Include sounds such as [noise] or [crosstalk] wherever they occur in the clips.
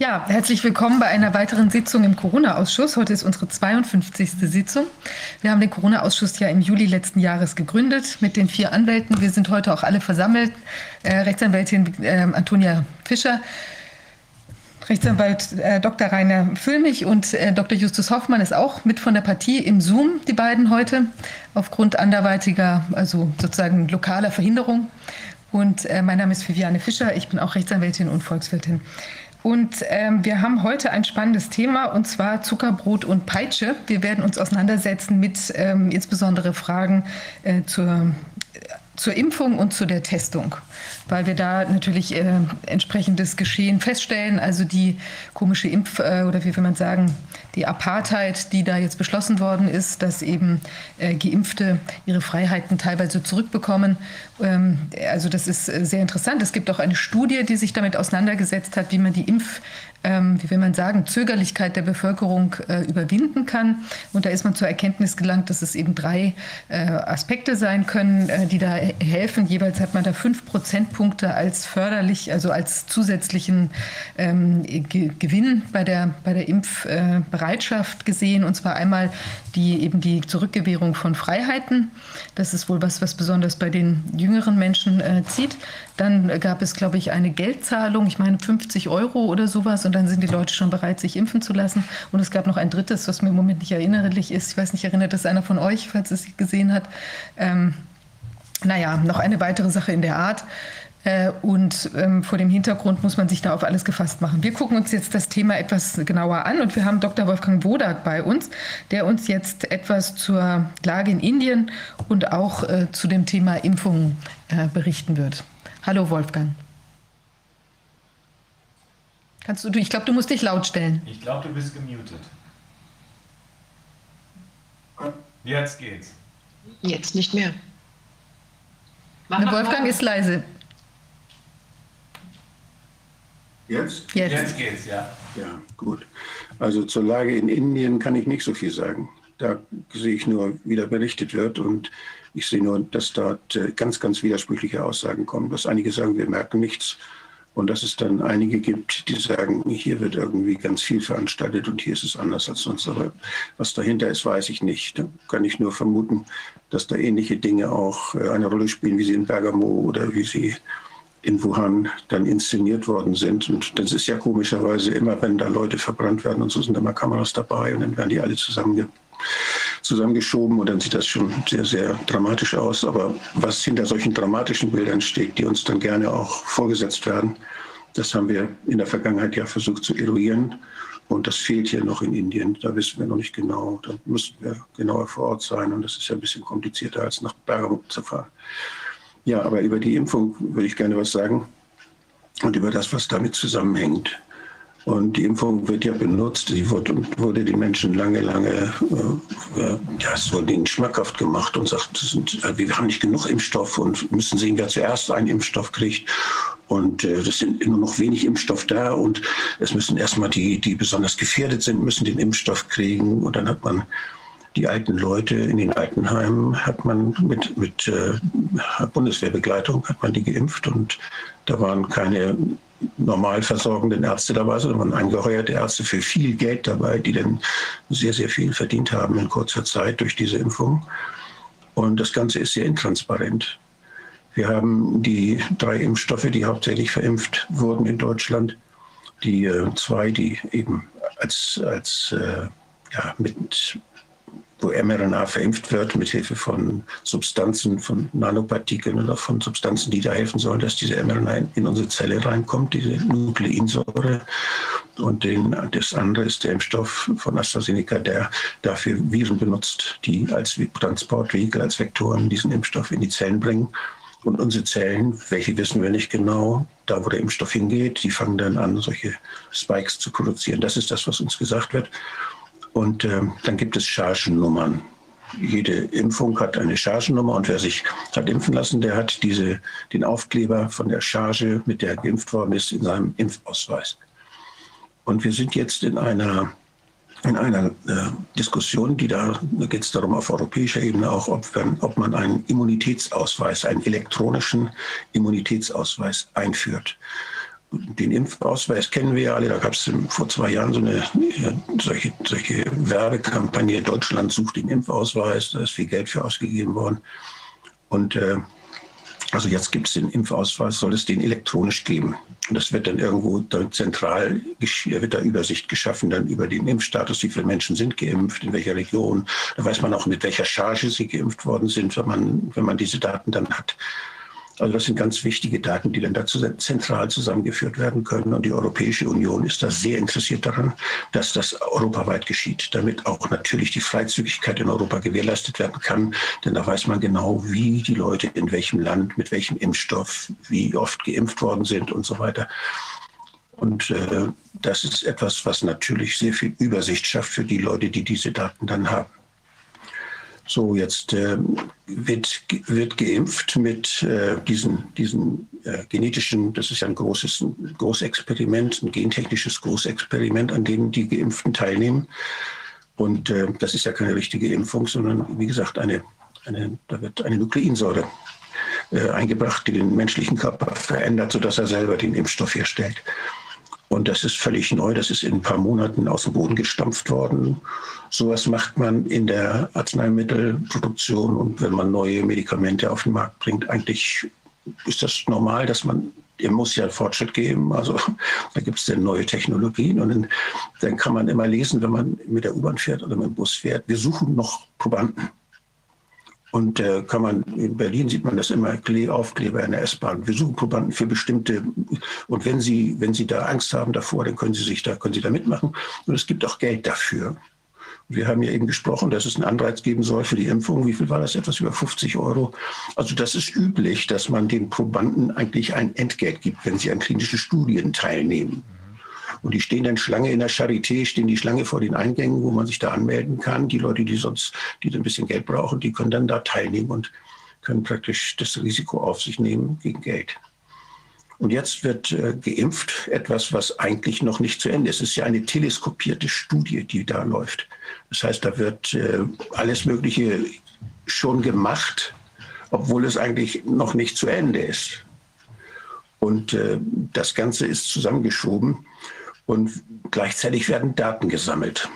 Ja, herzlich willkommen bei einer weiteren Sitzung im Corona-Ausschuss. Heute ist unsere 52. Sitzung. Wir haben den Corona-Ausschuss ja im Juli letzten Jahres gegründet mit den vier Anwälten. Wir sind heute auch alle versammelt. Äh, Rechtsanwältin äh, Antonia Fischer, Rechtsanwalt äh, Dr. Rainer Füllmich und äh, Dr. Justus Hoffmann ist auch mit von der Partie im Zoom, die beiden heute, aufgrund anderweitiger, also sozusagen lokaler Verhinderung. Und äh, mein Name ist Viviane Fischer, ich bin auch Rechtsanwältin und Volkswirtin. Und ähm, wir haben heute ein spannendes Thema und zwar Zuckerbrot und Peitsche. Wir werden uns auseinandersetzen mit ähm, insbesondere Fragen äh, zur zur Impfung und zu der Testung, weil wir da natürlich äh, entsprechendes Geschehen feststellen. Also die komische Impf- äh, oder wie will man sagen, die Apartheid, die da jetzt beschlossen worden ist, dass eben äh, Geimpfte ihre Freiheiten teilweise zurückbekommen. Ähm, also das ist äh, sehr interessant. Es gibt auch eine Studie, die sich damit auseinandergesetzt hat, wie man die Impf- ähm, wie will man sagen, Zögerlichkeit der Bevölkerung äh, überwinden kann. Und da ist man zur Erkenntnis gelangt, dass es eben drei äh, Aspekte sein können, äh, die da helfen. Jeweils hat man da fünf Prozentpunkte als förderlich, also als zusätzlichen ähm, Ge Gewinn bei der, bei der Impfbereitschaft gesehen. Und zwar einmal die eben die Zurückgewährung von Freiheiten. Das ist wohl was, was besonders bei den jüngeren Menschen äh, zieht. Dann gab es, glaube ich, eine Geldzahlung, ich meine 50 Euro oder sowas und dann sind die Leute schon bereit, sich impfen zu lassen. Und es gab noch ein drittes, was mir im Moment nicht erinnerlich ist. Ich weiß nicht, erinnert das einer von euch, falls es gesehen hat. Ähm, naja, noch eine weitere Sache in der Art. Äh, und ähm, vor dem Hintergrund muss man sich da auf alles gefasst machen. Wir gucken uns jetzt das Thema etwas genauer an und wir haben Dr. Wolfgang Wodak bei uns, der uns jetzt etwas zur Lage in Indien und auch äh, zu dem Thema Impfungen äh, berichten wird. Hallo Wolfgang. Kannst du, ich glaube, du musst dich laut stellen. Ich glaube, du bist gemutet. Jetzt geht's. Jetzt nicht mehr. Mach, Wolfgang ist leise. Jetzt? Jetzt? Jetzt geht's, ja. Ja, gut. Also zur Lage in Indien kann ich nicht so viel sagen. Da sehe ich nur, wie da berichtet wird und ich sehe nur, dass dort äh, ganz, ganz widersprüchliche Aussagen kommen. Dass einige sagen, wir merken nichts und dass es dann einige gibt, die sagen, hier wird irgendwie ganz viel veranstaltet und hier ist es anders als sonst. Aber was dahinter ist, weiß ich nicht. Da kann ich nur vermuten, dass da ähnliche Dinge auch äh, eine Rolle spielen, wie sie in Bergamo oder wie sie in Wuhan dann inszeniert worden sind. Und das ist ja komischerweise immer, wenn da Leute verbrannt werden und so sind immer Kameras dabei und dann werden die alle zusammenge zusammengeschoben und dann sieht das schon sehr, sehr dramatisch aus. Aber was hinter solchen dramatischen Bildern steht, die uns dann gerne auch vorgesetzt werden, das haben wir in der Vergangenheit ja versucht zu eruieren. Und das fehlt hier noch in Indien. Da wissen wir noch nicht genau. Da müssen wir genauer vor Ort sein. Und das ist ja ein bisschen komplizierter, als nach Bergamo zu fahren. Ja, aber über die Impfung würde ich gerne was sagen und über das, was damit zusammenhängt. Und die Impfung wird ja benutzt, die wurde, wurde den Menschen lange, lange, äh, äh, ja, es wurde ihnen schmackhaft gemacht und sagt, sind, äh, wir haben nicht genug Impfstoff und müssen sehen, wer zuerst einen Impfstoff kriegt. Und äh, es sind immer noch wenig Impfstoff da und es müssen erstmal die, die besonders gefährdet sind, müssen den Impfstoff kriegen. Und dann hat man die alten Leute in den Altenheimen hat man mit, mit äh, Bundeswehrbegleitung hat man die geimpft und da waren keine normal versorgenden Ärzte dabei, sondern angeheuerte Ärzte für viel Geld dabei, die dann sehr, sehr viel verdient haben in kurzer Zeit durch diese Impfung. Und das Ganze ist sehr intransparent. Wir haben die drei Impfstoffe, die hauptsächlich verimpft wurden in Deutschland. Die äh, zwei, die eben als, als äh, ja, mit wo mRNA verimpft wird mit Hilfe von Substanzen, von Nanopartikeln oder von Substanzen, die da helfen sollen, dass diese mRNA in unsere Zelle reinkommt, diese Nukleinsäure. Und den, das andere ist der Impfstoff von AstraZeneca, der dafür Viren benutzt, die als Transportvehikel, als Vektoren diesen Impfstoff in die Zellen bringen. Und unsere Zellen, welche wissen wir nicht genau, da wo der Impfstoff hingeht, die fangen dann an, solche Spikes zu produzieren. Das ist das, was uns gesagt wird. Und äh, dann gibt es Chargennummern. Jede Impfung hat eine Chargennummer und wer sich hat impfen lassen, der hat diese, den Aufkleber von der Charge, mit der geimpft worden ist, in seinem Impfausweis. Und wir sind jetzt in einer, in einer äh, Diskussion, die da, da geht es darum auf europäischer Ebene auch, ob, wenn, ob man einen Immunitätsausweis, einen elektronischen Immunitätsausweis einführt. Den Impfausweis kennen wir ja alle. Da gab es vor zwei Jahren so eine solche, solche Werbekampagne. Deutschland sucht den Impfausweis. Da ist viel Geld für ausgegeben worden. Und äh, also jetzt gibt es den Impfausweis, soll es den elektronisch geben. Und das wird dann irgendwo dann zentral, wird da Übersicht geschaffen dann über den Impfstatus, wie viele Menschen sind geimpft, in welcher Region. Da weiß man auch, mit welcher Charge sie geimpft worden sind, wenn man, wenn man diese Daten dann hat. Also das sind ganz wichtige Daten, die dann dazu zentral zusammengeführt werden können. Und die Europäische Union ist da sehr interessiert daran, dass das europaweit geschieht, damit auch natürlich die Freizügigkeit in Europa gewährleistet werden kann. Denn da weiß man genau, wie die Leute in welchem Land, mit welchem Impfstoff, wie oft geimpft worden sind und so weiter. Und äh, das ist etwas, was natürlich sehr viel Übersicht schafft für die Leute, die diese Daten dann haben. So, jetzt äh, wird, wird geimpft mit äh, diesen, diesen äh, genetischen, das ist ja ein großes ein Großexperiment, ein gentechnisches Großexperiment, an dem die Geimpften teilnehmen. Und äh, das ist ja keine richtige Impfung, sondern wie gesagt, eine, eine, da wird eine Nukleinsäure äh, eingebracht, die den menschlichen Körper verändert, sodass er selber den Impfstoff herstellt. Und das ist völlig neu. Das ist in ein paar Monaten aus dem Boden gestampft worden. Sowas macht man in der Arzneimittelproduktion und wenn man neue Medikamente auf den Markt bringt. Eigentlich ist das normal, dass man, ihr muss ja Fortschritt geben. Also da gibt es dann neue Technologien und dann, dann kann man immer lesen, wenn man mit der U-Bahn fährt oder mit dem Bus fährt. Wir suchen noch Probanden. Und äh, kann man, in Berlin sieht man das immer, Aufkleber in der S-Bahn. Wir suchen Probanden für bestimmte, und wenn Sie, wenn Sie da Angst haben davor, dann können Sie sich da, können Sie da mitmachen. Und es gibt auch Geld dafür. Wir haben ja eben gesprochen, dass es einen Anreiz geben soll für die Impfung. Wie viel war das? Etwas über 50 Euro. Also das ist üblich, dass man den Probanden eigentlich ein Entgelt gibt, wenn sie an klinischen Studien teilnehmen. Und die stehen dann Schlange in der Charité, stehen die Schlange vor den Eingängen, wo man sich da anmelden kann. Die Leute, die sonst, die ein bisschen Geld brauchen, die können dann da teilnehmen und können praktisch das Risiko auf sich nehmen gegen Geld. Und jetzt wird äh, geimpft, etwas, was eigentlich noch nicht zu Ende ist. Es ist ja eine teleskopierte Studie, die da läuft. Das heißt, da wird äh, alles Mögliche schon gemacht, obwohl es eigentlich noch nicht zu Ende ist. Und äh, das Ganze ist zusammengeschoben und gleichzeitig werden Daten gesammelt.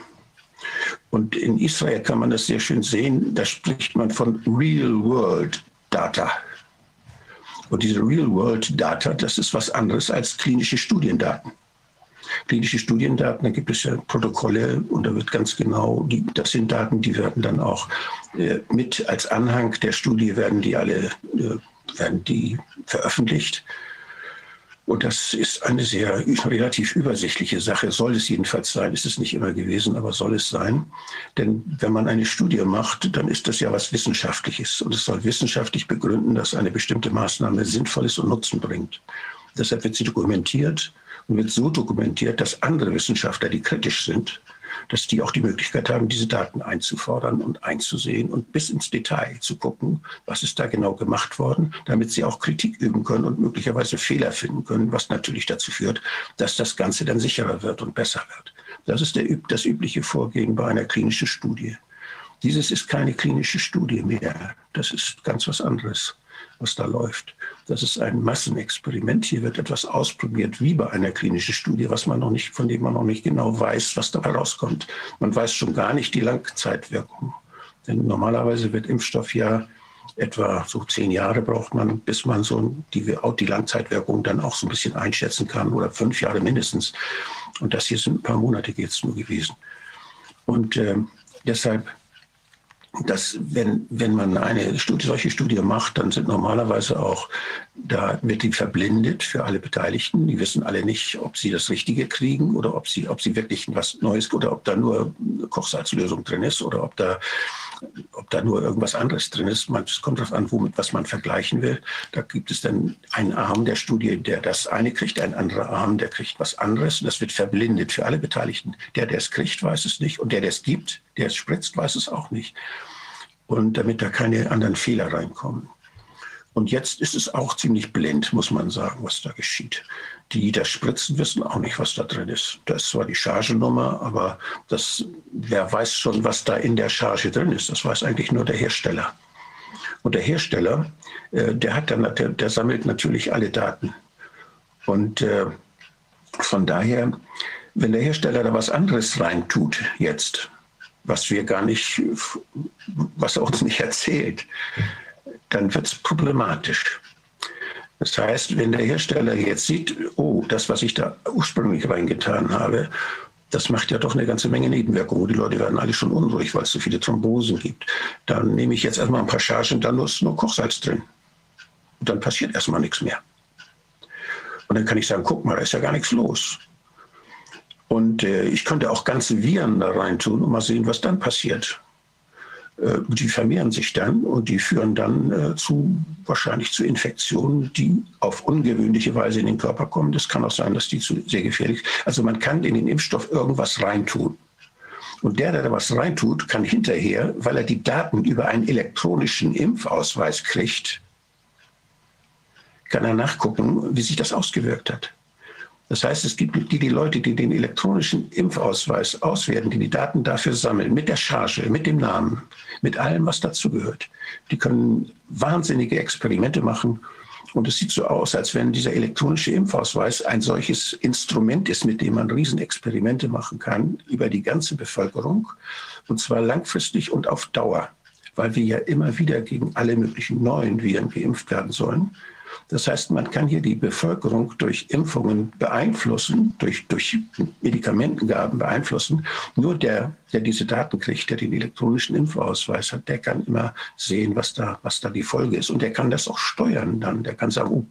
Und in Israel kann man das sehr schön sehen, da spricht man von Real-World Data. Und diese Real-World Data, das ist was anderes als klinische Studiendaten. Klinische Studiendaten, da gibt es ja Protokolle und da wird ganz genau, die, das sind Daten, die werden dann auch äh, mit als Anhang der Studie werden die alle äh, werden die veröffentlicht. Und das ist eine sehr relativ übersichtliche Sache, soll es jedenfalls sein. Ist es nicht immer gewesen, aber soll es sein. Denn wenn man eine Studie macht, dann ist das ja was Wissenschaftliches. Und es soll wissenschaftlich begründen, dass eine bestimmte Maßnahme sinnvoll ist und Nutzen bringt. Deshalb wird sie dokumentiert und wird so dokumentiert, dass andere Wissenschaftler, die kritisch sind, dass die auch die Möglichkeit haben, diese Daten einzufordern und einzusehen und bis ins Detail zu gucken, was ist da genau gemacht worden, damit sie auch Kritik üben können und möglicherweise Fehler finden können, was natürlich dazu führt, dass das Ganze dann sicherer wird und besser wird. Das ist der, das übliche Vorgehen bei einer klinischen Studie. Dieses ist keine klinische Studie mehr. Das ist ganz was anderes, was da läuft. Das ist ein Massenexperiment. Hier wird etwas ausprobiert, wie bei einer klinischen Studie, was man noch nicht, von dem man noch nicht genau weiß, was dabei rauskommt. Man weiß schon gar nicht die Langzeitwirkung. Denn normalerweise wird Impfstoff ja etwa so zehn Jahre braucht man, bis man so die, die Langzeitwirkung dann auch so ein bisschen einschätzen kann oder fünf Jahre mindestens. Und das hier sind ein paar Monate jetzt nur gewesen. Und äh, deshalb dass wenn, wenn man eine Studie, solche Studie macht, dann sind normalerweise auch, da wird die verblindet für alle Beteiligten. Die wissen alle nicht, ob sie das Richtige kriegen oder ob sie, ob sie wirklich was Neues oder ob da nur Kochsalzlösung drin ist oder ob da, ob da nur irgendwas anderes drin ist. Es kommt darauf an, womit was man vergleichen will. Da gibt es dann einen Arm der Studie, der das eine kriegt, ein anderer Arm, der kriegt was anderes. Und das wird verblindet für alle Beteiligten. Der, der es kriegt, weiß es nicht. Und der, der es gibt, der es spritzt, weiß es auch nicht. Und damit da keine anderen Fehler reinkommen. Und jetzt ist es auch ziemlich blind, muss man sagen, was da geschieht. Die das spritzen, wissen auch nicht, was da drin ist. Das ist zwar die Chargenummer, aber das, wer weiß schon, was da in der Charge drin ist. Das weiß eigentlich nur der Hersteller. Und der Hersteller, äh, der, hat dann, der, der sammelt natürlich alle Daten. Und äh, von daher, wenn der Hersteller da was anderes reintut jetzt, was wir gar nicht, was er uns nicht [laughs] erzählt, dann wird es problematisch. Das heißt, wenn der Hersteller jetzt sieht, oh, das, was ich da ursprünglich reingetan habe, das macht ja doch eine ganze Menge Nebenwirkungen. Die Leute werden alle schon unruhig, weil es so viele Thrombosen gibt. Dann nehme ich jetzt erstmal ein paar Chargen, dann ist nur Kochsalz drin. Und dann passiert erstmal nichts mehr. Und dann kann ich sagen, guck mal, da ist ja gar nichts los. Und äh, ich könnte auch ganze Viren da rein tun und mal sehen, was dann passiert. Äh, die vermehren sich dann und die führen dann äh, zu wahrscheinlich zu Infektionen, die auf ungewöhnliche Weise in den Körper kommen. Das kann auch sein, dass die zu sehr gefährlich sind. Also man kann in den Impfstoff irgendwas reintun. Und der, der da was reintut, kann hinterher, weil er die Daten über einen elektronischen Impfausweis kriegt, kann er nachgucken, wie sich das ausgewirkt hat. Das heißt, es gibt die, die Leute, die den elektronischen Impfausweis auswerten, die die Daten dafür sammeln, mit der Charge, mit dem Namen, mit allem, was dazugehört. Die können wahnsinnige Experimente machen. Und es sieht so aus, als wenn dieser elektronische Impfausweis ein solches Instrument ist, mit dem man Riesenexperimente machen kann über die ganze Bevölkerung. Und zwar langfristig und auf Dauer, weil wir ja immer wieder gegen alle möglichen neuen Viren geimpft werden sollen. Das heißt, man kann hier die Bevölkerung durch Impfungen beeinflussen, durch, durch Medikamentengaben beeinflussen. Nur der, der diese Daten kriegt, der den elektronischen Impfausweis hat, der kann immer sehen, was da, was da die Folge ist. Und der kann das auch steuern dann. Der kann sagen, oh,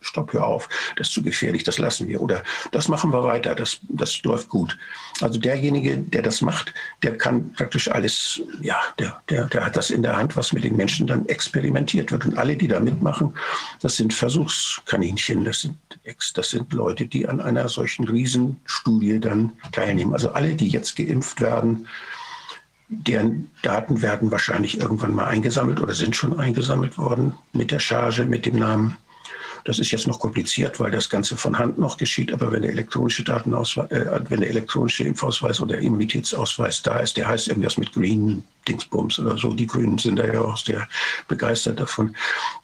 stopp, hör auf, das ist zu gefährlich, das lassen wir. Oder das machen wir weiter, das, das läuft gut. Also derjenige, der das macht, der kann praktisch alles, ja, der, der, der hat das in der Hand, was mit den Menschen dann experimentiert wird. Und alle, die da mitmachen, das sind Versuchskaninchen, das sind, das sind Leute, die an einer solchen Riesenstudie dann teilnehmen. Also alle, die jetzt geimpft werden, deren Daten werden wahrscheinlich irgendwann mal eingesammelt oder sind schon eingesammelt worden mit der Charge, mit dem Namen. Das ist jetzt noch kompliziert, weil das Ganze von Hand noch geschieht. Aber wenn der elektronische äh, der elektronische Impfausweis oder Immunitätsausweis da ist, der heißt irgendwas mit Green Dingsbums oder so. Die Grünen sind da ja auch sehr begeistert davon.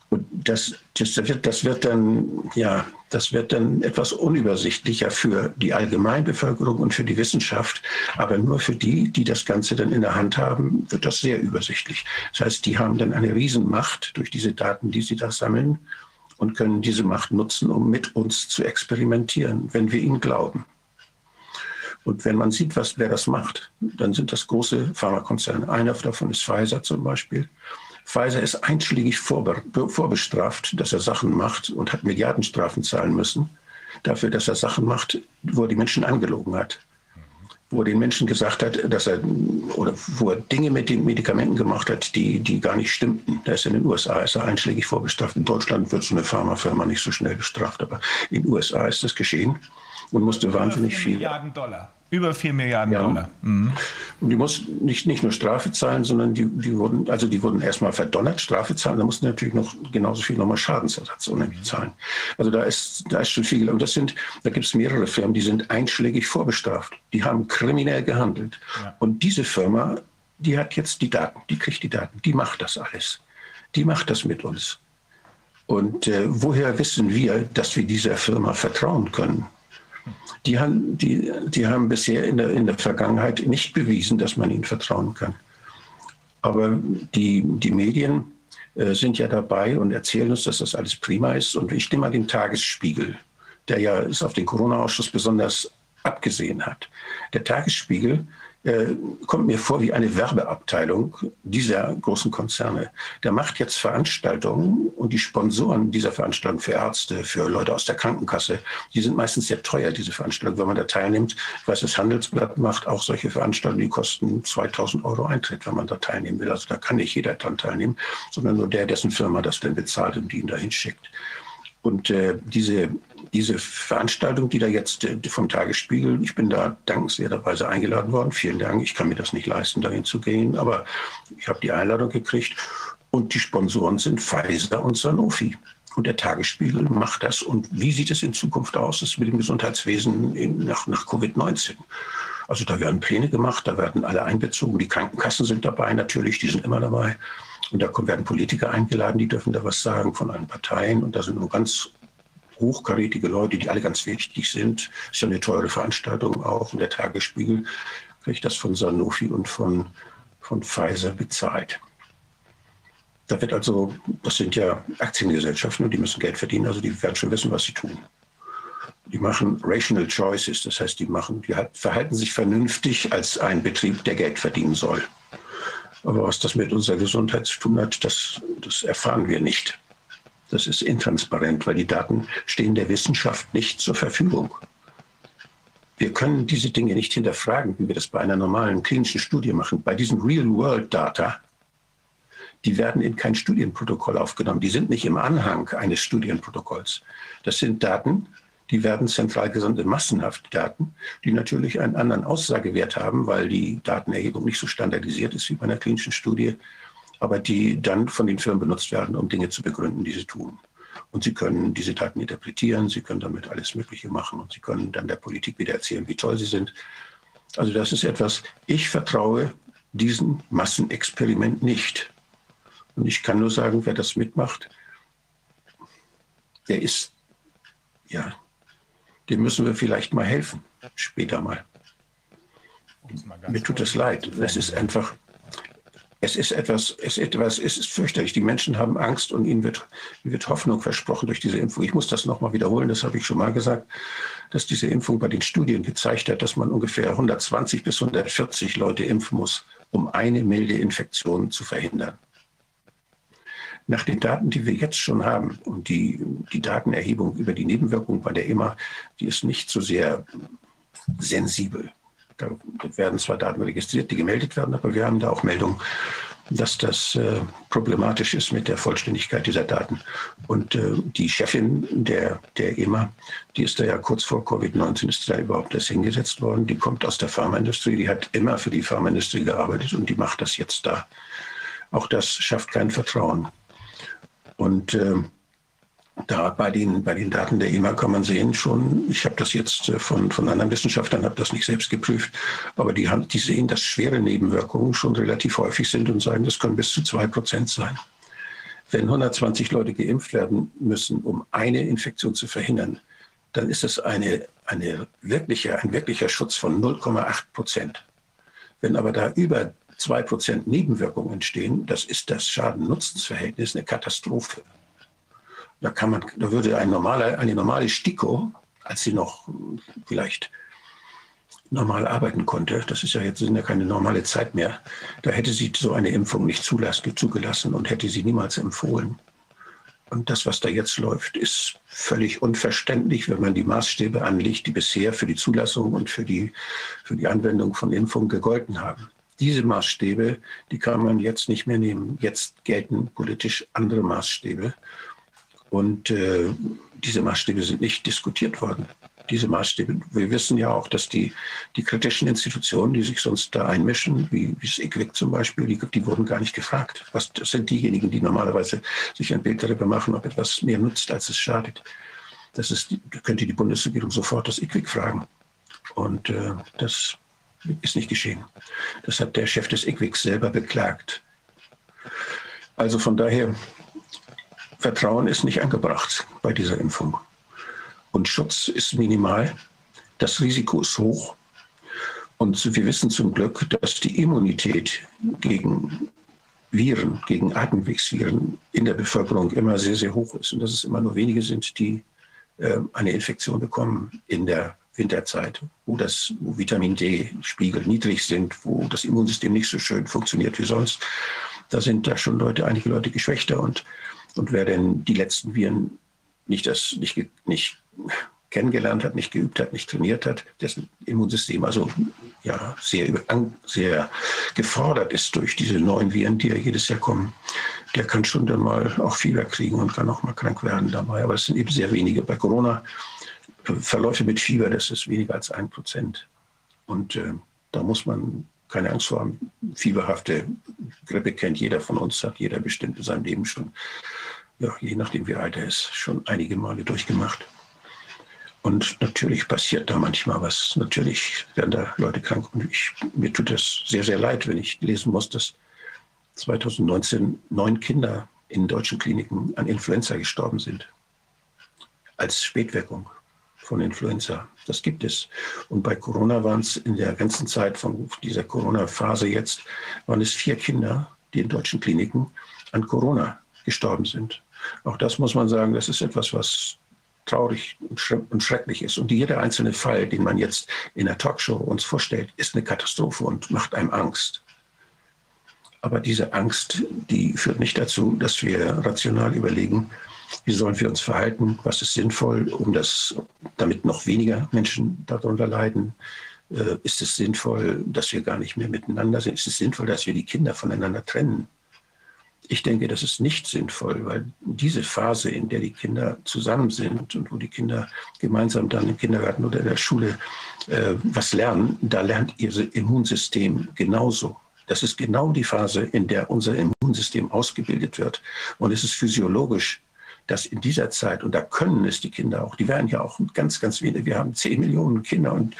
Und das, das, wird, das wird dann, ja, das wird dann etwas unübersichtlicher für die Allgemeinbevölkerung und für die Wissenschaft. Aber nur für die, die das Ganze dann in der Hand haben, wird das sehr übersichtlich. Das heißt, die haben dann eine Riesenmacht durch diese Daten, die sie da sammeln und können diese Macht nutzen, um mit uns zu experimentieren, wenn wir ihnen glauben. Und wenn man sieht, was, wer das macht, dann sind das große Pharmakonzerne. Einer davon ist Pfizer zum Beispiel. Pfizer ist einschlägig vorbe vorbestraft, dass er Sachen macht und hat Milliardenstrafen zahlen müssen dafür, dass er Sachen macht, wo er die Menschen angelogen hat wo er den Menschen gesagt hat, dass er oder wo er Dinge mit den Medikamenten gemacht hat, die, die gar nicht stimmten. Da ist in den USA ist er einschlägig vorbestraft. In Deutschland wird so eine Pharmafirma nicht so schnell bestraft, aber in den USA ist das geschehen und musste wahnsinnig viel. Milliarden Dollar. Über 4 Milliarden ja. Dollar. Mhm. Und die mussten nicht, nicht nur Strafe zahlen, sondern die, die wurden, also die wurden erstmal verdonnert, Strafe zahlen, da mussten natürlich noch genauso viel nochmal Schadensersatz unheimlich zahlen. Also da ist, da ist schon viel. Und das sind, da gibt es mehrere Firmen, die sind einschlägig vorbestraft. Die haben kriminell gehandelt. Ja. Und diese Firma, die hat jetzt die Daten, die kriegt die Daten, die macht das alles. Die macht das mit uns. Und äh, woher wissen wir, dass wir dieser Firma vertrauen können? Die haben, die, die haben bisher in der, in der Vergangenheit nicht bewiesen, dass man ihnen vertrauen kann. Aber die, die Medien äh, sind ja dabei und erzählen uns, dass das alles prima ist. Und ich nehme mal den Tagesspiegel, der ja es auf den Corona-Ausschuss besonders abgesehen hat. Der Tagesspiegel kommt mir vor wie eine Werbeabteilung dieser großen Konzerne. Der macht jetzt Veranstaltungen und die Sponsoren dieser Veranstaltungen für Ärzte, für Leute aus der Krankenkasse, die sind meistens sehr teuer, diese Veranstaltungen, wenn man da teilnimmt. Ich weiß, das Handelsblatt macht auch solche Veranstaltungen, die kosten 2000 Euro Eintritt, wenn man da teilnehmen will. Also da kann nicht jeder dran teilnehmen, sondern nur der, dessen Firma das denn bezahlt und die ihn dahin schickt. Und äh, diese, diese Veranstaltung, die da jetzt äh, vom Tagesspiegel, ich bin da dankenswerterweise eingeladen worden. Vielen Dank. Ich kann mir das nicht leisten, dahin zu gehen, aber ich habe die Einladung gekriegt. Und die Sponsoren sind Pfizer und Sanofi. Und der Tagesspiegel macht das. Und wie sieht es in Zukunft aus das mit dem Gesundheitswesen in, nach, nach Covid-19? Also da werden Pläne gemacht, da werden alle einbezogen. Die Krankenkassen sind dabei natürlich, die sind immer dabei. Und da werden Politiker eingeladen, die dürfen da was sagen von allen Parteien. Und da sind nur ganz hochkarätige Leute, die alle ganz wichtig sind. Ist ja eine teure Veranstaltung auch. Und der Tagesspiegel kriegt das von Sanofi und von, von Pfizer bezahlt. Da wird also, das sind ja Aktiengesellschaften und die müssen Geld verdienen, also die werden schon wissen, was sie tun. Die machen rational choices, das heißt, die machen, die verhalten sich vernünftig als ein Betrieb, der Geld verdienen soll. Aber was das mit unserer Gesundheit zu tun hat, das, das erfahren wir nicht. Das ist intransparent, weil die Daten stehen der Wissenschaft nicht zur Verfügung. Wir können diese Dinge nicht hinterfragen, wie wir das bei einer normalen klinischen Studie machen. Bei diesen Real-World-Data die werden in kein Studienprotokoll aufgenommen. Die sind nicht im Anhang eines Studienprotokolls. Das sind Daten, die werden zentral gesandt massenhaft Daten, die natürlich einen anderen Aussagewert haben, weil die Datenerhebung nicht so standardisiert ist wie bei einer klinischen Studie, aber die dann von den Firmen benutzt werden, um Dinge zu begründen, die sie tun. Und sie können diese Daten interpretieren, sie können damit alles Mögliche machen und sie können dann der Politik wieder erzählen, wie toll sie sind. Also das ist etwas, ich vertraue diesem Massenexperiment nicht. Und ich kann nur sagen, wer das mitmacht, der ist, ja, dem müssen wir vielleicht mal helfen, später mal. Mir tut es leid. Es ist einfach, es ist etwas, es ist etwas, es ist fürchterlich. Die Menschen haben Angst und ihnen wird, wird Hoffnung versprochen durch diese Impfung. Ich muss das nochmal wiederholen, das habe ich schon mal gesagt, dass diese Impfung bei den Studien gezeigt hat, dass man ungefähr 120 bis 140 Leute impfen muss, um eine milde Infektion zu verhindern. Nach den Daten, die wir jetzt schon haben und die, die Datenerhebung über die Nebenwirkungen bei der EMA, die ist nicht so sehr sensibel. Da werden zwar Daten registriert, die gemeldet werden, aber wir haben da auch Meldungen, dass das äh, problematisch ist mit der Vollständigkeit dieser Daten. Und äh, die Chefin der, der EMA, die ist da ja kurz vor Covid-19 ist da überhaupt erst hingesetzt worden. Die kommt aus der Pharmaindustrie, die hat immer für die Pharmaindustrie gearbeitet und die macht das jetzt da. Auch das schafft kein Vertrauen. Und äh, da bei den, bei den Daten der EMA kann man sehen schon, ich habe das jetzt äh, von, von anderen Wissenschaftlern, habe das nicht selbst geprüft, aber die, haben, die sehen, dass schwere Nebenwirkungen schon relativ häufig sind und sagen, das können bis zu zwei Prozent sein. Wenn 120 Leute geimpft werden müssen, um eine Infektion zu verhindern, dann ist das eine, eine wirkliche, ein wirklicher Schutz von 0,8 Prozent. Wenn aber da über 2% Nebenwirkungen entstehen, das ist das Schaden-Nutzens-Verhältnis eine Katastrophe. Da, kann man, da würde ein normaler, eine normale STIKO, als sie noch vielleicht normal arbeiten konnte, das ist ja jetzt sind ja keine normale Zeit mehr, da hätte sie so eine Impfung nicht zugelassen und hätte sie niemals empfohlen. Und das, was da jetzt läuft, ist völlig unverständlich, wenn man die Maßstäbe anlegt, die bisher für die Zulassung und für die, für die Anwendung von Impfungen gegolten haben diese Maßstäbe, die kann man jetzt nicht mehr nehmen. Jetzt gelten politisch andere Maßstäbe. Und äh, diese Maßstäbe sind nicht diskutiert worden. Diese Maßstäbe, wir wissen ja auch, dass die, die kritischen Institutionen, die sich sonst da einmischen, wie, wie das IQWIC zum Beispiel, die, die wurden gar nicht gefragt. Was, das sind diejenigen, die normalerweise sich ein Bild darüber machen, ob etwas mehr nutzt, als es schadet. Das ist, da könnte die Bundesregierung sofort das IQWIC fragen. Und äh, das ist nicht geschehen. Das hat der Chef des IQWIX selber beklagt. Also von daher, Vertrauen ist nicht angebracht bei dieser Impfung. Und Schutz ist minimal. Das Risiko ist hoch. Und wir wissen zum Glück, dass die Immunität gegen Viren, gegen Atemwegsviren in der Bevölkerung immer sehr, sehr hoch ist. Und dass es immer nur wenige sind, die äh, eine Infektion bekommen in der Winterzeit, wo das wo Vitamin D-Spiegel niedrig sind, wo das Immunsystem nicht so schön funktioniert wie sonst. Da sind da schon Leute, einige Leute geschwächter und, und wer denn die letzten Viren nicht, das, nicht, nicht kennengelernt hat, nicht geübt hat, nicht trainiert hat, dessen Immunsystem also ja sehr, sehr gefordert ist durch diese neuen Viren, die ja jedes Jahr kommen, der kann schon dann mal auch Fieber kriegen und kann auch mal krank werden dabei. Aber es sind eben sehr wenige. Bei Corona Verläufe mit Fieber, das ist weniger als ein Prozent. Und äh, da muss man keine Angst vor haben. Fieberhafte Grippe kennt jeder von uns, hat jeder bestimmt in seinem Leben schon, ja, je nachdem wie alt er ist, schon einige Male durchgemacht. Und natürlich passiert da manchmal was. Natürlich werden da Leute krank. Und ich, mir tut das sehr, sehr leid, wenn ich lesen muss, dass 2019 neun Kinder in deutschen Kliniken an Influenza gestorben sind als Spätwirkung von Influenza. Das gibt es. Und bei Corona waren es in der ganzen Zeit von dieser Corona-Phase jetzt, waren es vier Kinder, die in deutschen Kliniken an Corona gestorben sind. Auch das muss man sagen, das ist etwas, was traurig und schrecklich ist. Und jeder einzelne Fall, den man jetzt in der Talkshow uns vorstellt, ist eine Katastrophe und macht einem Angst. Aber diese Angst, die führt nicht dazu, dass wir rational überlegen, wie sollen wir uns verhalten, was ist sinnvoll, um das, damit noch weniger Menschen darunter leiden. Äh, ist es sinnvoll, dass wir gar nicht mehr miteinander sind? Ist es sinnvoll, dass wir die Kinder voneinander trennen? Ich denke, das ist nicht sinnvoll, weil diese Phase, in der die Kinder zusammen sind und wo die Kinder gemeinsam dann im Kindergarten oder in der Schule äh, was lernen, da lernt ihr Immunsystem genauso. Das ist genau die Phase, in der unser Immunsystem ausgebildet wird. Und es ist physiologisch, dass in dieser Zeit, und da können es die Kinder auch, die werden ja auch ganz, ganz wenig, wir haben zehn Millionen Kinder und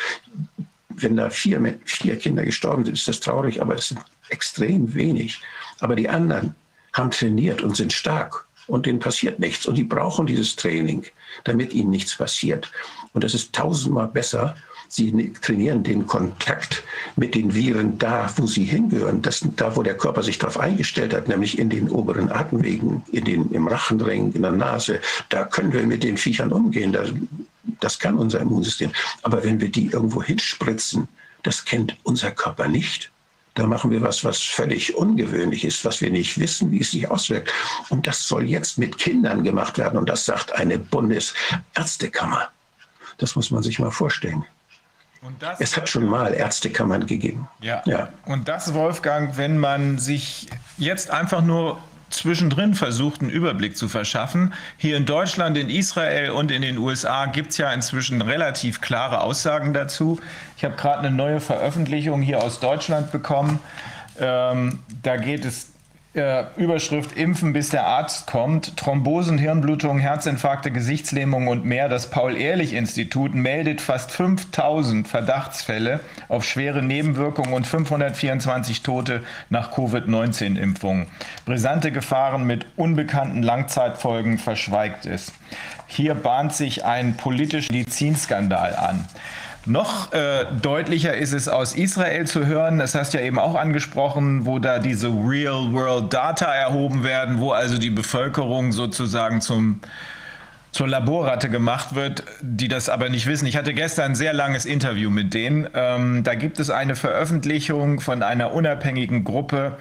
wenn da vier, vier Kinder gestorben sind, ist das traurig, aber es sind extrem wenig. Aber die anderen, haben trainiert und sind stark und denen passiert nichts. Und die brauchen dieses Training, damit ihnen nichts passiert. Und das ist tausendmal besser. Sie trainieren den Kontakt mit den Viren da, wo sie hingehören, das, da, wo der Körper sich darauf eingestellt hat, nämlich in den oberen Atemwegen, in den, im Rachenring, in der Nase. Da können wir mit den Viechern umgehen. Das, das kann unser Immunsystem. Aber wenn wir die irgendwo hinspritzen, das kennt unser Körper nicht. Da machen wir was, was völlig ungewöhnlich ist, was wir nicht wissen, wie es sich auswirkt. Und das soll jetzt mit Kindern gemacht werden. Und das sagt eine Bundesärztekammer. Das muss man sich mal vorstellen. es hat schon mal Ärztekammern gegeben. Ja. ja. Und das, Wolfgang, wenn man sich jetzt einfach nur zwischendrin versucht, einen Überblick zu verschaffen. Hier in Deutschland, in Israel und in den USA gibt es ja inzwischen relativ klare Aussagen dazu. Ich habe gerade eine neue Veröffentlichung hier aus Deutschland bekommen. Ähm, da geht es äh, Überschrift Impfen, bis der Arzt kommt. Thrombosen, Hirnblutungen, Herzinfarkte, Gesichtslähmung und mehr. Das Paul-Ehrlich-Institut meldet fast 5000 Verdachtsfälle auf schwere Nebenwirkungen und 524 Tote nach Covid-19-Impfungen. Brisante Gefahren mit unbekannten Langzeitfolgen verschweigt es. Hier bahnt sich ein politischer Medizinskandal an. Noch äh, deutlicher ist es aus Israel zu hören, das hast du ja eben auch angesprochen, wo da diese Real-World-Data erhoben werden, wo also die Bevölkerung sozusagen zum, zur Laborratte gemacht wird, die das aber nicht wissen. Ich hatte gestern ein sehr langes Interview mit denen. Ähm, da gibt es eine Veröffentlichung von einer unabhängigen Gruppe,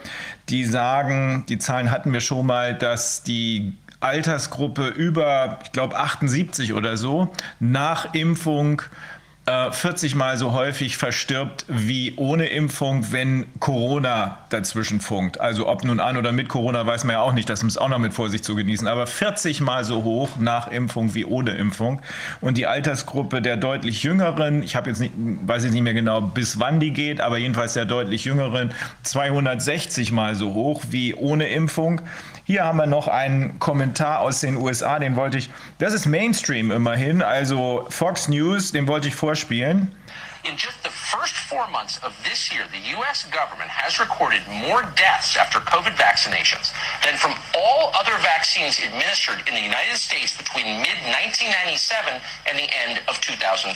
die sagen, die Zahlen hatten wir schon mal, dass die Altersgruppe über, ich glaube, 78 oder so nach Impfung 40 äh, Mal so häufig verstirbt wie ohne Impfung, wenn Corona dazwischen funkt. Also ob nun an oder mit Corona, weiß man ja auch nicht, das muss auch noch mit Vorsicht zu genießen. Aber 40 Mal so hoch nach Impfung wie ohne Impfung. Und die Altersgruppe der deutlich Jüngeren, ich habe jetzt nicht, weiß jetzt nicht mehr genau, bis wann die geht, aber jedenfalls der deutlich Jüngeren, 260 Mal so hoch wie ohne Impfung. Hier haben wir noch einen Kommentar aus den USA, den wollte ich, das ist Mainstream immerhin, also Fox News, den wollte ich vorspielen. In just the first four months of this year, the U.S. government has recorded more deaths after COVID vaccinations than from all other vaccines administered in the United States between mid 1997 and the end of 2013.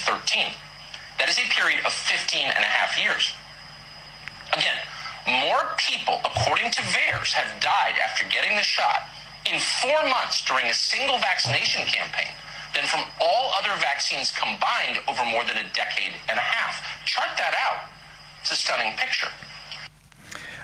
That is a period of 15 and a half years. Again, More people, according to VAERS, have died after getting the shot in four months during a single vaccination campaign than from all other vaccines combined over more than a decade and a half. Chart that out. It's a stunning picture.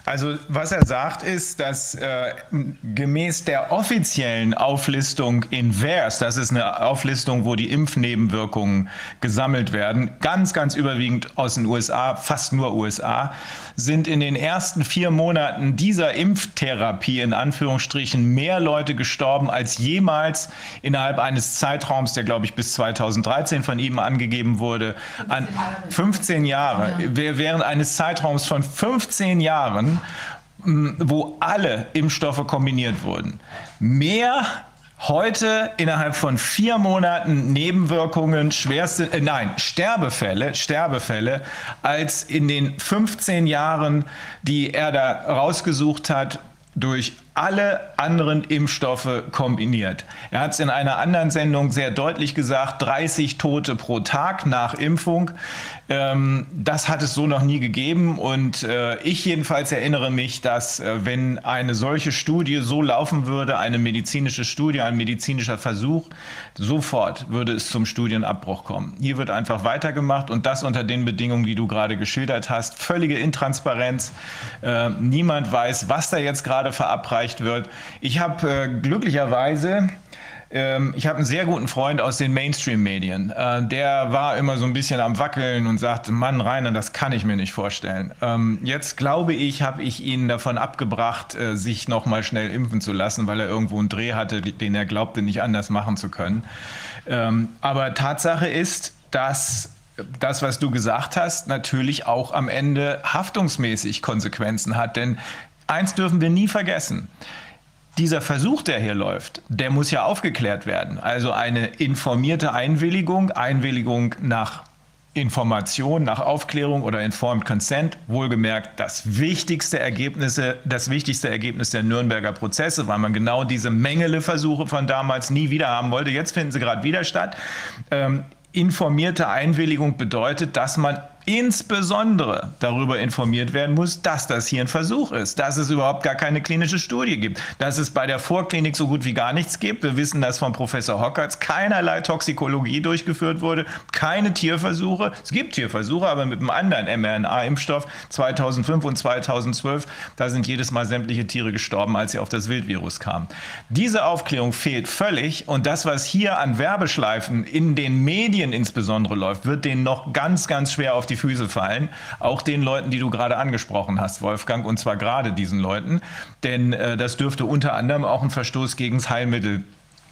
Also was er sagt ist, dass äh, gemäß der offiziellen Auflistung in VERS, das ist eine Auflistung, wo die Impfnebenwirkungen gesammelt werden, ganz, ganz überwiegend aus den USA, fast nur USA, sind in den ersten vier Monaten dieser Impftherapie in Anführungsstrichen mehr Leute gestorben als jemals innerhalb eines Zeitraums, der glaube ich bis 2013 von ihm angegeben wurde, an 15 Jahre, während eines Zeitraums von 15 Jahren wo alle Impfstoffe kombiniert wurden. Mehr heute innerhalb von vier Monaten Nebenwirkungen, schwerste, äh, nein, Sterbefälle, Sterbefälle, als in den 15 Jahren, die er da rausgesucht hat, durch alle anderen Impfstoffe kombiniert. Er hat es in einer anderen Sendung sehr deutlich gesagt, 30 Tote pro Tag nach Impfung. Ähm, das hat es so noch nie gegeben und äh, ich jedenfalls erinnere mich, dass äh, wenn eine solche Studie so laufen würde, eine medizinische Studie, ein medizinischer Versuch, sofort würde es zum Studienabbruch kommen. Hier wird einfach weitergemacht und das unter den Bedingungen, die du gerade geschildert hast. Völlige Intransparenz. Äh, niemand weiß, was da jetzt gerade verabreicht wird. Ich habe äh, glücklicherweise ich habe einen sehr guten Freund aus den Mainstream-Medien. Äh, der war immer so ein bisschen am Wackeln und sagt, Mann, Rainer, das kann ich mir nicht vorstellen. Ähm, jetzt glaube ich, habe ich ihn davon abgebracht, äh, sich noch mal schnell impfen zu lassen, weil er irgendwo einen Dreh hatte, den er glaubte, nicht anders machen zu können. Ähm, aber Tatsache ist, dass das, was du gesagt hast, natürlich auch am Ende haftungsmäßig Konsequenzen hat. Denn eins dürfen wir nie vergessen dieser Versuch, der hier läuft, der muss ja aufgeklärt werden. Also eine informierte Einwilligung, Einwilligung nach Information, nach Aufklärung oder Informed Consent, wohlgemerkt das wichtigste Ergebnisse, das wichtigste Ergebnis der Nürnberger Prozesse, weil man genau diese Mengele-Versuche von damals nie wieder haben wollte. Jetzt finden sie gerade wieder statt. Ähm, informierte Einwilligung bedeutet, dass man insbesondere darüber informiert werden muss, dass das hier ein Versuch ist, dass es überhaupt gar keine klinische Studie gibt, dass es bei der Vorklinik so gut wie gar nichts gibt. Wir wissen, dass von Professor Hockertz keinerlei Toxikologie durchgeführt wurde, keine Tierversuche. Es gibt Tierversuche, aber mit einem anderen mRNA-Impfstoff 2005 und 2012, da sind jedes Mal sämtliche Tiere gestorben, als sie auf das Wildvirus kamen. Diese Aufklärung fehlt völlig und das, was hier an Werbeschleifen in den Medien insbesondere läuft, wird denen noch ganz, ganz schwer auf die die Füße fallen. Auch den Leuten, die du gerade angesprochen hast, Wolfgang, und zwar gerade diesen Leuten. Denn äh, das dürfte unter anderem auch ein Verstoß gegen das Heilmittel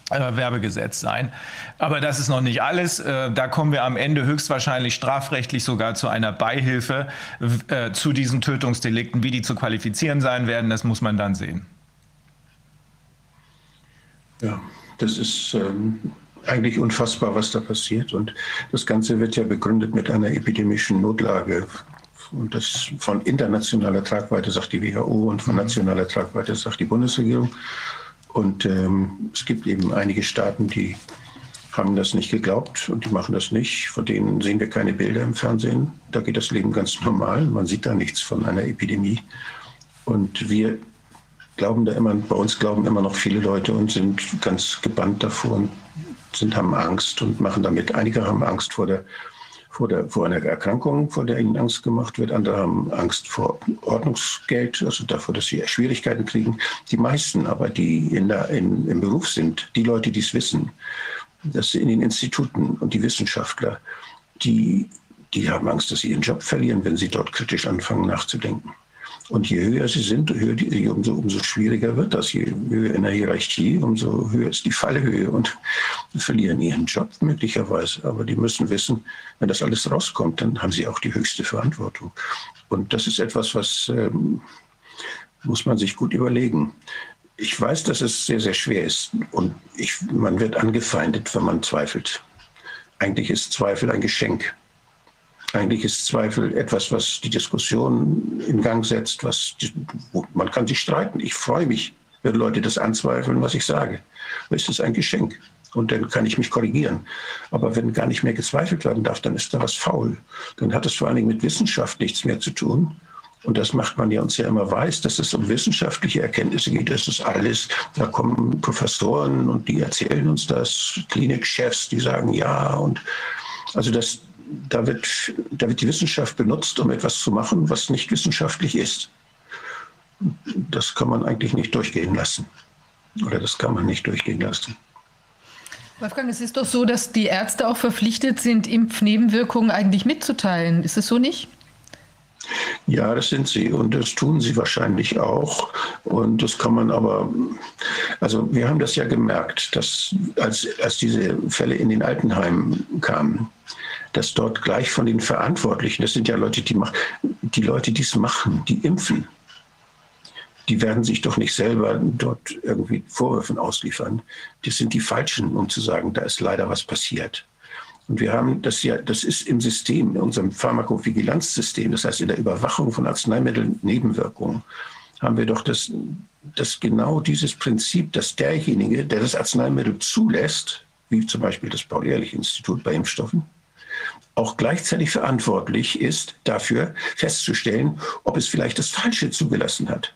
äh, Werbegesetz sein. Aber das ist noch nicht alles. Äh, da kommen wir am Ende höchstwahrscheinlich strafrechtlich sogar zu einer Beihilfe äh, zu diesen Tötungsdelikten. Wie die zu qualifizieren sein werden, das muss man dann sehen. Ja, das ist ähm, eigentlich unfassbar, was da passiert. Und das Ganze wird ja begründet mit einer epidemischen Notlage. Und das von internationaler Tragweite sagt die WHO und von nationaler Tragweite sagt die Bundesregierung. Und ähm, es gibt eben einige Staaten, die haben das nicht geglaubt und die machen das nicht. Von denen sehen wir keine Bilder im Fernsehen. Da geht das Leben ganz normal. Man sieht da nichts von einer Epidemie. Und wir glauben da immer, bei uns glauben immer noch viele Leute und sind ganz gebannt davor und sind, haben Angst und machen damit. Einige haben Angst vor der vor, der, vor einer Erkrankung, vor der ihnen Angst gemacht wird. Andere haben Angst vor Ordnungsgeld, also davor, dass sie Schwierigkeiten kriegen. Die meisten aber, die in der, in, im Beruf sind, die Leute, die es wissen, dass in den Instituten und die Wissenschaftler, die, die haben Angst, dass sie ihren Job verlieren, wenn sie dort kritisch anfangen nachzudenken. Und je höher sie sind, umso, umso schwieriger wird das. Je höher in der Hierarchie, umso höher ist die Fallhöhe und verlieren ihren Job möglicherweise. Aber die müssen wissen, wenn das alles rauskommt, dann haben sie auch die höchste Verantwortung. Und das ist etwas, was ähm, muss man sich gut überlegen. Ich weiß, dass es sehr, sehr schwer ist und ich, man wird angefeindet, wenn man zweifelt. Eigentlich ist Zweifel ein Geschenk. Eigentlich ist Zweifel etwas, was die Diskussion in Gang setzt. Was, man kann sich streiten. Ich freue mich, wenn Leute das anzweifeln, was ich sage. Es ist ein Geschenk. Und dann kann ich mich korrigieren. Aber wenn gar nicht mehr gezweifelt werden darf, dann ist da was faul. Dann hat es vor allen Dingen mit Wissenschaft nichts mehr zu tun. Und das macht man ja uns ja immer weiß, dass es um wissenschaftliche Erkenntnisse geht. Das ist alles, da kommen Professoren und die erzählen uns das, Klinikchefs, die sagen ja. Und also das, da wird, da wird die Wissenschaft benutzt, um etwas zu machen, was nicht wissenschaftlich ist. Das kann man eigentlich nicht durchgehen lassen. Oder das kann man nicht durchgehen lassen. Wolfgang, es ist doch so, dass die Ärzte auch verpflichtet sind, Impfnebenwirkungen eigentlich mitzuteilen. Ist es so nicht? Ja, das sind sie und das tun sie wahrscheinlich auch. Und das kann man aber, also wir haben das ja gemerkt, dass als, als diese Fälle in den Altenheimen kamen, dass dort gleich von den Verantwortlichen, das sind ja Leute, die, mach, die Leute, die es machen, die impfen, die werden sich doch nicht selber dort irgendwie Vorwürfen ausliefern. Das sind die Falschen, um zu sagen, da ist leider was passiert. Und wir haben das ja, das ist im System, in unserem Pharmakovigilanzsystem, das heißt in der Überwachung von Arzneimitteln, Nebenwirkungen, haben wir doch das, das genau dieses Prinzip, dass derjenige, der das Arzneimittel zulässt, wie zum Beispiel das Paul-Ehrlich-Institut bei Impfstoffen, auch gleichzeitig verantwortlich ist, dafür festzustellen, ob es vielleicht das Falsche zugelassen hat.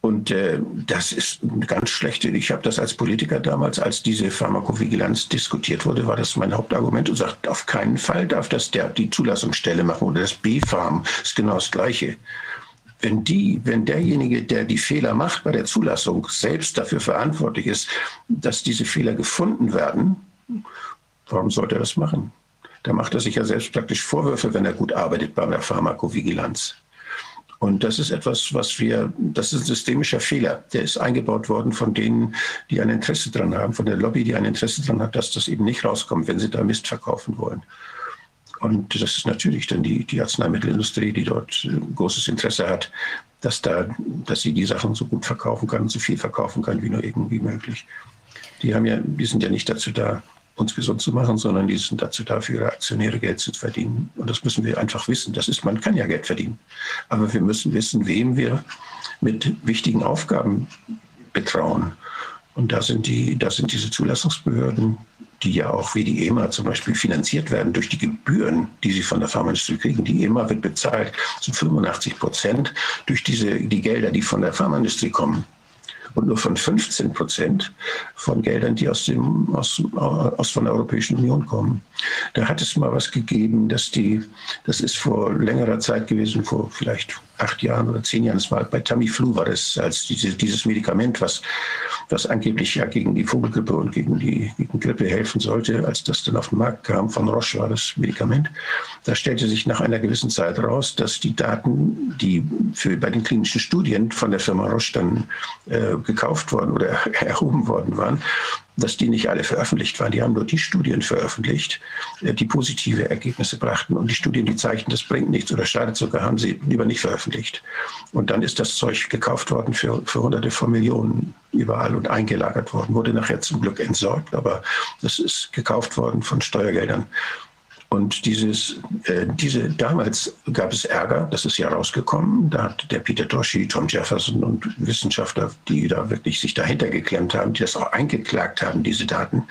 Und äh, das ist eine ganz schlechte. Ich habe das als Politiker damals, als diese Pharmakovigilanz diskutiert wurde, war das mein Hauptargument und sagt, auf keinen Fall darf das der, die Zulassungsstelle machen oder das B-Farm. ist genau das Gleiche. Wenn die, wenn derjenige, der die Fehler macht bei der Zulassung, selbst dafür verantwortlich ist, dass diese Fehler gefunden werden, warum sollte er das machen? Da macht er sich ja selbst praktisch Vorwürfe, wenn er gut arbeitet bei der Pharmakovigilanz. Und das ist etwas, was wir, das ist ein systemischer Fehler. Der ist eingebaut worden von denen, die ein Interesse daran haben, von der Lobby, die ein Interesse daran hat, dass das eben nicht rauskommt, wenn sie da Mist verkaufen wollen. Und das ist natürlich dann die, die Arzneimittelindustrie, die dort großes Interesse hat, dass, da, dass sie die Sachen so gut verkaufen kann, so viel verkaufen kann, wie nur irgendwie möglich. Die, haben ja, die sind ja nicht dazu da, uns gesund zu machen, sondern die sind dazu da, für ihre Aktionäre Geld zu verdienen. Und das müssen wir einfach wissen. Das ist, man kann ja Geld verdienen. Aber wir müssen wissen, wem wir mit wichtigen Aufgaben betrauen. Und da sind, die, da sind diese Zulassungsbehörden, die ja auch wie die EMA zum Beispiel finanziert werden durch die Gebühren, die sie von der Pharmaindustrie kriegen. Die EMA wird bezahlt zu 85 Prozent durch diese, die Gelder, die von der Pharmaindustrie kommen und nur von 15 Prozent von Geldern, die aus, dem, aus, aus von der Europäischen Union kommen. Da hat es mal was gegeben, dass die, das ist vor längerer Zeit gewesen, vor vielleicht acht Jahren oder zehn Jahren, das war bei Tamiflu war das, als diese, dieses Medikament, was, was angeblich ja gegen die Vogelgrippe und gegen die gegen Grippe helfen sollte, als das dann auf den Markt kam, von Roche war das Medikament, da stellte sich nach einer gewissen Zeit raus, dass die Daten, die für, bei den klinischen Studien von der Firma Roche dann äh, gekauft worden oder [laughs] erhoben worden waren, dass die nicht alle veröffentlicht waren. Die haben nur die Studien veröffentlicht, äh, die positive Ergebnisse brachten. Und die Studien, die zeigten, das bringt nichts oder schadet sogar, haben sie lieber nicht veröffentlicht. Und dann ist das Zeug gekauft worden für, für hunderte von Millionen überall und eingelagert worden. Wurde nachher zum Glück entsorgt, aber das ist gekauft worden von Steuergeldern. Und dieses, äh, diese, damals gab es Ärger, das ist ja rausgekommen. Da hat der Peter Toshi, Tom Jefferson und Wissenschaftler, die da wirklich sich dahinter geklemmt haben, die das auch eingeklagt haben, diese Daten.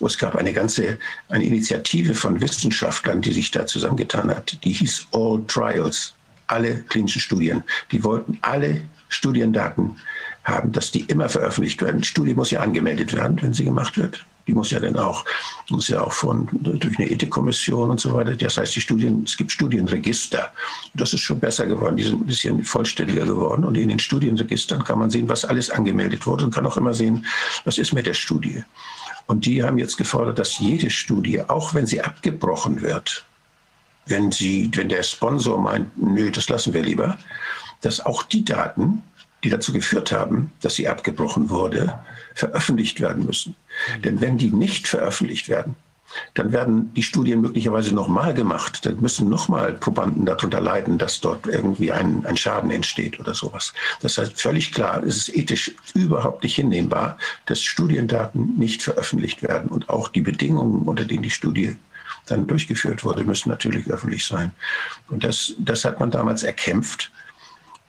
Und es gab eine ganze, eine Initiative von Wissenschaftlern, die sich da zusammengetan hat, die hieß All Trials, alle klinischen Studien. Die wollten alle Studiendaten haben, dass die immer veröffentlicht werden. Die Studie muss ja angemeldet werden, wenn sie gemacht wird die muss ja dann auch, muss ja auch von, durch eine Ethikkommission und so weiter. Das heißt, die Studien, es gibt Studienregister. Das ist schon besser geworden. Die sind ein bisschen vollständiger geworden. Und in den Studienregistern kann man sehen, was alles angemeldet wurde und kann auch immer sehen, was ist mit der Studie. Und die haben jetzt gefordert, dass jede Studie, auch wenn sie abgebrochen wird, wenn, sie, wenn der Sponsor meint, nö, das lassen wir lieber, dass auch die Daten, die dazu geführt haben, dass sie abgebrochen wurde, veröffentlicht werden müssen. Denn wenn die nicht veröffentlicht werden, dann werden die Studien möglicherweise nochmal gemacht. Dann müssen nochmal Probanden darunter leiden, dass dort irgendwie ein, ein Schaden entsteht oder sowas. Das heißt, völlig klar, es ist ethisch überhaupt nicht hinnehmbar, dass Studiendaten nicht veröffentlicht werden. Und auch die Bedingungen, unter denen die Studie dann durchgeführt wurde, müssen natürlich öffentlich sein. Und das, das hat man damals erkämpft.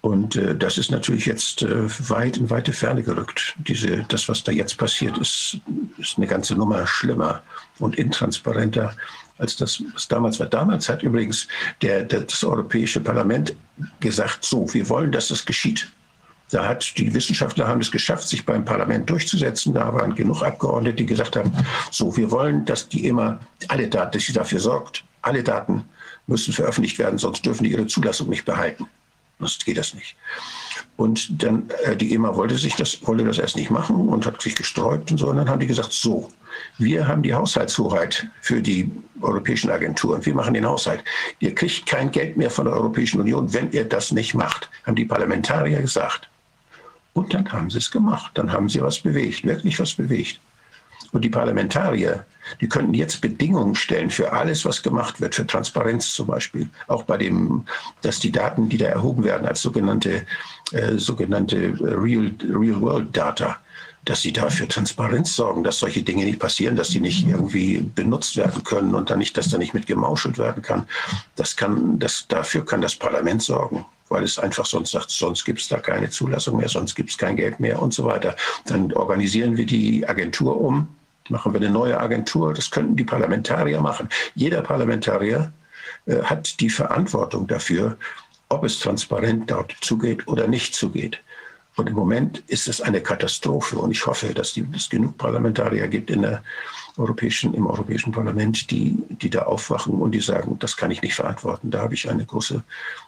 Und äh, das ist natürlich jetzt äh, weit in weite Ferne gerückt. Diese, das, was da jetzt passiert, ist, ist eine ganze Nummer schlimmer und intransparenter als das, was damals war. Damals hat übrigens der, der, das Europäische Parlament gesagt, so, wir wollen, dass das geschieht. Da hat die Wissenschaftler haben es geschafft, sich beim Parlament durchzusetzen. Da waren genug Abgeordnete, die gesagt haben, so, wir wollen, dass die immer alle Daten, dass sie dafür sorgt, alle Daten müssen veröffentlicht werden, sonst dürfen die ihre Zulassung nicht behalten. Sonst geht das nicht. Und dann, äh, die EMA wollte sich das, wollte das erst nicht machen und hat sich gesträubt und so. Und dann haben die gesagt, so, wir haben die Haushaltshoheit für die europäischen Agenturen. Wir machen den Haushalt. Ihr kriegt kein Geld mehr von der Europäischen Union, wenn ihr das nicht macht, haben die Parlamentarier gesagt. Und dann haben sie es gemacht. Dann haben sie was bewegt, wirklich was bewegt. Und die Parlamentarier, die könnten jetzt Bedingungen stellen für alles, was gemacht wird, für Transparenz zum Beispiel. Auch bei dem, dass die Daten, die da erhoben werden als sogenannte, äh, sogenannte Real, Real World Data, dass sie dafür Transparenz sorgen, dass solche Dinge nicht passieren, dass die nicht irgendwie benutzt werden können und dann nicht, dass da nicht mit gemauschelt werden kann. Das kann, das, dafür kann das Parlament sorgen. weil es einfach sonst sagt, sonst gibt es da keine Zulassung mehr, sonst gibt es kein Geld mehr und so weiter. Dann organisieren wir die Agentur um, machen wir eine neue Agentur. Das könnten die Parlamentarier machen. Jeder Parlamentarier äh, hat die Verantwortung dafür, ob es transparent dort zugeht oder nicht zugeht. Und im Moment ist es eine Katastrophe. Und ich hoffe, dass es genug Parlamentarier gibt in der europäischen, im Europäischen Parlament, die, die da aufwachen und die sagen, das kann ich nicht verantworten. Da habe ich eine große,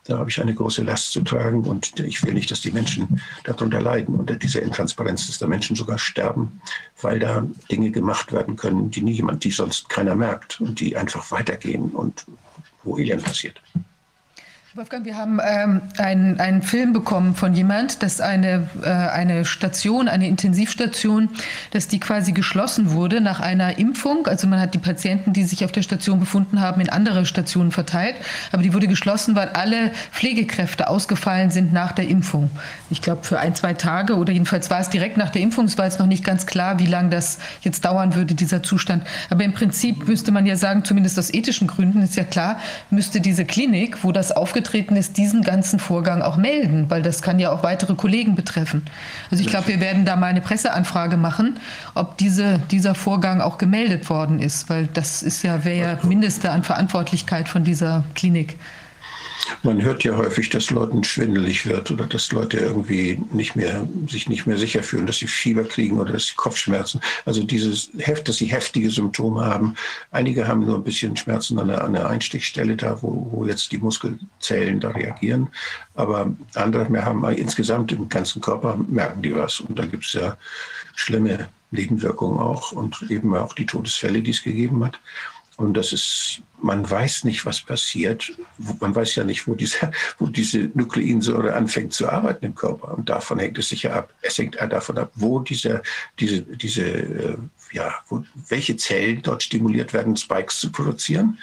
da habe ich eine große Last zu tragen. Und ich will nicht, dass die Menschen darunter leiden unter dieser Intransparenz, dass da Menschen sogar sterben, weil da Dinge gemacht werden können, die niemand, die sonst keiner merkt und die einfach weitergehen und wo Elend passiert. Wolfgang, wir haben ähm, einen, einen Film bekommen von jemand, dass eine, äh, eine Station, eine Intensivstation, dass die quasi geschlossen wurde nach einer Impfung. Also man hat die Patienten, die sich auf der Station befunden haben, in andere Stationen verteilt. Aber die wurde geschlossen, weil alle Pflegekräfte ausgefallen sind nach der Impfung. Ich glaube für ein, zwei Tage oder jedenfalls war es direkt nach der Impfung. Es war jetzt noch nicht ganz klar, wie lange das jetzt dauern würde, dieser Zustand. Aber im Prinzip müsste man ja sagen, zumindest aus ethischen Gründen ist ja klar, müsste diese Klinik, wo das aufgetreten aufgetreten ist, diesen ganzen Vorgang auch melden, weil das kann ja auch weitere Kollegen betreffen. Also ich glaube, wir werden da mal eine Presseanfrage machen, ob diese, dieser Vorgang auch gemeldet worden ist, weil das ist ja, wäre ja Mindeste an Verantwortlichkeit von dieser Klinik. Man hört ja häufig, dass Leuten schwindelig wird oder dass Leute irgendwie nicht mehr, sich nicht mehr sicher fühlen, dass sie Fieber kriegen oder dass sie Kopfschmerzen. Also dieses Heft, dass sie heftige Symptome haben. Einige haben nur ein bisschen Schmerzen an der, an der Einstichstelle da, wo, wo jetzt die Muskelzellen da reagieren. Aber andere mehr haben insgesamt im ganzen Körper merken die was. Und da gibt es ja schlimme Nebenwirkungen auch und eben auch die Todesfälle, die es gegeben hat. Und das ist, man weiß nicht, was passiert. Man weiß ja nicht, wo diese, [laughs] wo diese Nukleinsäure anfängt zu arbeiten im Körper. Und davon hängt es sicher ab. Es hängt davon ab, wo diese, diese, diese, äh, ja, wo, welche Zellen dort stimuliert werden, Spikes zu produzieren.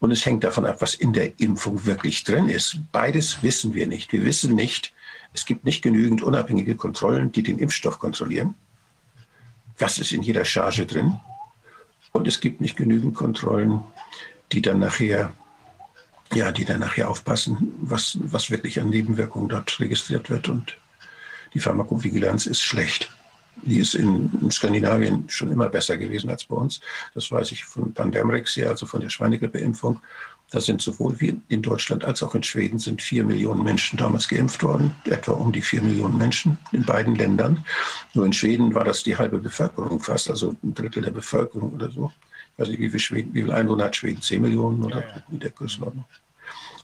Und es hängt davon ab, was in der Impfung wirklich drin ist. Beides wissen wir nicht. Wir wissen nicht, es gibt nicht genügend unabhängige Kontrollen, die den Impfstoff kontrollieren. Was ist in jeder Charge drin? Und es gibt nicht genügend Kontrollen, die dann nachher, ja, die dann nachher aufpassen, was, was wirklich an Nebenwirkungen dort registriert wird. Und die Pharmakovigilanz ist schlecht. Die ist in, in, Skandinavien schon immer besser gewesen als bei uns. Das weiß ich von Pandemrix hier, also von der Schweinegrippeimpfung. Da sind sowohl wie in Deutschland als auch in Schweden sind vier Millionen Menschen damals geimpft worden, etwa um die vier Millionen Menschen in beiden Ländern. Nur in Schweden war das die halbe Bevölkerung fast, also ein Drittel der Bevölkerung oder so. Ich weiß nicht, wie viel, Schweden, wie viel Einwohner hat Schweden? Zehn Millionen oder in der Größenordnung.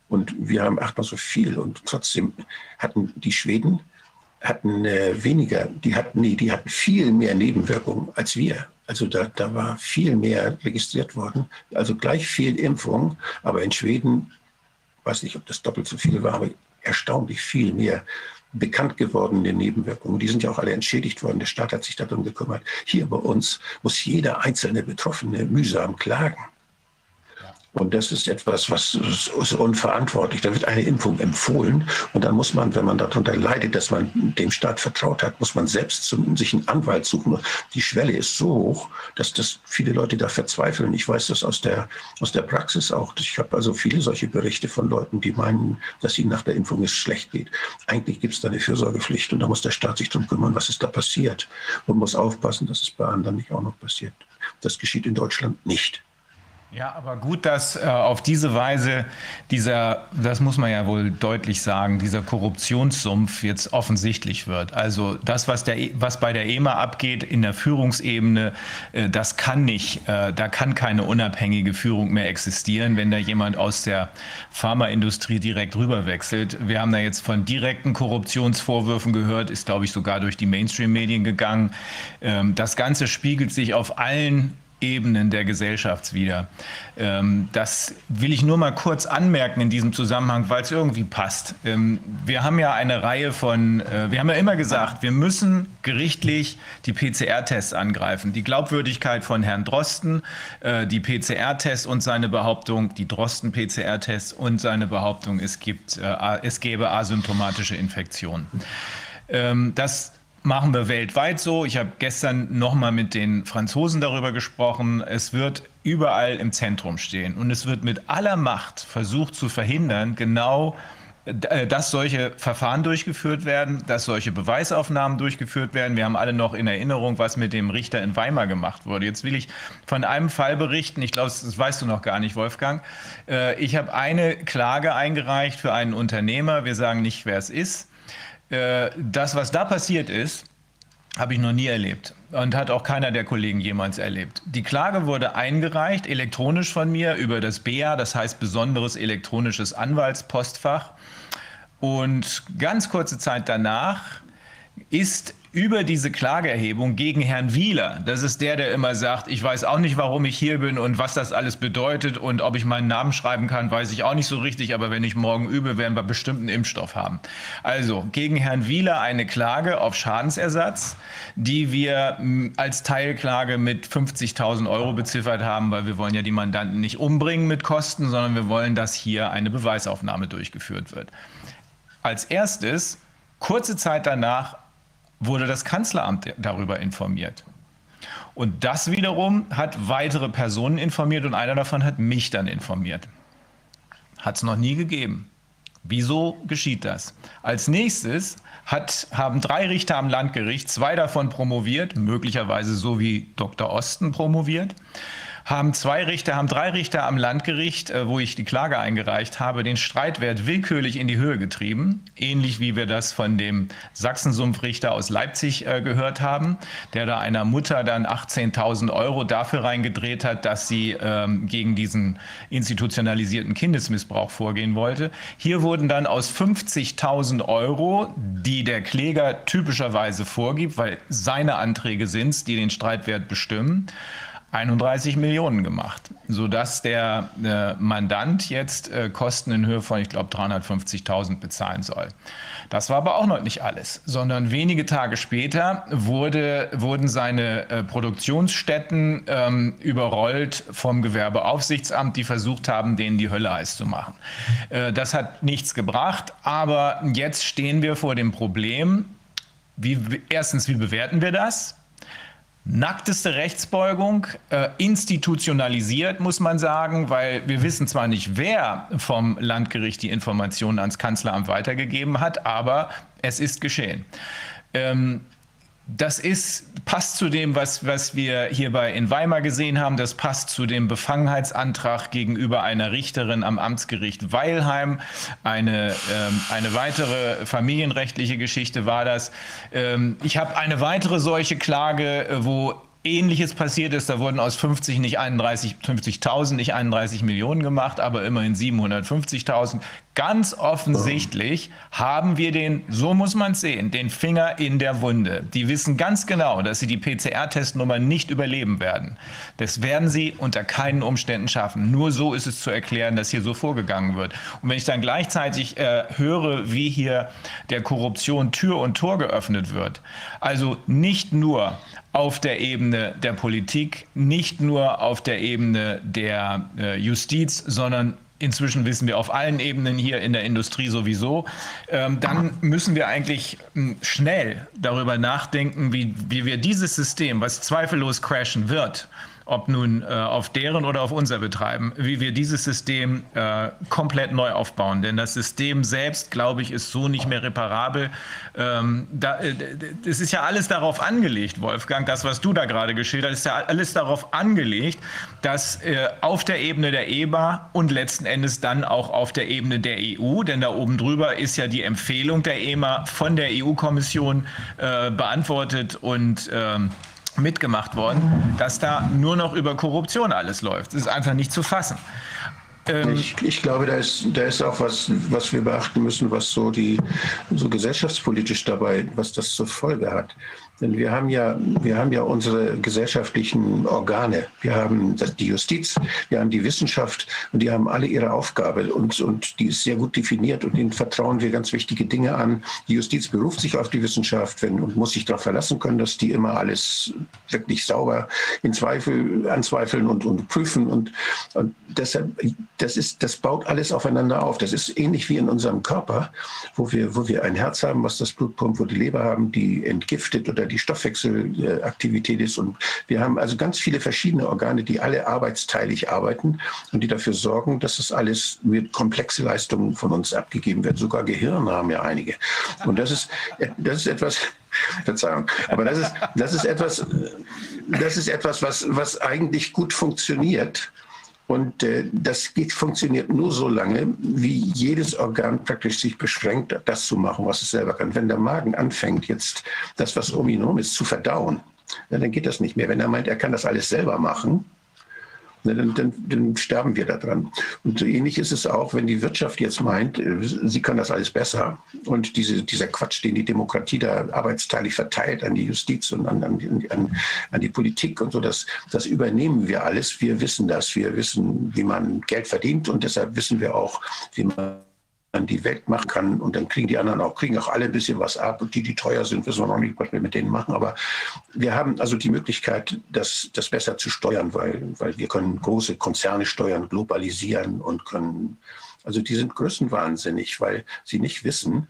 Und wir haben achtmal so viel und trotzdem hatten die Schweden hatten äh, weniger, die hatten, nee, die hatten viel mehr Nebenwirkungen als wir. Also da, da war viel mehr registriert worden. Also gleich viel Impfung, aber in Schweden, weiß nicht, ob das doppelt so viel war, aber erstaunlich viel mehr bekannt gewordene Nebenwirkungen. Die sind ja auch alle entschädigt worden. Der Staat hat sich darum gekümmert. Hier bei uns muss jeder einzelne Betroffene mühsam klagen. Und das ist etwas, was ist unverantwortlich. Da wird eine Impfung empfohlen und dann muss man, wenn man darunter leidet, dass man dem Staat vertraut hat, muss man selbst zum, sich einen Anwalt suchen. Die Schwelle ist so hoch, dass das viele Leute da verzweifeln. Ich weiß das aus der, aus der Praxis auch. Ich habe also viele solche Berichte von Leuten, die meinen, dass ihnen nach der Impfung es schlecht geht. Eigentlich gibt es da eine Fürsorgepflicht und da muss der Staat sich darum kümmern, was ist da passiert und muss aufpassen, dass es bei anderen nicht auch noch passiert. Das geschieht in Deutschland nicht. Ja, aber gut, dass äh, auf diese Weise dieser, das muss man ja wohl deutlich sagen, dieser Korruptionssumpf jetzt offensichtlich wird. Also das, was, der, was bei der EMA abgeht in der Führungsebene, äh, das kann nicht, äh, da kann keine unabhängige Führung mehr existieren, wenn da jemand aus der Pharmaindustrie direkt rüberwechselt. Wir haben da jetzt von direkten Korruptionsvorwürfen gehört, ist, glaube ich, sogar durch die Mainstream-Medien gegangen. Ähm, das Ganze spiegelt sich auf allen Ebenen der Gesellschaft wieder. Ähm, das will ich nur mal kurz anmerken in diesem Zusammenhang, weil es irgendwie passt. Ähm, wir haben ja eine Reihe von, äh, wir haben ja immer gesagt, wir müssen gerichtlich die PCR-Tests angreifen. Die Glaubwürdigkeit von Herrn Drosten, äh, die PCR-Tests und seine Behauptung, die Drosten-PCR-Tests und seine Behauptung, es, gibt, äh, es gäbe asymptomatische Infektionen. Ähm, das machen wir weltweit so. Ich habe gestern noch mal mit den Franzosen darüber gesprochen. Es wird überall im Zentrum stehen und es wird mit aller Macht versucht zu verhindern, genau äh, dass solche Verfahren durchgeführt werden, dass solche Beweisaufnahmen durchgeführt werden. Wir haben alle noch in Erinnerung, was mit dem Richter in Weimar gemacht wurde. Jetzt will ich von einem Fall berichten. Ich glaube, das weißt du noch gar nicht, Wolfgang. Äh, ich habe eine Klage eingereicht für einen Unternehmer. Wir sagen nicht, wer es ist. Äh, das, was da passiert ist, habe ich noch nie erlebt und hat auch keiner der Kollegen jemals erlebt. Die Klage wurde eingereicht, elektronisch von mir, über das BEA, das heißt besonderes elektronisches Anwaltspostfach. Und ganz kurze Zeit danach ist über diese Klageerhebung gegen Herrn Wieler. Das ist der, der immer sagt, ich weiß auch nicht, warum ich hier bin und was das alles bedeutet und ob ich meinen Namen schreiben kann, weiß ich auch nicht so richtig, aber wenn ich morgen übe, werden wir bestimmt einen Impfstoff haben. Also gegen Herrn Wieler eine Klage auf Schadensersatz, die wir hm, als Teilklage mit 50.000 Euro beziffert haben, weil wir wollen ja die Mandanten nicht umbringen mit Kosten, sondern wir wollen, dass hier eine Beweisaufnahme durchgeführt wird. Als erstes, kurze Zeit danach, wurde das Kanzleramt darüber informiert. Und das wiederum hat weitere Personen informiert und einer davon hat mich dann informiert. Hat es noch nie gegeben. Wieso geschieht das? Als nächstes hat, haben drei Richter am Landgericht, zwei davon promoviert, möglicherweise so wie Dr. Osten promoviert haben zwei Richter, haben drei Richter am Landgericht, äh, wo ich die Klage eingereicht habe, den Streitwert willkürlich in die Höhe getrieben, ähnlich wie wir das von dem Sachsensumpfrichter aus Leipzig äh, gehört haben, der da einer Mutter dann 18.000 Euro dafür reingedreht hat, dass sie ähm, gegen diesen institutionalisierten Kindesmissbrauch vorgehen wollte. Hier wurden dann aus 50.000 Euro, die der Kläger typischerweise vorgibt, weil seine Anträge sind es, die den Streitwert bestimmen, 31 Millionen gemacht, sodass der äh, Mandant jetzt äh, Kosten in Höhe von, ich glaube, 350.000 bezahlen soll. Das war aber auch noch nicht alles, sondern wenige Tage später wurde, wurden seine äh, Produktionsstätten ähm, überrollt vom Gewerbeaufsichtsamt, die versucht haben, denen die Hölle heiß zu machen. Äh, das hat nichts gebracht, aber jetzt stehen wir vor dem Problem, wie, erstens, wie bewerten wir das? Nackteste Rechtsbeugung, äh, institutionalisiert, muss man sagen, weil wir wissen zwar nicht, wer vom Landgericht die Informationen ans Kanzleramt weitergegeben hat, aber es ist geschehen. Ähm, das ist, passt zu dem, was, was wir hierbei in Weimar gesehen haben. Das passt zu dem Befangenheitsantrag gegenüber einer Richterin am Amtsgericht Weilheim. Eine, ähm, eine weitere familienrechtliche Geschichte war das. Ähm, ich habe eine weitere solche Klage, äh, wo Ähnliches passiert ist. Da wurden aus 50 nicht 31, 50.000 nicht 31 Millionen gemacht, aber immerhin 750.000. Ganz offensichtlich haben wir den, so muss man es sehen, den Finger in der Wunde. Die wissen ganz genau, dass sie die PCR-Testnummer nicht überleben werden. Das werden sie unter keinen Umständen schaffen. Nur so ist es zu erklären, dass hier so vorgegangen wird. Und wenn ich dann gleichzeitig äh, höre, wie hier der Korruption Tür und Tor geöffnet wird, also nicht nur auf der Ebene der Politik, nicht nur auf der Ebene der äh, Justiz, sondern inzwischen wissen wir auf allen Ebenen hier in der Industrie sowieso, ähm, dann müssen wir eigentlich ähm, schnell darüber nachdenken, wie, wie wir dieses System, was zweifellos crashen wird, ob nun äh, auf deren oder auf unser betreiben, wie wir dieses System äh, komplett neu aufbauen. Denn das System selbst, glaube ich, ist so nicht mehr reparabel. Ähm, da, äh, es ist ja alles darauf angelegt, Wolfgang, das, was du da gerade geschildert hast, ist ja alles darauf angelegt, dass äh, auf der Ebene der EBA und letzten Endes dann auch auf der Ebene der EU, denn da oben drüber ist ja die Empfehlung der EMA von der EU-Kommission äh, beantwortet und ähm, mitgemacht worden, dass da nur noch über Korruption alles läuft. Das ist einfach nicht zu fassen. Ähm ich, ich, glaube, da ist, da ist auch was, was wir beachten müssen, was so die so gesellschaftspolitisch dabei, was das zur Folge hat. Denn wir haben ja, wir haben ja unsere gesellschaftlichen Organe. Wir haben die Justiz, wir haben die Wissenschaft und die haben alle ihre Aufgabe und, und die ist sehr gut definiert und ihnen vertrauen wir ganz wichtige Dinge an. Die Justiz beruft sich auf die Wissenschaft wenn, und muss sich darauf verlassen können, dass die immer alles wirklich sauber in Zweifel, anzweifeln und, und prüfen und, und deshalb, das ist, das baut alles aufeinander auf. Das ist ähnlich wie in unserem Körper, wo wir, wo wir ein Herz haben, was das Blut pumpt, wo die Leber haben, die entgiftet oder da die Stoffwechselaktivität ist. Und wir haben also ganz viele verschiedene Organe, die alle arbeitsteilig arbeiten und die dafür sorgen, dass das alles mit komplexe Leistungen von uns abgegeben wird. Sogar Gehirne haben ja einige. Und das ist, das ist etwas, [laughs] Verzeihung. Aber das ist, das ist etwas, das ist etwas, was, was eigentlich gut funktioniert. Und äh, das geht, funktioniert nur so lange, wie jedes Organ praktisch sich beschränkt, das zu machen, was es selber kann. Wenn der Magen anfängt, jetzt das, was um ihn herum ist, zu verdauen, dann geht das nicht mehr. Wenn er meint, er kann das alles selber machen, dann, dann, dann sterben wir daran. Und so ähnlich ist es auch, wenn die Wirtschaft jetzt meint, äh, sie kann das alles besser und diese, dieser Quatsch, den die Demokratie da arbeitsteilig verteilt an die Justiz und an, an, an, an die Politik und so, das, das übernehmen wir alles. Wir wissen das. Wir wissen, wie man Geld verdient und deshalb wissen wir auch, wie man an die Welt machen kann. Und dann kriegen die anderen auch, kriegen auch alle ein bisschen was ab. Und die, die teuer sind, wissen wir noch nicht, was wir mit denen machen. Aber wir haben also die Möglichkeit, das, das besser zu steuern, weil, weil wir können große Konzerne steuern, globalisieren und können, also die sind größenwahnsinnig, weil sie nicht wissen,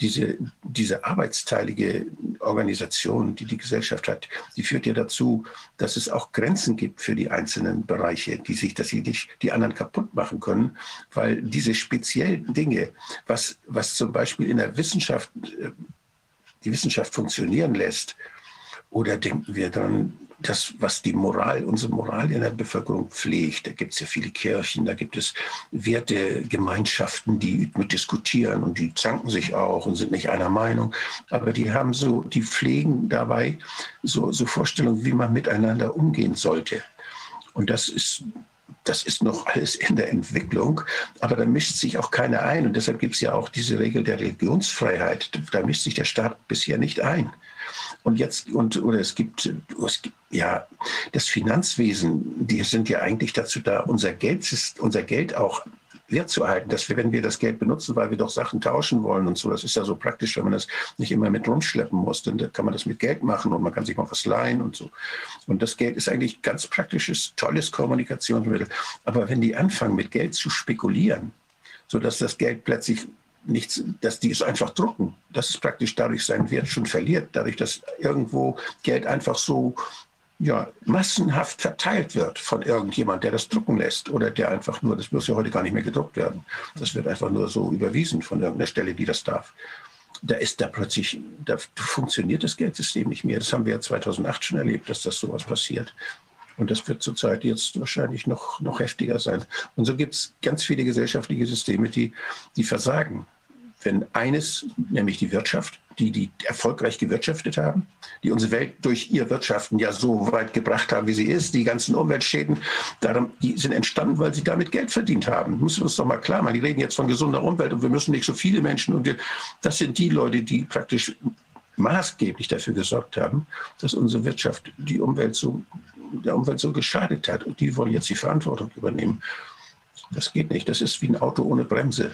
diese, diese arbeitsteilige Organisation, die die Gesellschaft hat, die führt ja dazu, dass es auch Grenzen gibt für die einzelnen Bereiche, die sich, dass sie nicht die anderen kaputt machen können, weil diese speziellen Dinge, was, was zum Beispiel in der Wissenschaft, äh, die Wissenschaft funktionieren lässt, oder denken wir dann, das, was die Moral, unsere Moral in der Bevölkerung pflegt. Da gibt es ja viele Kirchen, da gibt es Wertegemeinschaften, die mit diskutieren und die zanken sich auch und sind nicht einer Meinung. Aber die haben so, die pflegen dabei so, so Vorstellungen, wie man miteinander umgehen sollte. Und das ist das ist noch alles in der Entwicklung, aber da mischt sich auch keiner ein. Und deshalb gibt es ja auch diese Regel der Religionsfreiheit. Da mischt sich der Staat bisher nicht ein. Und jetzt, und, oder es gibt, es gibt, ja, das Finanzwesen, die sind ja eigentlich dazu da, unser Geld, ist, unser Geld auch wert zu erhalten, dass wir, wenn wir das Geld benutzen, weil wir doch Sachen tauschen wollen und so, das ist ja so praktisch, wenn man das nicht immer mit rumschleppen muss, dann kann man das mit Geld machen und man kann sich mal was leihen und so. Und das Geld ist eigentlich ganz praktisches, tolles Kommunikationsmittel. Aber wenn die anfangen, mit Geld zu spekulieren, sodass das Geld plötzlich nichts, dass die es einfach drucken, dass es praktisch dadurch seinen Wert schon verliert, dadurch, dass irgendwo Geld einfach so ja, massenhaft verteilt wird von irgendjemand, der das drucken lässt oder der einfach nur, das muss ja heute gar nicht mehr gedruckt werden, das wird einfach nur so überwiesen von irgendeiner Stelle, die das darf. Da ist da plötzlich, da funktioniert das Geldsystem nicht mehr. Das haben wir ja 2008 schon erlebt, dass das sowas passiert. Und das wird zurzeit jetzt wahrscheinlich noch, noch heftiger sein. Und so gibt es ganz viele gesellschaftliche Systeme, die, die versagen. Wenn eines, nämlich die Wirtschaft, die, die erfolgreich gewirtschaftet haben, die unsere Welt durch ihr Wirtschaften ja so weit gebracht haben, wie sie ist, die ganzen Umweltschäden, darum, die sind entstanden, weil sie damit Geld verdient haben. Müssen wir uns doch mal klar machen. Die reden jetzt von gesunder Umwelt und wir müssen nicht so viele Menschen und wir, das sind die Leute, die praktisch maßgeblich dafür gesorgt haben, dass unsere Wirtschaft die Umwelt so der Umwelt so geschadet hat und die wollen jetzt die Verantwortung übernehmen. Das geht nicht. Das ist wie ein Auto ohne Bremse.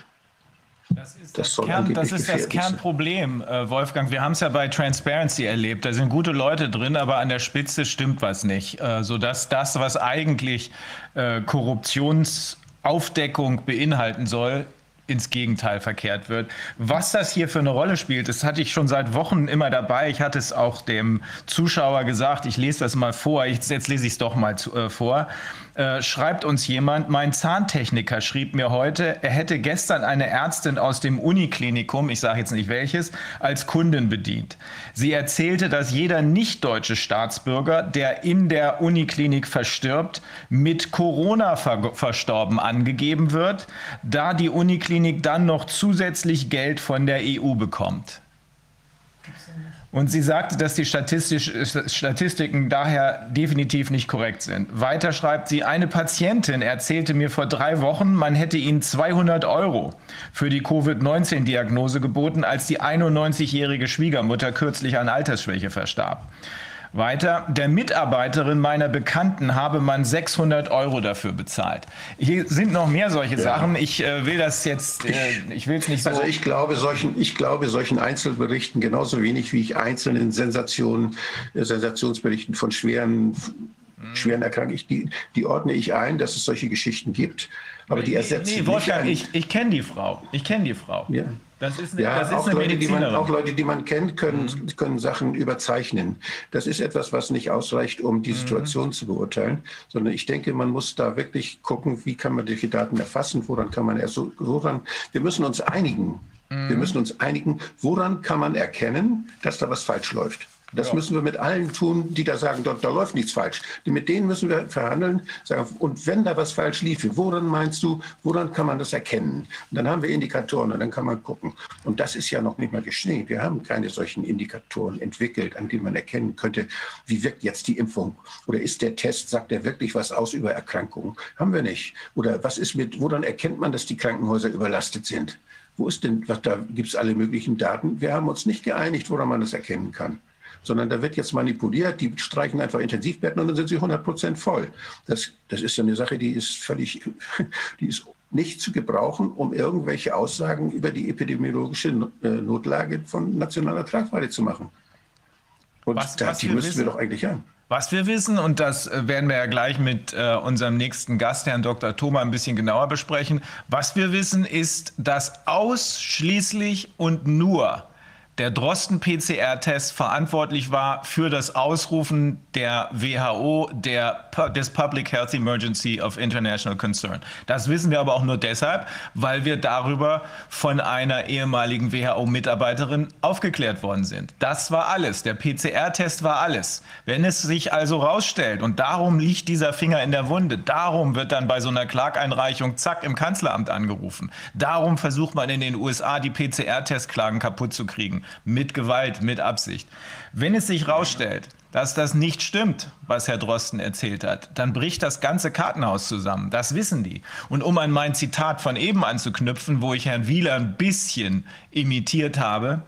Das ist das, das, Kern, das, ist das Kernproblem, äh, Wolfgang. Wir haben es ja bei Transparency erlebt. Da sind gute Leute drin, aber an der Spitze stimmt was nicht. Äh, sodass das, was eigentlich äh, Korruptionsaufdeckung beinhalten soll, ins Gegenteil verkehrt wird. Was das hier für eine Rolle spielt, das hatte ich schon seit Wochen immer dabei. Ich hatte es auch dem Zuschauer gesagt, ich lese das mal vor. Ich, jetzt lese ich es doch mal zu, äh, vor. Äh, schreibt uns jemand, mein Zahntechniker schrieb mir heute, er hätte gestern eine Ärztin aus dem Uniklinikum, ich sage jetzt nicht welches, als Kundin bedient. Sie erzählte, dass jeder nicht-deutsche Staatsbürger, der in der Uniklinik verstirbt, mit Corona ver verstorben angegeben wird, da die Uniklinik dann noch zusätzlich Geld von der EU bekommt. Und sie sagte, dass die Statistiken daher definitiv nicht korrekt sind. Weiter schreibt sie, eine Patientin erzählte mir vor drei Wochen, man hätte ihnen 200 Euro für die Covid-19-Diagnose geboten, als die 91-jährige Schwiegermutter kürzlich an Altersschwäche verstarb. Weiter, der Mitarbeiterin meiner Bekannten habe man 600 Euro dafür bezahlt. Hier sind noch mehr solche ja. Sachen. Ich äh, will das jetzt, äh, ich will es nicht so. Also ich glaube, solchen, ich glaube solchen Einzelberichten genauso wenig wie ich einzelnen Sensationen, äh, Sensationsberichten von schweren schweren Erkrankungen, die, die ordne ich ein, dass es solche Geschichten gibt. Aber die ersetzen nee, Wolfgang, ich, ich kenne die Frau. Ich kenne die Frau. Ja. Das ist, eine, ja, das ist auch, Leute, die man, auch Leute, die man kennt, können, mhm. können Sachen überzeichnen. Das ist etwas, was nicht ausreicht, um die mhm. Situation zu beurteilen, sondern ich denke, man muss da wirklich gucken, wie kann man solche Daten erfassen, woran kann man erst, woran, wir müssen uns einigen. Mhm. Wir müssen uns einigen, woran kann man erkennen, dass da was falsch läuft. Das ja. müssen wir mit allen tun, die da sagen, dort, da läuft nichts falsch. Mit denen müssen wir verhandeln. Sagen, und wenn da was falsch lief, woran meinst du, woran kann man das erkennen? Und dann haben wir Indikatoren und dann kann man gucken. Und das ist ja noch nicht mal geschehen. Wir haben keine solchen Indikatoren entwickelt, an denen man erkennen könnte, wie wirkt jetzt die Impfung? Oder ist der Test, sagt er wirklich was aus über Erkrankungen? Haben wir nicht. Oder was ist mit, woran erkennt man, dass die Krankenhäuser überlastet sind? Wo ist denn, was, da gibt es alle möglichen Daten. Wir haben uns nicht geeinigt, woran man das erkennen kann sondern da wird jetzt manipuliert, die streichen einfach Intensivbetten und dann sind sie 100 Prozent voll. Das, das ist ja eine Sache, die ist völlig, [laughs] die ist nicht zu gebrauchen, um irgendwelche Aussagen über die epidemiologische äh, Notlage von nationaler Tragweite zu machen. Und was, da, was die müssen wir doch eigentlich haben. Was wir wissen, und das äh, werden wir ja gleich mit äh, unserem nächsten Gast, Herrn Dr. Thoma, ein bisschen genauer besprechen. Was wir wissen, ist, dass ausschließlich und nur der Drosten-PCR-Test verantwortlich war für das Ausrufen der WHO der, des Public Health Emergency of International Concern. Das wissen wir aber auch nur deshalb, weil wir darüber von einer ehemaligen WHO-Mitarbeiterin aufgeklärt worden sind. Das war alles. Der PCR-Test war alles. Wenn es sich also rausstellt, und darum liegt dieser Finger in der Wunde, darum wird dann bei so einer Klageinreichung zack im Kanzleramt angerufen. Darum versucht man in den USA die PCR-Testklagen kaputt zu kriegen mit Gewalt, mit Absicht. Wenn es sich herausstellt, dass das nicht stimmt, was Herr Drosten erzählt hat, dann bricht das ganze Kartenhaus zusammen. Das wissen die. Und um an mein Zitat von eben anzuknüpfen, wo ich Herrn Wieler ein bisschen imitiert habe,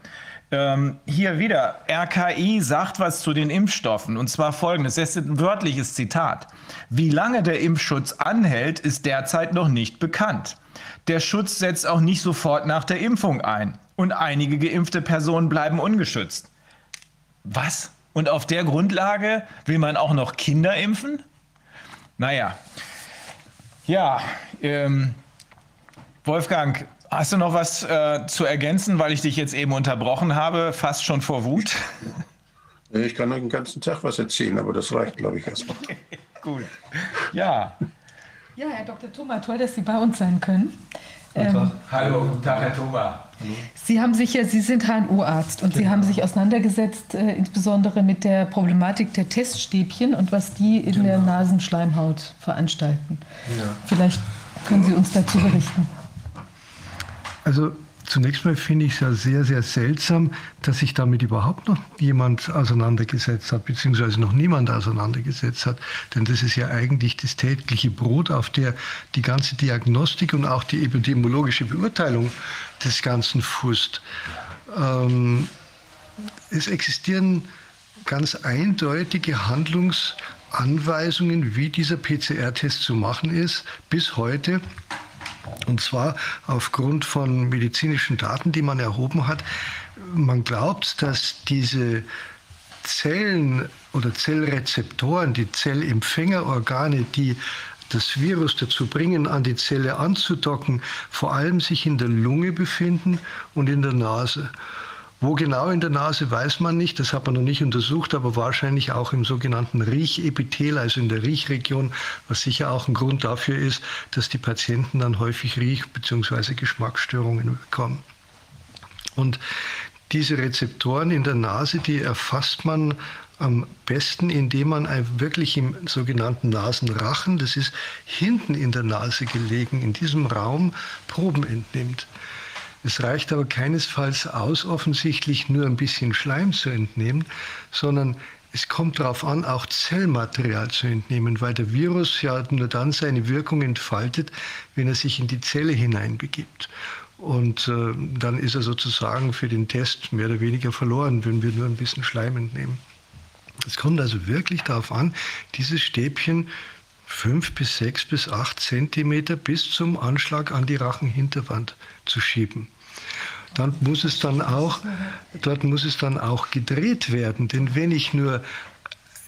ähm, hier wieder, RKI sagt was zu den Impfstoffen und zwar folgendes, das ist ein wörtliches Zitat. Wie lange der Impfschutz anhält, ist derzeit noch nicht bekannt. Der Schutz setzt auch nicht sofort nach der Impfung ein und einige geimpfte Personen bleiben ungeschützt. Was? Und auf der Grundlage will man auch noch Kinder impfen? Naja, ja, ähm, Wolfgang, hast du noch was äh, zu ergänzen, weil ich dich jetzt eben unterbrochen habe, fast schon vor Wut? [laughs] Ich kann noch den ganzen Tag was erzählen, aber das reicht, glaube ich, erstmal. Gut. Ja. Ja, Herr Dr. Thoma, toll, dass Sie bei uns sein können. Ähm, Hallo, guten Tag, Herr Thoma. Sie haben sich ja, Sie sind HNO-Arzt und genau. Sie haben sich auseinandergesetzt, äh, insbesondere mit der Problematik der Teststäbchen und was die in genau. der Nasenschleimhaut veranstalten. Ja. Vielleicht können Sie uns dazu berichten. Also Zunächst mal finde ich es ja sehr, sehr seltsam, dass sich damit überhaupt noch jemand auseinandergesetzt hat, beziehungsweise noch niemand auseinandergesetzt hat. Denn das ist ja eigentlich das tägliche Brot, auf der die ganze Diagnostik und auch die epidemiologische Beurteilung des Ganzen fußt. Ähm, es existieren ganz eindeutige Handlungsanweisungen, wie dieser PCR-Test zu machen ist, bis heute. Und zwar aufgrund von medizinischen Daten, die man erhoben hat. Man glaubt, dass diese Zellen oder Zellrezeptoren, die Zellempfängerorgane, die das Virus dazu bringen, an die Zelle anzudocken, vor allem sich in der Lunge befinden und in der Nase. Wo genau in der Nase weiß man nicht, das hat man noch nicht untersucht, aber wahrscheinlich auch im sogenannten Riechepithel, also in der Riechregion, was sicher auch ein Grund dafür ist, dass die Patienten dann häufig Riech- bzw. Geschmacksstörungen bekommen. Und diese Rezeptoren in der Nase, die erfasst man am besten, indem man wirklich im sogenannten Nasenrachen, das ist hinten in der Nase gelegen, in diesem Raum Proben entnimmt. Es reicht aber keinesfalls aus, offensichtlich nur ein bisschen Schleim zu entnehmen, sondern es kommt darauf an, auch Zellmaterial zu entnehmen, weil der Virus ja nur dann seine Wirkung entfaltet, wenn er sich in die Zelle hineinbegibt. Und äh, dann ist er sozusagen für den Test mehr oder weniger verloren, wenn wir nur ein bisschen Schleim entnehmen. Es kommt also wirklich darauf an, dieses Stäbchen fünf bis sechs bis acht Zentimeter bis zum Anschlag an die Rachenhinterwand zu schieben. Dann muss es dann auch, dort muss es dann auch gedreht werden. Denn wenn ich nur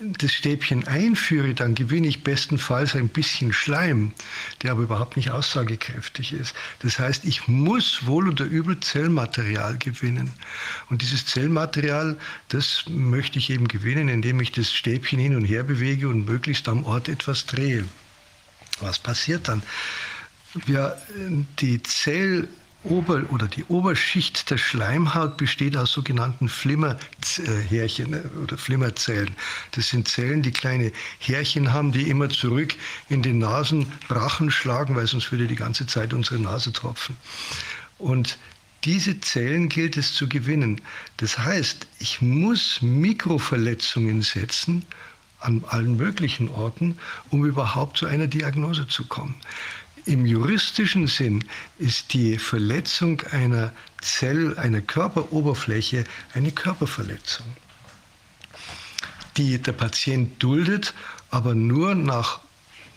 das Stäbchen einführe, dann gewinne ich bestenfalls ein bisschen Schleim, der aber überhaupt nicht aussagekräftig ist. Das heißt, ich muss wohl oder übel Zellmaterial gewinnen. Und dieses Zellmaterial, das möchte ich eben gewinnen, indem ich das Stäbchen hin und her bewege und möglichst am Ort etwas drehe. Was passiert dann? Wir, die Zell Ober- oder die Oberschicht der Schleimhaut besteht aus sogenannten Flimmerhärchen äh, oder Flimmerzellen. Das sind Zellen, die kleine Härchen haben, die immer zurück in den Nasenbrachen schlagen, weil sonst würde die ganze Zeit unsere Nase tropfen. Und diese Zellen gilt es zu gewinnen. Das heißt, ich muss Mikroverletzungen setzen an allen möglichen Orten, um überhaupt zu einer Diagnose zu kommen. Im juristischen Sinn ist die Verletzung einer Zell, einer Körperoberfläche eine Körperverletzung, die der Patient duldet, aber nur nach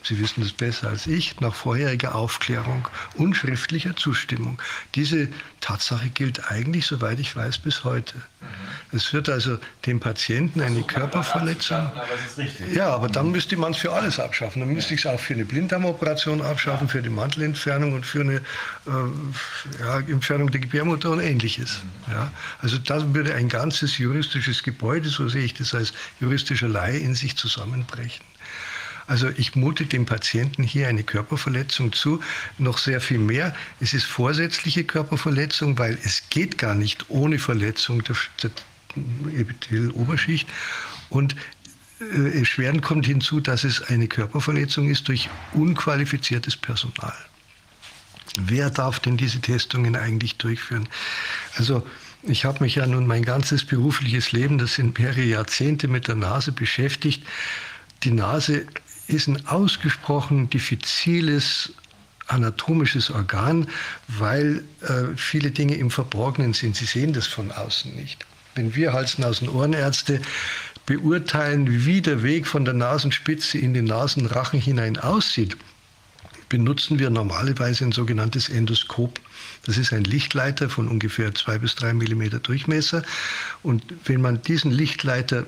Sie wissen das besser als ich, nach vorheriger Aufklärung und schriftlicher Zustimmung. Diese Tatsache gilt eigentlich, soweit ich weiß, bis heute. Es wird also dem Patienten eine Körperverletzung. Ja, aber dann müsste man es für alles abschaffen. Dann müsste ich es auch für eine Blinddarmoperation abschaffen, für die Mantelentfernung und für eine äh, ja, Entfernung der Gebärmutter und ähnliches. Ja, also da würde ein ganzes juristisches Gebäude, so sehe ich das als juristischer Laie, in sich zusammenbrechen. Also ich mute dem Patienten hier eine Körperverletzung zu. Noch sehr viel mehr. Es ist vorsätzliche Körperverletzung, weil es geht gar nicht ohne Verletzung der, der Epithelioberschicht. Und äh, erschwerend kommt hinzu, dass es eine Körperverletzung ist durch unqualifiziertes Personal. Wer darf denn diese Testungen eigentlich durchführen? Also ich habe mich ja nun mein ganzes berufliches Leben, das sind mehrere Jahrzehnte mit der Nase beschäftigt. Die Nase ist ein ausgesprochen diffiziles anatomisches Organ, weil äh, viele Dinge im Verborgenen sind. Sie sehen das von außen nicht. Wenn wir Hals-, Nasen-, Ohrenärzte beurteilen, wie der Weg von der Nasenspitze in den Nasenrachen hinein aussieht, benutzen wir normalerweise ein sogenanntes Endoskop. Das ist ein Lichtleiter von ungefähr zwei bis drei Millimeter Durchmesser. Und wenn man diesen Lichtleiter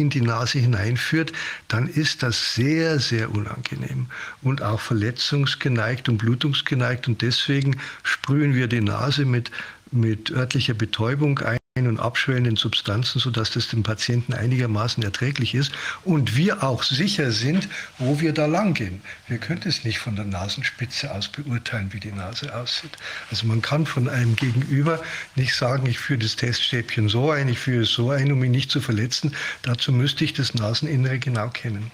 in die Nase hineinführt, dann ist das sehr, sehr unangenehm und auch verletzungsgeneigt und blutungsgeneigt. Und deswegen sprühen wir die Nase mit, mit örtlicher Betäubung ein und abschwellenden Substanzen, sodass das dem Patienten einigermaßen erträglich ist und wir auch sicher sind, wo wir da lang gehen. Wir können es nicht von der Nasenspitze aus beurteilen, wie die Nase aussieht. Also man kann von einem Gegenüber nicht sagen, ich führe das Teststäbchen so ein, ich führe es so ein, um ihn nicht zu verletzen. Dazu müsste ich das Naseninnere genau kennen.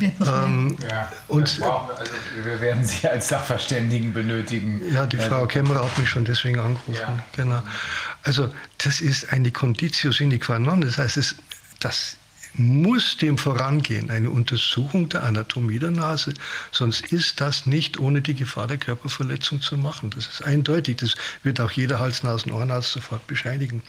Ähm, ja, und brauchen, also wir werden Sie als Sachverständigen benötigen. Ja, die Frau Kämmerer hat mich schon deswegen angerufen. Ja. Genau. Also das ist eine Conditio sine qua non. Das heißt, es, das muss dem vorangehen, eine Untersuchung der Anatomie der Nase. Sonst ist das nicht ohne die Gefahr der Körperverletzung zu machen. Das ist eindeutig. Das wird auch jeder Hals-Nasen-Ohrenarzt sofort bescheinigen.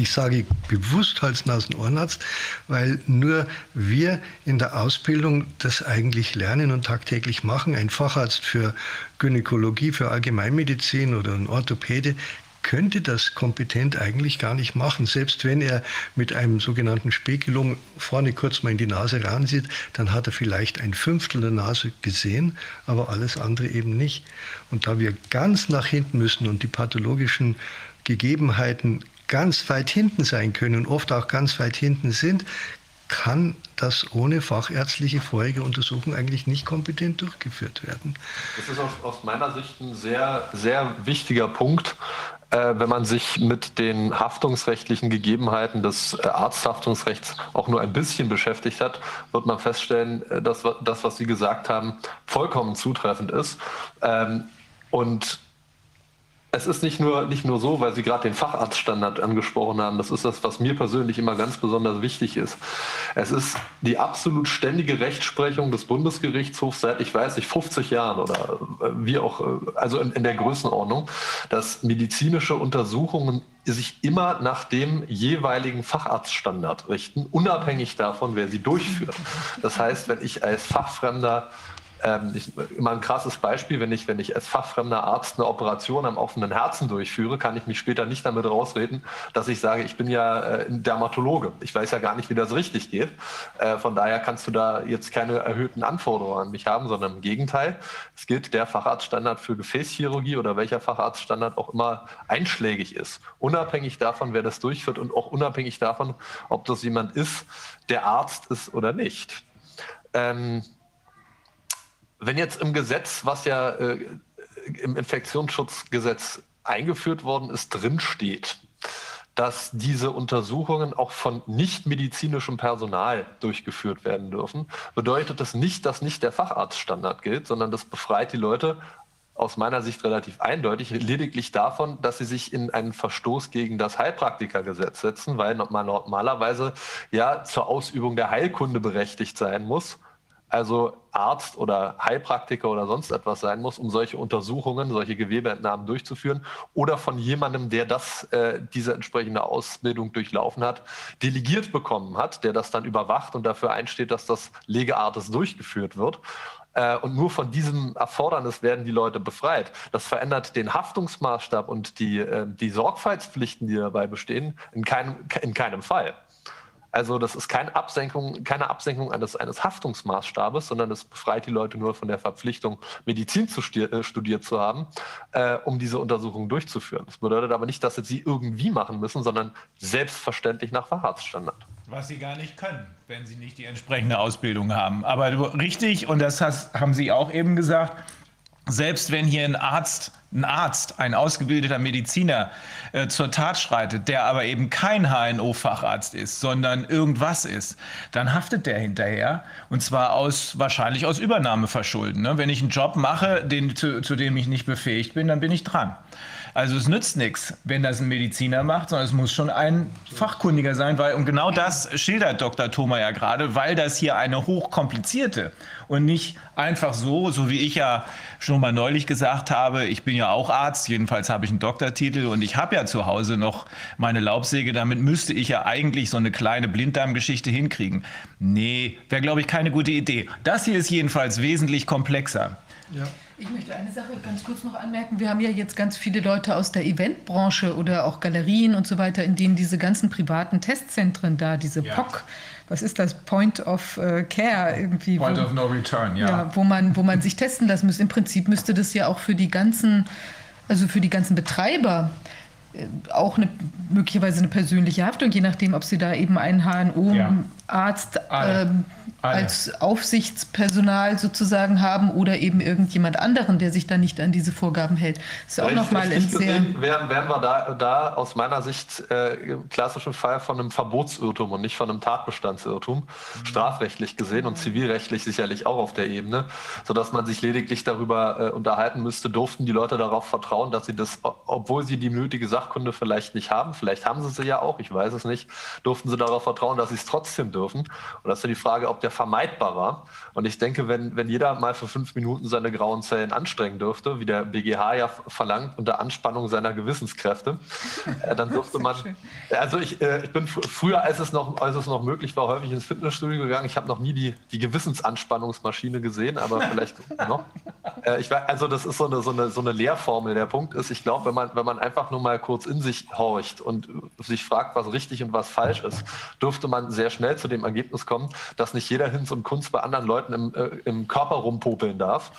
Ich sage bewusst Hals-Nasen-Ohrenarzt, weil nur wir in der Ausbildung das eigentlich lernen und tagtäglich machen. Ein Facharzt für Gynäkologie, für Allgemeinmedizin oder ein Orthopäde könnte das kompetent eigentlich gar nicht machen. Selbst wenn er mit einem sogenannten Spekulum vorne kurz mal in die Nase ransieht, dann hat er vielleicht ein Fünftel der Nase gesehen, aber alles andere eben nicht. Und da wir ganz nach hinten müssen und die pathologischen Gegebenheiten ganz weit hinten sein können und oft auch ganz weit hinten sind, kann das ohne fachärztliche vorherige Untersuchung eigentlich nicht kompetent durchgeführt werden. Das ist aus, aus meiner Sicht ein sehr, sehr wichtiger Punkt, äh, wenn man sich mit den haftungsrechtlichen Gegebenheiten des äh, Arzthaftungsrechts auch nur ein bisschen beschäftigt hat, wird man feststellen, äh, dass das, was Sie gesagt haben, vollkommen zutreffend ist. Ähm, und es ist nicht nur, nicht nur so, weil Sie gerade den Facharztstandard angesprochen haben. Das ist das, was mir persönlich immer ganz besonders wichtig ist. Es ist die absolut ständige Rechtsprechung des Bundesgerichtshofs seit, ich weiß nicht, 50 Jahren oder äh, wie auch, äh, also in, in der Größenordnung, dass medizinische Untersuchungen sich immer nach dem jeweiligen Facharztstandard richten, unabhängig davon, wer sie durchführt. Das heißt, wenn ich als Fachfremder Ähm, ich, immer ein krasses Beispiel, wenn ich, wenn ich als fachfremder Arzt eine Operation am offenen Herzen durchführe, kann ich mich später nicht damit rausreden, dass ich sage, ich bin ja äh, Dermatologe. Ich weiß ja gar nicht, wie das richtig geht. Äh, von daher kannst du da jetzt keine erhöhten Anforderungen an mich haben, sondern im Gegenteil. Es gilt der Facharztstandard für Gefäßchirurgie oder welcher Facharztstandard auch immer einschlägig ist. Unabhängig davon, wer das durchführt und auch unabhängig davon, ob das jemand ist, der Arzt ist oder nicht. Ähm, wenn jetzt im Gesetz, was ja äh, im Infektionsschutzgesetz eingeführt worden ist, drinsteht, dass diese Untersuchungen auch von nichtmedizinischem Personal durchgeführt werden dürfen, bedeutet das nicht, dass nicht der Facharztstandard gilt, sondern das befreit die Leute aus meiner Sicht relativ eindeutig, lediglich davon, dass sie sich in einen Verstoß gegen das Heilpraktikergesetz setzen, weil man normalerweise ja zur Ausübung der Heilkunde berechtigt sein muss also Arzt oder Heilpraktiker oder sonst etwas sein muss, um solche Untersuchungen, solche Gewebeentnahmen durchzuführen oder von jemandem, der das, äh, diese entsprechende Ausbildung durchlaufen hat, delegiert bekommen hat, der das dann überwacht und dafür einsteht, dass das Legeartes durchgeführt wird. Äh, und nur von diesem Erfordernis werden die Leute befreit. Das verändert den Haftungsmaßstab und die, äh, die Sorgfaltspflichten, die dabei bestehen, in keinem, in keinem Fall. Also das ist keine Absenkung, keine Absenkung eines, eines Haftungsmaßstabes, sondern es befreit die Leute nur von der Verpflichtung, Medizin zu äh, studiert zu haben, äh, um diese Untersuchungen durchzuführen. Das bedeutet aber nicht, dass sie irgendwie machen müssen, sondern selbstverständlich nach Facharztstandard. Was sie gar nicht können, wenn sie nicht die entsprechende Ausbildung haben. Aber richtig, und das haben Sie auch eben gesagt, selbst wenn hier ein Arzt, ein Arzt, ein ausgebildeter Mediziner äh, zur Tat schreitet, der aber eben kein HNO-Facharzt ist, sondern irgendwas ist, dann haftet der hinterher. Und zwar aus wahrscheinlich aus Übernahmeverschulden. Ne? Wenn ich einen Job mache, den, zu, zu dem ich nicht befähigt bin, dann bin ich dran. Also es nützt nichts, wenn das ein Mediziner macht, sondern es muss schon ein Fachkundiger sein, weil, und genau das schildert Dr. Thoma ja gerade, weil das hier eine hochkomplizierte und nicht einfach so, so wie ich ja schon mal neulich gesagt habe, ich bin ja auch Arzt, jedenfalls habe ich einen Doktortitel und ich habe ja zu Hause noch meine Laubsäge, damit müsste ich ja eigentlich so eine kleine Blinddarmgeschichte hinkriegen. Nee, wäre, glaube ich, keine gute Idee. Das hier ist jedenfalls wesentlich komplexer. Ja. Ich möchte eine Sache ganz kurz noch anmerken. Wir haben ja jetzt ganz viele Leute aus der Eventbranche oder auch Galerien und so weiter, in denen diese ganzen privaten Testzentren da, diese ja. POC, was ist das? Point of äh, Care irgendwie. Point wo, of No Return, ja. ja. wo, man, wo man sich testen lassen muss. Im Prinzip müsste das ja auch für die ganzen, also für die ganzen Betreiber äh, auch eine, möglicherweise eine persönliche Haftung, je nachdem, ob sie da eben einen HNO-Arzt ja. Ähm, als Aufsichtspersonal sozusagen haben oder eben irgendjemand anderen, der sich dann nicht an diese Vorgaben hält. Das ist auch nochmal ein sehr. Wären, wären wir da, da aus meiner Sicht äh, im klassischen Fall von einem Verbotsirrtum und nicht von einem Tatbestandsirrtum, mhm. strafrechtlich gesehen und zivilrechtlich sicherlich auch auf der Ebene, sodass man sich lediglich darüber äh, unterhalten müsste, durften die Leute darauf vertrauen, dass sie das, obwohl sie die nötige Sachkunde vielleicht nicht haben, vielleicht haben sie sie ja auch, ich weiß es nicht, durften sie darauf vertrauen, dass sie es trotzdem dürfen. Und das ist ja die Frage, ob der vermeidbar war. Und ich denke, wenn, wenn jeder mal für fünf Minuten seine grauen Zellen anstrengen dürfte, wie der BGH ja verlangt, unter Anspannung seiner Gewissenskräfte, äh, dann [laughs] dürfte man. Also ich, äh, ich bin früher, als es, noch, als es noch möglich war, häufig ins Fitnessstudio gegangen. Ich habe noch nie die, die Gewissensanspannungsmaschine gesehen, aber [laughs] vielleicht noch. Äh, ich, also das ist so eine, so, eine, so eine Lehrformel. Der Punkt ist, ich glaube, wenn man, wenn man einfach nur mal kurz in sich horcht und sich fragt, was richtig und was falsch ist, dürfte man sehr schnell zu dem Ergebnis kommen, dass nicht jeder Hinz und Kunst bei anderen Leuten im, äh, im Körper rumpopeln darf.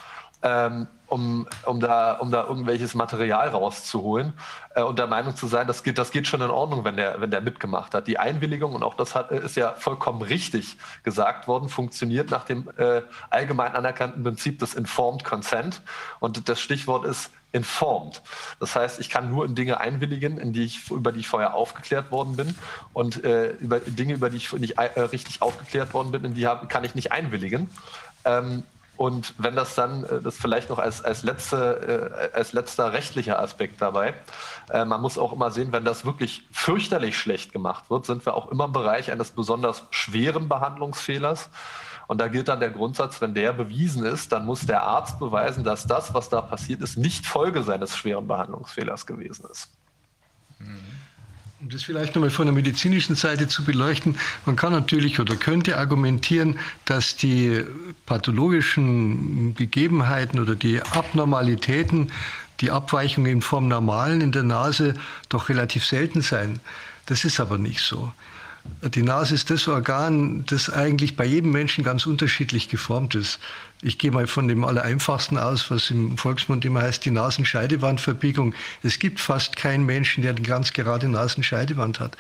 Ähm, um, um, da, um da irgendwelches Material rauszuholen äh, und der Meinung zu sein, das geht, das geht schon in Ordnung, wenn der, wenn der mitgemacht hat. Die Einwilligung, und auch das hat, ist ja vollkommen richtig gesagt worden, funktioniert nach dem äh, allgemein anerkannten Prinzip des Informed Consent. Und das Stichwort ist informed. Das heißt, ich kann nur in Dinge einwilligen, in die ich, über die ich vorher aufgeklärt worden bin. Und äh, über Dinge, über die ich nicht äh, richtig aufgeklärt worden bin, in die hab, kann ich nicht einwilligen. Ähm, und wenn das dann, äh, das vielleicht noch als, als, letzte, äh, als letzter rechtlicher Aspekt dabei, äh, man muss auch immer sehen, wenn das wirklich fürchterlich schlecht gemacht wird, sind wir auch immer im Bereich eines besonders schweren Behandlungsfehlers. Und da gilt dann der Grundsatz, wenn der bewiesen ist, dann muss der Arzt beweisen, dass das, was da passiert ist, nicht Folge seines schweren Behandlungsfehlers gewesen ist. Um das vielleicht nochmal von der medizinischen Seite zu beleuchten, man kann natürlich oder könnte argumentieren, dass die pathologischen Gegebenheiten oder die Abnormalitäten, die Abweichungen vom Normalen in der Nase doch relativ selten seien. Das ist aber nicht so. Die Nase ist das Organ, das eigentlich bei jedem Menschen ganz unterschiedlich geformt ist. Ich gehe mal von dem Allereinfachsten aus, was im Volksmund immer heißt, die Nasenscheidewandverbiegung. Es gibt fast keinen Menschen, der eine ganz gerade Nasenscheidewand hat.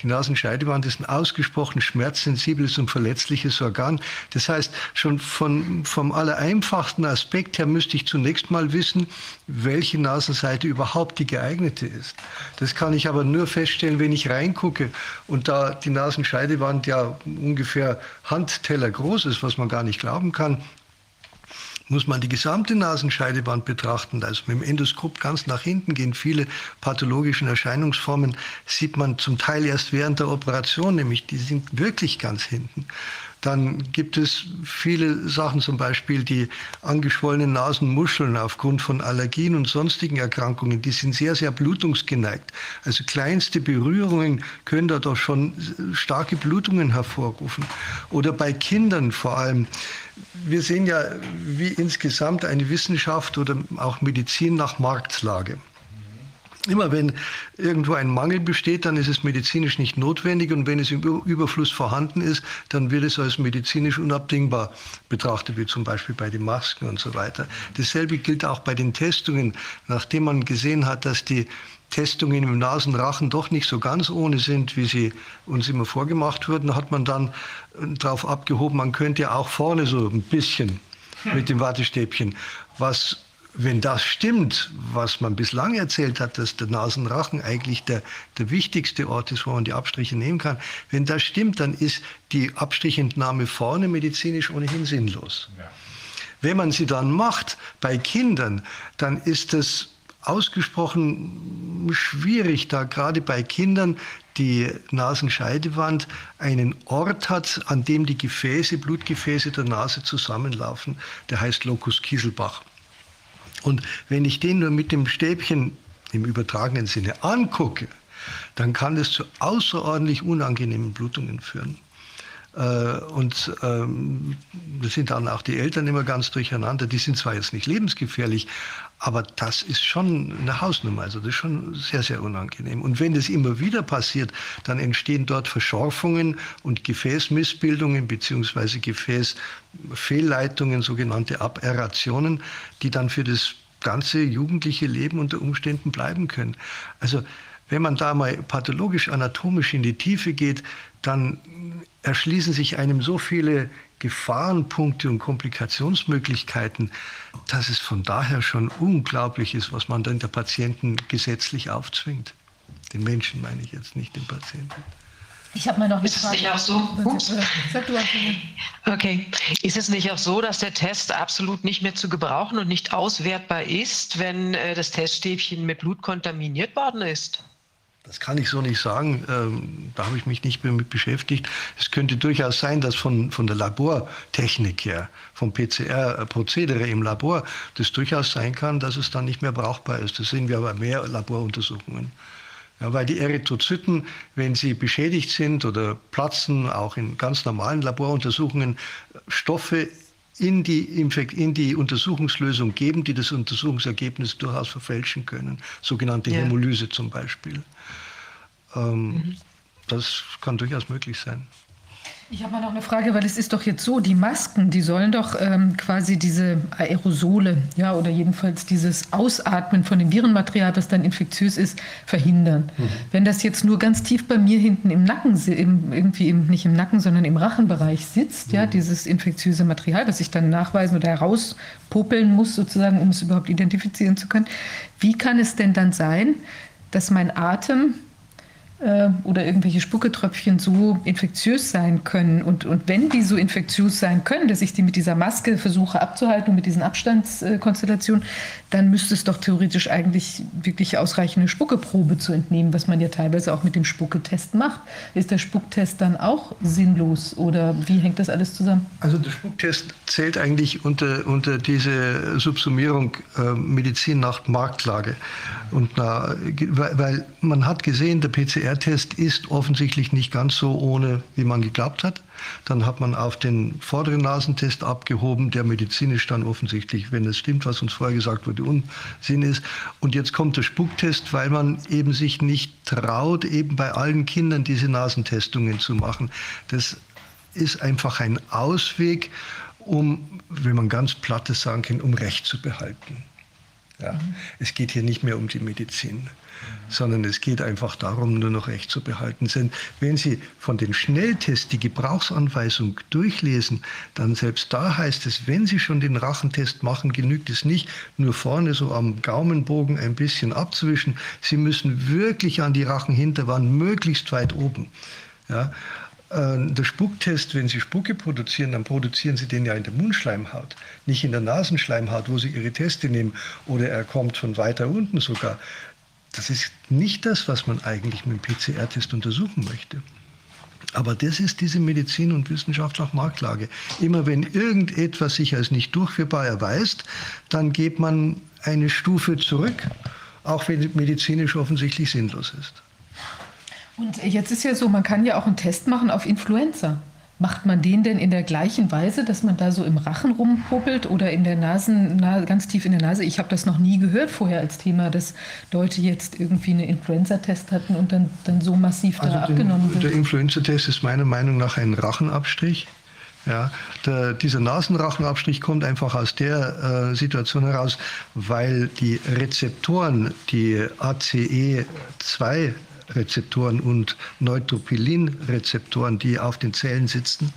Die Nasenscheidewand ist ein ausgesprochen schmerzsensibles und verletzliches Organ. Das heißt, schon von, vom allereinfachsten Aspekt her müsste ich zunächst mal wissen, welche Nasenseite überhaupt die geeignete ist. Das kann ich aber nur feststellen, wenn ich reingucke. Und da die Nasenscheidewand ja ungefähr Handteller groß ist, was man gar nicht glauben kann, muss man die gesamte Nasenscheidewand betrachten, also mit dem Endoskop ganz nach hinten gehen, viele pathologischen Erscheinungsformen sieht man zum Teil erst während der Operation, nämlich die sind wirklich ganz hinten. Dann gibt es viele Sachen, zum Beispiel die angeschwollenen Nasenmuscheln aufgrund von Allergien und sonstigen Erkrankungen, die sind sehr, sehr blutungsgeneigt. Also kleinste Berührungen können da doch schon starke Blutungen hervorrufen. Oder bei Kindern vor allem wir sehen ja, wie insgesamt eine Wissenschaft oder auch Medizin nach Marktlage. Immer wenn irgendwo ein Mangel besteht, dann ist es medizinisch nicht notwendig und wenn es im Überfluss vorhanden ist, dann wird es als medizinisch unabdingbar betrachtet, wie zum Beispiel bei den Masken und so weiter. Dasselbe gilt auch bei den Testungen. Nachdem man gesehen hat, dass die Testungen im Nasenrachen doch nicht so ganz ohne sind, wie sie uns immer vorgemacht wurden, hat man dann äh, darauf abgehoben, man könnte auch vorne so ein bisschen mit dem Wattestäbchen, was wenn das stimmt, was man bislang erzählt hat, dass der Nasenrachen eigentlich der, der wichtigste Ort ist, wo man die Abstriche nehmen kann, wenn das stimmt, dann ist die Abstrichentnahme vorne medizinisch ohnehin sinnlos. Ja. Wenn man sie dann macht bei Kindern, dann ist das ausgesprochen schwierig, da gerade bei Kindern die Nasenscheidewand einen Ort hat, an dem die Gefäße, Blutgefäße der Nase zusammenlaufen. Der heißt Locus Kieselbach. Und wenn ich den nur mit dem Stäbchen im übertragenen Sinne angucke, dann kann es zu außerordentlich unangenehmen Blutungen führen. Äh, und ähm, da sind dann auch die Eltern immer ganz durcheinander. Die sind zwar jetzt nicht lebensgefährlich, aber das ist schon eine Hausnummer. Also das ist schon sehr, sehr unangenehm. Und wenn das immer wieder passiert, dann entstehen dort Verschorfungen und Gefäßmissbildungen beziehungsweise Gefäßfehlleitungen, sogenannte Aberrationen, die dann für das ganze jugendliche Leben unter Umständen bleiben können. Also wenn man da mal pathologisch anatomisch in die Tiefe geht, dann erschließen sich einem so viele Gefahrenpunkte und Komplikationsmöglichkeiten, dass es von daher schon unglaublich ist, was man dann der Patienten gesetzlich aufzwingt. Den Menschen meine ich jetzt nicht den Patienten. Ich habe mal noch eine ist Frage. Ist es nicht auch so? Ups. Okay. Ist es nicht auch so, dass der Test absolut nicht mehr zu gebrauchen und nicht auswertbar ist, wenn äh, das Teststäbchen mit Blut kontaminiert worden ist? Das kann ich so nicht sagen. Ähm, da habe ich mich nicht mehr mit beschäftigt. Es könnte durchaus sein, dass von, von der Labortechnik her, vom PCR-Prozedere im Labor, das durchaus sein kann, dass es dann nicht mehr brauchbar ist. Das sehen wir aber mehr Laboruntersuchungen. Ja, weil die Erythrozyten, wenn sie beschädigt sind oder platzen, auch in ganz normalen Laboruntersuchungen, Stoffe in die, in die Untersuchungslösung geben, die das Untersuchungsergebnis durchaus verfälschen können. Sogenannte ja. Hämolyse zum Beispiel. Ähm, mhm. Das kann durchaus möglich sein. Ich habe mal noch eine Frage, weil es ist doch jetzt so, die Masken, die sollen doch ähm, quasi diese Aerosole, ja, oder jedenfalls dieses Ausatmen von dem Virenmaterial, das dann infektiös ist, verhindern. Mhm. Wenn das jetzt nur ganz tief bei mir hinten im Nacken, im, irgendwie im, nicht im Nacken, sondern im Rachenbereich sitzt, mhm. ja, dieses infektiöse Material, das ich dann nachweisen oder herauspopeln muss, sozusagen, um es überhaupt identifizieren zu können, wie kann es denn dann sein, dass mein Atem äh, oder irgendwelche Spucketröpfchen so infektiös sein können. Und, und wenn die so infektiös sein können, dass ich die mit dieser Maske versuche abzuhalten und mit diesen Abstandskonstellationen, dann müsste es doch theoretisch eigentlich wirklich ausreichende Spuckeprobe zu entnehmen, was man ja teilweise auch mit dem Spucketest macht. Ist der Spucktest dann auch sinnlos oder wie hängt das alles zusammen? Also der Spucktest zählt eigentlich unter, unter diese Subsumierung äh, Medizin nach Marktlage. Und na, weil man hat gesehen, der PCR-Test ist offensichtlich nicht ganz so ohne, wie man geglaubt hat. Dann hat man auf den vorderen Nasentest abgehoben, der medizinisch dann offensichtlich, wenn es stimmt, was uns vorher gesagt wurde, Unsinn ist. Und jetzt kommt der Spucktest, weil man eben sich nicht traut, eben bei allen Kindern diese Nasentestungen zu machen. Das ist einfach ein Ausweg, um, wenn man ganz plattes sagen kann, um Recht zu behalten. Ja. Mhm. Es geht hier nicht mehr um die Medizin. Sondern es geht einfach darum, nur noch Recht zu behalten. Denn wenn Sie von den Schnelltests die Gebrauchsanweisung durchlesen, dann selbst da heißt es, wenn Sie schon den Rachentest machen, genügt es nicht, nur vorne so am Gaumenbogen ein bisschen abzuwischen. Sie müssen wirklich an die Rachenhinterwand, möglichst weit oben. Ja, äh, der Spucktest, wenn Sie Spucke produzieren, dann produzieren Sie den ja in der Mundschleimhaut, nicht in der Nasenschleimhaut, wo Sie Ihre Teste nehmen oder er kommt von weiter unten sogar. Das ist nicht das, was man eigentlich mit dem PCR-Test untersuchen möchte. Aber das ist diese Medizin und Wissenschaft nach Marktlage. Immer wenn irgendetwas sich als nicht durchführbar erweist, dann geht man eine Stufe zurück, auch wenn medizinisch offensichtlich sinnlos ist. Und jetzt ist ja so, man kann ja auch einen Test machen auf Influenza. Macht man den denn in der gleichen Weise, dass man da so im Rachen rumpuppelt oder in der Nase, ganz tief in der Nase? Ich habe das noch nie gehört vorher als Thema, dass Leute jetzt irgendwie einen Influenza-Test hatten und dann, dann so massiv also da den, abgenommen wird. Der Influenza-Test ist meiner Meinung nach ein Rachenabstrich. Ja, der, dieser Nasenrachenabstrich kommt einfach aus der äh, Situation heraus, weil die Rezeptoren, die ACE2 Rezeptoren und Neutropilin-Rezeptoren, die auf den Zellen sitzen,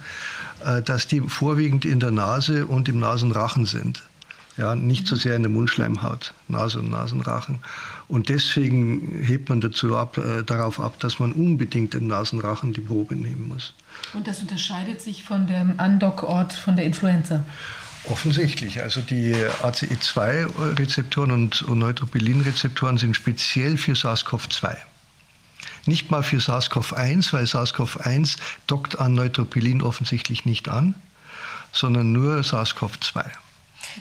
äh, dass die vorwiegend in der Nase und im Nasenrachen sind. Ja, nicht so sehr in der Mundschleimhaut, Nase und Nasenrachen. Und deswegen hebt man dazu ab, äh, darauf ab, dass man unbedingt im Nasenrachen die Probe nehmen muss. Und das unterscheidet sich von dem Andockort von der Influenza? Offensichtlich. Also die ACE2-Rezeptoren und, und Neutropilin-Rezeptoren sind speziell für SARS-CoV-2. Nicht mal für SARS-CoV-1, weil SARS-CoV-1 dockt an Neutropilin offensichtlich nicht an, sondern nur SARS-CoV-2.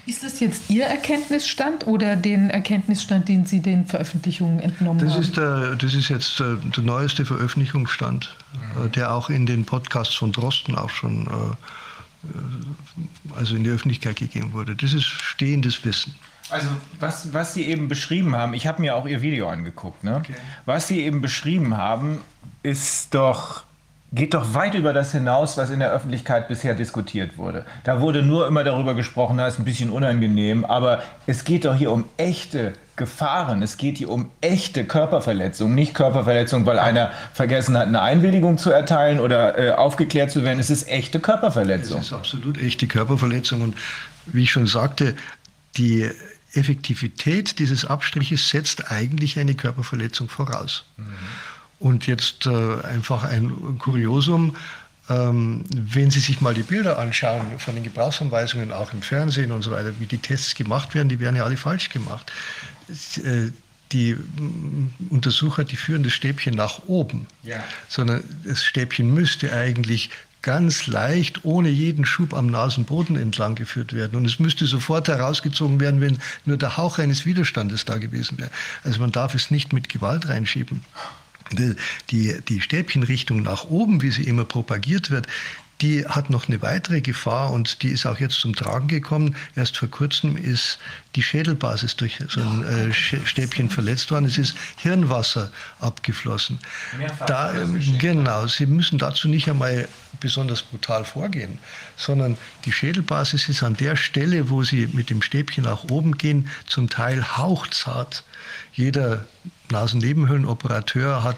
Ist das jetzt Ihr Erkenntnisstand oder den Erkenntnisstand, den Sie den Veröffentlichungen entnommen das haben? Ist der, das ist jetzt der, der neueste Veröffentlichungsstand, mhm. der auch in den Podcasts von Drosten auch schon äh, also in die Öffentlichkeit gegeben wurde. Das ist stehendes Wissen. Also was, was Sie eben beschrieben haben, ich habe mir auch Ihr Video angeguckt, ne? Okay. was Sie eben beschrieben haben, ist doch geht doch weit über das hinaus, was in der Öffentlichkeit bisher diskutiert wurde. Da wurde nur immer darüber gesprochen, das ist ein bisschen unangenehm, aber es geht doch hier um echte Gefahren. Es geht hier um echte Körperverletzungen, nicht Körperverletzung, weil einer vergessen hat, eine Einwilligung zu erteilen oder äh, aufgeklärt zu werden. Es ist echte Körperverletzung. Es ist absolut echte Körperverletzung und wie ich schon sagte, die Effektivität dieses Abstriches setzt eigentlich eine Körperverletzung voraus. Mhm. Und jetzt äh, einfach ein Kuriosum. Ähm, wenn Sie sich mal die Bilder anschauen von den Gebrauchsanweisungen, auch im Fernsehen und so weiter, wie die Tests gemacht werden, die werden ja alle falsch gemacht. Äh, die Untersucher, die führen das Stäbchen nach oben, ja. sondern das Stäbchen müsste eigentlich ganz leicht ohne jeden Schub am Nasenboden entlang geführt werden. Und es müsste sofort herausgezogen werden, wenn nur der Hauch eines Widerstandes da gewesen wäre. Also man darf es nicht mit Gewalt reinschieben. Die, die Stäbchenrichtung nach oben, wie sie immer propagiert wird, die hat noch eine weitere Gefahr und die ist auch jetzt zum Tragen gekommen. Erst vor kurzem ist die Schädelbasis durch so ein äh, Stäbchen verletzt worden. Es ist Hirnwasser abgeflossen. Da, genau, Sie müssen dazu nicht einmal besonders brutal vorgehen, sondern die Schädelbasis ist an der Stelle, wo Sie mit dem Stäbchen nach oben gehen, zum Teil hauchzart. Jeder Nasennebenhöhlenoperateur hat,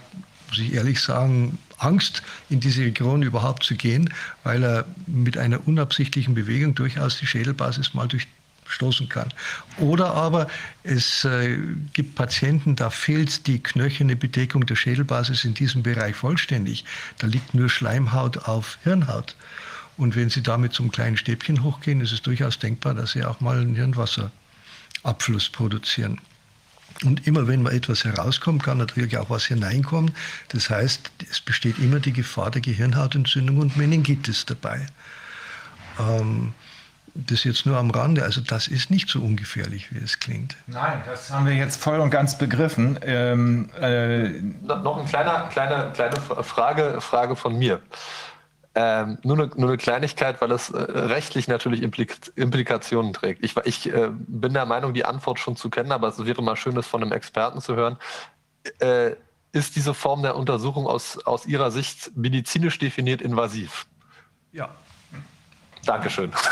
muss ich ehrlich sagen, Angst, in diese Region überhaupt zu gehen, weil er mit einer unabsichtlichen Bewegung durchaus die Schädelbasis mal durchstoßen kann. Oder aber es äh, gibt Patienten, da fehlt die knöcherne Bedeckung der Schädelbasis in diesem Bereich vollständig. Da liegt nur Schleimhaut auf Hirnhaut. Und wenn Sie damit zum kleinen Stäbchen hochgehen, ist es durchaus denkbar, dass Sie auch mal einen Hirnwasserabfluss produzieren. Und immer wenn mal etwas herauskommt, kann natürlich auch was hineinkommen. Das heißt, es besteht immer die Gefahr der Gehirnhautentzündung und Meningitis dabei. Ähm, das jetzt nur am Rande. Also das ist nicht so ungefährlich, wie es klingt. Nein, das haben wir jetzt voll und ganz begriffen. Ähm, äh noch eine kleine, kleine, kleine Frage, Frage von mir. Ähm, nur, eine, nur eine Kleinigkeit, weil es äh, rechtlich natürlich Implik Implikationen trägt. Ich, ich äh, bin der Meinung, die Antwort schon zu kennen, aber es wäre mal schön, das von einem Experten zu hören. Äh, ist diese Form der Untersuchung aus, aus Ihrer Sicht medizinisch definiert invasiv? Ja. Dankeschön. [laughs]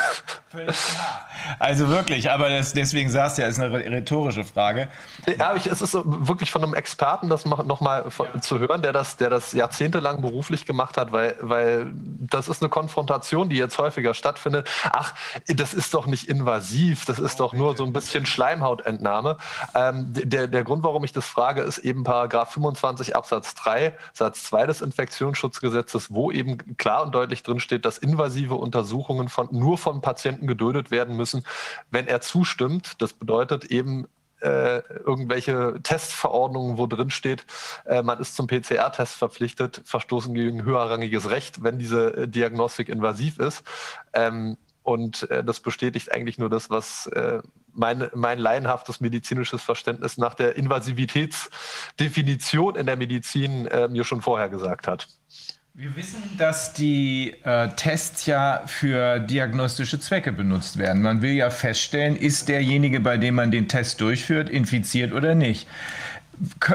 Also wirklich, aber das, deswegen sagst du ja, ist eine rhetorische Frage. Ja, ich, es ist wirklich von einem Experten, das nochmal ja. zu hören, der das, der das jahrzehntelang beruflich gemacht hat, weil, weil das ist eine Konfrontation, die jetzt häufiger stattfindet. Ach, das ist doch nicht invasiv, das ist doch nur so ein bisschen Schleimhautentnahme. Ähm, der, der Grund, warum ich das frage, ist eben Paragraph 25 Absatz 3, Satz 2 des Infektionsschutzgesetzes, wo eben klar und deutlich drin steht, dass invasive Untersuchungen von, nur von Patienten geduldet werden müssen, wenn er zustimmt. Das bedeutet eben äh, irgendwelche Testverordnungen, wo drin steht, äh, man ist zum PCR-Test verpflichtet, verstoßen gegen höherrangiges Recht, wenn diese äh, Diagnostik invasiv ist. Ähm, und äh, das bestätigt eigentlich nur das, was äh, mein, mein laienhaftes medizinisches Verständnis nach der Invasivitätsdefinition in der Medizin äh, mir schon vorher gesagt hat. Wir wissen, dass die äh, Tests ja für diagnostische Zwecke benutzt werden. Man will ja feststellen, ist derjenige, bei dem man den Test durchführt, infiziert oder nicht.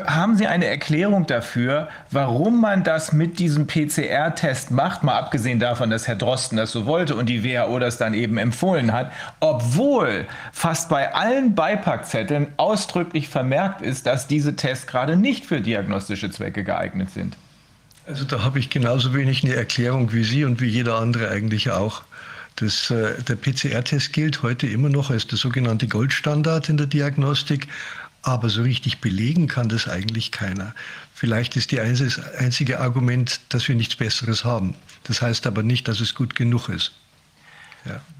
Haben Sie eine Erklärung dafür, warum man das mit diesem PCR-Test macht, mal abgesehen davon, dass Herr Drosten das so wollte und die WHO das dann eben empfohlen hat, obwohl fast bei allen Beipackzetteln ausdrücklich vermerkt ist, dass diese Tests gerade nicht für diagnostische Zwecke geeignet sind? Also da habe ich genauso wenig eine Erklärung wie Sie und wie jeder andere eigentlich auch. Das, äh, der PCR-Test gilt heute immer noch als der sogenannte Goldstandard in der Diagnostik, aber so richtig belegen kann das eigentlich keiner. Vielleicht ist die einzige Argument, dass wir nichts Besseres haben. Das heißt aber nicht, dass es gut genug ist.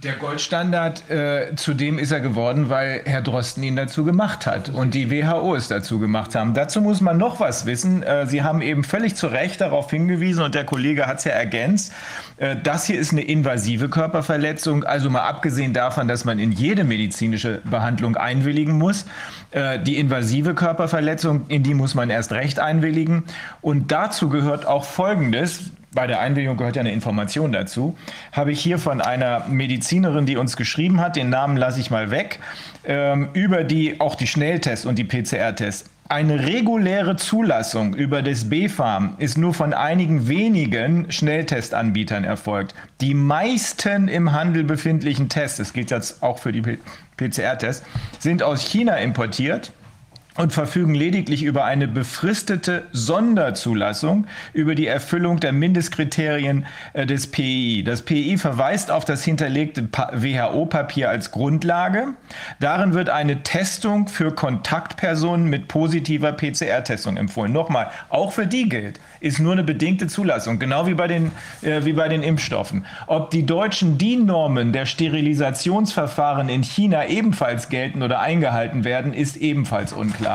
Der Goldstandard, äh, zu dem ist er geworden, weil Herr Drosten ihn dazu gemacht hat und die WHO es dazu gemacht haben. Dazu muss man noch was wissen. Äh, Sie haben eben völlig zu Recht darauf hingewiesen und der Kollege hat es ja ergänzt. Äh, das hier ist eine invasive Körperverletzung, also mal abgesehen davon, dass man in jede medizinische Behandlung einwilligen muss. Äh, die invasive Körperverletzung, in die muss man erst recht einwilligen. Und dazu gehört auch Folgendes bei der Einwilligung gehört ja eine Information dazu, habe ich hier von einer Medizinerin, die uns geschrieben hat, den Namen lasse ich mal weg, ähm, über die auch die Schnelltests und die PCR-Tests. Eine reguläre Zulassung über das BfArM ist nur von einigen wenigen Schnelltestanbietern erfolgt. Die meisten im Handel befindlichen Tests, das gilt jetzt auch für die PCR-Tests, sind aus China importiert und verfügen lediglich über eine befristete Sonderzulassung über die Erfüllung der Mindestkriterien äh, des PI. Das PI verweist auf das hinterlegte WHO-Papier als Grundlage. Darin wird eine Testung für Kontaktpersonen mit positiver PCR-Testung empfohlen. Nochmal, auch für die gilt, ist nur eine bedingte Zulassung, genau wie bei den, äh, wie bei den Impfstoffen. Ob die deutschen DIN-Normen der Sterilisationsverfahren in China ebenfalls gelten oder eingehalten werden, ist ebenfalls unklar.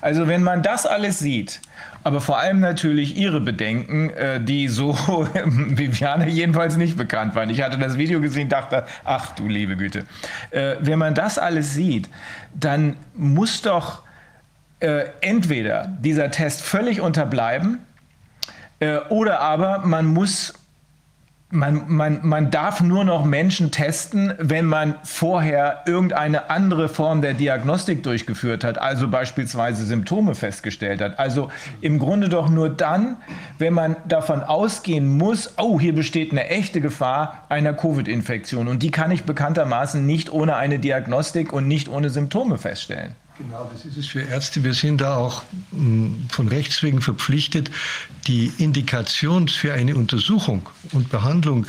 Also wenn man das alles sieht, aber vor allem natürlich ihre Bedenken, äh, die so [laughs] Viviane jedenfalls nicht bekannt waren. Ich hatte das Video gesehen, dachte, ach du liebe Güte. Äh, wenn man das alles sieht, dann muss doch äh, entweder dieser Test völlig unterbleiben oder aber man muss man, man, man darf nur noch Menschen testen, wenn man vorher irgendeine andere Form der Diagnostik durchgeführt hat, also beispielsweise Symptome festgestellt hat. Also im Grunde doch nur dann, wenn man davon ausgehen muss, oh, hier besteht eine echte Gefahr einer Covid-Infektion. Und die kann ich bekanntermaßen nicht ohne eine Diagnostik und nicht ohne Symptome feststellen. Genau, das ist es für Ärzte. Wir sind da auch hm, von Rechts wegen verpflichtet, die Indikation für eine Untersuchung und Behandlung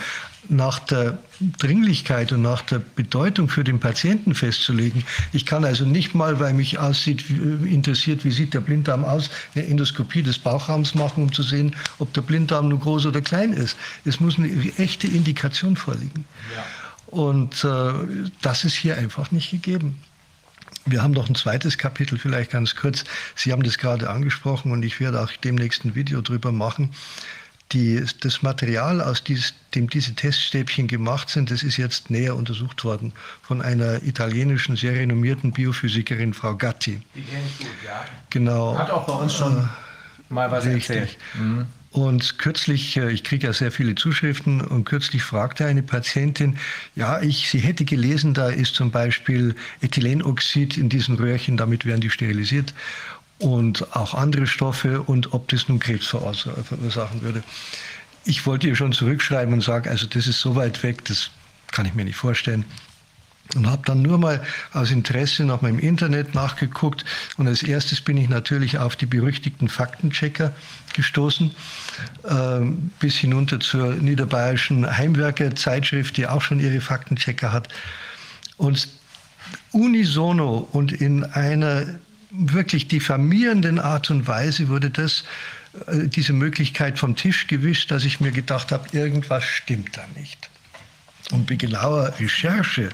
nach der Dringlichkeit und nach der Bedeutung für den Patienten festzulegen. Ich kann also nicht mal, weil mich aussieht, interessiert, wie sieht der Blinddarm aus, eine Endoskopie des Bauchraums machen, um zu sehen, ob der Blinddarm nur groß oder klein ist. Es muss eine echte Indikation vorliegen. Ja. Und äh, das ist hier einfach nicht gegeben. Wir haben noch ein zweites Kapitel, vielleicht ganz kurz. Sie haben das gerade angesprochen und ich werde auch demnächst ein Video drüber machen. die, das Material, aus dies, dem diese Teststäbchen gemacht sind, das ist jetzt näher untersucht worden von einer italienischen, sehr renommierten Biophysikerin, Frau Gatti. Die kenne ich gut, ja. Genau. Hat auch bei uns schon äh, mal was richtig. erzählt. Mhm. Und kürzlich, äh, ich kriege ja sehr viele Zuschriften, und kürzlich fragte eine Patientin, ja, ich, sie hätte gelesen, da ist zum Beispiel Ethylenoxid in diesen Röhrchen, damit werden die sterilisiert und auch andere Stoffe und ob das nun Krebs verursachen würde. Ich wollte ihr schon zurückschreiben und sagen, also das ist so weit weg, das kann ich mir nicht vorstellen. Und habe dann nur mal aus Interesse nach meinem Internet nachgeguckt. Und als erstes bin ich natürlich auf die berüchtigten Faktenchecker gestoßen, äh, bis hinunter zur niederbayerischen Heimwerker-Zeitschrift, die auch schon ihre Faktenchecker hat. Und unisono und in einer wirklich diffamierenden Art und Weise wurde das, äh, diese Möglichkeit vom Tisch gewischt, dass ich mir gedacht habe, irgendwas stimmt da nicht. Und bei genauer Recherche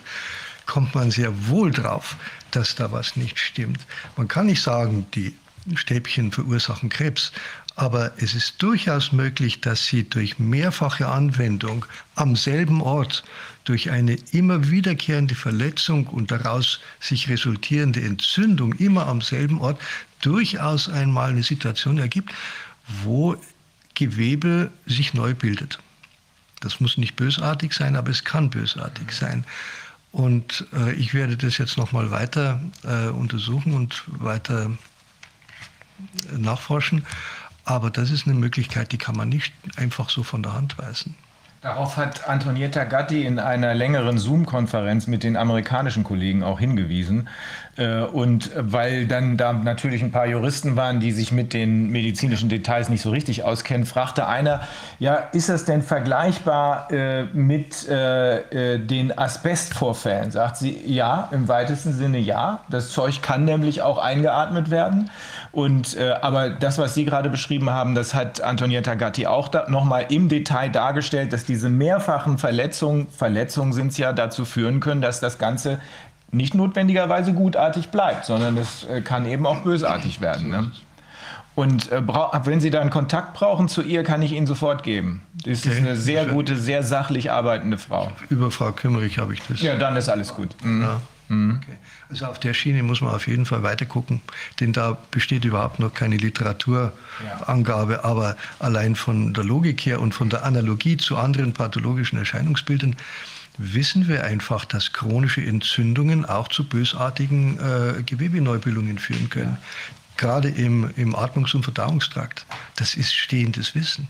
kommt man sehr wohl drauf, dass da was nicht stimmt. Man kann nicht sagen, die Stäbchen verursachen Krebs, aber es ist durchaus möglich, dass sie durch mehrfache Anwendung am selben Ort durch eine immer wiederkehrende Verletzung und daraus sich resultierende Entzündung immer am selben Ort durchaus einmal eine Situation ergibt, wo Gewebe sich neu bildet. Das muss nicht bösartig sein, aber es kann bösartig sein. Und äh, ich werde das jetzt nochmal weiter äh, untersuchen und weiter nachforschen. Aber das ist eine Möglichkeit, die kann man nicht einfach so von der Hand weisen. Darauf hat Antonietta Gatti in einer längeren Zoom-Konferenz mit den amerikanischen Kollegen auch hingewiesen. Äh, und weil dann da natürlich ein paar Juristen waren, die sich mit den medizinischen Details nicht so richtig auskennen, fragte einer, ja, ist das denn vergleichbar äh, mit äh, den Asbestvorfällen? Sagt sie, ja, im weitesten Sinne ja. Das Zeug kann nämlich auch eingeatmet werden. Und, äh, aber das, was Sie gerade beschrieben haben, das hat Antonietta Gatti auch da, nochmal im Detail dargestellt, dass diese mehrfachen Verletzungen, Verletzungen sind es ja, dazu führen können, dass das Ganze nicht notwendigerweise gutartig bleibt, sondern es äh, kann eben auch bösartig werden. Ne? Und äh, wenn Sie da einen Kontakt brauchen zu ihr, kann ich Ihnen sofort geben. Das okay. ist eine sehr gute, sehr sachlich arbeitende Frau. Über Frau Kümmerich habe ich das. Ja, dann ist alles gut. Mhm. Ja. Mhm. Okay. Also auf der Schiene muss man auf jeden Fall weiter gucken, denn da besteht überhaupt noch keine Literaturangabe, ja. aber allein von der Logik her und von der Analogie zu anderen pathologischen Erscheinungsbildern wissen wir einfach, dass chronische Entzündungen auch zu bösartigen äh, Gewebeneubildungen führen können. Ja. Gerade im, im Atmungs- und Verdauungstrakt. Das ist stehendes Wissen.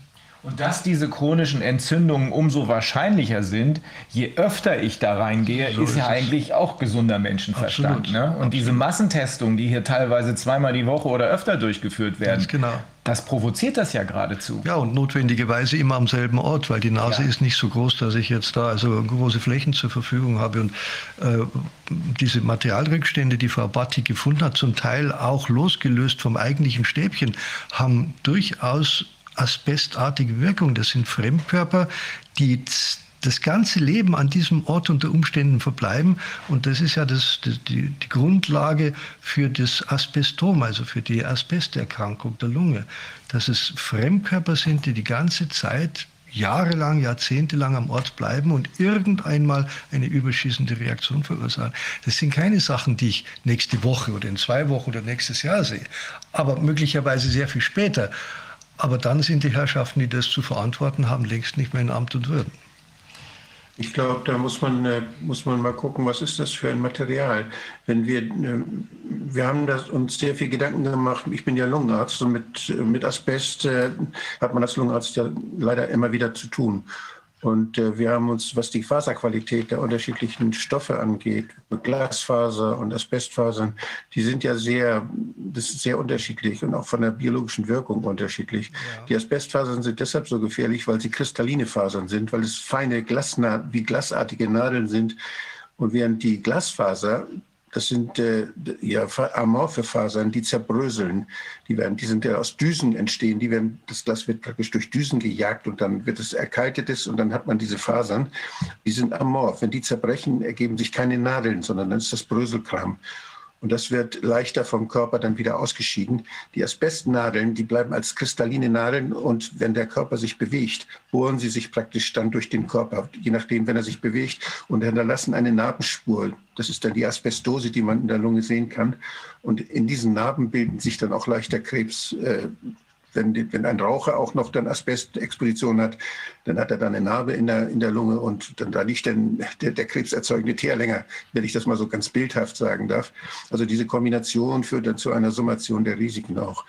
Und dass diese chronischen Entzündungen umso wahrscheinlicher sind, je öfter ich da reingehe, so ist, ist ja eigentlich auch gesunder Menschenverstand. Ne? Und Absolut. diese Massentestungen, die hier teilweise zweimal die Woche oder öfter durchgeführt werden, genau. das provoziert das ja geradezu. Ja, und notwendigerweise immer am selben Ort, weil die Nase ja. ist nicht so groß, dass ich jetzt da also große Flächen zur Verfügung habe. Und äh, diese Materialrückstände, die Frau Batti gefunden hat, zum Teil auch losgelöst vom eigentlichen Stäbchen, haben durchaus asbestartige Wirkung. Das sind Fremdkörper, die das ganze Leben an diesem Ort unter Umständen verbleiben. Und das ist ja das, die, die Grundlage für das Asbestom, also für die Asbesterkrankung der Lunge. Dass es Fremdkörper sind, die die ganze Zeit jahrelang, jahrzehntelang am Ort bleiben und irgendeinmal eine überschießende Reaktion verursachen. Das sind keine Sachen, die ich nächste Woche oder in zwei Wochen oder nächstes Jahr sehe, aber möglicherweise sehr viel später. Aber dann sind die Herrschaften, die das zu verantworten haben, längst nicht mehr in Amt und Würden. Ich glaube, da muss man, äh, muss man mal gucken, was ist das für ein Material. Wenn wir, äh, wir haben das, uns sehr viel Gedanken gemacht. Ich bin ja Lungenarzt und mit, mit Asbest äh, hat man als Lungenarzt ja leider immer wieder zu tun. Und äh, wir haben uns, was die Faserqualität der unterschiedlichen Stoffe angeht, Glasfaser und Asbestfasern, die sind ja sehr, das ist sehr unterschiedlich und auch von der biologischen Wirkung unterschiedlich. Ja. Die Asbestfasern sind deshalb so gefährlich, weil sie kristalline Fasern sind, weil es feine Glasna wie glasartige Nadeln sind. Und während die Glasfaser das sind äh, ja amorphe Fasern, die zerbröseln. Die, werden, die sind ja aus Düsen entstehen. Die werden, das Glas wird praktisch durch Düsen gejagt und dann wird es erkaltet und dann hat man diese Fasern. Die sind amorph. Wenn die zerbrechen, ergeben sich keine Nadeln, sondern dann ist das Bröselkram. Und das wird leichter vom Körper dann wieder ausgeschieden. Die Asbestnadeln, die bleiben als kristalline Nadeln und wenn der Körper sich bewegt, bohren sie sich praktisch dann durch den Körper, je nachdem, wenn er sich bewegt und hinterlassen eine Narbenspur. Das ist dann die Asbestose, die man in der Lunge sehen kann. Und in diesen Narben bilden sich dann auch leichter Krebs. Äh, wenn, wenn ein Raucher auch noch dann Asbestexposition hat, dann hat er dann eine Narbe in der, in der Lunge und dann da liegt dann der, der krebserzeugende Teer länger, wenn ich das mal so ganz bildhaft sagen darf. Also diese Kombination führt dann zu einer Summation der Risiken auch.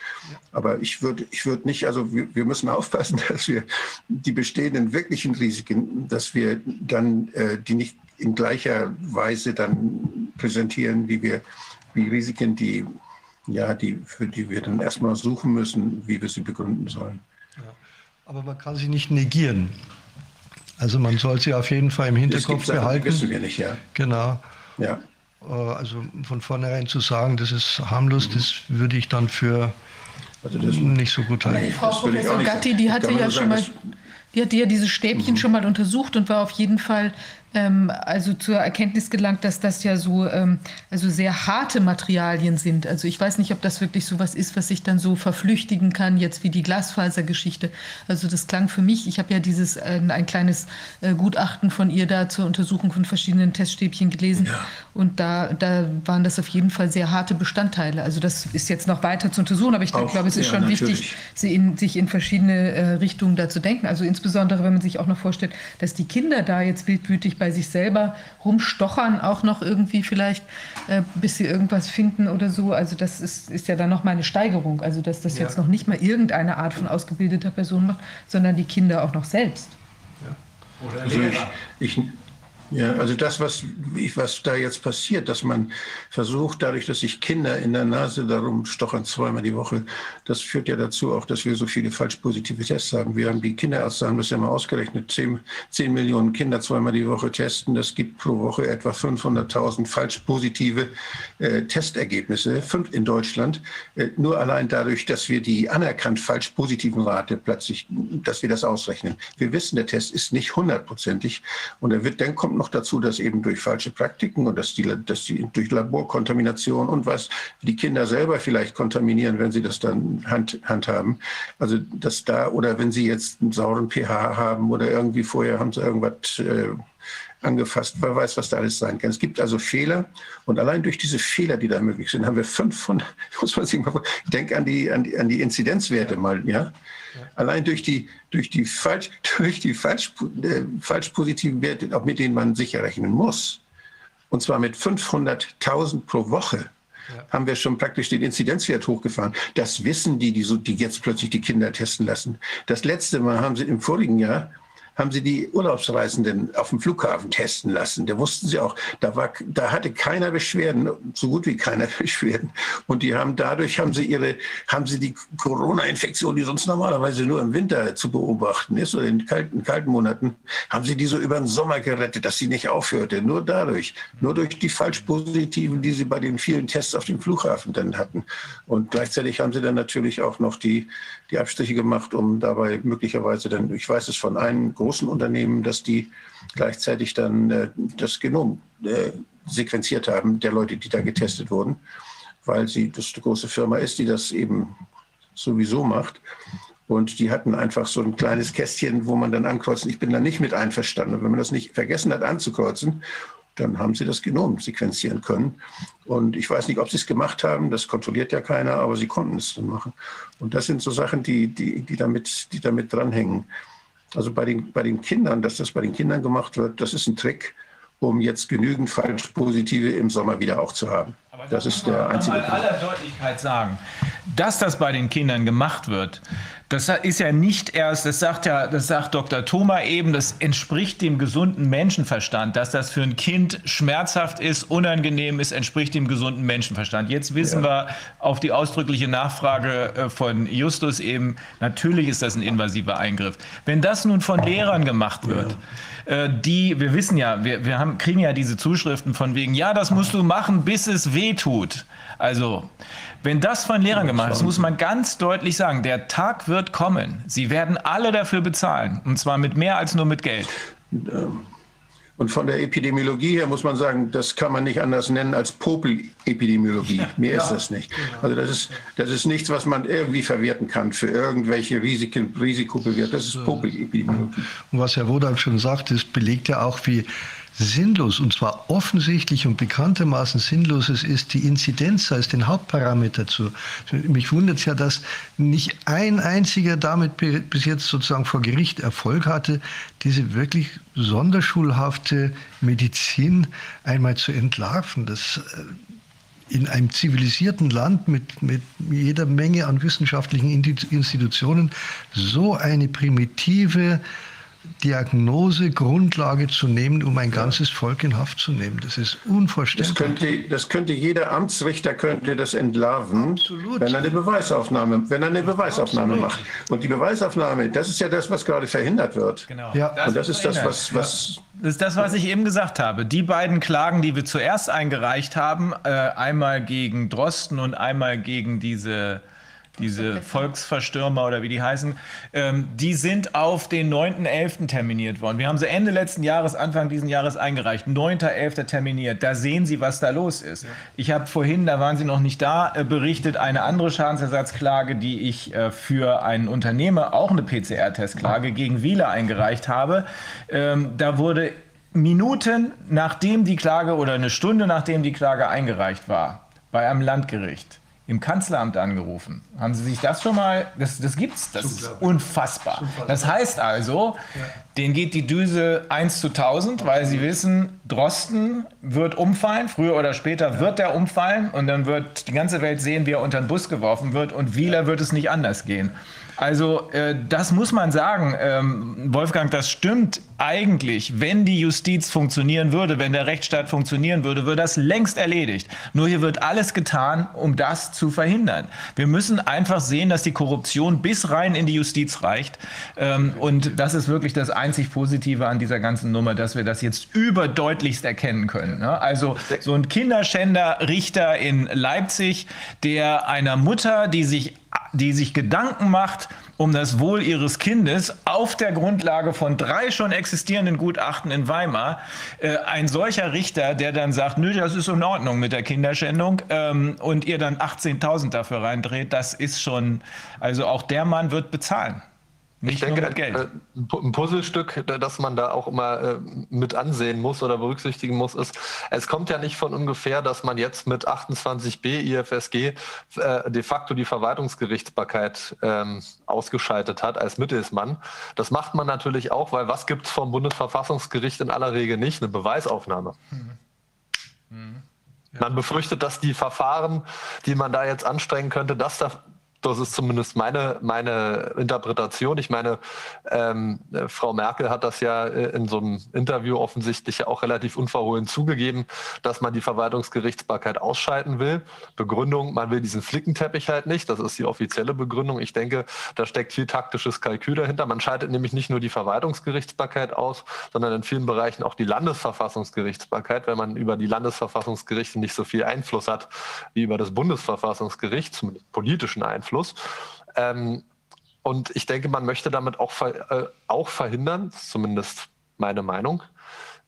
Aber ich würde ich würd nicht, also wir, wir, müssen [laughs] aufpassen, dass wir die bestehenden wirklichen Risiken, dass wir dann äh, die nicht in gleicher Weise dann präsentieren, wie wir wie Risiken, die ja, die, für die wir dann erstmal suchen müssen, wie wir sie begründen sollen. Ja. Aber man kann sie nicht negieren. Also man soll sie auf jeden Fall im Hinterkopf Sachen, behalten. Das wissen wir nicht, ja. Genau. Ja. Äh, also von vornherein zu sagen, das ist harmlos, mhm. das würde ich dann für also nicht so gut halten. Frau Professor Gatti, die hatte ja schon mal, die hatte ja diese Stäbchen mhm. schon mal untersucht und war auf jeden Fall ähm, also zur Erkenntnis gelangt, dass das ja so ähm, also sehr harte Materialien sind. Also ich weiß nicht, ob das wirklich so was ist, was sich dann so verflüchtigen kann, jetzt wie die Glasfasergeschichte. Also das klang für mich, ich habe ja dieses äh, ein kleines äh, Gutachten von ihr da zur Untersuchung von verschiedenen Teststäbchen gelesen ja. und da, da waren das auf jeden Fall sehr harte Bestandteile. Also das ist jetzt noch weiter zu untersuchen, aber ich Auch, glaube, es ist ja, schon natürlich. wichtig, sie in, sich in verschiedene äh, Richtungen da zu denken. Also insbesondere, wenn man sich auch noch vorstellt, dass die Kinder da jetzt wildwütig bei sich selber rumstochern, auch noch irgendwie vielleicht, äh, bis sie irgendwas finden oder so. Also das ist, ist ja dann noch mal eine Steigerung. Also dass das ja. jetzt noch nicht mal irgendeine Art von ausgebildeter Person macht, sondern die Kinder auch noch selbst. Ja. Oder also ich, ich, ja, also das, was, was da jetzt passiert, dass man versucht, dadurch, dass sich Kinder in der Nase darum stochern zweimal die Woche, das führt ja dazu auch, dass wir so viele falsch positive Tests haben. Wir haben die Kinderärzte haben das ja mal ausgerechnet, 10, 10 Millionen Kinder zweimal die Woche testen. Das gibt pro Woche etwa 500.000 falsch positive äh, Testergebnisse in Deutschland. Äh, nur allein dadurch, dass wir die anerkannt falsch positiven Rate plötzlich, dass wir das ausrechnen. Wir wissen, der Test ist nicht hundertprozentig und er wird, dann kommt noch dazu, dass eben durch falsche Praktiken und dass die, dass die durch Laborkontamination und was die Kinder selber vielleicht kontaminieren, wenn sie das dann hand, handhaben. Also dass da oder wenn sie jetzt einen sauren pH haben oder irgendwie vorher haben sie irgendwas äh, angefasst. Wer weiß, was da alles sein kann. Es gibt also Fehler und allein durch diese Fehler, die da möglich sind, haben wir 500, [laughs] muss man sich mal, ich denke an die, an die, an die Inzidenzwerte mal, ja. Allein durch die, durch die, falsch, [laughs] durch die falsch, äh, falsch positiven Werte, auch mit denen man sicher rechnen muss, und zwar mit 500.000 pro Woche, ja. haben wir schon praktisch den Inzidenzwert hochgefahren. Das wissen die, die, so, die jetzt plötzlich die Kinder testen lassen. Das letzte Mal haben sie im vorigen Jahr haben sie die Urlaubsreisenden auf dem Flughafen testen lassen. Da wussten sie auch, da, war, da hatte keiner Beschwerden, so gut wie keiner [laughs] Beschwerden. Und die haben dadurch haben sie ihre, haben sie die Corona-Infektion, die sonst normalerweise nur im Winter zu beobachten ist oder in kalten, kalten Monaten, haben sie die so über den Sommer gerettet, dass sie nicht aufhörte. Nur dadurch, nur durch die falsch positiven, die sie bei den vielen Tests auf dem Flughafen dann hatten. Und gleichzeitig haben sie dann natürlich auch noch die, die Abstriche gemacht, um dabei möglicherweise dann, ich weiß es von einem großen Unternehmen, dass die gleichzeitig dann äh, das Genom äh, sequenziert haben der Leute, die da getestet wurden, weil sie das eine große Firma ist, die das eben sowieso macht. Und die hatten einfach so ein kleines Kästchen, wo man dann ankreuzt. Ich bin da nicht mit einverstanden. Und wenn man das nicht vergessen hat anzukreuzen, dann haben sie das Genom sequenzieren können. Und ich weiß nicht, ob sie es gemacht haben, das kontrolliert ja keiner, aber sie konnten es dann machen. Und das sind so Sachen, die, die, die, damit, die damit dranhängen. Also bei den, bei den Kindern, dass das bei den Kindern gemacht wird, das ist ein Trick, um jetzt genügend Falschpositive im Sommer wieder auch zu haben. Aber das ist der einzige Punkt. aller Deutlichkeit sagen, dass das bei den Kindern gemacht wird, das ist ja nicht erst, das sagt ja, das sagt Dr. Thoma eben, das entspricht dem gesunden Menschenverstand, dass das für ein Kind schmerzhaft ist, unangenehm ist, entspricht dem gesunden Menschenverstand. Jetzt wissen ja. wir auf die ausdrückliche Nachfrage äh, von Justus eben, natürlich ist das ein invasiver Eingriff. Wenn das nun von Lehrern gemacht wird, ja äh, die, wir wissen ja, wir, wir haben, kriegen ja diese Zuschriften von wegen, ja, das musst du machen, bis es weh tut. Also, wenn das von Lehrern gemacht ist, muss man ganz deutlich sagen, der Tag wird kommen. Sie werden alle dafür bezahlen. Und zwar mit mehr als nur mit Geld. Und von der Epidemiologie her muss man sagen, das kann man nicht anders nennen als Popel-Epidemiologie. Mehr ja, ist das nicht. Also das ist, das ist nichts, was man irgendwie verwerten kann für irgendwelche Risiken, Risikobewertung. Das ist Popel-Epidemiologie. Und was Herr Wodak schon sagt, das belegt ja auch, wie sinnlos, und zwar offensichtlich und bekanntermaßen sinnlos es ist, die Inzidenz als den Hauptparameter zu. Mich wundert es ja, dass nicht ein einziger damit bis jetzt sozusagen vor Gericht Erfolg hatte, diese wirklich sonderschulhafte Medizin einmal zu entlarven. Das äh, in einem zivilisierten Land mit, mit jeder Menge an wissenschaftlichen Institutionen so eine primitive Diagnose, Grundlage zu nehmen, um ein ganzes Volk in Haft zu nehmen. Das ist unvorstellbar. Das könnte, das könnte jeder Amtsrichter könnte das entlarven, Absolut. wenn er eine Beweisaufnahme, wenn er eine Beweisaufnahme Absolut. macht. Und die Beweisaufnahme, das ist ja das, was gerade verhindert wird. Genau. Ja. Das Und das ist das, was, was das ist das, was ich eben gesagt habe. Die beiden Klagen, die wir zuerst eingereicht haben, äh, einmal gegen Drosten und einmal gegen diese diese [laughs] Volksverstürmer oder wie die heißen, ähm, die sind auf den 9.11. terminiert worden. Wir haben sie Ende letzten Jahres, Anfang diesen Jahres eingereicht. 9.11. terminiert. Da sehen Sie, was da los ist. Ja. Ich habe vorhin, da waren Sie noch nicht da, äh, berichtet, eine andere Schadensersatzklage, die ich äh, für einen Unternehmer, auch eine PCR-Testklage, gegen Wieler eingereicht habe. Ähm, da wurde Minuten nachdem die Klage oder eine Stunde nachdem die Klage eingereicht war, bei einem Landgericht, im Kanzleramt angerufen. Haben Sie sich das schon mal, das, das gibt's, das ist unfassbar. Das heißt also, denen geht die Düse 1 zu 1000, weil sie wissen, Drosten wird umfallen, früher oder später wird er umfallen und dann wird die ganze Welt sehen, wie er unter den Bus geworfen wird und Wieler wird es nicht anders gehen. Also äh, das muss man sagen, ähm, Wolfgang, das stimmt eigentlich. Wenn die Justiz funktionieren würde, wenn der Rechtsstaat funktionieren würde, würde das längst erledigt. Nur hier wird alles getan, um das zu verhindern. Wir müssen einfach sehen, dass die Korruption bis rein in die Justiz reicht. Ähm, und das ist wirklich das einzig Positive an dieser ganzen Nummer, dass wir das jetzt überdeutlichst erkennen können. Ne? Also so ein Kinderschänder-Richter in Leipzig, der einer Mutter, die sich die sich Gedanken macht um das Wohl ihres Kindes auf der Grundlage von drei schon existierenden Gutachten in Weimar. Äh, ein solcher Richter, der dann sagt, nö, das ist in Ordnung mit der Kinderschändung ähm, und ihr dann 18.000 dafür reindreht, das ist schon, also auch der Mann wird bezahlen. Nicht ich denke, ein Puzzlestück, das man da auch immer äh, mit ansehen muss oder berücksichtigen muss, ist, es kommt ja nicht von ungefähr, dass man jetzt mit 28b IFSG äh, de facto die Verwaltungsgerichtsbarkeit ähm, ausgeschaltet hat als Mittelsmann. Das macht man natürlich auch, weil was gibt es vom Bundesverfassungsgericht in aller Regel nicht? Eine Beweisaufnahme. Mhm. Mhm. Ja. Man befürchtet, dass die Verfahren, die man da jetzt anstrengen könnte, dass da das ist zumindest meine, meine Interpretation. Ich meine, ähm, äh, Frau Merkel hat das ja äh, in so einem Interview offensichtlich auch relativ unverhohlen zugegeben, dass man die Verwaltungsgerichtsbarkeit ausschalten will. Begründung, man will diesen Flickenteppich halt nicht. Das ist die offizielle Begründung. Ich denke, da steckt viel taktisches Kalkül dahinter. Man schaltet nämlich nicht nur die Verwaltungsgerichtsbarkeit aus, sondern in vielen Bereichen auch die Landesverfassungsgerichtsbarkeit, weil man über die Landesverfassungsgerichte nicht so viel Einfluss hat wie über das Bundesverfassungsgericht, zumindest politischen Einfluss. Einfluss. Ähm, und ich denke, man möchte damit auch, äh, auch verhindern, zumindest meine Meinung,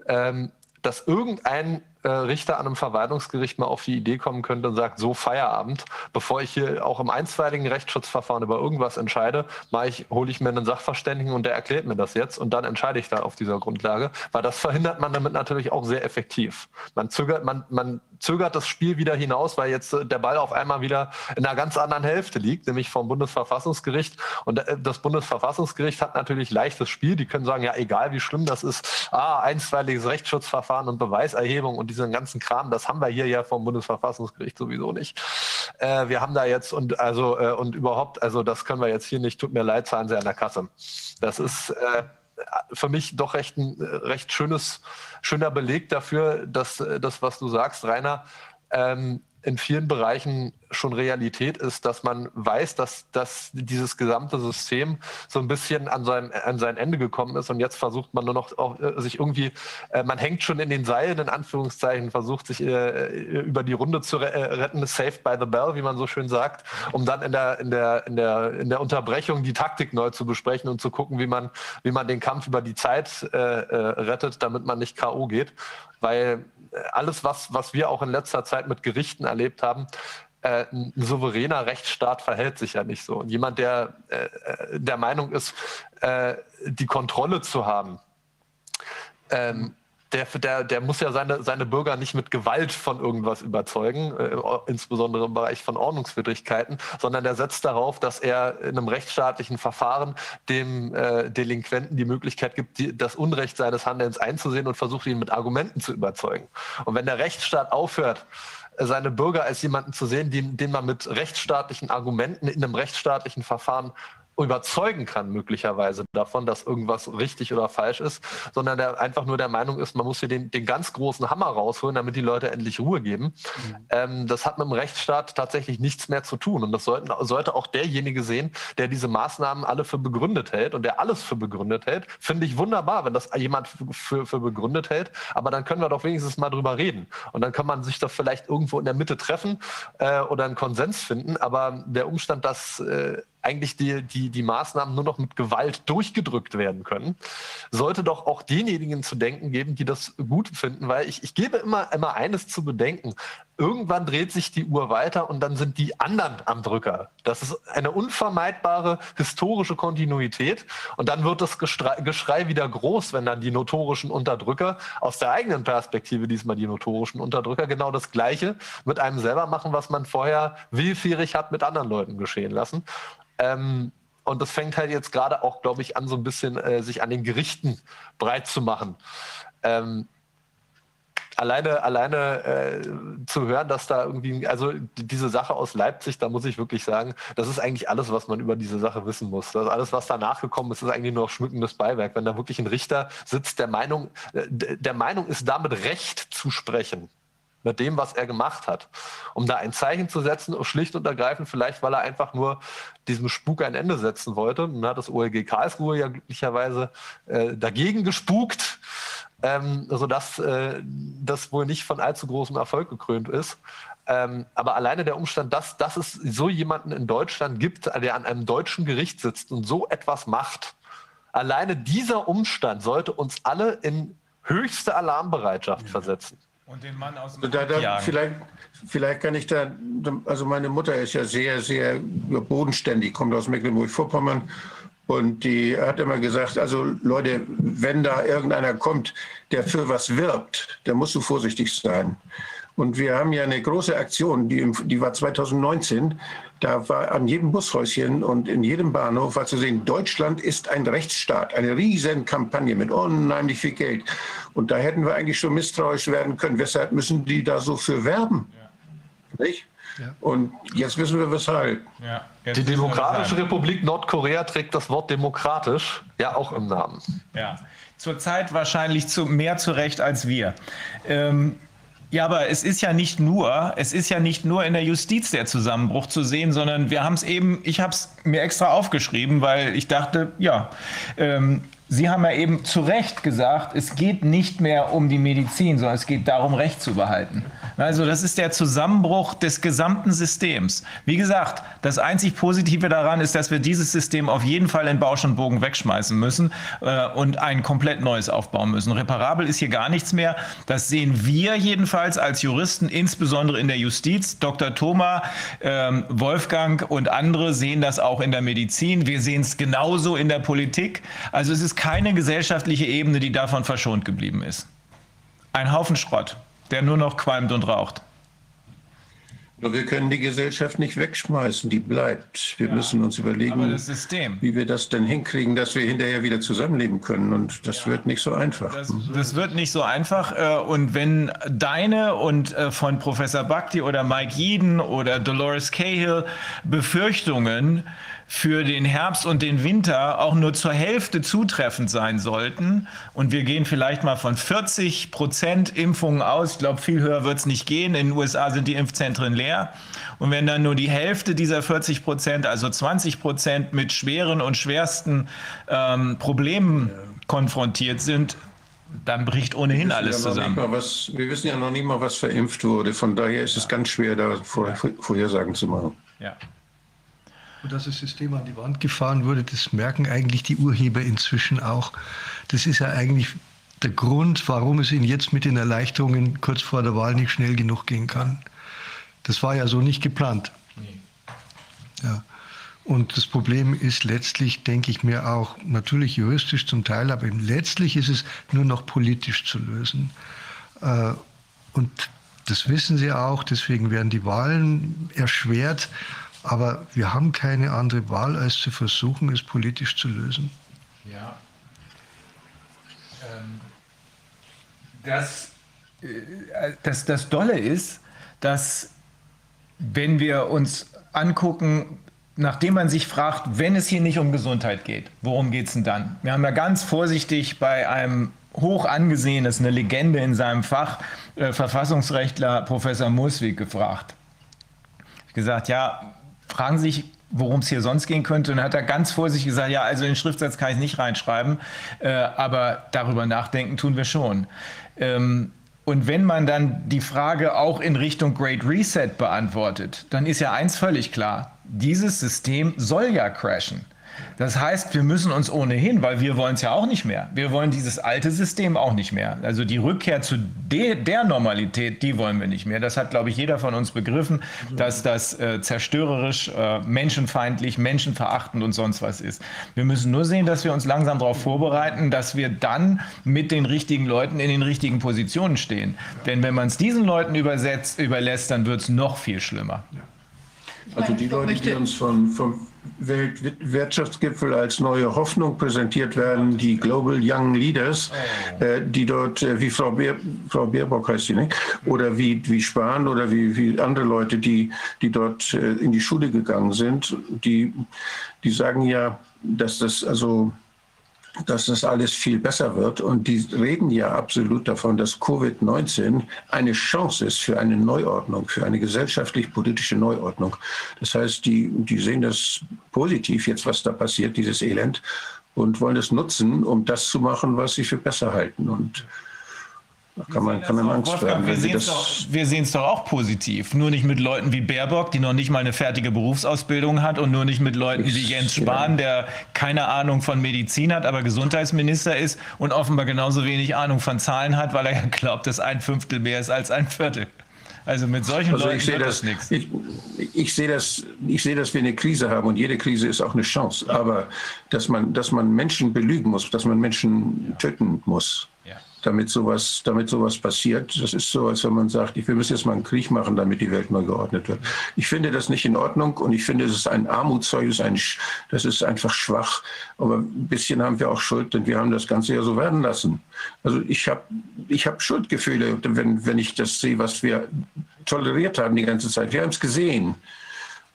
ähm, dass irgendein äh, Richter an einem Verwaltungsgericht mal auf die Idee kommen könnte und sagt, so Feierabend, bevor ich hier auch im einstweiligen Rechtsschutzverfahren über irgendwas entscheide, ich, hole ich mir einen Sachverständigen und der erklärt mir das jetzt und dann entscheide ich da auf dieser Grundlage, weil das verhindert man damit natürlich auch sehr effektiv. Man zögert, man, man zögert das Spiel wieder hinaus, weil jetzt äh, der Ball auf einmal wieder in einer ganz anderen Hälfte liegt, nämlich vom Bundesverfassungsgericht. Und äh, das Bundesverfassungsgericht hat natürlich leichtes Spiel. Die können sagen, ja, egal wie schlimm das ist, ah, einstweiliges Rechtsschutzverfahren und Beweiserhebung und diesen ganzen Kram, das haben wir hier ja vom Bundesverfassungsgericht sowieso nicht. Äh, wir haben da jetzt und also äh, und überhaupt, also das können wir jetzt hier nicht, tut mir leid, zahlen Sie an der Kasse. Das ist äh, für mich doch recht ein äh, recht schönes, schöner Beleg dafür, dass äh, das, was du sagst, Rainer, ähm, in vielen Bereichen schon Realität ist, dass man weiß, dass, dass dieses gesamte System so ein bisschen an sein, an sein Ende gekommen ist und jetzt versucht man nur noch auch, äh, sich irgendwie, äh, man hängt schon in den Seilen, in Anführungszeichen, versucht sich äh, über die Runde zu re äh, retten, saved by the bell, wie man so schön sagt, um dann in der, in der, in der, in der Unterbrechung die Taktik neu zu besprechen und zu gucken, wie man, wie man den Kampf über die Zeit äh, äh, rettet, damit man nicht K.O. geht. Weil alles, was, was wir auch in letzter Zeit mit Gerichten erlebt haben, äh, ein souveräner Rechtsstaat verhält sich ja nicht so. Und jemand, der äh, äh, der Meinung ist, äh, die Kontrolle zu haben, ähm, der, der, der muss ja seine, seine Bürger nicht mit Gewalt von irgendwas überzeugen, äh, insbesondere im Bereich von Ordnungswidrigkeiten, sondern der setzt darauf, dass er in einem rechtsstaatlichen Verfahren dem äh, Delinquenten die Möglichkeit gibt, die, das Unrecht seines Handelns einzusehen und versucht, ihn mit Argumenten zu überzeugen. Und wenn der Rechtsstaat aufhört, seine Bürger als jemanden zu sehen, den, den man mit rechtsstaatlichen Argumenten in einem rechtsstaatlichen Verfahren überzeugen kann, möglicherweise davon, dass irgendwas richtig oder falsch ist, sondern der einfach nur der Meinung ist, man muss hier den, den ganz großen Hammer rausholen, damit die Leute endlich Ruhe geben. Mhm. Ähm, das hat mit dem Rechtsstaat tatsächlich nichts mehr zu tun. Und das sollten, sollte auch derjenige sehen, der diese Maßnahmen alle für begründet hält und der alles für begründet hält. Finde ich wunderbar, wenn das jemand für, für begründet hält. Aber dann können wir doch wenigstens mal drüber reden. Und dann kann man sich doch vielleicht irgendwo in der Mitte treffen äh, oder einen Konsens finden. Aber der Umstand, dass äh, eigentlich die, die, die Maßnahmen nur noch mit Gewalt durchgedrückt werden können, sollte doch auch denjenigen zu denken geben, die das gut finden, weil ich, ich gebe immer, immer eines zu bedenken. Irgendwann dreht sich die Uhr weiter und dann sind die anderen am Drücker. Das ist eine unvermeidbare historische Kontinuität und dann wird das Geschrei, wieder groß, wenn dann die notorischen Unterdrücker aus der eigenen Perspektive diesmal die notorischen Unterdrücker genau das Gleiche mit einem selber machen, was man vorher willfährig hat mit anderen Leuten geschehen lassen. Ähm, und das fängt halt jetzt gerade auch, glaube ich, an, so ein bisschen äh, sich an den Gerichten breit zu machen. Ähm, alleine alleine äh, zu hören, dass da irgendwie, also diese Sache aus Leipzig, da muss ich wirklich sagen, das ist eigentlich alles, was man über diese Sache wissen muss. Das alles, was danach gekommen ist, ist eigentlich nur noch schmückendes Beiwerk. Wenn da wirklich ein Richter sitzt, der Meinung, äh, der Meinung ist, damit Recht zu sprechen mit dem, was er gemacht hat. Um da ein Zeichen zu setzen, schlicht und ergreifend, vielleicht weil er einfach nur diesem Spuk ein Ende setzen wollte. Dann hat das OLG Karlsruhe ja glücklicherweise äh, dagegen gespukt, ähm, sodass äh, das wohl nicht von allzu großem Erfolg gekrönt ist. Ähm, aber alleine der Umstand, dass, dass es so jemanden in Deutschland gibt, der an einem deutschen Gericht sitzt und so etwas macht, alleine dieser Umstand sollte uns alle in höchste Alarmbereitschaft ja. versetzen. Und den Mann aus dem da, da, vielleicht, vielleicht kann ich da, also meine Mutter ist ja sehr, sehr bodenständig, kommt aus Mecklenburg-Vorpommern. Und die hat immer gesagt, also Leute, wenn da irgendeiner kommt, der für was wirbt, dann musst du vorsichtig sein. Und wir haben ja eine große Aktion, die, die war 2019. Da war an jedem Bushäuschen und in jedem Bahnhof war zu sehen, Deutschland ist ein Rechtsstaat. Eine riesen Kampagne mit unheimlich viel Geld. Und da hätten wir eigentlich schon misstrauisch werden können. Weshalb müssen die da so für werben? Ja. Nicht? Ja. Und jetzt wissen wir weshalb. Ja, die Demokratische Republik Nordkorea trägt das Wort demokratisch ja auch im Namen. Ja, zurzeit wahrscheinlich zu, mehr zu Recht als wir. Ähm, ja, aber es ist ja nicht nur, es ist ja nicht nur in der Justiz der Zusammenbruch zu sehen, sondern wir haben es eben, ich habe es mir extra aufgeschrieben, weil ich dachte, ja, ähm, Sie haben ja eben zu Recht gesagt, es geht nicht mehr um die Medizin, sondern es geht darum, Recht zu behalten. Also das ist der Zusammenbruch des gesamten Systems. Wie gesagt, das einzig Positive daran ist, dass wir dieses System auf jeden Fall in Bausch und Bogen wegschmeißen müssen äh, und ein komplett neues aufbauen müssen. Reparabel ist hier gar nichts mehr. Das sehen wir jedenfalls als Juristen, insbesondere in der Justiz. Dr. Thoma, ähm, Wolfgang und andere sehen das auch in der Medizin. Wir sehen es genauso in der Politik. Also es ist keine gesellschaftliche Ebene, die davon verschont geblieben ist. Ein Haufen Schrott, der nur noch qualmt und raucht. Nur wir können die Gesellschaft nicht wegschmeißen, die bleibt. Wir ja, müssen uns überlegen, wie wir das denn hinkriegen, dass wir hinterher wieder zusammenleben können. Und das ja, wird nicht so einfach. Das, das, wird nicht so einfach. Äh, und wenn deine und äh, von Professor Bhakti oder Mike Jeden oder Dolores Cahill Befürchtungen für den Herbst und den Winter auch nur zur Hälfte zutreffend sein sollten. Und wir gehen vielleicht mal von 40 Prozent Impfungen aus. Ich glaube, viel höher wird es nicht gehen. In den USA sind die Impfzentren leer. Und wenn dann nur die Hälfte dieser 40 Prozent, also 20 Prozent mit schweren und schwersten ähm, Problemen konfrontiert sind, dann bricht ohnehin alles ja zusammen. Was, wir wissen ja noch nicht mal, was verimpft wurde. Von daher ist es ganz schwer, da vor, Vorhersagen zu machen. Ja. Und dass das System an die Wand gefahren wurde, das merken eigentlich die Urheber inzwischen auch. Das ist ja eigentlich der Grund, warum es Ihnen jetzt mit den Erleichterungen kurz vor der Wahl nicht schnell genug gehen kann. Das war ja so nicht geplant. Nee. Ja. Und das Problem ist letztlich, denke ich mir auch, natürlich juristisch zum Teil, aber letztlich ist es nur noch politisch zu lösen. Äh, und das wissen Sie auch, deswegen werden die Wahlen erschwert. Aber wir haben keine andere Wahl, als zu versuchen, es politisch zu lösen. Ja. Ähm, das, äh, das, das Dolle ist, dass wenn wir uns angucken, nachdem man sich fragt, wenn es hier nicht um Gesundheit geht, worum geht es denn dann? Wir haben ja ganz vorsichtig bei einem hoch angesehen, das ist eine Legende in seinem Fach, äh, Verfassungsrechtler Professor Muswig gefragt. Ich gesagt, ja, fragen sich, worum es hier sonst gehen könnte. Und dann hat er ganz vorsichtig gesagt, ja, also den Schriftsatz kann ich nicht reinschreiben, äh, aber darüber nachdenken tun wir schon. Ähm, und wenn man dann die Frage auch in Richtung Great Reset beantwortet, dann ist ja eins völlig klar, dieses System soll ja crashen. Das heißt, wir müssen uns ohnehin, weil wir wollen es ja auch nicht mehr. Wir wollen dieses alte System auch nicht mehr. Also die Rückkehr zu de, der Normalität, die wollen wir nicht mehr. Das hat, glaube ich, jeder von uns begriffen, dass das äh, zerstörerisch, äh, menschenfeindlich, menschenverachtend und sonst was ist. Wir müssen nur sehen, dass wir uns langsam darauf vorbereiten, dass wir dann mit den richtigen Leuten in den richtigen Positionen stehen. Denn wenn man es diesen Leuten übersetzt, überlässt, dann wird es noch viel schlimmer. Also die Leute, die uns von, vom Weltwirtschaftsgipfel als neue Hoffnung präsentiert werden, die Global Young Leaders, oh. äh, die dort, äh, wie Frau, Beer, Frau Baerbock heißt sie, nicht? oder wie, wie Spahn oder wie, wie andere Leute, die, die dort äh, in die Schule gegangen sind, die, die sagen ja, dass das also dass das alles viel besser wird. Und die reden ja absolut davon, dass Covid-19 eine Chance ist für eine Neuordnung, für eine gesellschaftlich-politische Neuordnung. Das heißt, die, die sehen das positiv jetzt, was da passiert, dieses Elend, und wollen es nutzen, um das zu machen, was sie für besser halten. Und kann man, kann man Angst werden. Wir sehen es doch, doch, auch positiv. Nur nicht mit Leuten wie Baerbock, die noch nicht mal eine fertige Berufsausbildung hat und nur nicht mit Leuten wie Jens Spahn, der keine Ahnung von Medizin hat, aber Gesundheitsminister ist und offenbar genauso wenig Ahnung von Zahlen hat, weil er ja glaubt, dass ein Fünftel mehr ist als ein Viertel. Also mit solchen also Leuten wird das, das nichts. Ich, ich, sehe das, ich sehe, dass wir eine Krise haben und jede Krise ist auch eine Chance. Aber dass man, dass man Menschen belügen muss, dass man Menschen töten muss, damit sowas, damit sowas passiert. Das ist so, als wenn man sagt, wir müssen jetzt mal einen Krieg machen, damit die Welt neu geordnet wird. Ich finde das nicht in Ordnung und ich finde, es ist ein Armutszeugnis, ein, das ist einfach schwach. Aber ein bisschen haben wir auch Schuld, denn wir haben das Ganze ja so werden lassen. Also ich habe ich hab Schuldgefühle, wenn, wenn ich das sehe, was wir toleriert haben die ganze Zeit. Wir haben es gesehen.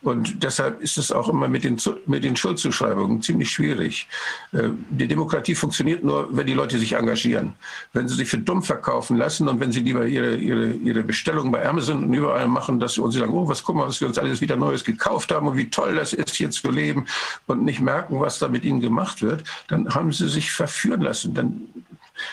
Und deshalb ist es auch immer mit den, mit den Schuldzuschreibungen ziemlich schwierig. Äh, die Demokratie funktioniert nur, wenn die Leute sich engagieren. Wenn sie sich für dumm verkaufen lassen und wenn sie lieber ihre, ihre, ihre Bestellungen bei Amazon und überall machen, dass sie uns sagen, oh, was guck mal, was wir uns alles wieder Neues gekauft haben und wie toll das ist, hier zu leben und nicht merken, was da mit ihnen gemacht wird, dann haben sie sich verführen lassen. Dann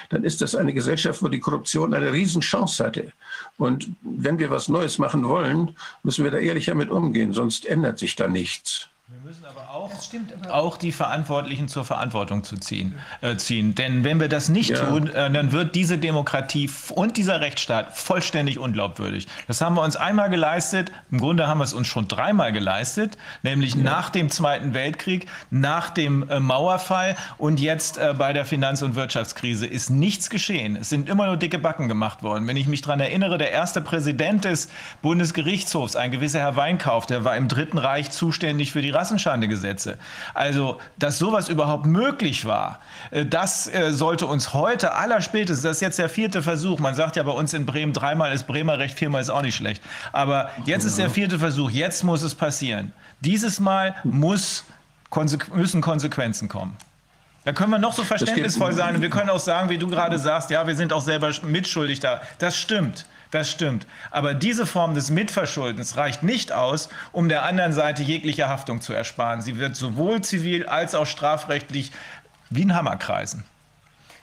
dann ist das eine Gesellschaft, wo die Korruption eine Riesenchance hatte. Und wenn wir was Neues machen wollen, müssen wir da ehrlicher mit umgehen, sonst ändert sich da nichts. Wir müssen auch, aber auch die Verantwortlichen zur Verantwortung zu ziehen, äh, ziehen. Denn wenn wir das nicht ja. tun, äh, dann wird diese Demokratie und dieser Rechtsstaat vollständig unglaubwürdig. Das haben wir uns einmal geleistet. Im Grunde haben wir es uns schon dreimal geleistet, nämlich ja. nach dem Zweiten Weltkrieg, nach dem äh, Mauerfall und jetzt äh, bei der Finanz- und Wirtschaftskrise ist nichts geschehen. Es sind immer nur dicke Backen gemacht worden. Wenn ich mich daran erinnere, der erste Präsident des Bundesgerichtshofs, ein gewisser Herr Weinkauf, der war im Dritten Reich zuständig für die Rassenschandegesetze. Also, dass sowas überhaupt möglich war, äh, das äh, sollte uns heute allerspätestens, das ist jetzt der vierte Versuch, man sagt ja bei uns in Bremen, dreimal ist Bremer Recht, viermal ist auch nicht schlecht, aber jetzt ist der vierte Versuch, jetzt muss es passieren. Dieses Mal muss, müssen Konsequenzen kommen. Da können wir noch so verständnisvoll sein und wir können auch sagen, wie du gerade sagst, ja, wir sind auch selber mitschuldig da. Das stimmt. Das stimmt. Aber diese Form des Mitverschuldens reicht nicht aus, um der anderen Seite jegliche Haftung zu ersparen. Sie wird sowohl zivil als auch strafrechtlich wie ein Hammer kreisen.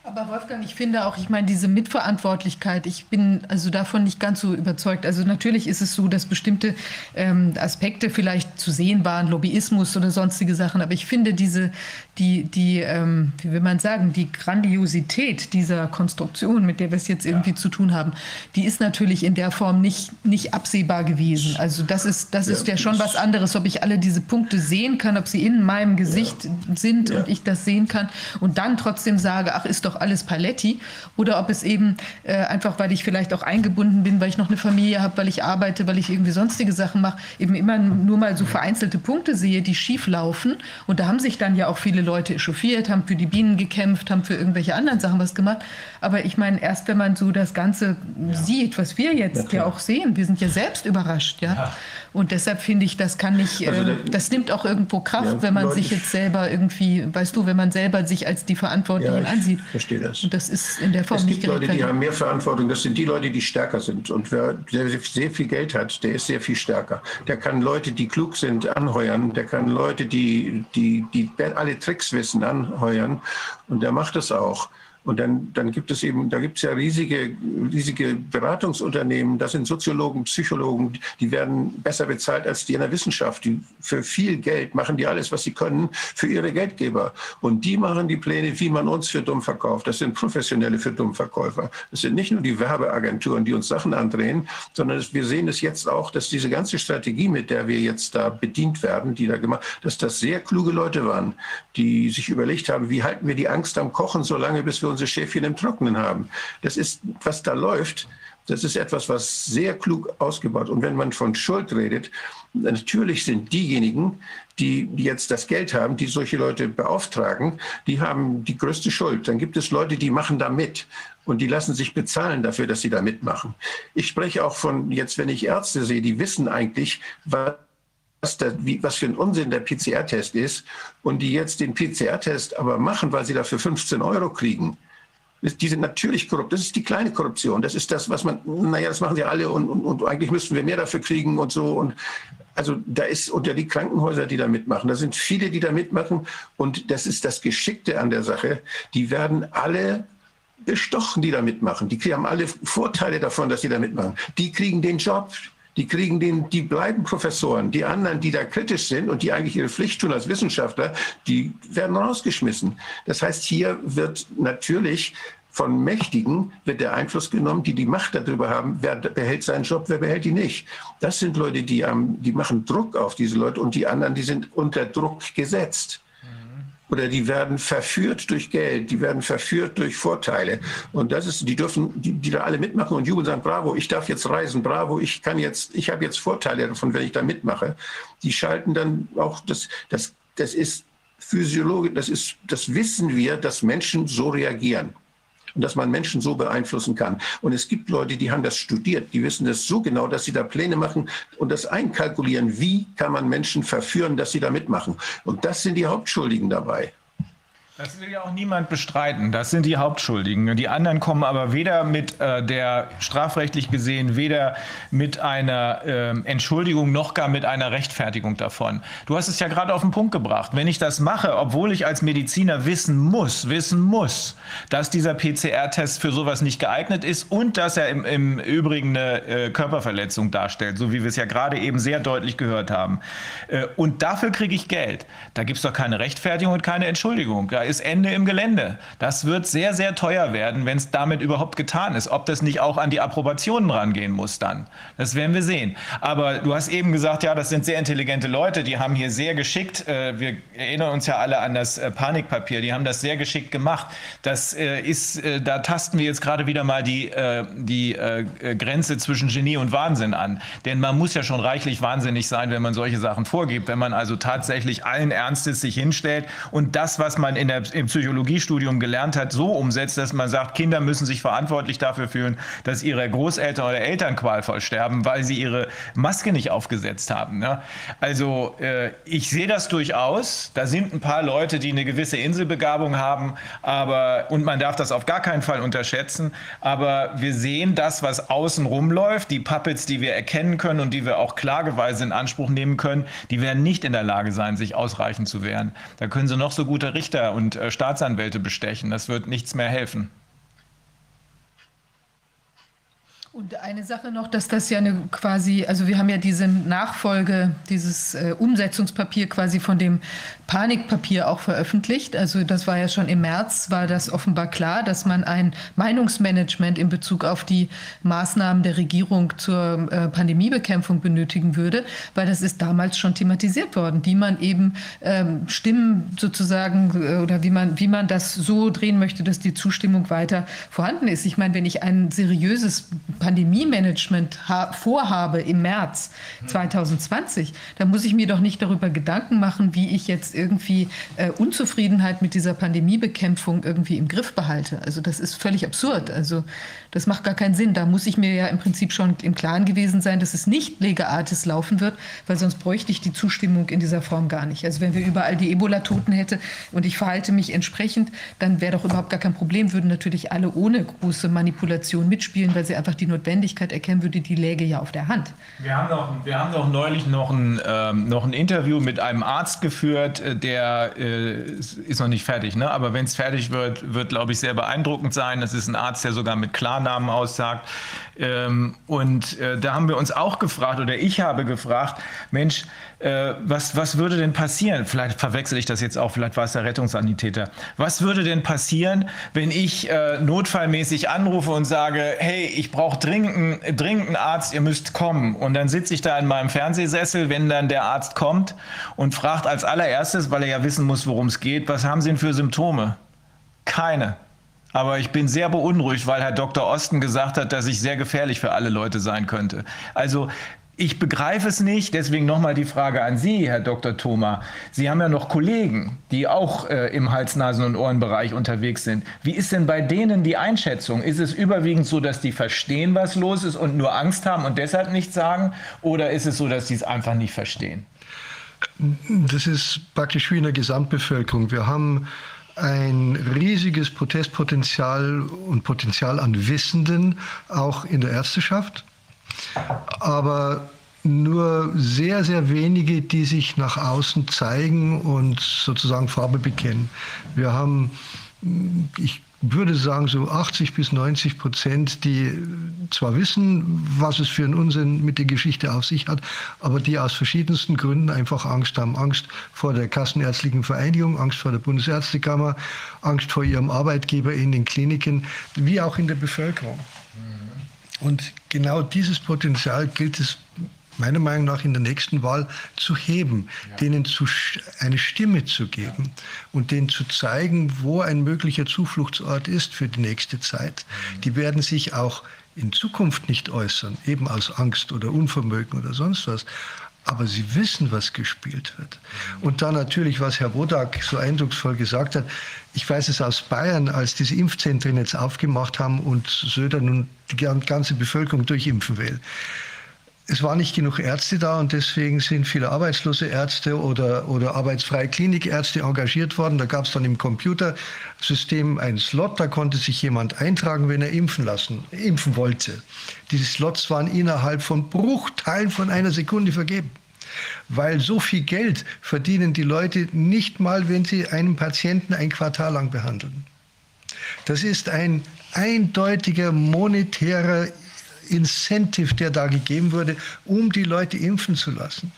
Aber Wolfgang, ich finde auch, ich meine, diese Mitverantwortlichkeit, ich bin also davon nicht ganz so überzeugt. Also natürlich ist es so, dass bestimmte ähm, Aspekte vielleicht zu sehen waren, Lobbyismus oder sonstige Sachen, aber ich finde diese, die, die ähm, wie will man sagen, die Grandiosität dieser Konstruktion, mit der wir es jetzt irgendwie ja. zu tun haben, die ist natürlich in der Form nicht, nicht absehbar gewesen. Also das ist, das ja, ist ja schon was anderes, ob ich alle diese Punkte sehen kann, ob sie in meinem Gesicht ja. sind und ich das sehen kann und dann trotzdem sage, ach, ist doch doch alles Paletti oder ob es eben äh, einfach, weil ich vielleicht auch eingebunden bin, weil ich noch eine Familie habe, weil ich arbeite, weil ich irgendwie sonstige Sachen mache, eben immer nur mal so vereinzelte Punkte sehe, die schief laufen. Und da haben sich dann ja auch viele Leute echauffiert, haben für die Bienen gekämpft, haben für irgendwelche anderen Sachen was gemacht. Aber ich meine, erst wenn man so das Ganze ja. sieht, was wir jetzt ja, ja, auch sehen, wir sind ja selbst überrascht, ja. ja. Und deshalb finde ich, das kann nicht, also äh, das nimmt auch irgendwo Kraft, wenn man Leute, sich jetzt selber irgendwie, weißt du, wenn man selber sich als die Verantwortlichen ansieht verstehe das. Und das ist in der Form es gibt Leute, die haben mehr Verantwortung. Das sind die Leute, die stärker sind. Und wer sehr viel Geld hat, der ist sehr viel stärker. Der kann Leute, die klug sind, anheuern. Der kann Leute, die, die, die alle Tricks wissen, anheuern. Und der macht das auch. Und dann, dann gibt es eben, da gibt es ja riesige, riesige Beratungsunternehmen, das sind Soziologen, Psychologen, die werden besser bezahlt als die in der Wissenschaft. Die für viel Geld machen die alles, was sie können, für ihre Geldgeber. Und die machen die Pläne, wie man uns für dumm verkauft. Das sind professionelle für Dummverkäufer. Das sind nicht nur die Werbeagenturen, die uns Sachen andrehen, sondern wir sehen es jetzt auch, dass diese ganze Strategie, mit der wir jetzt da bedient werden, die da gemacht, dass das sehr kluge Leute waren, die sich überlegt haben, wie halten wir die Angst am Kochen so lange, bis wir unsere Schäfchen im Trockenen haben. Das ist, was da läuft, das ist etwas, was sehr klug ausgebaut. Und wenn man von Schuld redet, natürlich sind diejenigen, die jetzt das Geld haben, die solche Leute beauftragen, die haben die größte Schuld. Dann gibt es Leute, die machen da mit und die lassen sich bezahlen dafür, dass sie da mitmachen. Ich spreche auch von jetzt, wenn ich Ärzte sehe, die wissen eigentlich, was was, der, wie, was für ein Unsinn der PCR-Test ist und die jetzt den PCR-Test aber machen, weil sie dafür 15 Euro kriegen die sind natürlich korrupt. Das ist die kleine Korruption. Das ist das, was man, naja, das machen sie alle und, und, und eigentlich müssten wir mehr dafür kriegen und so. Und also da ist unter die Krankenhäuser, die da mitmachen. Da sind viele, die da mitmachen. Und das ist das Geschickte an der Sache. Die werden alle bestochen, die da mitmachen. Die haben alle Vorteile davon, dass sie da mitmachen. Die kriegen den Job die kriegen den, die bleiben Professoren. Die anderen, die da kritisch sind und die eigentlich ihre Pflicht tun als Wissenschaftler, die werden rausgeschmissen. Das heißt, hier wird natürlich von Mächtigen wird der Einfluss genommen, die die Macht darüber haben, wer behält seinen Job, wer behält ihn nicht. Das sind Leute, die, die machen Druck auf diese Leute und die anderen, die sind unter Druck gesetzt oder die werden verführt durch Geld, die werden verführt durch Vorteile. Und das ist, die dürfen, die, die da alle mitmachen und jubeln sagen, bravo, ich darf jetzt reisen, bravo, ich kann jetzt, ich habe jetzt Vorteile davon, wenn ich da mitmache. Die schalten dann auch, das, das, das ist Physiologie, das ist, das wissen wir, dass Menschen so reagieren und dass man Menschen so beeinflussen kann. Und es gibt Leute, die haben das studiert, die wissen das so genau, dass sie da Pläne machen und das einkalkulieren, wie kann man Menschen verführen, dass sie da mitmachen. Und das sind die Hauptschuldigen dabei. Das will ja auch niemand bestreiten. Das sind die Hauptschuldigen. Die anderen kommen aber weder mit äh, der strafrechtlich gesehen, weder mit einer äh, Entschuldigung noch gar mit einer Rechtfertigung davon. Du hast es ja gerade auf den Punkt gebracht. Wenn ich das mache, obwohl ich als Mediziner wissen muss, wissen muss, dass dieser PCR-Test für sowas nicht geeignet ist und dass er im, im Übrigen eine äh, Körperverletzung darstellt, so wie wir es ja gerade eben sehr deutlich gehört haben. Äh, und dafür kriege ich Geld. Da gibt es doch keine Rechtfertigung und keine Entschuldigung. Da ist Ende im Gelände. Das wird sehr, sehr teuer werden, wenn es damit überhaupt getan ist. Ob das nicht auch an die Approbationen rangehen muss dann. Das werden wir sehen. Aber du hast eben gesagt, ja, das sind sehr intelligente Leute, die haben hier sehr geschickt, äh, wir erinnern uns ja alle an das äh, Panikpapier, die haben das sehr geschickt gemacht. Das äh, ist, äh, da tasten wir jetzt gerade wieder mal die, äh, die äh, Grenze zwischen Genie und Wahnsinn an. Denn man muss ja schon reichlich wahnsinnig sein, wenn man solche Sachen vorgibt, wenn man also tatsächlich allen Ernstes sich hinstellt und das, was man in der, im Psychologiestudium gelernt hat, so umsetzt, dass man sagt, Kinder müssen sich verantwortlich dafür fühlen, dass ihre Großeltern oder Eltern qualvoll sterben, weil sie ihre Maske nicht aufgesetzt haben. Ne? Also äh, ich sehe das durchaus. Da sind ein paar Leute, die eine gewisse Inselbegabung haben, aber und man darf das auf gar keinen Fall unterschätzen. Aber wir sehen das, was außen rumläuft, die Puppets, die wir erkennen können und die wir auch klageweise in Anspruch nehmen können, die werden nicht in der Lage sein, sich ausreichend zu wehren. Da können sie noch so gute Richter und äh, Staatsanwälte bestechen. Das wird nichts mehr helfen. Und eine Sache noch, dass das ja eine quasi, also wir haben ja diese Nachfolge, dieses äh, Umsetzungspapier quasi von dem Panikpapier auch veröffentlicht. Also das war ja schon im März, war das offenbar klar, dass man ein Meinungsmanagement in Bezug auf die Maßnahmen der Regierung zur äh, Pandemiebekämpfung benötigen würde, weil das ist damals schon thematisiert worden, wie man eben ähm, Stimmen sozusagen äh, oder wie man, wie man das so drehen möchte, dass die Zustimmung weiter vorhanden ist. Ich meine, wenn ich ein seriöses Pandemie-Management vorhabe im März 2020, dann muss ich mir doch nicht darüber Gedanken machen, wie ich jetzt irgendwie äh, Unzufriedenheit mit dieser Pandemiebekämpfung irgendwie im Griff behalte. Also das ist völlig absurd. Also das macht gar keinen Sinn. Da muss ich mir ja im Prinzip schon im Klaren gewesen sein, dass es nicht Lega Artis laufen wird, weil sonst bräuchte ich die Zustimmung in dieser Form gar nicht. Also wenn wir überall die Ebola-Toten hätte und ich verhalte mich entsprechend, dann wäre doch überhaupt gar kein Problem, würden natürlich alle ohne große Manipulation mitspielen, weil sie einfach die Notwendigkeit erkennen würde, die läge ja auf der Hand. Wir haben doch, wir haben doch neulich noch ein, ähm, noch ein Interview mit einem Arzt geführt, äh, der äh, ist noch nicht fertig, ne? aber wenn es fertig wird, wird, glaube ich, sehr beeindruckend sein. Das ist ein Arzt, der sogar mit Klarnamen aussagt. Ähm, und äh, da haben wir uns auch gefragt, oder ich habe gefragt, Mensch, äh, was, was würde denn passieren? Vielleicht verwechsel ich das jetzt auch, vielleicht war es der Rettungssanitäter. Was würde denn passieren, wenn ich äh, notfallmäßig anrufe und sage, hey, ich brauche dringend, dringend einen Arzt, ihr müsst kommen. Und dann sitze ich da in meinem Fernsehsessel, wenn dann der Arzt kommt und fragt als allererstes, weil er ja wissen muss, worum es geht, was haben Sie denn für Symptome? Keine. Aber ich bin sehr beunruhigt, weil Herr Dr. Osten gesagt hat, dass ich sehr gefährlich für alle Leute sein könnte. Also ich begreife es nicht, deswegen nochmal die Frage an Sie, Herr Dr. Thoma. Sie haben ja noch Kollegen, die auch äh, im Hals-, Nasen- und Ohrenbereich unterwegs sind. Wie ist denn bei denen die Einschätzung? Ist es überwiegend so, dass die verstehen, was los ist und nur Angst haben und deshalb nichts sagen? Oder ist es so, dass sie es einfach nicht verstehen? Das ist praktisch wie in der Gesamtbevölkerung. Wir haben ein riesiges Protestpotenzial und Potenzial an Wissenden, auch in der Ärzteschaft. Aber nur sehr, sehr wenige, die sich nach außen zeigen und sozusagen Farbe bekennen. Wir haben, ich würde sagen, so 80 bis 90 Prozent, die zwar wissen, was es für einen Unsinn mit der Geschichte auf sich hat, aber die aus verschiedensten Gründen einfach Angst haben. Angst vor der Kassenärztlichen Vereinigung, Angst vor der Bundesärztekammer, Angst vor ihrem Arbeitgeber in den Kliniken, wie auch in der Bevölkerung. Und genau dieses Potenzial gilt es meiner Meinung nach in der nächsten Wahl zu heben, ja. denen zu, eine Stimme zu geben ja. und denen zu zeigen, wo ein möglicher Zufluchtsort ist für die nächste Zeit. Mhm. Die werden sich auch in Zukunft nicht äußern, eben aus Angst oder Unvermögen oder sonst was. Aber sie wissen, was gespielt wird. Mhm. Und dann natürlich, was Herr Wodak so eindrucksvoll gesagt hat, ich weiß es aus Bayern, als diese Impfzentren jetzt aufgemacht haben und Söder nun die ganze Bevölkerung durchimpfen will es waren nicht genug Ärzte da und deswegen sind viele arbeitslose Ärzte oder, oder arbeitsfreie Klinikärzte engagiert worden. Da gab es dann im Computersystem einen Slot, da konnte sich jemand eintragen, wenn er impfen lassen, impfen wollte. Diese Slots waren innerhalb von Bruchteilen von einer Sekunde vergeben. Weil so viel Geld verdienen die Leute nicht mal, wenn sie einen Patienten ein Quartal lang behandeln. Das ist ein eindeutiger monetärer Incentive, der da gegeben wurde, um die Leute impfen zu lassen.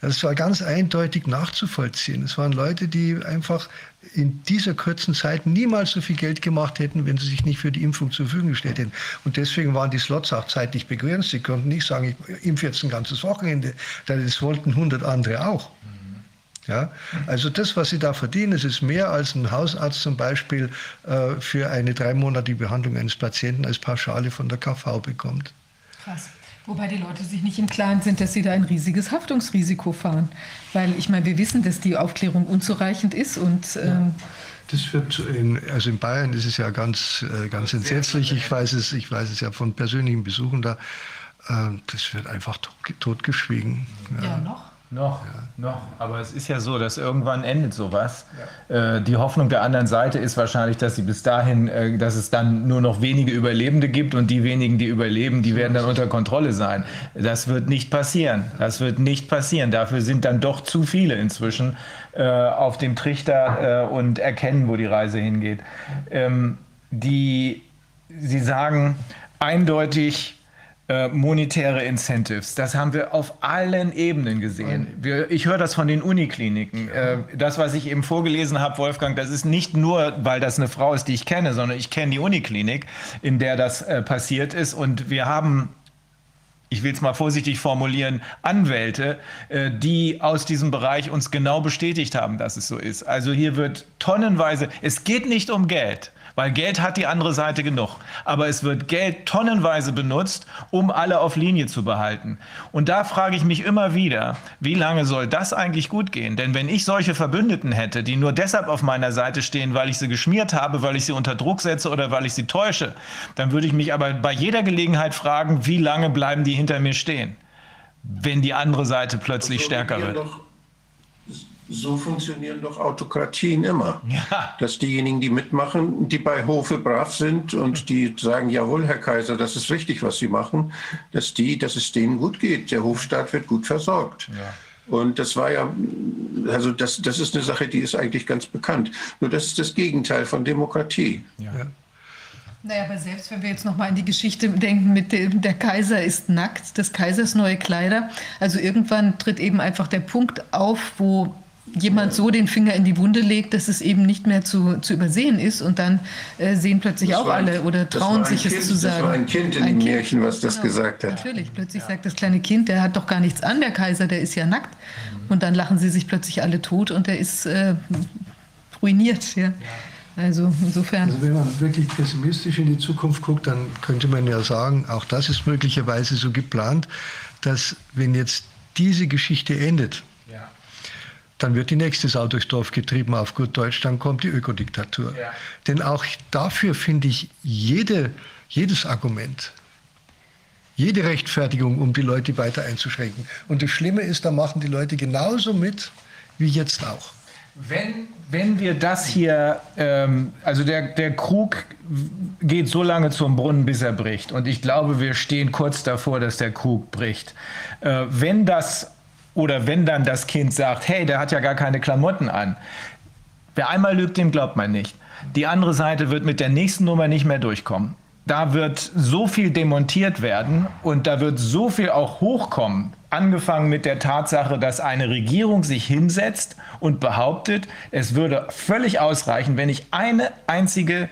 Das war ganz eindeutig nachzuvollziehen. Es waren Leute, die einfach in dieser kurzen Zeit niemals so viel Geld gemacht hätten, wenn sie sich nicht für die Impfung zur Verfügung gestellt hätten. Und deswegen waren die Slots auch zeitlich begrenzt. Sie konnten nicht sagen, ich impfe jetzt ein ganzes Wochenende. Das wollten 100 andere auch. Ja? Also das, was Sie da verdienen, es ist mehr als ein Hausarzt zum Beispiel äh, für eine dreimonatige Behandlung eines Patienten als Pauschale von der KV bekommt. Krass. Wobei die Leute sich nicht im Klaren sind, dass sie da ein riesiges Haftungsrisiko fahren. Weil ich meine, wir wissen, dass die Aufklärung unzureichend ist und. Ähm, das wird in, also in Bayern ist es ja ganz, äh, ganz entsetzlich. Ich weiß es, ich weiß es ja von persönlichen Besuchen da. Äh, das wird einfach totgeschwiegen. Ja, ja noch. Noch, ja. noch. Aber es ist ja so, dass irgendwann endet sowas. Ja. Äh, die Hoffnung der anderen Seite ist wahrscheinlich, dass sie bis dahin, äh, dass es dann nur noch wenige Überlebende gibt und die wenigen, die überleben, die werden dann unter Kontrolle sein. Das wird nicht passieren. Das wird nicht passieren. Dafür sind dann doch zu viele inzwischen äh, auf dem Trichter äh, und erkennen, wo die Reise hingeht. Ähm, die, sie sagen eindeutig, äh, monetäre Incentives. Das haben wir auf allen Ebenen gesehen. Wir, ich höre das von den Unikliniken. Äh, das, was ich eben vorgelesen habe, Wolfgang, das ist nicht nur, weil das eine Frau ist, die ich kenne, sondern ich kenne die Uniklinik, in der das äh, passiert ist. Und wir haben ich will es mal vorsichtig formulieren, Anwälte, äh, die aus diesem Bereich uns genau bestätigt haben, dass es so ist. Also hier wird tonnenweise, es geht nicht um Geld. Weil Geld hat die andere Seite genug. Aber es wird Geld tonnenweise benutzt, um alle auf Linie zu behalten. Und da frage ich mich immer wieder, wie lange soll das eigentlich gut gehen? Denn wenn ich solche Verbündeten hätte, die nur deshalb auf meiner Seite stehen, weil ich sie geschmiert habe, weil ich sie unter Druck setze oder weil ich sie täusche, dann würde ich mich aber bei jeder Gelegenheit fragen, wie lange bleiben die hinter mir stehen? Wenn die andere Seite plötzlich stärker wird. Doch so funktionieren doch Autokratien immer. Ja. Dass diejenigen, die mitmachen, die bei Hofe brav sind und die sagen, jawohl, Herr Kaiser, das ist richtig, was Sie machen, dass die, dass es denen gut geht. Der Hofstaat wird gut versorgt. Ja. Und das war ja, also das, das ist eine Sache, die ist eigentlich ganz bekannt. Nur das ist das Gegenteil von Demokratie. Ja. ja. Naja, aber selbst wenn wir jetzt nochmal an die Geschichte denken mit dem, der Kaiser ist nackt, des Kaisers neue Kleider. Also irgendwann tritt eben einfach der Punkt auf, wo jemand so den Finger in die Wunde legt, dass es eben nicht mehr zu, zu übersehen ist und dann äh, sehen plötzlich das auch alle oder trauen sich kind, es zu sagen. Das war ein Kind in ein dem kind, Märchen, was das genau, gesagt hat. Natürlich, plötzlich ja. sagt das kleine Kind, der hat doch gar nichts an, der Kaiser, der ist ja nackt. Und dann lachen sie sich plötzlich alle tot und der ist äh, ruiniert. Ja. Also insofern. Also wenn man wirklich pessimistisch in die Zukunft guckt, dann könnte man ja sagen, auch das ist möglicherweise so geplant, dass wenn jetzt diese Geschichte endet, dann wird die nächste Sau durchs Dorf getrieben, auf gut Deutsch, dann kommt die Ökodiktatur. Ja. Denn auch dafür finde ich jede, jedes Argument, jede Rechtfertigung, um die Leute weiter einzuschränken. Und das Schlimme ist, da machen die Leute genauso mit wie jetzt auch. Wenn, wenn wir das hier, ähm, also der, der Krug geht so lange zum Brunnen, bis er bricht. Und ich glaube, wir stehen kurz davor, dass der Krug bricht. Äh, wenn das oder wenn dann das Kind sagt, hey, der hat ja gar keine Klamotten an. Wer einmal lügt, dem glaubt man nicht. Die andere Seite wird mit der nächsten Nummer nicht mehr durchkommen. Da wird so viel demontiert werden und da wird so viel auch hochkommen. Angefangen mit der Tatsache, dass eine Regierung sich hinsetzt und behauptet, es würde völlig ausreichen, wenn ich eine einzige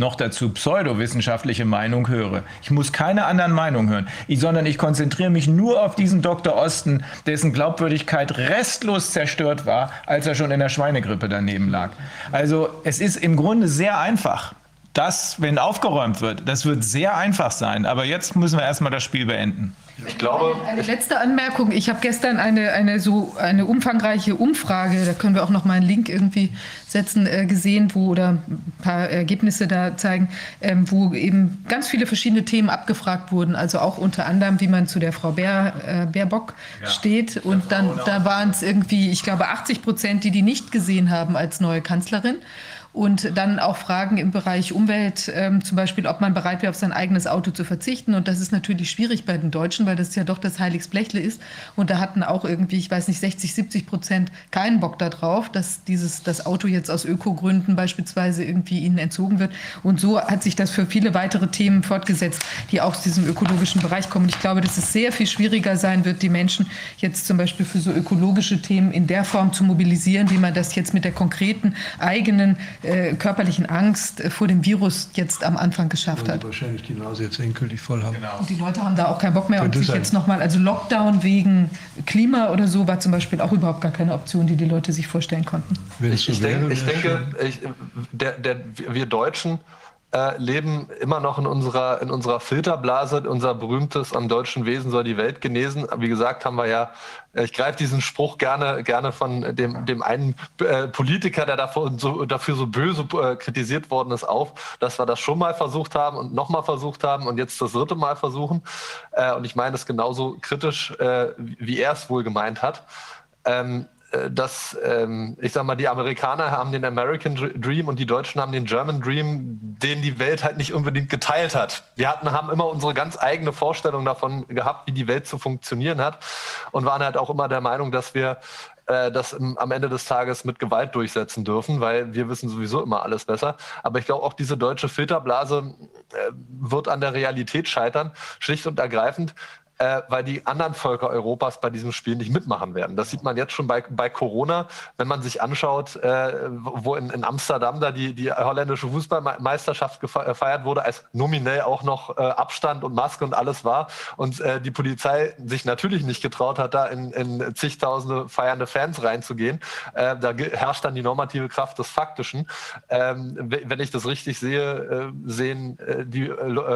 noch dazu pseudowissenschaftliche Meinung höre. Ich muss keine anderen Meinungen hören, ich, sondern ich konzentriere mich nur auf diesen Dr. Osten, dessen Glaubwürdigkeit restlos zerstört war, als er schon in der Schweinegrippe daneben lag. Also es ist im Grunde sehr einfach. Das, wenn aufgeräumt wird, das wird sehr einfach sein. Aber jetzt müssen wir erstmal das Spiel beenden. Ich glaube. Eine letzte Anmerkung. Ich habe gestern eine, eine so eine umfangreiche Umfrage, da können wir auch noch mal einen Link irgendwie setzen, äh, gesehen, wo oder ein paar Ergebnisse da zeigen, ähm, wo eben ganz viele verschiedene Themen abgefragt wurden. Also auch unter anderem, wie man zu der Frau Bär, äh, Baerbock ja. steht. Und dann da waren es irgendwie, ich glaube, 80 Prozent, die die nicht gesehen haben als neue Kanzlerin. Und dann auch Fragen im Bereich Umwelt, ähm, zum Beispiel, ob man bereit wäre, auf sein eigenes Auto zu verzichten. Und das ist natürlich schwierig bei den Deutschen, weil das ja doch das Heiligsblechle ist. Und da hatten auch irgendwie, ich weiß nicht, 60, 70 Prozent keinen Bock darauf, dass dieses, das Auto jetzt aus Ökogründen beispielsweise irgendwie ihnen entzogen wird. Und so hat sich das für viele weitere Themen fortgesetzt, die auch aus diesem ökologischen Bereich kommen. Und ich glaube, dass es sehr viel schwieriger sein wird, die Menschen jetzt zum Beispiel für so ökologische Themen in der Form zu mobilisieren, wie man das jetzt mit der konkreten eigenen äh, körperlichen Angst vor dem Virus jetzt am Anfang geschafft hat. wahrscheinlich die Nase jetzt endgültig voll haben. Genau. Und die Leute haben da auch keinen Bock mehr und sich jetzt nochmal, also Lockdown wegen Klima oder so war zum Beispiel auch überhaupt gar keine Option, die die Leute sich vorstellen konnten. Ich, ich, denk, ich denke, ich, der, der, wir Deutschen äh, leben immer noch in unserer, in unserer Filterblase. Unser berühmtes am deutschen Wesen soll die Welt genesen. Wie gesagt, haben wir ja, äh, ich greife diesen Spruch gerne, gerne von dem, dem einen äh, Politiker, der davor so, dafür so böse äh, kritisiert worden ist, auf, dass wir das schon mal versucht haben und nochmal versucht haben und jetzt das dritte Mal versuchen. Äh, und ich meine es genauso kritisch, äh, wie er es wohl gemeint hat. Ähm, äh, dass, ähm, ich sag mal, die Amerikaner haben den American Dream und die Deutschen haben den German Dream, den die Welt halt nicht unbedingt geteilt hat. Wir hatten, haben immer unsere ganz eigene Vorstellung davon gehabt, wie die Welt zu funktionieren hat und waren halt auch immer der Meinung, dass wir äh, das im, am Ende des Tages mit Gewalt durchsetzen dürfen, weil wir wissen sowieso immer alles besser. Aber ich glaube, auch diese deutsche Filterblase äh, wird an der Realität scheitern, schlicht und ergreifend, äh, weil die anderen Völker Europas bei diesem Spiel nicht mitmachen werden. Das sieht man jetzt schon bei, bei Corona, wenn man sich anschaut, äh, wo in, in, Amsterdam da die, die holländische Fußballmeisterschaft gefeiert wurde, als nominell auch noch äh, Abstand und Maske und alles war und äh, die Polizei sich natürlich nicht getraut hat, da in, in zigtausende feiernde Fans reinzugehen. Äh, da herrscht dann die normative Kraft des Faktischen. Ähm, wenn ich das richtig sehe, äh, sehen die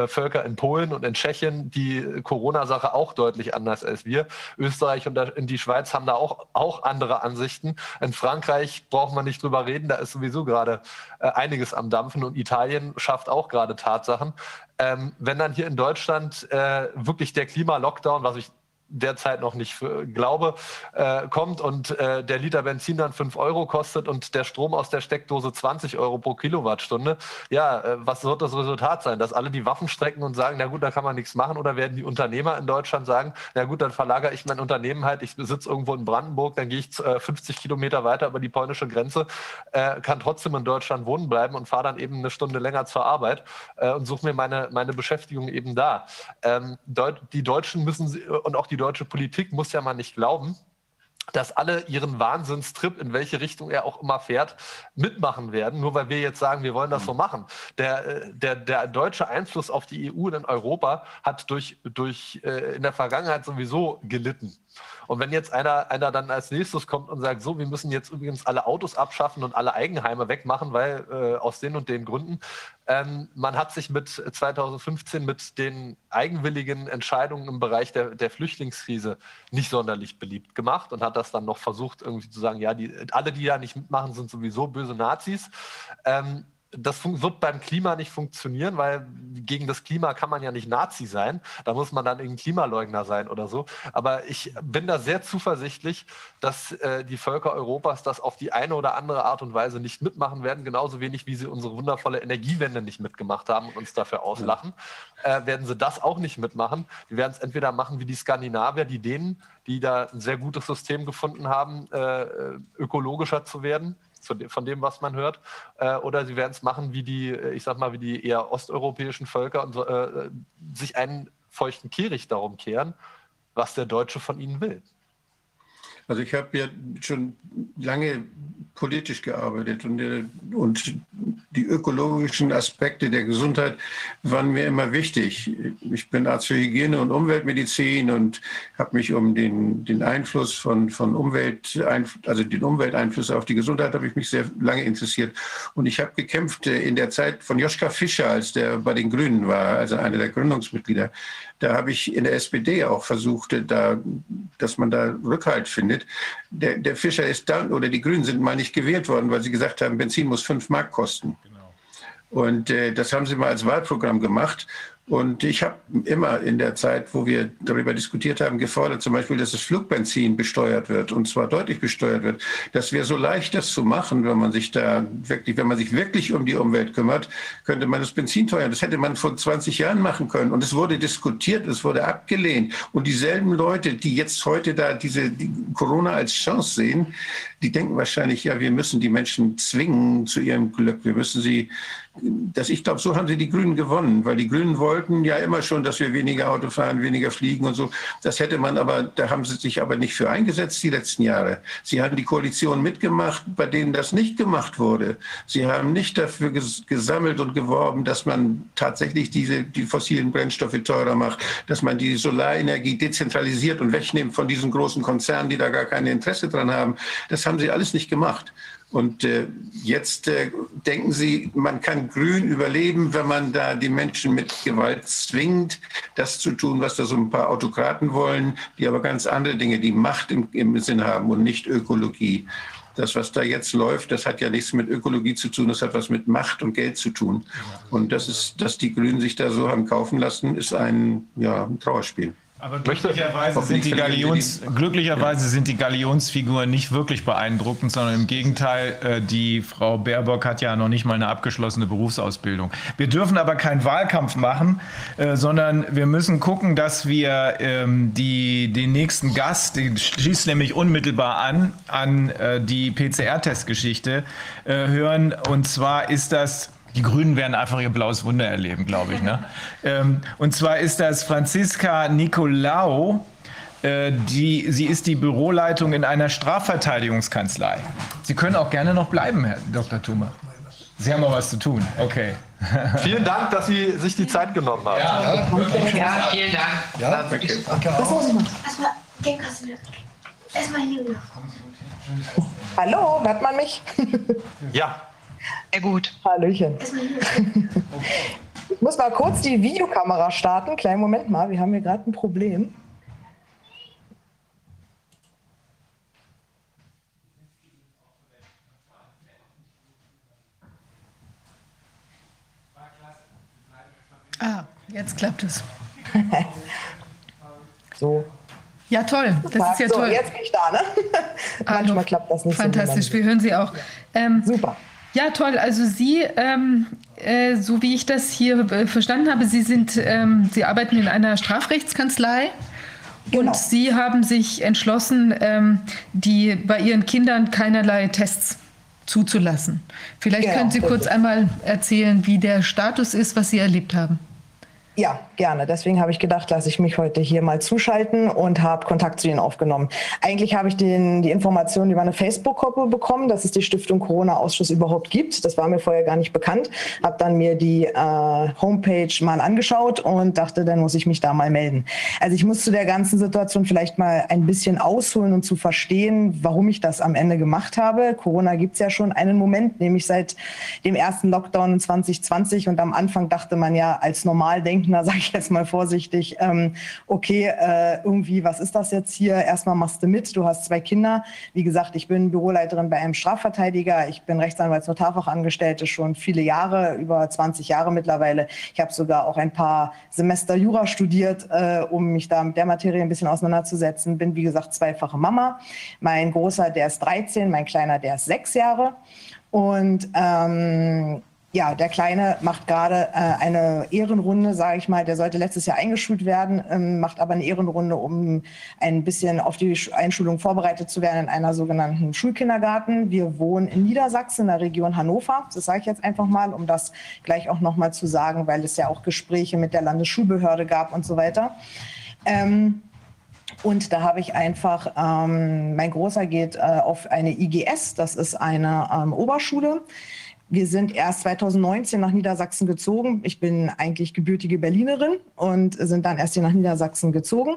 Völker in Polen und in Tschechien die Corona-Sache auch deutlich anders als wir. Österreich und die Schweiz haben da auch, auch andere Ansichten. In Frankreich braucht man nicht drüber reden, da ist sowieso gerade äh, einiges am Dampfen und Italien schafft auch gerade Tatsachen. Ähm, wenn dann hier in Deutschland äh, wirklich der Klima-Lockdown, was ich derzeit noch nicht für, glaube, äh, kommt und äh, der Liter Benzin dann 5 Euro kostet und der Strom aus der Steckdose 20 Euro pro Kilowattstunde, ja, äh, was wird das Resultat sein? Dass alle die Waffen strecken und sagen, na gut, da kann man nichts machen oder werden die Unternehmer in Deutschland sagen, na gut, dann verlagere ich mein Unternehmen halt, ich sitze irgendwo in Brandenburg, dann gehe ich 50 äh, Kilometer weiter über die polnische Grenze, äh, kann trotzdem in Deutschland wohnen bleiben und fahre dann eben eine Stunde länger zur Arbeit äh, und suche mir meine, meine Beschäftigung eben da. Ähm, die Deutschen müssen und auch die die deutsche Politik muss ja mal nicht glauben, dass alle ihren Wahnsinnstrip, in welche Richtung er auch immer fährt, mitmachen werden, nur weil wir jetzt sagen, wir wollen das so machen. Der, äh, der, der deutsche Einfluss auf die EU und in Europa hat durch, durch äh, in der Vergangenheit sowieso gelitten. Und wenn jetzt einer, einer dann als nächstes kommt und sagt, so, wir müssen jetzt übrigens alle Autos abschaffen und alle Eigenheime wegmachen, weil äh, aus den und den Gründen, ähm, man hat sich mit 2015 mit den eigenwilligen Entscheidungen im Bereich der, der Flüchtlingskrise nicht sonderlich beliebt gemacht und hat das dann noch versucht, irgendwie zu sagen, ja, die, alle, die da nicht mitmachen, sind sowieso böse Nazis. Ähm, das wird beim Klima nicht funktionieren, weil gegen das Klima kann man ja nicht Nazi sein. Da muss man dann irgendein Klimaleugner sein oder so. Aber ich bin da sehr zuversichtlich, dass äh, die Völker Europas das auf die eine oder andere Art und Weise nicht mitmachen werden. Genauso wenig, wie sie unsere wundervolle Energiewende nicht mitgemacht haben und uns dafür auslachen, äh, werden sie das auch nicht mitmachen. Die werden es entweder machen wie die Skandinavier, die denen, die da ein sehr gutes System gefunden haben, äh, äh ökologischer zu werden von dem, was man hört. Äh, oder sie werden es machen wie die, äh, ich sag mal, wie die eher osteuropäischen Völker und äh, sich einen feuchten Kehricht darum kehren, was der Deutsche von ihnen will. Also ich habe ja schon lange politisch gearbeitet und, äh, und die ökologischen Aspekte der Gesundheit waren mir immer wichtig. Ich bin Arzt für Hygiene und Umweltmedizin und habe mich um den, den Einfluss von, von Umwelt, also den Umwelteinflüsse auf die Gesundheit habe ich mich sehr lange interessiert. Und ich habe gekämpft äh, in der Zeit von Joschka Fischer, als der bei den Grünen war, also einer der Gründungsmitglieder. Da habe ich in der SPD auch versucht, da, dass man da Rückhalt findet. Der, der Fischer ist dann, oder die Grünen sind mal nicht gewählt worden, weil sie gesagt haben, Benzin muss fünf Mark kosten. Genau. Und äh, das haben sie mal als Wahlprogramm gemacht. Und ich habe immer in der Zeit, wo wir darüber diskutiert haben, gefordert, zum Beispiel, dass das Flugbenzin besteuert wird und zwar deutlich besteuert wird. Das wäre so leicht, das zu machen, wenn man sich da wirklich, wenn man sich wirklich um die Umwelt kümmert, könnte man das Benzin teuern. Das hätte man vor 20 Jahren machen können. Und es wurde diskutiert, es wurde abgelehnt. Und dieselben Leute, die jetzt heute da diese die Corona als Chance sehen, die denken wahrscheinlich, ja, wir müssen die Menschen zwingen zu ihrem Glück. Wir müssen sie das, ich glaube, so haben sie die Grünen gewonnen, weil die Grünen wollten ja immer schon, dass wir weniger Auto fahren, weniger fliegen und so. Das hätte man aber, da haben sie sich aber nicht für eingesetzt die letzten Jahre. Sie haben die Koalition mitgemacht, bei denen das nicht gemacht wurde. Sie haben nicht dafür gesammelt und geworben, dass man tatsächlich diese, die fossilen Brennstoffe teurer macht, dass man die Solarenergie dezentralisiert und wegnimmt von diesen großen Konzernen, die da gar kein Interesse dran haben. Das haben sie alles nicht gemacht. Und äh, jetzt äh, denken Sie, man kann Grün überleben, wenn man da die Menschen mit Gewalt zwingt, das zu tun, was da so ein paar Autokraten wollen, die aber ganz andere Dinge, die Macht im, im Sinn haben und nicht Ökologie. Das, was da jetzt läuft, das hat ja nichts mit Ökologie zu tun, das hat was mit Macht und Geld zu tun. Und das ist, dass die Grünen sich da so haben kaufen lassen, ist ein, ja, ein Trauerspiel. Aber glücklicherweise sind, die Galions, glücklicherweise sind die Galionsfiguren nicht wirklich beeindruckend, sondern im Gegenteil, äh, die Frau Baerbock hat ja noch nicht mal eine abgeschlossene Berufsausbildung. Wir dürfen aber keinen Wahlkampf machen, äh, sondern wir müssen gucken, dass wir ähm, die, den nächsten Gast, den schließt nämlich unmittelbar an, an äh, die PCR-Testgeschichte hören. Und zwar ist das die Grünen werden einfach ihr blaues Wunder erleben, glaube ich. Ne? [laughs] ähm, und zwar ist das Franziska Nicolau. Äh, die, sie ist die Büroleitung in einer Strafverteidigungskanzlei. Sie können auch gerne noch bleiben, Herr Dr. Thumer. Sie haben auch was zu tun. Okay. [laughs] Vielen Dank, dass Sie sich die Zeit genommen haben. Ja, ja, ja vielen Dank. Ja, okay. Erstmal Hallo, hört man mich? Ja. [laughs] Sehr gut. Hallöchen. Ich muss mal kurz die Videokamera starten. Kleinen Moment mal, wir haben hier gerade ein Problem. Ah, jetzt klappt es. [laughs] so. Ja, toll. Das ist ja so, toll. Jetzt bin ich da, ne? Manchmal klappt das nicht Fantastisch, so. Fantastisch, wir hören Sie auch. Ähm, Super. Ja, toll. Also Sie, ähm, äh, so wie ich das hier äh, verstanden habe, Sie sind, ähm, Sie arbeiten in einer Strafrechtskanzlei. Genau. Und Sie haben sich entschlossen, ähm, die bei Ihren Kindern keinerlei Tests zuzulassen. Vielleicht genau. können Sie kurz einmal erzählen, wie der Status ist, was Sie erlebt haben. Ja, gerne. Deswegen habe ich gedacht, lasse ich mich heute hier mal zuschalten und habe Kontakt zu Ihnen aufgenommen. Eigentlich habe ich den, die Informationen über eine Facebook-Gruppe bekommen, dass es die Stiftung Corona-Ausschuss überhaupt gibt. Das war mir vorher gar nicht bekannt. Habe dann mir die äh, Homepage mal angeschaut und dachte, dann muss ich mich da mal melden. Also ich muss zu der ganzen Situation vielleicht mal ein bisschen ausholen und zu verstehen, warum ich das am Ende gemacht habe. Corona gibt es ja schon einen Moment, nämlich seit dem ersten Lockdown 2020 und am Anfang dachte man ja als normal denken, Rentner, sage ich jetzt mal vorsichtig, ähm, okay, äh, irgendwie, was ist das jetzt hier? Erstmal machst du mit, du hast zwei Kinder. Wie gesagt, ich bin Büroleiterin bei einem Strafverteidiger. Ich bin Rechtsanwaltsnotarfachangestellte schon viele Jahre, über 20 Jahre mittlerweile. Ich habe sogar auch ein paar Semester Jura studiert, äh, um mich da mit der Materie ein bisschen auseinanderzusetzen. Bin, wie gesagt, zweifache Mama. Mein Großer, der ist 13, mein Kleiner, der ist sechs Jahre. Und ähm, ja, der Kleine macht gerade äh, eine Ehrenrunde, sage ich mal. Der sollte letztes Jahr eingeschult werden, ähm, macht aber eine Ehrenrunde, um ein bisschen auf die Einschulung vorbereitet zu werden in einer sogenannten Schulkindergarten. Wir wohnen in Niedersachsen, in der Region Hannover. Das sage ich jetzt einfach mal, um das gleich auch nochmal zu sagen, weil es ja auch Gespräche mit der Landesschulbehörde gab und so weiter. Ähm, und da habe ich einfach, ähm, mein Großer geht äh, auf eine IGS, das ist eine ähm, Oberschule. Wir sind erst 2019 nach Niedersachsen gezogen. Ich bin eigentlich gebürtige Berlinerin und sind dann erst hier nach Niedersachsen gezogen.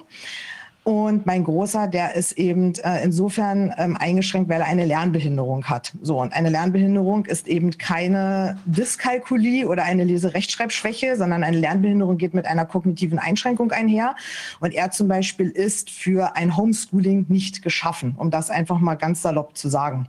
Und mein Großer, der ist eben äh, insofern ähm, eingeschränkt, weil er eine Lernbehinderung hat. So, und eine Lernbehinderung ist eben keine Dyskalkulie oder eine Leserechtschreibschwäche, sondern eine Lernbehinderung geht mit einer kognitiven Einschränkung einher. Und er zum Beispiel ist für ein Homeschooling nicht geschaffen, um das einfach mal ganz salopp zu sagen.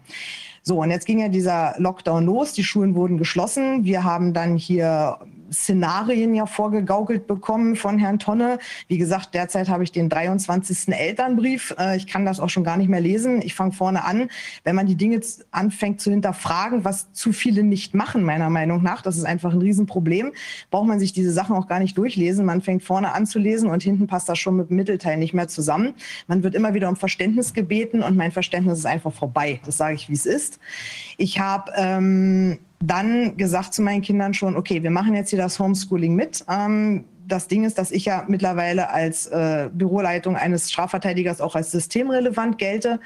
So, und jetzt ging ja dieser Lockdown los, die Schulen wurden geschlossen. Wir haben dann hier Szenarien ja vorgegaukelt bekommen von Herrn Tonne. Wie gesagt, derzeit habe ich den 23. Elternbrief. Äh, ich kann das auch schon gar nicht mehr lesen. Ich fange vorne an. Wenn man die Dinge anfängt zu hinterfragen, was zu viele nicht machen, meiner Meinung nach, das ist einfach ein Riesenproblem, braucht man sich diese Sachen auch gar nicht durchlesen. Man fängt vorne an zu lesen und hinten passt das schon mit dem Mittelteil nicht mehr zusammen. Man wird immer wieder um Verständnis gebeten und mein Verständnis ist einfach vorbei. Das sage ich, wie es ist. Ich habe ähm, dann gesagt zu meinen Kindern schon, okay, wir machen jetzt hier das Homeschooling mit. Ähm, das Ding ist, dass ich ja mittlerweile als äh, Büroleitung eines Strafverteidigers auch als systemrelevant gelte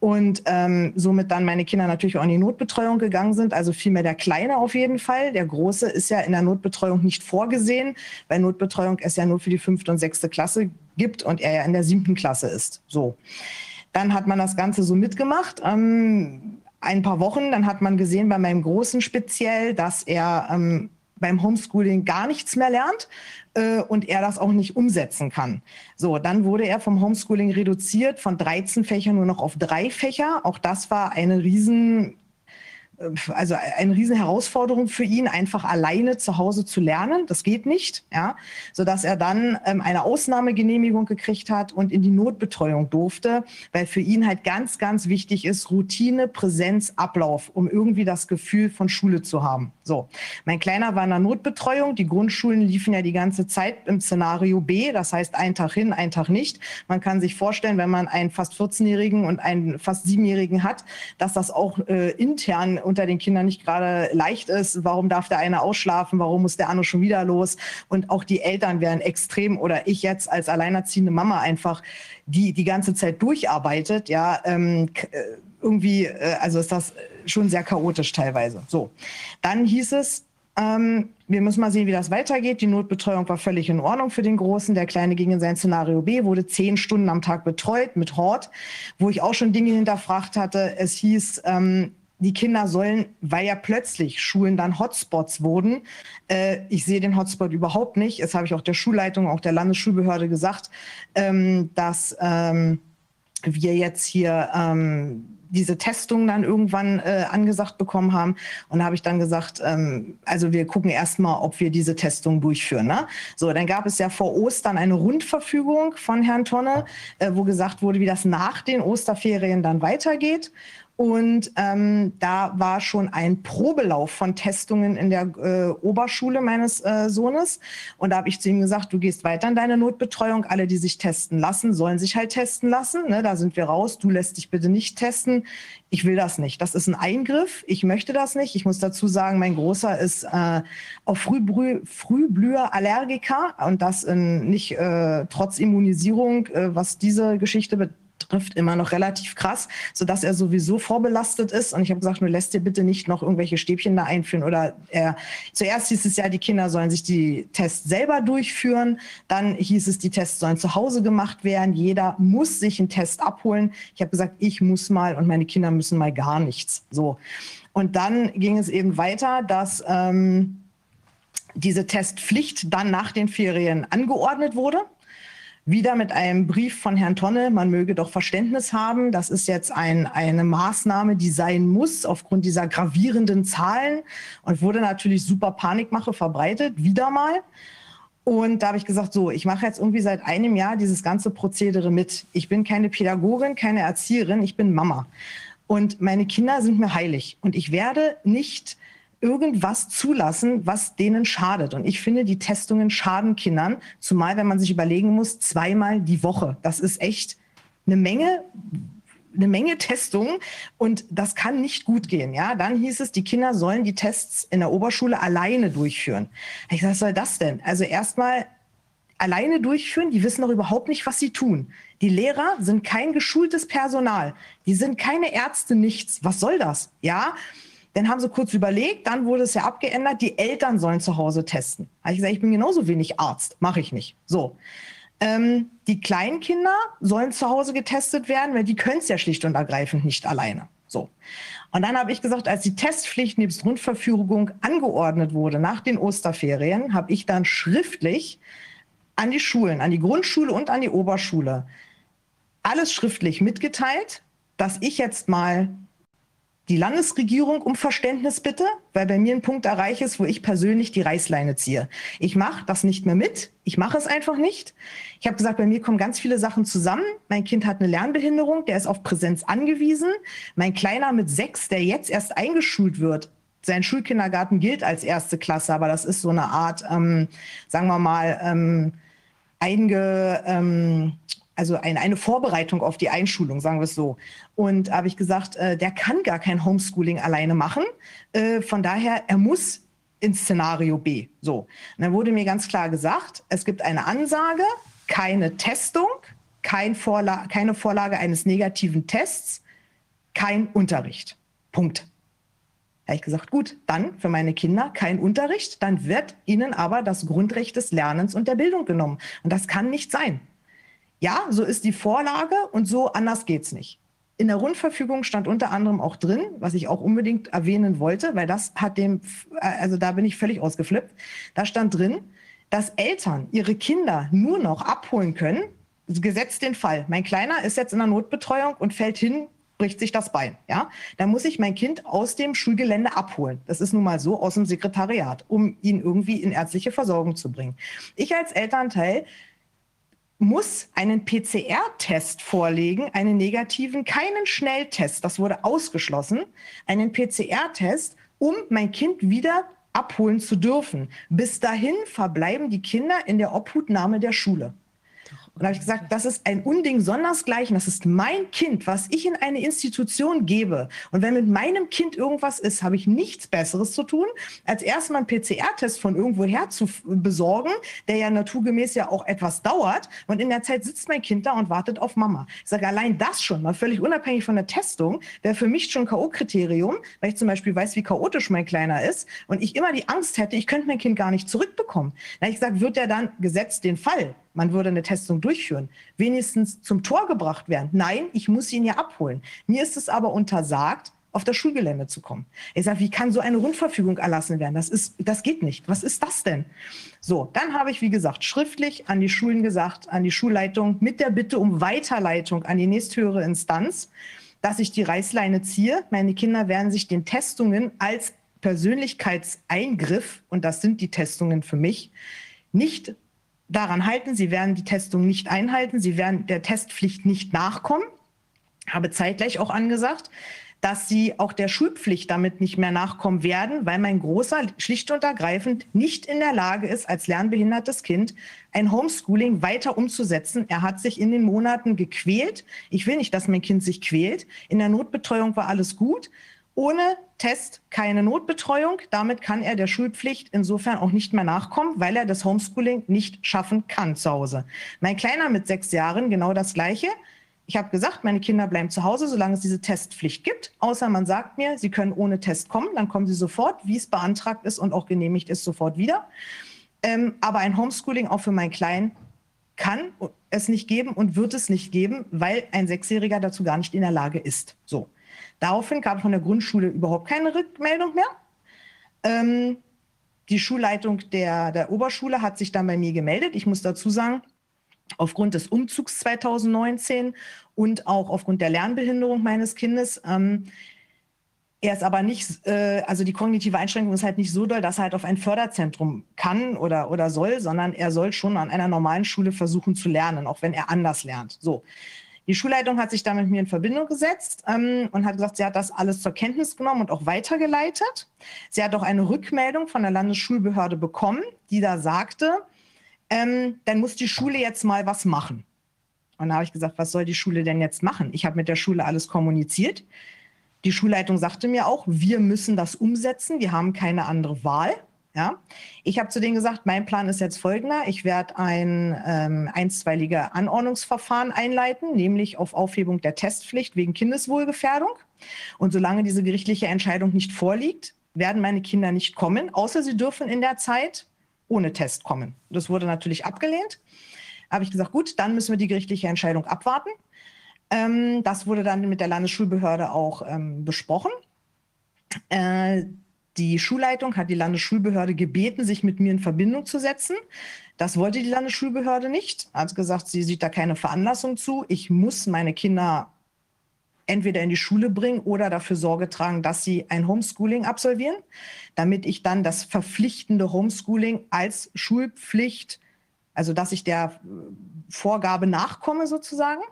und ähm, somit dann meine Kinder natürlich auch in die Notbetreuung gegangen sind. Also vielmehr der Kleine auf jeden Fall. Der Große ist ja in der Notbetreuung nicht vorgesehen, weil Notbetreuung es ja nur für die fünfte und sechste Klasse gibt und er ja in der siebten Klasse ist. So. Dann hat man das Ganze so mitgemacht. Ähm, ein paar Wochen, dann hat man gesehen bei meinem Großen speziell, dass er ähm, beim Homeschooling gar nichts mehr lernt äh, und er das auch nicht umsetzen kann. So, dann wurde er vom Homeschooling reduziert von 13 Fächern nur noch auf drei Fächer. Auch das war eine riesen also eine riesen Herausforderung für ihn, einfach alleine zu Hause zu lernen. Das geht nicht, ja, sodass er dann ähm, eine Ausnahmegenehmigung gekriegt hat und in die Notbetreuung durfte, weil für ihn halt ganz, ganz wichtig ist Routine, Präsenz, Ablauf, um irgendwie das Gefühl von Schule zu haben. So, mein Kleiner war in der Notbetreuung. Die Grundschulen liefen ja die ganze Zeit im Szenario B, das heißt ein Tag hin, ein Tag nicht. Man kann sich vorstellen, wenn man einen fast 14-Jährigen und einen fast 7-Jährigen hat, dass das auch äh, intern unter den Kindern nicht gerade leicht ist. Warum darf der eine ausschlafen? Warum muss der andere schon wieder los? Und auch die Eltern werden extrem oder ich jetzt als alleinerziehende Mama einfach, die die ganze Zeit durcharbeitet, ja, ähm, äh, irgendwie, äh, also ist das schon sehr chaotisch teilweise. So, dann hieß es, ähm, wir müssen mal sehen, wie das weitergeht. Die Notbetreuung war völlig in Ordnung für den Großen. Der Kleine ging in sein Szenario B, wurde zehn Stunden am Tag betreut mit Hort, wo ich auch schon Dinge hinterfragt hatte. Es hieß, ähm, die Kinder sollen, weil ja plötzlich Schulen dann Hotspots wurden. Äh, ich sehe den Hotspot überhaupt nicht. Das habe ich auch der Schulleitung, auch der Landesschulbehörde gesagt, ähm, dass ähm, wir jetzt hier ähm, diese Testung dann irgendwann äh, angesagt bekommen haben. Und da habe ich dann gesagt, ähm, also wir gucken erstmal, ob wir diese Testung durchführen. Ne? So, dann gab es ja vor Ostern eine Rundverfügung von Herrn Tonne, äh, wo gesagt wurde, wie das nach den Osterferien dann weitergeht. Und ähm, da war schon ein Probelauf von Testungen in der äh, Oberschule meines äh, Sohnes. Und da habe ich zu ihm gesagt, du gehst weiter in deine Notbetreuung. Alle, die sich testen lassen, sollen sich halt testen lassen. Ne, da sind wir raus. Du lässt dich bitte nicht testen. Ich will das nicht. Das ist ein Eingriff. Ich möchte das nicht. Ich muss dazu sagen, mein Großer ist äh, auf Frühblü Frühblüherallergiker und das in, nicht äh, trotz Immunisierung, äh, was diese Geschichte betrifft trifft, immer noch relativ krass, sodass er sowieso vorbelastet ist. Und ich habe gesagt, nur lässt dir bitte nicht noch irgendwelche Stäbchen da einführen. Oder er, zuerst hieß es ja, die Kinder sollen sich die Tests selber durchführen. Dann hieß es, die Tests sollen zu Hause gemacht werden. Jeder muss sich einen Test abholen. Ich habe gesagt, ich muss mal und meine Kinder müssen mal gar nichts. So. Und dann ging es eben weiter, dass ähm, diese Testpflicht dann nach den Ferien angeordnet wurde wieder mit einem Brief von Herrn Tonne, man möge doch Verständnis haben. Das ist jetzt ein, eine Maßnahme, die sein muss aufgrund dieser gravierenden Zahlen und wurde natürlich super Panikmache verbreitet, wieder mal. Und da habe ich gesagt, so, ich mache jetzt irgendwie seit einem Jahr dieses ganze Prozedere mit. Ich bin keine Pädagogin, keine Erzieherin, ich bin Mama. Und meine Kinder sind mir heilig. Und ich werde nicht irgendwas zulassen, was denen schadet. Und ich finde, die Testungen schaden Kindern, zumal wenn man sich überlegen muss, zweimal die Woche. Das ist echt eine Menge eine Menge Testungen und das kann nicht gut gehen. Ja, dann hieß es, die Kinder sollen die Tests in der Oberschule alleine durchführen. Ich sage, was soll das denn? Also erstmal alleine durchführen, die wissen doch überhaupt nicht, was sie tun. Die Lehrer sind kein geschultes Personal, die sind keine Ärzte, nichts. Was soll das? Ja, dann haben sie kurz überlegt, dann wurde es ja abgeändert, die Eltern sollen zu Hause testen. Habe ich gesagt, ich bin genauso wenig Arzt, mache ich nicht. So. Ähm, die Kleinkinder sollen zu Hause getestet werden, weil die können es ja schlicht und ergreifend nicht alleine. So. Und dann habe ich gesagt, als die Testpflicht nebst Rundverfügung angeordnet wurde nach den Osterferien, habe ich dann schriftlich an die Schulen, an die Grundschule und an die Oberschule alles schriftlich mitgeteilt, dass ich jetzt mal die Landesregierung um Verständnis bitte, weil bei mir ein Punkt erreicht ist, wo ich persönlich die Reißleine ziehe. Ich mache das nicht mehr mit. Ich mache es einfach nicht. Ich habe gesagt, bei mir kommen ganz viele Sachen zusammen. Mein Kind hat eine Lernbehinderung, der ist auf Präsenz angewiesen. Mein Kleiner mit sechs, der jetzt erst eingeschult wird, sein Schulkindergarten gilt als erste Klasse, aber das ist so eine Art, ähm, sagen wir mal, ähm, einge, ähm, also eine, eine Vorbereitung auf die Einschulung, sagen wir es so. Und habe ich gesagt, äh, der kann gar kein Homeschooling alleine machen. Äh, von daher, er muss ins Szenario B. So. Und dann wurde mir ganz klar gesagt, es gibt eine Ansage, keine Testung, kein Vorla keine Vorlage eines negativen Tests, kein Unterricht. Punkt. Da habe ich gesagt, gut, dann für meine Kinder kein Unterricht, dann wird ihnen aber das Grundrecht des Lernens und der Bildung genommen. Und das kann nicht sein. Ja, so ist die Vorlage und so anders geht's nicht. in der Rundverfügung stand unter anderem auch drin, was ich auch unbedingt erwähnen wollte, weil das hat dem, also da bin ich völlig ausgeflippt. Da stand drin, dass Eltern ihre Kinder nur noch abholen können, gesetzt den Fall. Mein Kleiner ist jetzt in der Notbetreuung und fällt hin, bricht sich das Bein. Ja, dann muss ich mein Kind aus dem Schulgelände abholen. Das ist nun mal so aus dem Sekretariat, um ihn irgendwie in ärztliche Versorgung zu bringen. Ich als Elternteil muss einen PCR-Test vorlegen, einen negativen, keinen Schnelltest, das wurde ausgeschlossen, einen PCR-Test, um mein Kind wieder abholen zu dürfen. Bis dahin verbleiben die Kinder in der Obhutnahme der Schule. Und da habe ich gesagt, das ist ein Unding sondersgleichen. Das ist mein Kind, was ich in eine Institution gebe. Und wenn mit meinem Kind irgendwas ist, habe ich nichts Besseres zu tun, als erstmal einen PCR-Test von irgendwoher zu besorgen, der ja naturgemäß ja auch etwas dauert. Und in der Zeit sitzt mein Kind da und wartet auf Mama. Ich sage, allein das schon, mal völlig unabhängig von der Testung, wäre für mich schon K.O.-Kriterium, weil ich zum Beispiel weiß, wie chaotisch mein Kleiner ist und ich immer die Angst hätte, ich könnte mein Kind gar nicht zurückbekommen. Da habe ich gesagt, wird er dann gesetzt den Fall, man würde eine Testung durchführen, wenigstens zum Tor gebracht werden. Nein, ich muss ihn ja abholen. Mir ist es aber untersagt, auf das Schulgelände zu kommen. Ich sage, wie kann so eine Rundverfügung erlassen werden? Das, ist, das geht nicht. Was ist das denn? So, dann habe ich, wie gesagt, schriftlich an die Schulen gesagt, an die Schulleitung mit der Bitte um Weiterleitung an die nächsthöhere Instanz, dass ich die Reißleine ziehe. Meine Kinder werden sich den Testungen als Persönlichkeitseingriff, und das sind die Testungen für mich, nicht daran halten. Sie werden die Testung nicht einhalten. Sie werden der Testpflicht nicht nachkommen. Habe zeitgleich auch angesagt, dass sie auch der Schulpflicht damit nicht mehr nachkommen werden, weil mein Großer schlicht und ergreifend nicht in der Lage ist, als lernbehindertes Kind ein Homeschooling weiter umzusetzen. Er hat sich in den Monaten gequält. Ich will nicht, dass mein Kind sich quält. In der Notbetreuung war alles gut. Ohne Test keine Notbetreuung. Damit kann er der Schulpflicht insofern auch nicht mehr nachkommen, weil er das Homeschooling nicht schaffen kann zu Hause. Mein Kleiner mit sechs Jahren genau das Gleiche. Ich habe gesagt, meine Kinder bleiben zu Hause, solange es diese Testpflicht gibt. Außer man sagt mir, sie können ohne Test kommen, dann kommen sie sofort, wie es beantragt ist und auch genehmigt ist, sofort wieder. Ähm, aber ein Homeschooling auch für meinen Kleinen kann es nicht geben und wird es nicht geben, weil ein Sechsjähriger dazu gar nicht in der Lage ist. So. Daraufhin gab es von der Grundschule überhaupt keine Rückmeldung mehr. Ähm, die Schulleitung der, der Oberschule hat sich dann bei mir gemeldet. Ich muss dazu sagen, aufgrund des Umzugs 2019 und auch aufgrund der Lernbehinderung meines Kindes. Ähm, er ist aber nicht, äh, also die kognitive Einschränkung ist halt nicht so doll, dass er halt auf ein Förderzentrum kann oder, oder soll, sondern er soll schon an einer normalen Schule versuchen zu lernen, auch wenn er anders lernt. So. Die Schulleitung hat sich da mit mir in Verbindung gesetzt ähm, und hat gesagt, sie hat das alles zur Kenntnis genommen und auch weitergeleitet. Sie hat auch eine Rückmeldung von der Landesschulbehörde bekommen, die da sagte, ähm, dann muss die Schule jetzt mal was machen. Und da habe ich gesagt, was soll die Schule denn jetzt machen? Ich habe mit der Schule alles kommuniziert. Die Schulleitung sagte mir auch, wir müssen das umsetzen, wir haben keine andere Wahl. Ja, ich habe zu denen gesagt, mein Plan ist jetzt folgender. Ich werde ein ähm, einstweilige Anordnungsverfahren einleiten, nämlich auf Aufhebung der Testpflicht wegen Kindeswohlgefährdung. Und solange diese gerichtliche Entscheidung nicht vorliegt, werden meine Kinder nicht kommen, außer sie dürfen in der Zeit ohne Test kommen. Das wurde natürlich abgelehnt. Habe ich gesagt, gut, dann müssen wir die gerichtliche Entscheidung abwarten. Ähm, das wurde dann mit der Landesschulbehörde auch ähm, besprochen. Äh, die Schulleitung hat die Landesschulbehörde gebeten, sich mit mir in Verbindung zu setzen. Das wollte die Landesschulbehörde nicht. Hat gesagt, sie sieht da keine Veranlassung zu. Ich muss meine Kinder entweder in die Schule bringen oder dafür Sorge tragen, dass sie ein Homeschooling absolvieren, damit ich dann das verpflichtende Homeschooling als Schulpflicht, also dass ich der Vorgabe nachkomme sozusagen.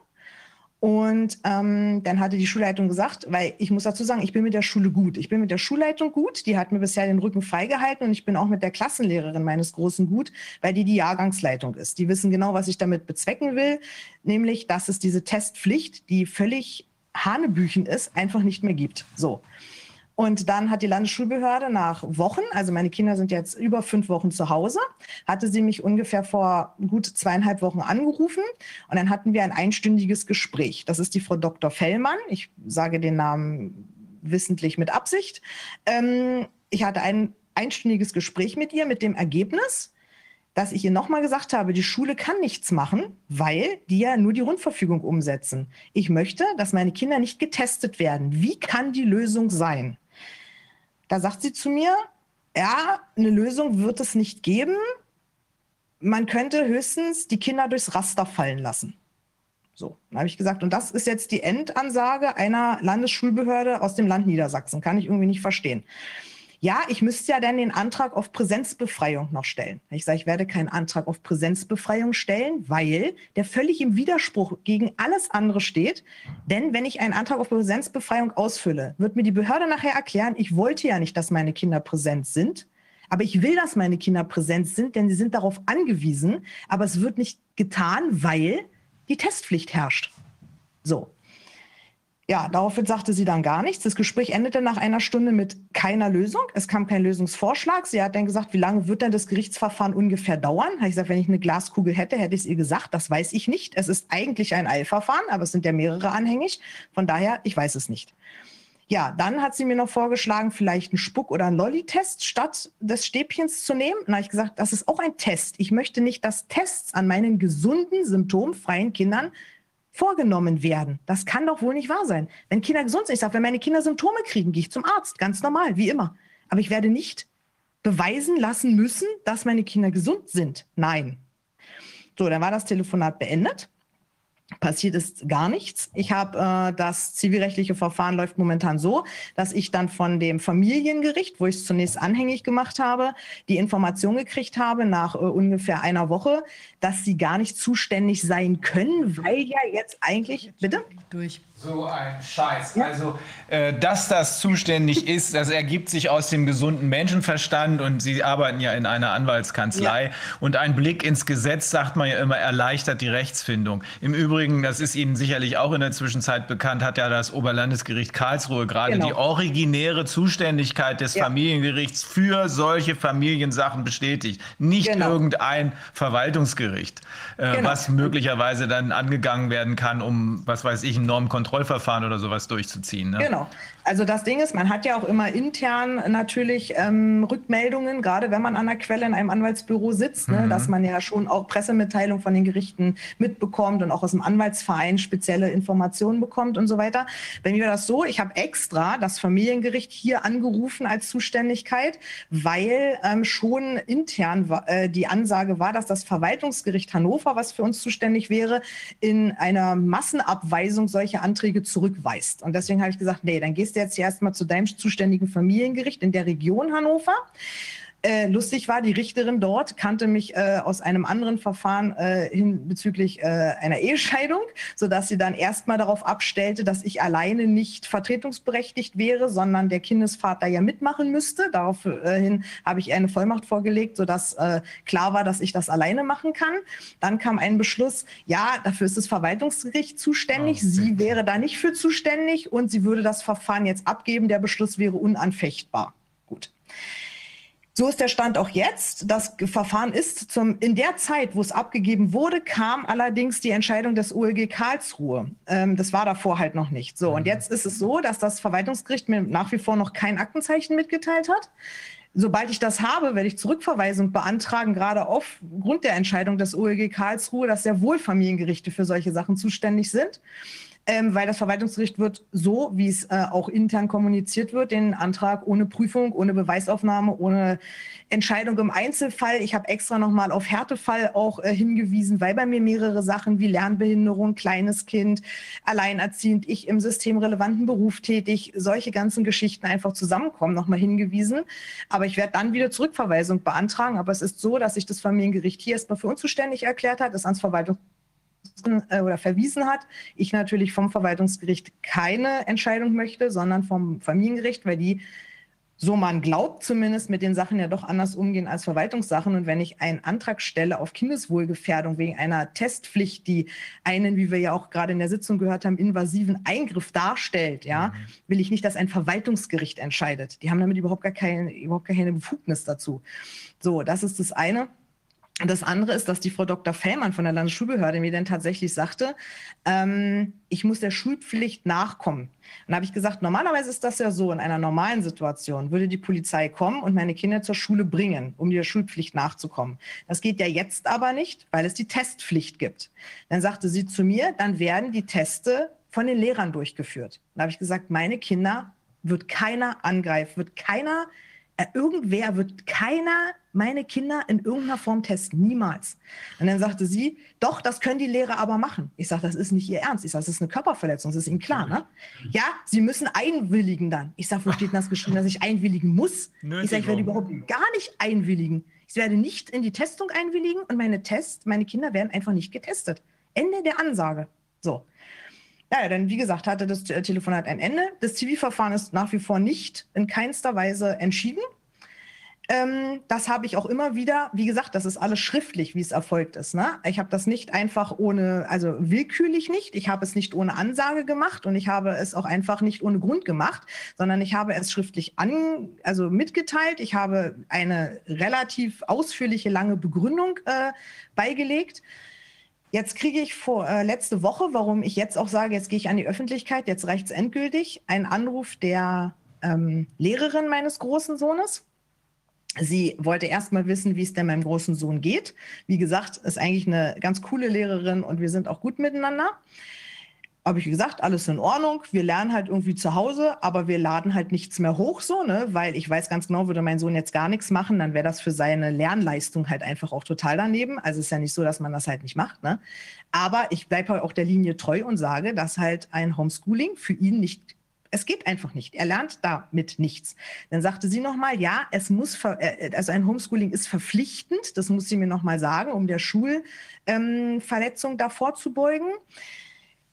Und ähm, dann hatte die Schulleitung gesagt, weil ich muss dazu sagen, ich bin mit der Schule gut. Ich bin mit der Schulleitung gut. Die hat mir bisher den Rücken freigehalten und ich bin auch mit der Klassenlehrerin meines Großen gut, weil die die Jahrgangsleitung ist. Die wissen genau, was ich damit bezwecken will, nämlich, dass es diese Testpflicht, die völlig Hanebüchen ist, einfach nicht mehr gibt. So. Und dann hat die Landesschulbehörde nach Wochen, also meine Kinder sind jetzt über fünf Wochen zu Hause, hatte sie mich ungefähr vor gut zweieinhalb Wochen angerufen und dann hatten wir ein einstündiges Gespräch. Das ist die Frau Dr. Fellmann. Ich sage den Namen wissentlich mit Absicht. Ähm, ich hatte ein einstündiges Gespräch mit ihr mit dem Ergebnis, dass ich ihr nochmal gesagt habe, die Schule kann nichts machen, weil die ja nur die Rundverfügung umsetzen. Ich möchte, dass meine Kinder nicht getestet werden. Wie kann die Lösung sein? Da sagt sie zu mir, ja, eine Lösung wird es nicht geben. Man könnte höchstens die Kinder durchs Raster fallen lassen. So, dann habe ich gesagt, und das ist jetzt die Endansage einer Landesschulbehörde aus dem Land Niedersachsen. Kann ich irgendwie nicht verstehen. Ja, ich müsste ja dann den Antrag auf Präsenzbefreiung noch stellen. Ich sage, ich werde keinen Antrag auf Präsenzbefreiung stellen, weil der völlig im Widerspruch gegen alles andere steht. Denn wenn ich einen Antrag auf Präsenzbefreiung ausfülle, wird mir die Behörde nachher erklären, ich wollte ja nicht, dass meine Kinder präsent sind. Aber ich will, dass meine Kinder präsent sind, denn sie sind darauf angewiesen. Aber es wird nicht getan, weil die Testpflicht herrscht. So. Ja, daraufhin sagte sie dann gar nichts. Das Gespräch endete nach einer Stunde mit keiner Lösung. Es kam kein Lösungsvorschlag. Sie hat dann gesagt, wie lange wird denn das Gerichtsverfahren ungefähr dauern? Habe ich gesagt, wenn ich eine Glaskugel hätte, hätte ich es ihr gesagt. Das weiß ich nicht. Es ist eigentlich ein Eilverfahren, aber es sind ja mehrere anhängig. Von daher, ich weiß es nicht. Ja, dann hat sie mir noch vorgeschlagen, vielleicht einen Spuck- oder einen Lolli-Test statt des Stäbchens zu nehmen. Dann habe ich gesagt, das ist auch ein Test. Ich möchte nicht, dass Tests an meinen gesunden, symptomfreien Kindern vorgenommen werden. Das kann doch wohl nicht wahr sein. Wenn Kinder gesund sind, ich sage, wenn meine Kinder Symptome kriegen, gehe ich zum Arzt, ganz normal, wie immer. Aber ich werde nicht beweisen lassen müssen, dass meine Kinder gesund sind. Nein. So, dann war das Telefonat beendet passiert ist gar nichts. Ich habe äh, das zivilrechtliche Verfahren läuft momentan so, dass ich dann von dem Familiengericht, wo ich es zunächst anhängig gemacht habe, die Information gekriegt habe nach äh, ungefähr einer Woche, dass sie gar nicht zuständig sein können, weil ja jetzt eigentlich bitte durch so ein Scheiß. Ja. Also, äh, dass das zuständig [laughs] ist, das ergibt sich aus dem gesunden Menschenverstand und Sie arbeiten ja in einer Anwaltskanzlei. Ja. Und ein Blick ins Gesetz, sagt man ja immer, erleichtert die Rechtsfindung. Im Übrigen, das ist Ihnen sicherlich auch in der Zwischenzeit bekannt, hat ja das Oberlandesgericht Karlsruhe gerade genau. die originäre Zuständigkeit des ja. Familiengerichts für solche Familiensachen bestätigt. Nicht genau. irgendein Verwaltungsgericht, äh, genau. was möglicherweise dann angegangen werden kann, um, was weiß ich, ein Normkontroll Kontrollverfahren oder sowas durchzuziehen. Ne? Genau. Also das Ding ist, man hat ja auch immer intern natürlich ähm, Rückmeldungen, gerade wenn man an der Quelle in einem Anwaltsbüro sitzt, ne, mhm. dass man ja schon auch Pressemitteilungen von den Gerichten mitbekommt und auch aus dem Anwaltsverein spezielle Informationen bekommt und so weiter. Bei mir war das so, ich habe extra das Familiengericht hier angerufen als Zuständigkeit, weil ähm, schon intern äh, die Ansage war, dass das Verwaltungsgericht Hannover, was für uns zuständig wäre, in einer Massenabweisung solche Anträge zurückweist. Und deswegen habe ich gesagt, nee, dann gehst du jetzt erstmal zu deinem zuständigen Familiengericht in der Region Hannover. Äh, lustig war, die Richterin dort kannte mich äh, aus einem anderen Verfahren äh, hin bezüglich äh, einer Ehescheidung, sodass sie dann erstmal darauf abstellte, dass ich alleine nicht vertretungsberechtigt wäre, sondern der Kindesvater ja mitmachen müsste. Daraufhin habe ich eine Vollmacht vorgelegt, sodass äh, klar war, dass ich das alleine machen kann. Dann kam ein Beschluss, ja, dafür ist das Verwaltungsgericht zuständig. Oh, sie wäre da nicht für zuständig und sie würde das Verfahren jetzt abgeben. Der Beschluss wäre unanfechtbar. Gut. So ist der Stand auch jetzt. Das Verfahren ist zum, in der Zeit, wo es abgegeben wurde, kam allerdings die Entscheidung des OLG Karlsruhe. Ähm, das war davor halt noch nicht. So, und mhm. jetzt ist es so, dass das Verwaltungsgericht mir nach wie vor noch kein Aktenzeichen mitgeteilt hat. Sobald ich das habe, werde ich Zurückverweisung beantragen, gerade aufgrund der Entscheidung des OLG Karlsruhe, dass sehr wohl Familiengerichte für solche Sachen zuständig sind ähm, weil das Verwaltungsgericht wird so, wie es äh, auch intern kommuniziert wird, den Antrag ohne Prüfung, ohne Beweisaufnahme, ohne Entscheidung im Einzelfall. Ich habe extra nochmal auf Härtefall auch äh, hingewiesen, weil bei mir mehrere Sachen wie Lernbehinderung, kleines Kind, alleinerziehend, ich im systemrelevanten Beruf tätig, solche ganzen Geschichten einfach zusammenkommen, nochmal hingewiesen. Aber ich werde dann wieder Zurückverweisung beantragen. Aber es ist so, dass sich das Familiengericht hier erstmal für unzuständig erklärt hat, es ans Verwaltungsgericht oder verwiesen hat. Ich natürlich vom Verwaltungsgericht keine Entscheidung möchte, sondern vom Familiengericht, weil die, so man glaubt zumindest, mit den Sachen ja doch anders umgehen als Verwaltungssachen. Und wenn ich einen Antrag stelle auf Kindeswohlgefährdung wegen einer Testpflicht, die einen, wie wir ja auch gerade in der Sitzung gehört haben, invasiven Eingriff darstellt, ja, mhm. will ich nicht, dass ein Verwaltungsgericht entscheidet. Die haben damit überhaupt gar keine, überhaupt gar keine Befugnis dazu. So, das ist das eine. Das andere ist, dass die Frau Dr. Fellmann von der Landesschulbehörde mir dann tatsächlich sagte, ähm, ich muss der Schulpflicht nachkommen. Dann habe ich gesagt, normalerweise ist das ja so, in einer normalen Situation würde die Polizei kommen und meine Kinder zur Schule bringen, um der Schulpflicht nachzukommen. Das geht ja jetzt aber nicht, weil es die Testpflicht gibt. Dann sagte sie zu mir, dann werden die Teste von den Lehrern durchgeführt. Dann habe ich gesagt, meine Kinder wird keiner angreifen, wird keiner irgendwer wird keiner meine Kinder in irgendeiner Form testen, niemals. Und dann sagte sie, doch, das können die Lehrer aber machen. Ich sage, das ist nicht ihr Ernst. Ich sage, das ist eine Körperverletzung, das ist Ihnen klar, ne? Ja, Sie müssen einwilligen dann. Ich sage, wo steht denn das geschrieben, dass ich einwilligen muss? Ich sage, ich werde überhaupt gar nicht einwilligen. Ich werde nicht in die Testung einwilligen und meine Tests, meine Kinder werden einfach nicht getestet. Ende der Ansage. So. Ja, denn wie gesagt, hatte das Telefonat ein Ende. Das Zivilverfahren ist nach wie vor nicht in keinster Weise entschieden. Ähm, das habe ich auch immer wieder, wie gesagt, das ist alles schriftlich, wie es erfolgt ist. Ne? Ich habe das nicht einfach ohne, also willkürlich nicht, ich habe es nicht ohne Ansage gemacht und ich habe es auch einfach nicht ohne Grund gemacht, sondern ich habe es schriftlich an, also mitgeteilt. Ich habe eine relativ ausführliche, lange Begründung äh, beigelegt. Jetzt kriege ich vor äh, letzte Woche, warum ich jetzt auch sage, jetzt gehe ich an die Öffentlichkeit, jetzt reicht es endgültig, einen Anruf der ähm, Lehrerin meines großen Sohnes. Sie wollte erst mal wissen, wie es denn meinem großen Sohn geht. Wie gesagt, ist eigentlich eine ganz coole Lehrerin und wir sind auch gut miteinander habe ich gesagt, alles in Ordnung. Wir lernen halt irgendwie zu Hause, aber wir laden halt nichts mehr hoch, so, ne? Weil ich weiß ganz genau, würde mein Sohn jetzt gar nichts machen, dann wäre das für seine Lernleistung halt einfach auch total daneben. Also ist ja nicht so, dass man das halt nicht macht, ne? Aber ich bleibe halt auch der Linie treu und sage, dass halt ein Homeschooling für ihn nicht es geht einfach nicht. Er lernt damit nichts. Dann sagte sie nochmal, ja, es muss, äh, also ein Homeschooling ist verpflichtend, das muss sie mir nochmal sagen, um der Schulverletzung ähm, davor zu beugen.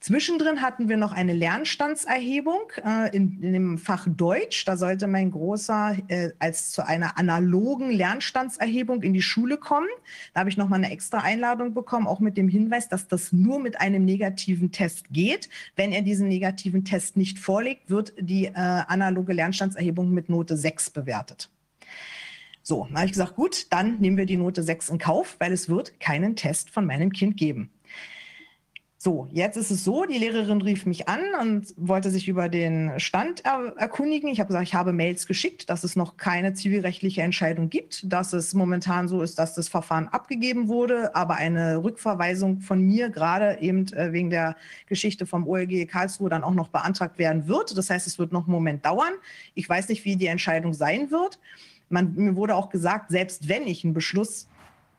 Zwischendrin hatten wir noch eine Lernstandserhebung äh, in, in, dem Fach Deutsch. Da sollte mein Großer äh, als zu einer analogen Lernstandserhebung in die Schule kommen. Da habe ich noch mal eine extra Einladung bekommen, auch mit dem Hinweis, dass das nur mit einem negativen Test geht. Wenn er diesen negativen Test nicht vorlegt, wird die äh, analoge Lernstandserhebung mit Note 6 bewertet. So, dann habe ich gesagt, gut, dann nehmen wir die Note 6 in Kauf, weil es wird keinen Test von meinem Kind geben. So, jetzt ist es so, die Lehrerin rief mich an und wollte sich über den Stand er erkundigen. Ich habe gesagt, ich habe Mails geschickt, dass es noch keine zivilrechtliche Entscheidung gibt, dass es momentan so ist, dass das Verfahren abgegeben wurde, aber eine Rückverweisung von mir gerade eben äh, wegen der Geschichte vom OLG Karlsruhe dann auch noch beantragt werden wird. Das heißt, es wird noch einen Moment dauern. Ich weiß nicht, wie die Entscheidung sein wird. Man, mir wurde auch gesagt, selbst wenn ich einen Beschluss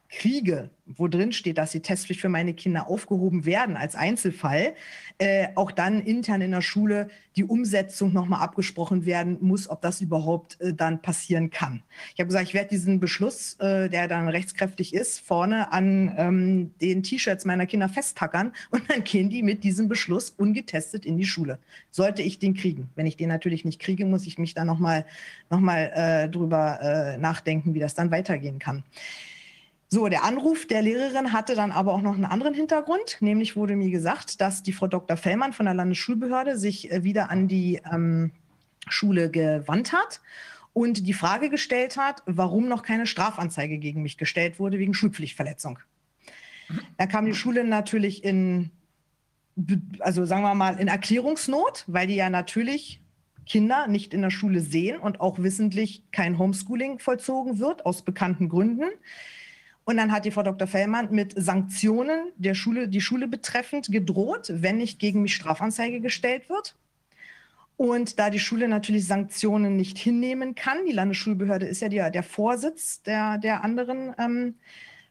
kriege, wo drin steht, dass die Testpflicht für meine Kinder aufgehoben werden als Einzelfall, äh, auch dann intern in der Schule die Umsetzung nochmal abgesprochen werden muss, ob das überhaupt äh, dann passieren kann. Ich habe gesagt, ich werde diesen Beschluss, äh, der dann rechtskräftig ist, vorne an ähm, den T-Shirts meiner Kinder festtackern [laughs] und dann gehen die mit diesem Beschluss ungetestet in die Schule. Sollte ich den kriegen. Wenn ich den natürlich nicht kriege, muss ich mich da nochmal noch mal, äh, drüber äh, nachdenken, wie das dann weitergehen kann. So, der Anruf der Lehrerin hatte dann aber auch noch einen anderen Hintergrund. Nämlich wurde mir gesagt, dass die Frau Dr. Fellmann von der Landesschulbehörde sich äh, wieder an die ähm, Schule gewandt hat und die Frage gestellt hat, warum noch keine Strafanzeige gegen mich gestellt wurde wegen Schulpflichtverletzung. Da kam die Schule natürlich in, also sagen wir mal, in Erklärungsnot, weil die ja natürlich Kinder nicht in der Schule sehen und auch wissentlich kein Homeschooling vollzogen wird, aus bekannten Gründen. Und dann hat die Frau Dr. Fellmann mit Sanktionen der Schule, die Schule betreffend gedroht, wenn nicht gegen mich Strafanzeige gestellt wird. Und da die Schule natürlich Sanktionen nicht hinnehmen kann, die Landesschulbehörde ist ja die, der Vorsitz der, der anderen ähm,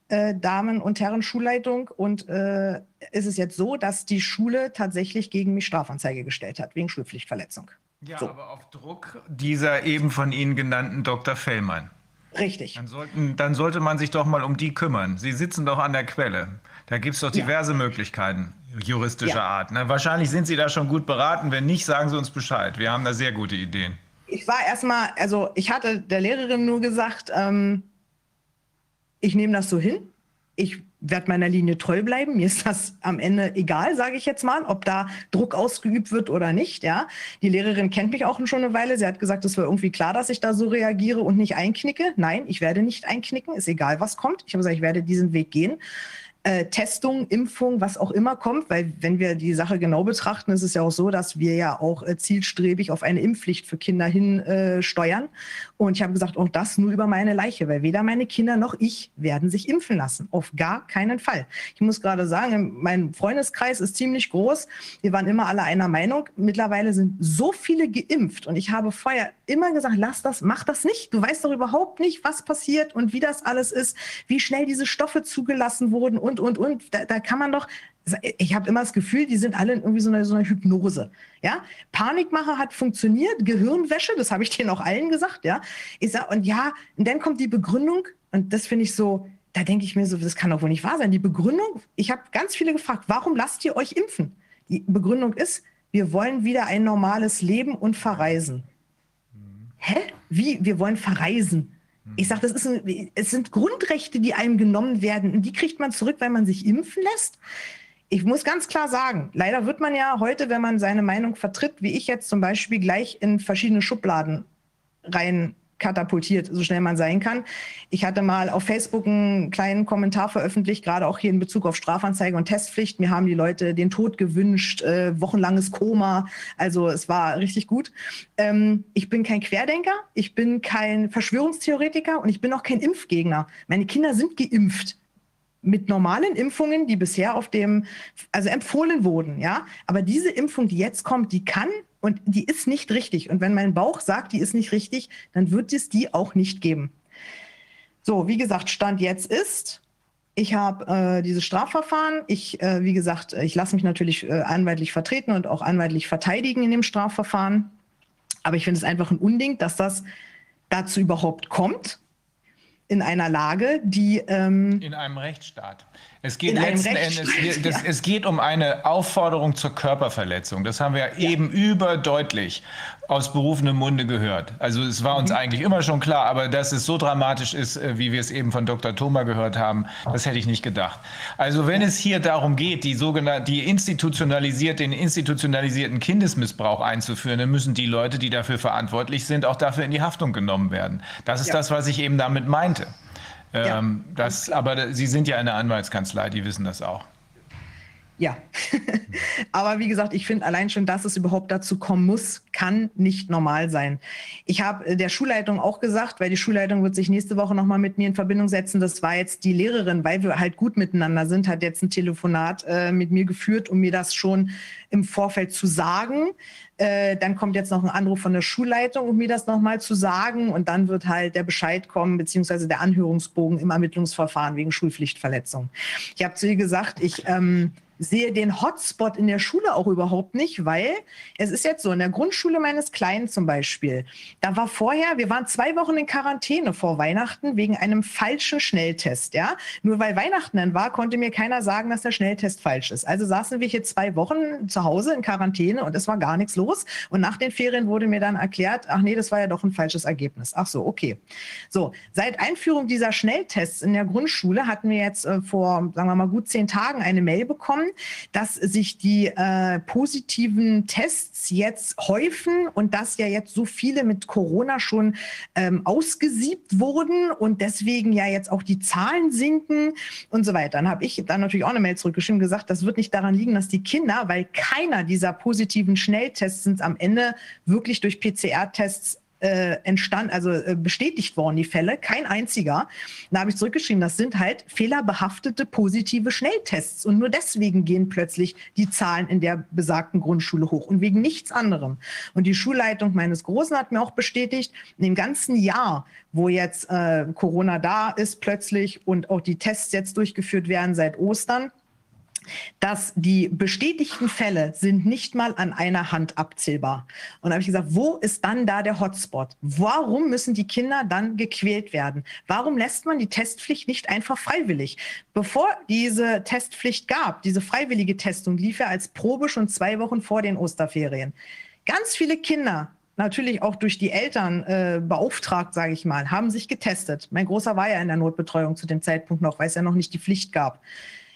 äh, Damen- und Herren Schulleitung. Und äh, ist es jetzt so, dass die Schule tatsächlich gegen mich Strafanzeige gestellt hat, wegen Schulpflichtverletzung. Ja, so. aber auf Druck dieser eben von Ihnen genannten Dr. Fellmann. Richtig. Dann, sollten, dann sollte man sich doch mal um die kümmern. Sie sitzen doch an der Quelle. Da gibt es doch diverse ja. Möglichkeiten juristischer ja. Art. Ne? Wahrscheinlich sind Sie da schon gut beraten. Wenn nicht, sagen Sie uns Bescheid. Wir haben da sehr gute Ideen. Ich war erstmal, also ich hatte der Lehrerin nur gesagt, ähm, ich nehme das so hin. Ich werde meiner Linie treu bleiben. Mir ist das am Ende egal, sage ich jetzt mal, ob da Druck ausgeübt wird oder nicht. Ja, die Lehrerin kennt mich auch schon eine Weile. Sie hat gesagt, es war irgendwie klar, dass ich da so reagiere und nicht einknicke. Nein, ich werde nicht einknicken. Ist egal, was kommt. Ich habe gesagt, ich werde diesen Weg gehen äh, Testung, Impfung, was auch immer kommt, weil wenn wir die Sache genau betrachten, ist es ja auch so, dass wir ja auch äh, zielstrebig auf eine Impfpflicht für Kinder hin äh, steuern. Und ich habe gesagt, auch das nur über meine Leiche, weil weder meine Kinder noch ich werden sich impfen lassen. Auf gar keinen Fall. Ich muss gerade sagen, mein Freundeskreis ist ziemlich groß. Wir waren immer alle einer Meinung. Mittlerweile sind so viele geimpft und ich habe vorher immer gesagt, lass das, mach das nicht. Du weißt doch überhaupt nicht, was passiert und wie das alles ist, wie schnell diese Stoffe zugelassen wurden und, und, und. Da, da kann man doch, ich habe immer das Gefühl, die sind alle in irgendwie so einer, so einer Hypnose. Ja, Panikmache hat funktioniert, Gehirnwäsche, das habe ich denen auch allen gesagt. Ja, ich sag, und ja, und dann kommt die Begründung und das finde ich so, da denke ich mir so, das kann doch wohl nicht wahr sein. Die Begründung, ich habe ganz viele gefragt, warum lasst ihr euch impfen? Die Begründung ist, wir wollen wieder ein normales Leben und verreisen. Hä? Wie? Wir wollen verreisen. Ich sage, das ist ein, es sind Grundrechte, die einem genommen werden. Und die kriegt man zurück, weil man sich impfen lässt. Ich muss ganz klar sagen, leider wird man ja heute, wenn man seine Meinung vertritt, wie ich jetzt zum Beispiel, gleich in verschiedene Schubladen rein katapultiert, so schnell man sein kann. Ich hatte mal auf Facebook einen kleinen Kommentar veröffentlicht, gerade auch hier in Bezug auf Strafanzeige und Testpflicht. Mir haben die Leute den Tod gewünscht, äh, wochenlanges Koma. Also es war richtig gut. Ähm, ich bin kein Querdenker, ich bin kein Verschwörungstheoretiker und ich bin auch kein Impfgegner. Meine Kinder sind geimpft mit normalen Impfungen, die bisher auf dem, also empfohlen wurden, ja. Aber diese Impfung, die jetzt kommt, die kann und die ist nicht richtig. Und wenn mein Bauch sagt, die ist nicht richtig, dann wird es die auch nicht geben. So, wie gesagt, Stand jetzt ist, ich habe äh, dieses Strafverfahren. Ich, äh, wie gesagt, ich lasse mich natürlich äh, anwaltlich vertreten und auch anwaltlich verteidigen in dem Strafverfahren. Aber ich finde es einfach ein Unding, dass das dazu überhaupt kommt in einer Lage, die ähm, in einem Rechtsstaat. Es geht letzten Endes, das, ja. es geht um eine Aufforderung zur Körperverletzung. Das haben wir ja. eben überdeutlich aus berufenem Munde gehört. Also es war uns mhm. eigentlich immer schon klar, aber dass es so dramatisch ist, äh, wie wir es eben von Dr. Thoma gehört haben, das hätte ich nicht gedacht. Also wenn es hier darum geht, die sogenannte, die institutionalisiert, den institutionalisierten Kindesmissbrauch einzuführen, dann müssen die Leute, die dafür verantwortlich sind, auch dafür in die Haftung genommen werden. Das ist ja. das, was ich eben damit meinte. Ähm, ja, das, aber Sie sind ja eine Anwaltskanzlei, die wissen das auch. Ja, [laughs] aber wie gesagt, ich finde allein schon, dass es überhaupt dazu kommen muss, kann nicht normal sein. Ich habe äh, der Schulleitung auch gesagt, weil die Schulleitung wird sich nächste Woche nochmal mit mir in Verbindung setzen. Das war jetzt die Lehrerin, weil wir halt gut miteinander sind, hat jetzt ein Telefonat äh, mit mir geführt, um mir das schon im Vorfeld zu sagen. Äh, dann kommt jetzt noch ein Anruf von der Schulleitung, um mir das nochmal zu sagen. Und dann wird halt der Bescheid kommen, beziehungsweise der Anhörungsbogen im Ermittlungsverfahren wegen Schulpflichtverletzung. Ich habe zu ihr gesagt, ich ähm, sehe den Hotspot in der Schule auch überhaupt nicht, weil es ist jetzt so, in der Grundschule meines Kleinen zum Beispiel, da war vorher, wir waren zwei Wochen in Quarantäne vor Weihnachten wegen einem falschen Schnelltest, ja. Nur weil Weihnachten dann war, konnte mir keiner sagen, dass der Schnelltest falsch ist. Also saßen wir hier zwei Wochen zu Hause in Quarantäne und es war gar nichts los. Und nach den Ferien wurde mir dann erklärt, ach nee, das war ja doch ein falsches Ergebnis. Ach so, okay. So, seit Einführung dieser Schnelltests in der Grundschule hatten wir jetzt äh, vor, sagen wir mal, gut zehn Tagen eine Mail bekommen, haben, dass sich die äh, positiven Tests jetzt häufen und dass ja jetzt so viele mit Corona schon ähm, ausgesiebt wurden und deswegen ja jetzt auch die Zahlen sinken und so weiter. Dann habe ich dann natürlich auch eine Mail zurückgeschrieben und gesagt, das wird nicht daran liegen, dass die Kinder, weil keiner dieser positiven Schnelltests sind am Ende wirklich durch PCR-Tests äh, entstand, also äh, bestätigt worden, die Fälle, kein einziger. Da habe ich zurückgeschrieben, das sind halt fehlerbehaftete positive Schnelltests und nur deswegen gehen plötzlich die Zahlen in der besagten Grundschule hoch und wegen nichts anderem. Und die Schulleitung meines Großen hat mir auch bestätigt, in dem ganzen Jahr, wo jetzt äh, Corona da ist plötzlich und auch die Tests jetzt durchgeführt werden seit Ostern, dass die bestätigten Fälle sind nicht mal an einer Hand abzählbar. Und da habe ich gesagt, wo ist dann da der Hotspot? Warum müssen die Kinder dann gequält werden? Warum lässt man die Testpflicht nicht einfach freiwillig? Bevor diese Testpflicht gab, diese freiwillige Testung lief ja als Probe schon zwei Wochen vor den Osterferien. Ganz viele Kinder natürlich auch durch die Eltern äh, beauftragt, sage ich mal, haben sich getestet. Mein Großer war ja in der Notbetreuung zu dem Zeitpunkt noch, weil es ja noch nicht die Pflicht gab.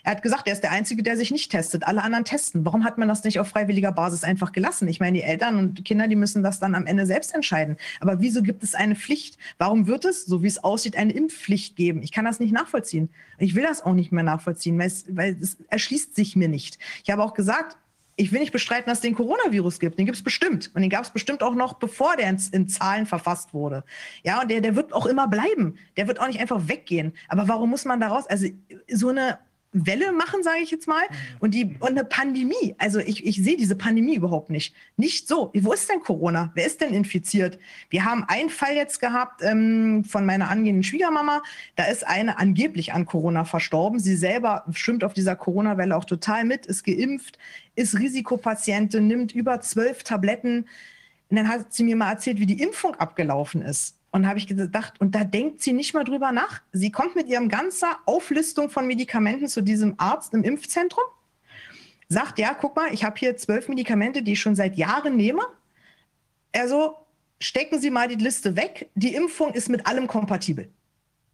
Er hat gesagt, er ist der Einzige, der sich nicht testet. Alle anderen testen. Warum hat man das nicht auf freiwilliger Basis einfach gelassen? Ich meine, die Eltern und Kinder, die müssen das dann am Ende selbst entscheiden. Aber wieso gibt es eine Pflicht? Warum wird es, so wie es aussieht, eine Impfpflicht geben? Ich kann das nicht nachvollziehen. Ich will das auch nicht mehr nachvollziehen, weil es, weil es erschließt sich mir nicht. Ich habe auch gesagt, ich will nicht bestreiten, dass es den Coronavirus gibt. Den gibt es bestimmt. Und den gab es bestimmt auch noch, bevor der in, in, Zahlen verfasst wurde. Ja, und der, der wird auch immer bleiben. Der wird auch nicht einfach weggehen. Aber warum muss man daraus, also so eine Welle machen, sage ich jetzt mal, und, die, und eine Pandemie. Also ich, ich sehe diese Pandemie überhaupt nicht. Nicht so. Wo ist denn Corona? Wer ist denn infiziert? Wir haben einen Fall jetzt gehabt ähm, von meiner angehenden Schwiegermama. Da ist eine angeblich an Corona verstorben. Sie selber schwimmt auf dieser Corona-Welle auch total mit, ist geimpft, ist Risikopatientin, nimmt über zwölf Tabletten. Und dann hat sie mir mal erzählt, wie die Impfung abgelaufen ist. Und habe ich gedacht, und da denkt sie nicht mal drüber nach. Sie kommt mit ihrem ganzen Auflistung von Medikamenten zu diesem Arzt im Impfzentrum, sagt, ja, guck mal, ich habe hier zwölf Medikamente, die ich schon seit Jahren nehme. Also stecken Sie mal die Liste weg. Die Impfung ist mit allem kompatibel.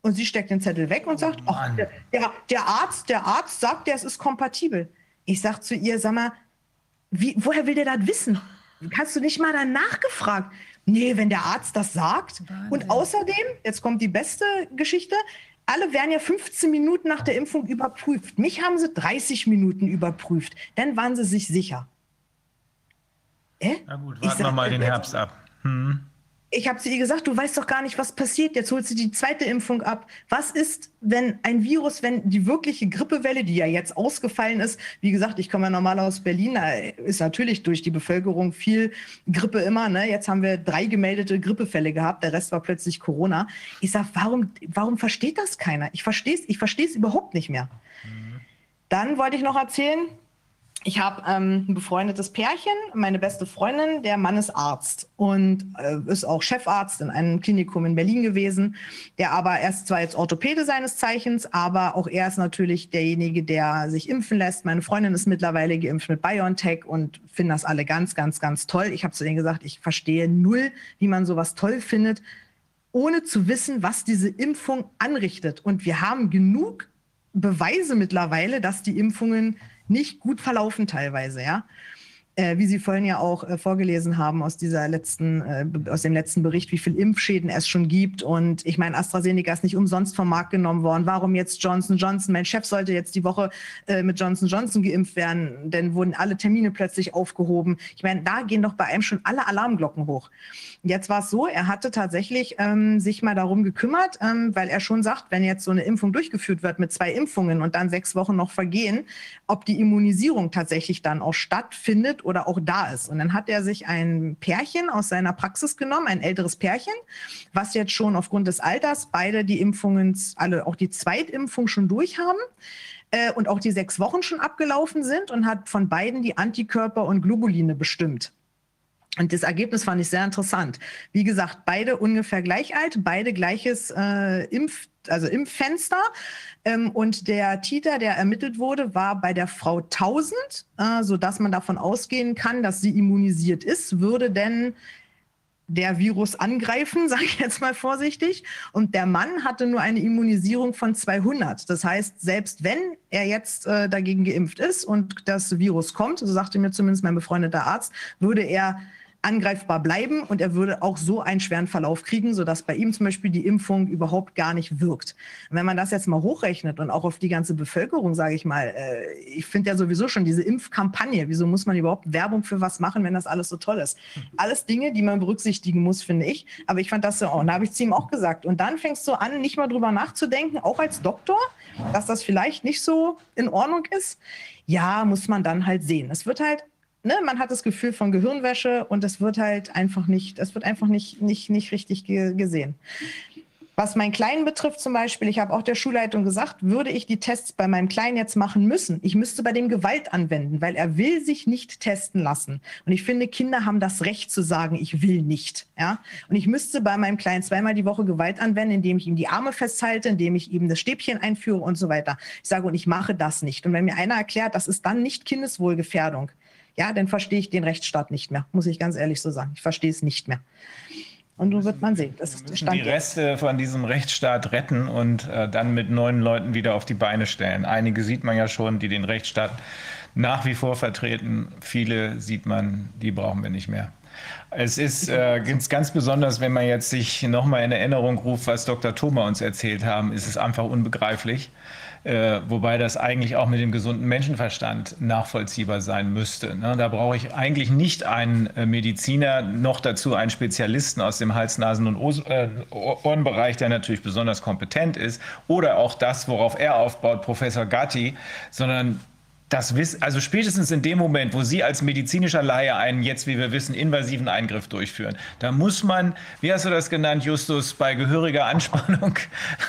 Und sie steckt den Zettel weg und sagt, oh, der, der, der, Arzt, der Arzt sagt, der, es ist kompatibel. Ich sage zu ihr, sag mal, wie, woher will der das wissen? Hast du nicht mal danach gefragt? Nee, wenn der Arzt das sagt. Wahnsinn. Und außerdem, jetzt kommt die beste Geschichte, alle werden ja 15 Minuten nach der Impfung überprüft. Mich haben sie 30 Minuten überprüft. Dann waren sie sich sicher. Äh? Na gut, warten wir mal den Herbst ab. Hm ich habe zu ihr gesagt, du weißt doch gar nicht, was passiert. Jetzt holst du die zweite Impfung ab. Was ist, wenn ein Virus, wenn die wirkliche Grippewelle, die ja jetzt ausgefallen ist, wie gesagt, ich komme ja normal aus Berlin, da ist natürlich durch die Bevölkerung viel Grippe immer. Ne? Jetzt haben wir drei gemeldete Grippefälle gehabt, der Rest war plötzlich Corona. Ich sage, warum, warum versteht das keiner? Ich verstehe es ich versteh's überhaupt nicht mehr. Mhm. Dann wollte ich noch erzählen, ich habe ähm, ein befreundetes Pärchen, meine beste Freundin, der Mann ist Arzt und äh, ist auch Chefarzt in einem Klinikum in Berlin gewesen. Der aber er ist zwar jetzt Orthopäde seines Zeichens, aber auch er ist natürlich derjenige, der sich impfen lässt. Meine Freundin ist mittlerweile geimpft mit BioNTech und finden das alle ganz, ganz, ganz toll. Ich habe zu denen gesagt, ich verstehe null, wie man sowas toll findet, ohne zu wissen, was diese Impfung anrichtet. Und wir haben genug Beweise mittlerweile, dass die Impfungen nicht gut verlaufen teilweise, ja. Äh, wie Sie vorhin ja auch äh, vorgelesen haben aus dieser letzten, äh, aus dem letzten Bericht, wie viel Impfschäden es schon gibt. Und ich meine, AstraZeneca ist nicht umsonst vom Markt genommen worden. Warum jetzt Johnson Johnson? Mein Chef sollte jetzt die Woche mit Johnson Johnson geimpft werden, denn wurden alle Termine plötzlich aufgehoben. Ich meine, da gehen doch bei einem schon alle Alarmglocken hoch. Jetzt war es so, er hatte tatsächlich ähm, sich mal darum gekümmert, ähm, weil er schon sagt, wenn jetzt so eine Impfung durchgeführt wird mit zwei Impfungen und dann sechs Wochen noch vergehen, ob die Immunisierung tatsächlich dann auch stattfindet oder auch da ist. Und dann hat er sich ein Pärchen aus seiner Praxis genommen, ein älteres Pärchen, was jetzt schon aufgrund des Alters beide die Impfungen, alle auch die Zweitimpfung schon durch haben äh, und auch die sechs Wochen schon abgelaufen sind und hat von beiden die Antikörper und Globuline bestimmt. Und das Ergebnis fand ich sehr interessant. Wie gesagt, beide ungefähr gleich alt, beide gleiches äh, Impf, also Impffenster. Ähm, und der Titer, der ermittelt wurde, war bei der Frau 1000, äh, sodass man davon ausgehen kann, dass sie immunisiert ist. Würde denn der Virus angreifen, [laughs] sage ich jetzt mal vorsichtig. Und der Mann hatte nur eine Immunisierung von 200. Das heißt, selbst wenn er jetzt äh, dagegen geimpft ist und das Virus kommt, so sagte mir zumindest mein befreundeter Arzt, würde er angreifbar bleiben und er würde auch so einen schweren Verlauf kriegen, sodass bei ihm zum Beispiel die Impfung überhaupt gar nicht wirkt. Und wenn man das jetzt mal hochrechnet und auch auf die ganze Bevölkerung, sage ich mal, äh, ich finde ja sowieso schon diese Impfkampagne, wieso muss man überhaupt Werbung für was machen, wenn das alles so toll ist? Alles Dinge, die man berücksichtigen muss, finde ich. Aber ich fand das so, und da habe ich zu ihm auch gesagt. Und dann fängst du an, nicht mal drüber nachzudenken, auch als Doktor, dass das vielleicht nicht so in Ordnung ist. Ja, muss man dann halt sehen. Es wird halt ne, man hat das Gefühl von Gehirnwäsche und es wird halt einfach nicht, es wird einfach nicht, nicht, nicht richtig ge gesehen. Was meinen Kleinen betrifft zum Beispiel, ich habe auch der Schulleitung gesagt, würde ich die Tests bei meinem Kleinen jetzt machen müssen. Ich müsste bei dem Gewalt anwenden, weil er will sich nicht testen lassen. Und ich finde, Kinder haben das Recht zu sagen, ich will nicht. Ja? Und ich müsste bei meinem Kleinen zweimal die Woche Gewalt anwenden, indem ich ihm die Arme festhalte, indem ich ihm das Stäbchen einführe und so weiter. Ich sage, und ich mache das nicht. Und wenn mir einer erklärt, das ist dann nicht Kindeswohlgefährdung, ja, dann verstehe ich den Rechtsstaat nicht mehr, muss ich ganz ehrlich so sagen. Ich verstehe es nicht mehr. Und nun wird man sehen. Das ist Stand die Reste jetzt. von diesem Rechtsstaat retten und äh, dann mit neuen Leuten wieder auf die Beine stellen. Einige sieht man ja schon, die den Rechtsstaat nach wie vor vertreten. Viele sieht man, die brauchen wir nicht mehr. Es ist äh, ganz besonders, wenn man jetzt sich nochmal in Erinnerung ruft, was Dr. Thoma uns erzählt haben, ist es einfach unbegreiflich. Äh, wobei das eigentlich auch mit dem gesunden Menschenverstand nachvollziehbar sein müsste. Ne? Da brauche ich eigentlich nicht einen äh, Mediziner, noch dazu einen Spezialisten aus dem Hals-, Nasen- und äh, Ohrenbereich, der natürlich besonders kompetent ist, oder auch das, worauf er aufbaut, Professor Gatti, sondern das wissen, also spätestens in dem Moment, wo Sie als medizinischer Laie einen jetzt, wie wir wissen, invasiven Eingriff durchführen, da muss man, wie hast du das genannt, Justus, bei gehöriger Anspannung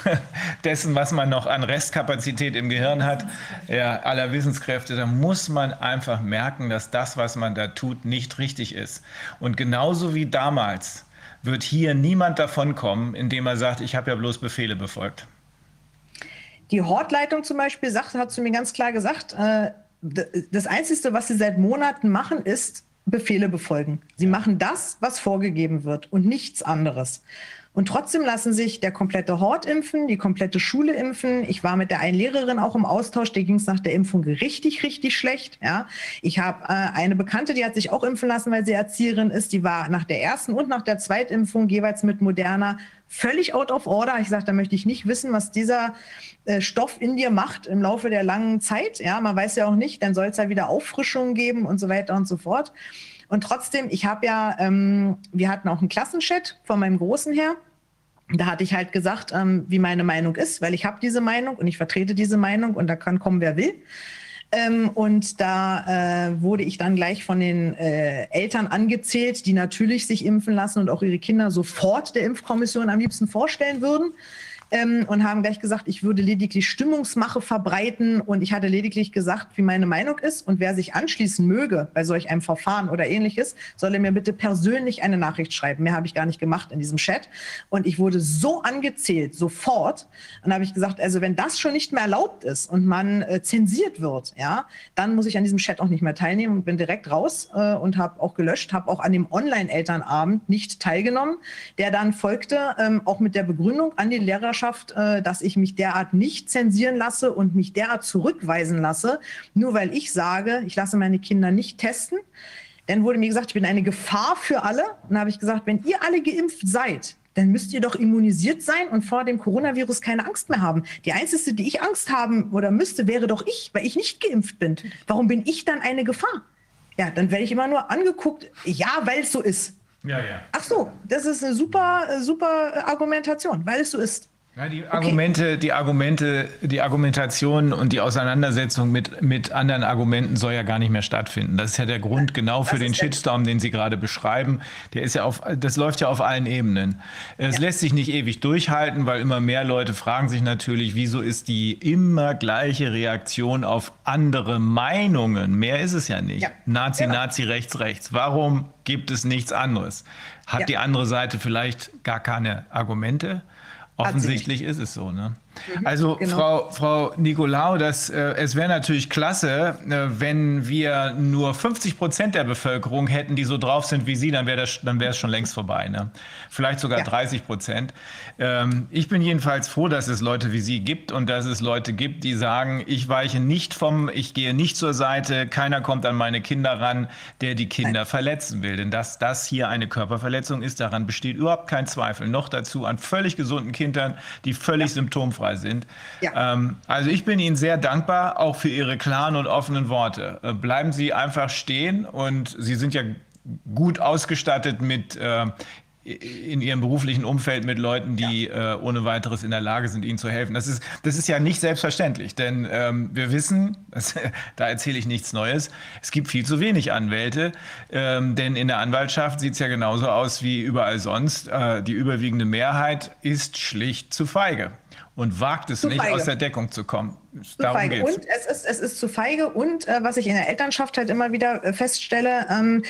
[laughs] dessen, was man noch an Restkapazität im Gehirn hat, ja, aller Wissenskräfte, da muss man einfach merken, dass das, was man da tut, nicht richtig ist. Und genauso wie damals wird hier niemand davonkommen, indem er sagt, ich habe ja bloß Befehle befolgt. Die Hortleitung zum Beispiel sagt, hat zu mir ganz klar gesagt, äh, das Einzige, was sie seit Monaten machen, ist Befehle befolgen. Sie machen das, was vorgegeben wird und nichts anderes. Und trotzdem lassen sich der komplette Hort impfen, die komplette Schule impfen. Ich war mit der einen Lehrerin auch im Austausch, der ging es nach der Impfung richtig, richtig schlecht. Ja. Ich habe äh, eine Bekannte, die hat sich auch impfen lassen, weil sie Erzieherin ist. Die war nach der ersten und nach der Zweitimpfung jeweils mit Moderna völlig out of order. Ich sage, da möchte ich nicht wissen, was dieser äh, Stoff in dir macht im Laufe der langen Zeit. Ja, man weiß ja auch nicht, dann soll es ja wieder Auffrischungen geben und so weiter und so fort. Und trotzdem, ich habe ja, ähm, wir hatten auch einen Klassenchat von meinem Großen her. Da hatte ich halt gesagt, ähm, wie meine Meinung ist, weil ich habe diese Meinung und ich vertrete diese Meinung und da kann kommen, wer will. Ähm, und da äh, wurde ich dann gleich von den äh, Eltern angezählt, die natürlich sich impfen lassen und auch ihre Kinder sofort der Impfkommission am liebsten vorstellen würden ähm, und haben gleich gesagt, ich würde lediglich Stimmungsmache verbreiten und ich hatte lediglich gesagt, wie meine Meinung ist und wer sich anschließen möge bei solch einem Verfahren oder ähnliches, solle mir bitte persönlich eine Nachricht schreiben. Mehr habe ich gar nicht gemacht in diesem Chat und ich wurde so angezählt, sofort. Und habe ich gesagt, also wenn das schon nicht mehr erlaubt ist und man äh, zensiert wird, ja, dann muss ich an diesem Chat auch nicht mehr teilnehmen und bin direkt raus äh, und habe auch gelöscht, habe auch an dem Online-Elternabend nicht teilgenommen, der dann folgte, ähm, auch mit der Begründung an die Lehrer Lehrerschaft, äh, dass ich mich derart nicht zensieren lasse und mich derart zurückweisen lasse, nur weil ich sage, ich lasse meine Kinder nicht testen. Dann wurde mir gesagt, ich bin eine Gefahr für alle. Und dann habe ich gesagt, wenn ihr alle geimpft seid, dann müsst ihr doch immunisiert sein und vor dem Coronavirus keine Angst mehr haben. Die einzige, die ich Angst haben oder müsste, wäre doch ich, weil ich nicht geimpft bin. Warum bin ich dann eine Gefahr? Ja, dann werde ich immer nur angeguckt, ja, weil es so ist. Ja, ja. Ach so, das ist eine super, super Argumentation, weil es so ist. Ja, die Argumente, okay. die Argumente, die Argumentation und die Auseinandersetzung mit, mit anderen Argumenten soll ja gar nicht mehr stattfinden. Das ist ja der Grund genau für den Shitstorm, den Sie gerade beschreiben. Der ist ja auf, das läuft ja auf allen Ebenen. Es ja. lässt sich nicht ewig durchhalten, weil immer mehr Leute fragen sich natürlich, wieso ist die immer gleiche Reaktion auf andere Meinungen? Mehr ist es ja nicht. Ja. Nazi, genau. Nazi, rechts, rechts. Warum gibt es nichts anderes? Hat die andere Seite vielleicht gar keine Argumente? Offensichtlich ist es so, ne? Mhm, also genau. Frau, Frau Nicolau, das, äh, es wäre natürlich klasse, äh, wenn wir nur 50 Prozent der Bevölkerung hätten, die so drauf sind wie Sie, dann wäre dann wäre es schon längst vorbei. Ne? Vielleicht sogar ja. 30 Prozent. Ähm, ich bin jedenfalls froh, dass es Leute wie Sie gibt und dass es Leute gibt, die sagen, ich weiche nicht vom, ich gehe nicht zur Seite, keiner kommt an meine Kinder ran, der die Kinder Nein. verletzen will. Denn dass das hier eine Körperverletzung ist, daran besteht überhaupt kein Zweifel. Noch dazu an völlig gesunden Kindern, die völlig ja. symptomfrei dabei sind. Ja. Ähm, also ich bin Ihnen sehr dankbar, auch für Ihre klaren und offenen Worte. Äh, bleiben Sie einfach stehen und Sie sind ja gut ausgestattet mit äh, in ihrem beruflichen Umfeld mit Leuten, die ja. äh, ohne weiteres in der Lage sind, ihnen zu helfen. Das ist, das ist ja nicht selbstverständlich, denn ähm, wir wissen, [laughs] das, da erzähle ich nichts Neues, es gibt viel zu wenig Anwälte, ähm, denn in der Anwaltschaft sieht es ja genauso aus wie überall sonst. Äh, die überwiegende Mehrheit ist schlicht zu feige und wagt es zu nicht, feige. aus der Deckung zu kommen. Zu Darum feige. Geht's. Und es ist, es ist zu feige. Und äh, was ich in der Elternschaft halt immer wieder äh, feststelle, ähm,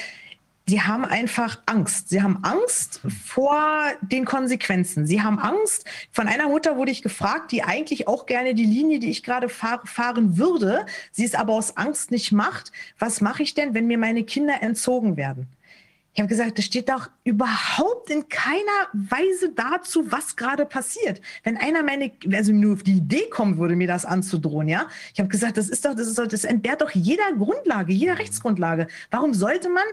Sie haben einfach Angst. Sie haben Angst vor den Konsequenzen. Sie haben Angst. Von einer Mutter wurde ich gefragt, die eigentlich auch gerne die Linie, die ich gerade fahr fahren würde, sie es aber aus Angst nicht macht. Was mache ich denn, wenn mir meine Kinder entzogen werden? Ich habe gesagt, das steht doch überhaupt in keiner Weise dazu, was gerade passiert. Wenn einer meine, also nur auf die Idee kommen würde, mir das anzudrohen, ja. Ich habe gesagt, das ist doch, das ist doch, das entbehrt doch jeder Grundlage, jeder Rechtsgrundlage. Warum sollte man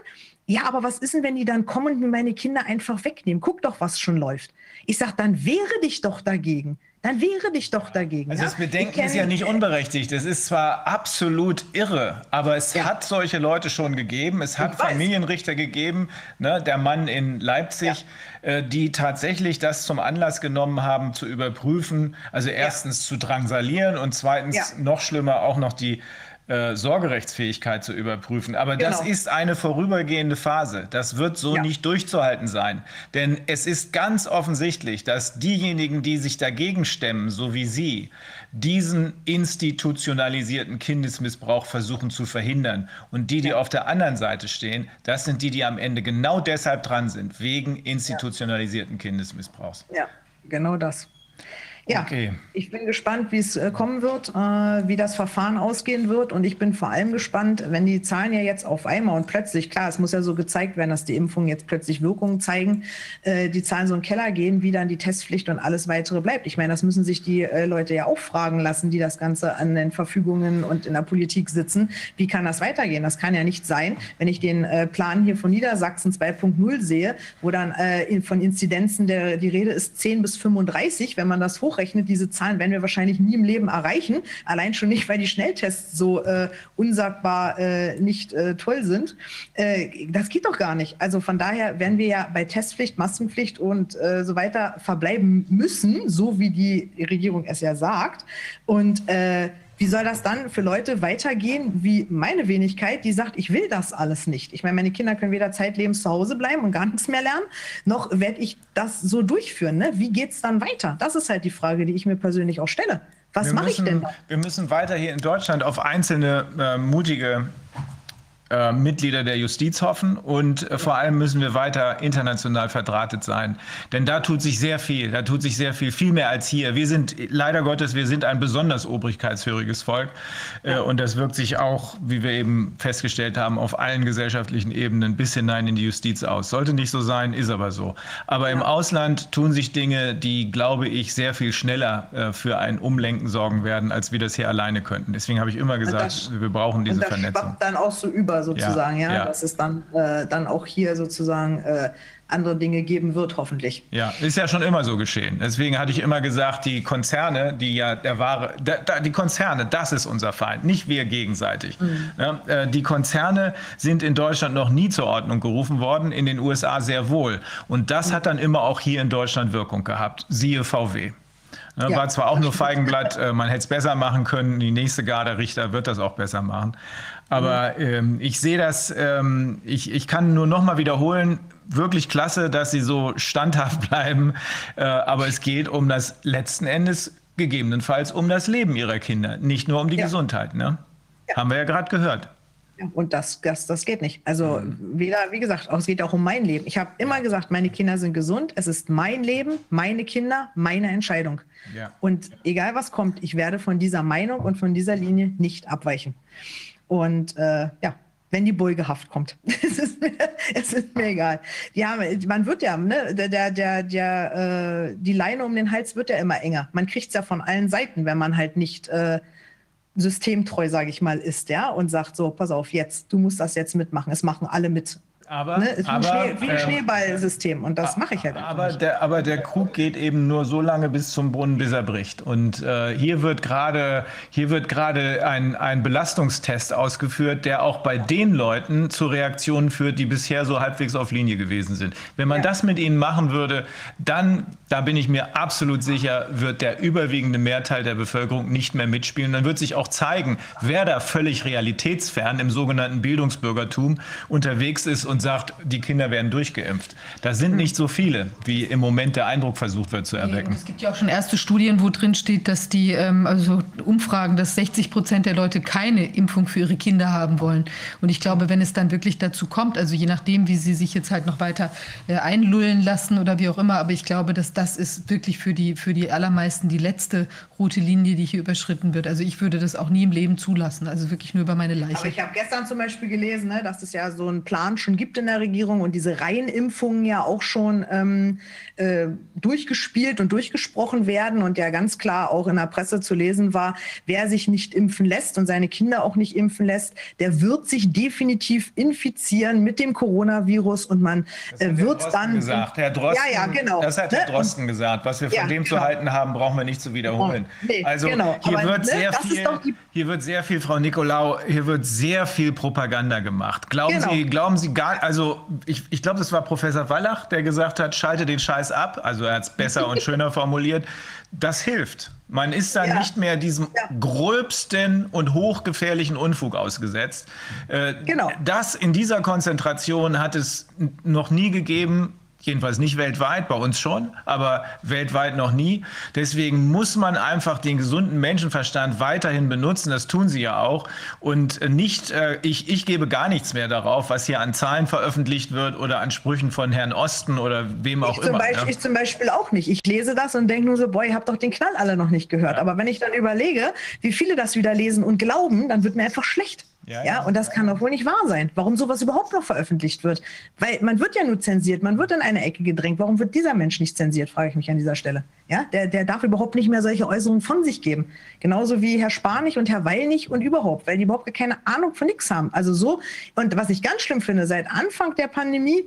ja, aber was ist denn, wenn die dann kommen und mir meine Kinder einfach wegnehmen? Guck doch, was schon läuft. Ich sage, dann wehre dich doch dagegen. Dann wehre dich doch dagegen. Also das Bedenken ist ja nicht unberechtigt. Es ist zwar absolut irre, aber es ja. hat solche Leute schon gegeben. Es hat Familienrichter gegeben, ne, der Mann in Leipzig, ja. äh, die tatsächlich das zum Anlass genommen haben, zu überprüfen. Also erstens ja. zu drangsalieren und zweitens noch schlimmer auch noch die äh, Sorgerechtsfähigkeit zu überprüfen. Aber genau. das ist eine vorübergehende Phase. Das wird so ja. nicht durchzuhalten sein. Denn es ist ganz offensichtlich, dass diejenigen, die sich dagegen stemmen, so wie Sie, diesen institutionalisierten Kindesmissbrauch versuchen zu verhindern. Und die, die ja. auf der anderen Seite stehen, das sind die, die am Ende genau deshalb dran sind, wegen institutionalisierten Kindesmissbrauchs. Ja, genau das. Ja, okay. ich bin gespannt, wie es äh, kommen wird, äh, wie das Verfahren ausgehen wird. Und ich bin vor allem gespannt, wenn die Zahlen ja jetzt auf einmal und plötzlich, klar, es muss ja so gezeigt werden, dass die Impfungen jetzt plötzlich Wirkungen zeigen, äh, die Zahlen so in den Keller gehen, wie dann die Testpflicht und alles weitere bleibt. Ich meine, das müssen sich die Leute ja auch fragen lassen, die das Ganze an den Verfügungen und in der Politik sitzen. Wie kann das weitergehen? Das kann ja nicht sein, wenn ich den Plan hier von Niedersachsen 2.0 sehe, wo dann von Inzidenzen der, die Rede ist 10 bis 35, wenn man das hoch hochrechnet, diese Zahlen werden wir wahrscheinlich nie im Leben erreichen. Allein schon nicht, weil die Schnelltests so äh, unsagbar äh, nicht äh, toll sind. Äh, das geht doch gar nicht. Also von daher werden wir ja bei Testpflicht, Maskenpflicht und äh, so weiter verbleiben müssen, so wie die Regierung es ja sagt. Und äh, wie soll das dann für Leute weitergehen wie meine Wenigkeit, die sagt, ich will das alles nicht? Ich meine, meine Kinder können weder zeitlebens zu Hause bleiben und gar nichts mehr lernen, noch werde ich das so durchführen. Ne? Wie geht es dann weiter? Das ist halt die Frage, die ich mir persönlich auch stelle. Was mache ich denn? Wir müssen weiter hier in Deutschland auf einzelne äh, mutige äh, Mitglieder der Justiz hoffen und äh, vor allem müssen wir weiter international verdrahtet sein. Denn da tut sich sehr viel, da tut sich sehr viel, viel mehr als hier. Wir sind, leider Gottes, wir sind ein besonders obrigkeitshöriges Volk äh, und das wirkt sich auch, wie wir eben festgestellt haben, auf allen gesellschaftlichen Ebenen bis hinein in die Justiz aus. Sollte nicht so sein, ist aber so. Aber im Ausland tun sich Dinge, die, glaube ich, sehr viel schneller äh, für ein Umlenken sorgen werden, als wir das hier alleine könnten. Deswegen habe ich immer gesagt, das, wir brauchen diese und das Vernetzung. dann auch so über sozusagen, ja, ja, ja. dass es dann, äh, dann auch hier sozusagen äh, andere Dinge geben wird, hoffentlich. Ja, ist ja schon immer so geschehen. Deswegen hatte ich immer gesagt, die Konzerne, die ja der wahre, der, die Konzerne, das ist unser Feind, nicht wir gegenseitig. Mhm. Ja, äh, die Konzerne sind in Deutschland noch nie zur Ordnung gerufen worden, in den USA sehr wohl. Und das mhm. hat dann immer auch hier in Deutschland Wirkung gehabt. Siehe VW. Ne, ja. War zwar auch nur Feigenblatt, äh, man hätte es besser machen können. Die nächste Garde Richter wird das auch besser machen. Aber ähm, ich sehe das, ähm, ich, ich kann nur noch mal wiederholen, wirklich klasse, dass sie so standhaft [laughs] bleiben. Äh, aber es geht um das letzten Endes gegebenenfalls um das Leben ihrer Kinder, nicht nur um die ja. Gesundheit. Ne? Ja. Haben wir ja gerade gehört. Und das, das, das geht nicht. Also mhm. weder, wie gesagt, es geht auch um mein Leben. Ich habe immer gesagt, meine Kinder sind gesund. Es ist mein Leben, meine Kinder, meine Entscheidung. Ja. Und egal was kommt, ich werde von dieser Meinung und von dieser Linie nicht abweichen. Und äh, ja, wenn die Beugehaft kommt. [laughs] es, ist mir, es ist mir egal. Ja, man wird ja, ne, der, der, der, äh, die Leine um den Hals wird ja immer enger. Man kriegt es ja von allen Seiten, wenn man halt nicht äh, systemtreu, sage ich mal, ist, ja, und sagt so, pass auf, jetzt, du musst das jetzt mitmachen. Es machen alle mit. Aber, ne? wie, aber, ein, Schnee, wie ein ähm, Schneeballsystem und das mache ich halt aber nicht. Der, aber der Krug geht eben nur so lange bis zum Brunnen, bis er bricht. Und äh, hier wird gerade hier wird gerade ein, ein Belastungstest ausgeführt, der auch bei den Leuten zu Reaktionen führt, die bisher so halbwegs auf Linie gewesen sind. Wenn man ja. das mit ihnen machen würde, dann, da bin ich mir absolut sicher, wird der überwiegende Mehrteil der Bevölkerung nicht mehr mitspielen. Dann wird sich auch zeigen, wer da völlig realitätsfern im sogenannten Bildungsbürgertum unterwegs ist und sagt, die Kinder werden durchgeimpft. Da sind nicht so viele, wie im Moment der Eindruck versucht wird zu erwecken. Es gibt ja auch schon erste Studien, wo drin steht, dass die ähm, also Umfragen, dass 60 Prozent der Leute keine Impfung für ihre Kinder haben wollen. Und ich glaube, wenn es dann wirklich dazu kommt, also je nachdem, wie sie sich jetzt halt noch weiter äh, einlullen lassen oder wie auch immer, aber ich glaube, dass das ist wirklich für die, für die allermeisten die letzte rote Linie, die hier überschritten wird. Also ich würde das auch nie im Leben zulassen, also wirklich nur über meine Leiche. Aber ich habe gestern zum Beispiel gelesen, ne, dass es ja so einen Plan schon gibt in der Regierung und diese Reihenimpfungen ja auch schon ähm, äh, durchgespielt und durchgesprochen werden und ja ganz klar auch in der Presse zu lesen war, wer sich nicht impfen lässt und seine Kinder auch nicht impfen lässt, der wird sich definitiv infizieren mit dem Coronavirus und man äh, wird dann. Gesagt. Herr Drosten, ja, ja, genau. Das hat Herr ne? Drosten gesagt. Was wir von ja, dem genau. zu halten haben, brauchen wir nicht zu wiederholen. Oh, nee, also genau. hier, Aber, wird ne, sehr viel, hier wird sehr viel, Frau Nikolaou, hier wird sehr viel Propaganda gemacht. Glauben genau. Sie, glauben Sie gar, also ich, ich glaube, das war Professor Wallach, der gesagt hat, schalte den Scheiß ab. Also er hat es besser und schöner [laughs] formuliert. Das hilft. Man ist dann ja. nicht mehr diesem ja. gröbsten und hochgefährlichen Unfug ausgesetzt. Äh, genau. Das in dieser Konzentration hat es noch nie gegeben Jedenfalls nicht weltweit, bei uns schon, aber weltweit noch nie. Deswegen muss man einfach den gesunden Menschenverstand weiterhin benutzen. Das tun sie ja auch. Und nicht, äh, ich, ich gebe gar nichts mehr darauf, was hier an Zahlen veröffentlicht wird oder an Sprüchen von Herrn Osten oder wem auch ich immer. Beispiel, ja. Ich zum Beispiel auch nicht. Ich lese das und denke nur so, boah, ihr habt doch den Knall alle noch nicht gehört. Ja. Aber wenn ich dann überlege, wie viele das wieder lesen und glauben, dann wird mir einfach schlecht. Ja, ja, und das kann doch wohl nicht wahr sein. Warum sowas überhaupt noch veröffentlicht wird? Weil man wird ja nur zensiert, man wird in eine Ecke gedrängt. Warum wird dieser Mensch nicht zensiert, frage ich mich an dieser Stelle. Ja, der, der darf überhaupt nicht mehr solche Äußerungen von sich geben. Genauso wie Herr Spanich und Herr Weil nicht und überhaupt, weil die überhaupt keine Ahnung von nichts haben. Also so, und was ich ganz schlimm finde, seit Anfang der Pandemie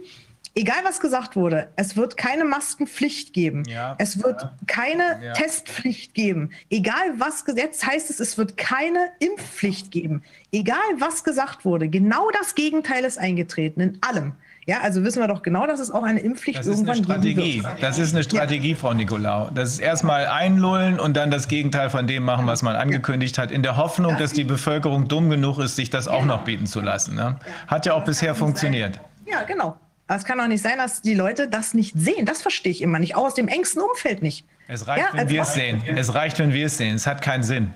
egal was gesagt wurde, es wird keine Maskenpflicht geben. Ja, es wird ja, keine ja. Testpflicht geben. Egal was jetzt heißt es, es wird keine Impfpflicht geben. Egal was gesagt wurde, genau das Gegenteil ist eingetreten in allem. Ja, also wissen wir doch genau, dass es auch eine Impfpflicht das irgendwann ist eine Strategie. Das ist eine Strategie, Frau Nikolaou. Das ist erstmal einlullen und dann das Gegenteil von dem machen, was man angekündigt hat, in der Hoffnung, dass die Bevölkerung dumm genug ist, sich das auch noch bieten zu lassen. Ne? Hat ja auch bisher funktioniert. Ja, genau. Aber es kann doch nicht sein, dass die Leute das nicht sehen. Das verstehe ich immer nicht. Auch aus dem engsten Umfeld nicht. Es reicht, ja, wenn wir es sehen. Es reicht, wenn wir es sehen. Es hat keinen Sinn.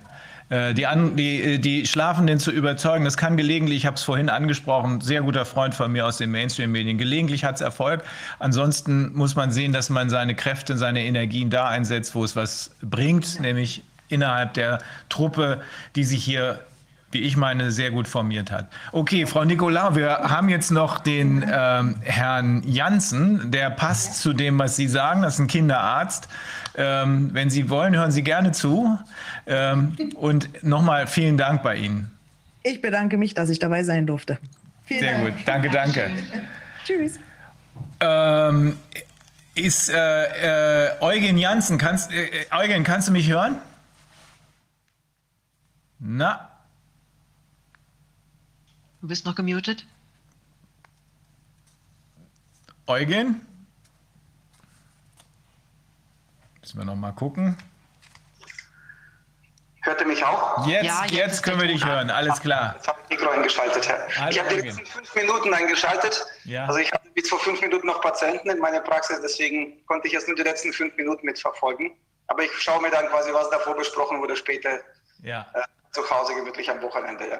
Äh, die, an, die, äh, die Schlafenden zu überzeugen, das kann gelegentlich, ich habe es vorhin angesprochen, sehr guter Freund von mir aus den Mainstream-Medien, gelegentlich hat es Erfolg. Ansonsten muss man sehen, dass man seine Kräfte, seine Energien da einsetzt, wo es was bringt, nämlich innerhalb der Truppe, die sich hier wie ich meine, sehr gut formiert hat. Okay, Frau Nicolau, wir haben jetzt noch den ähm, Herrn Janssen, der passt zu dem, was Sie sagen. Das ist ein Kinderarzt. Ähm, wenn Sie wollen, hören Sie gerne zu. Ähm, und nochmal vielen Dank bei Ihnen. Ich bedanke mich, dass ich dabei sein durfte. Vielen sehr Dank. gut, danke, danke. [laughs] Tschüss. Ähm, ist äh, äh, Eugen Janssen, kannst, äh, Eugen, kannst du mich hören? Na, Du bist noch gemutet. Eugen? Müssen wir noch mal gucken. Hört ihr mich auch? Jetzt, ja, jetzt, jetzt können wir dich hören, alles klar. Jetzt habe ich Mikro eingeschaltet. Hallo, ich habe die letzten fünf Minuten eingeschaltet. Ja. Also ich hatte bis vor fünf Minuten noch Patienten in meiner Praxis, deswegen konnte ich jetzt nur die letzten fünf Minuten mitverfolgen. Aber ich schaue mir dann quasi, was davor besprochen wurde, später ja. äh, zu Hause gemütlich am Wochenende. Ja.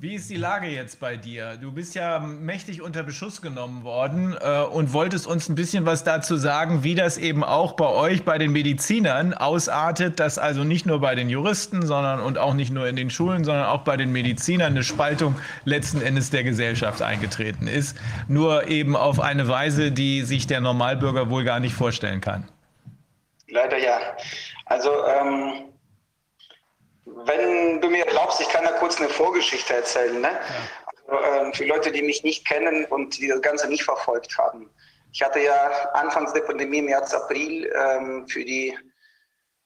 Wie ist die Lage jetzt bei dir? Du bist ja mächtig unter Beschuss genommen worden äh, und wolltest uns ein bisschen was dazu sagen, wie das eben auch bei euch, bei den Medizinern ausartet, dass also nicht nur bei den Juristen, sondern und auch nicht nur in den Schulen, sondern auch bei den Medizinern eine Spaltung letzten Endes der Gesellschaft eingetreten ist. Nur eben auf eine Weise, die sich der Normalbürger wohl gar nicht vorstellen kann. Leider ja. Also ähm wenn du mir erlaubst, ich kann da kurz eine Vorgeschichte erzählen. Ne? Ja. Also, äh, für Leute, die mich nicht kennen und die das Ganze nicht verfolgt haben. Ich hatte ja anfangs der Pandemie, März, April, ähm, für die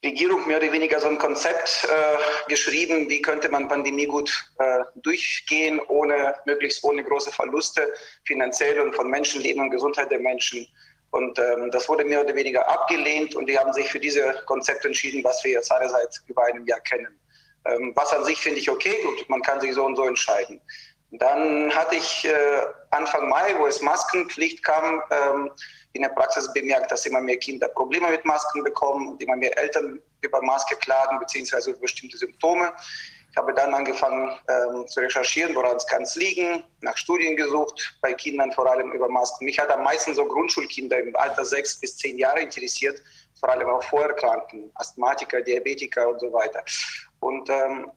Regierung mehr oder weniger so ein Konzept äh, geschrieben, wie könnte man Pandemie gut äh, durchgehen, ohne möglichst ohne große Verluste finanziell und von Menschenleben und Gesundheit der Menschen. Und ähm, das wurde mehr oder weniger abgelehnt und die haben sich für diese Konzept entschieden, was wir jetzt alle seit über einem Jahr kennen. Ähm, was an sich finde ich okay, gut, man kann sich so und so entscheiden. Dann hatte ich äh, Anfang Mai, wo es Maskenpflicht kam, ähm, in der Praxis bemerkt, dass immer mehr Kinder Probleme mit Masken bekommen und immer mehr Eltern über Maske klagen bzw. über bestimmte Symptome. Ich habe dann angefangen ähm, zu recherchieren, woran es kann liegen, nach Studien gesucht, bei Kindern vor allem über Masken. Mich hat am meisten so Grundschulkinder im Alter sechs bis zehn Jahre interessiert, vor allem auch Vorerkrankten, Asthmatiker, Diabetiker und so weiter. Und ähm,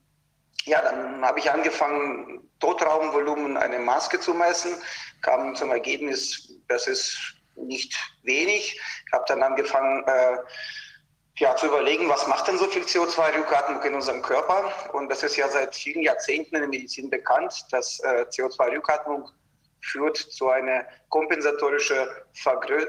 ja, dann habe ich angefangen, Totraumvolumen eine Maske zu messen, kam zum Ergebnis, das ist nicht wenig. Ich habe dann angefangen, äh, ja, zu überlegen, was macht denn so viel CO2-Rückatmung in unserem Körper? Und das ist ja seit vielen Jahrzehnten in der Medizin bekannt, dass äh, CO2-Rückatmung führt zu einer kompensatorischen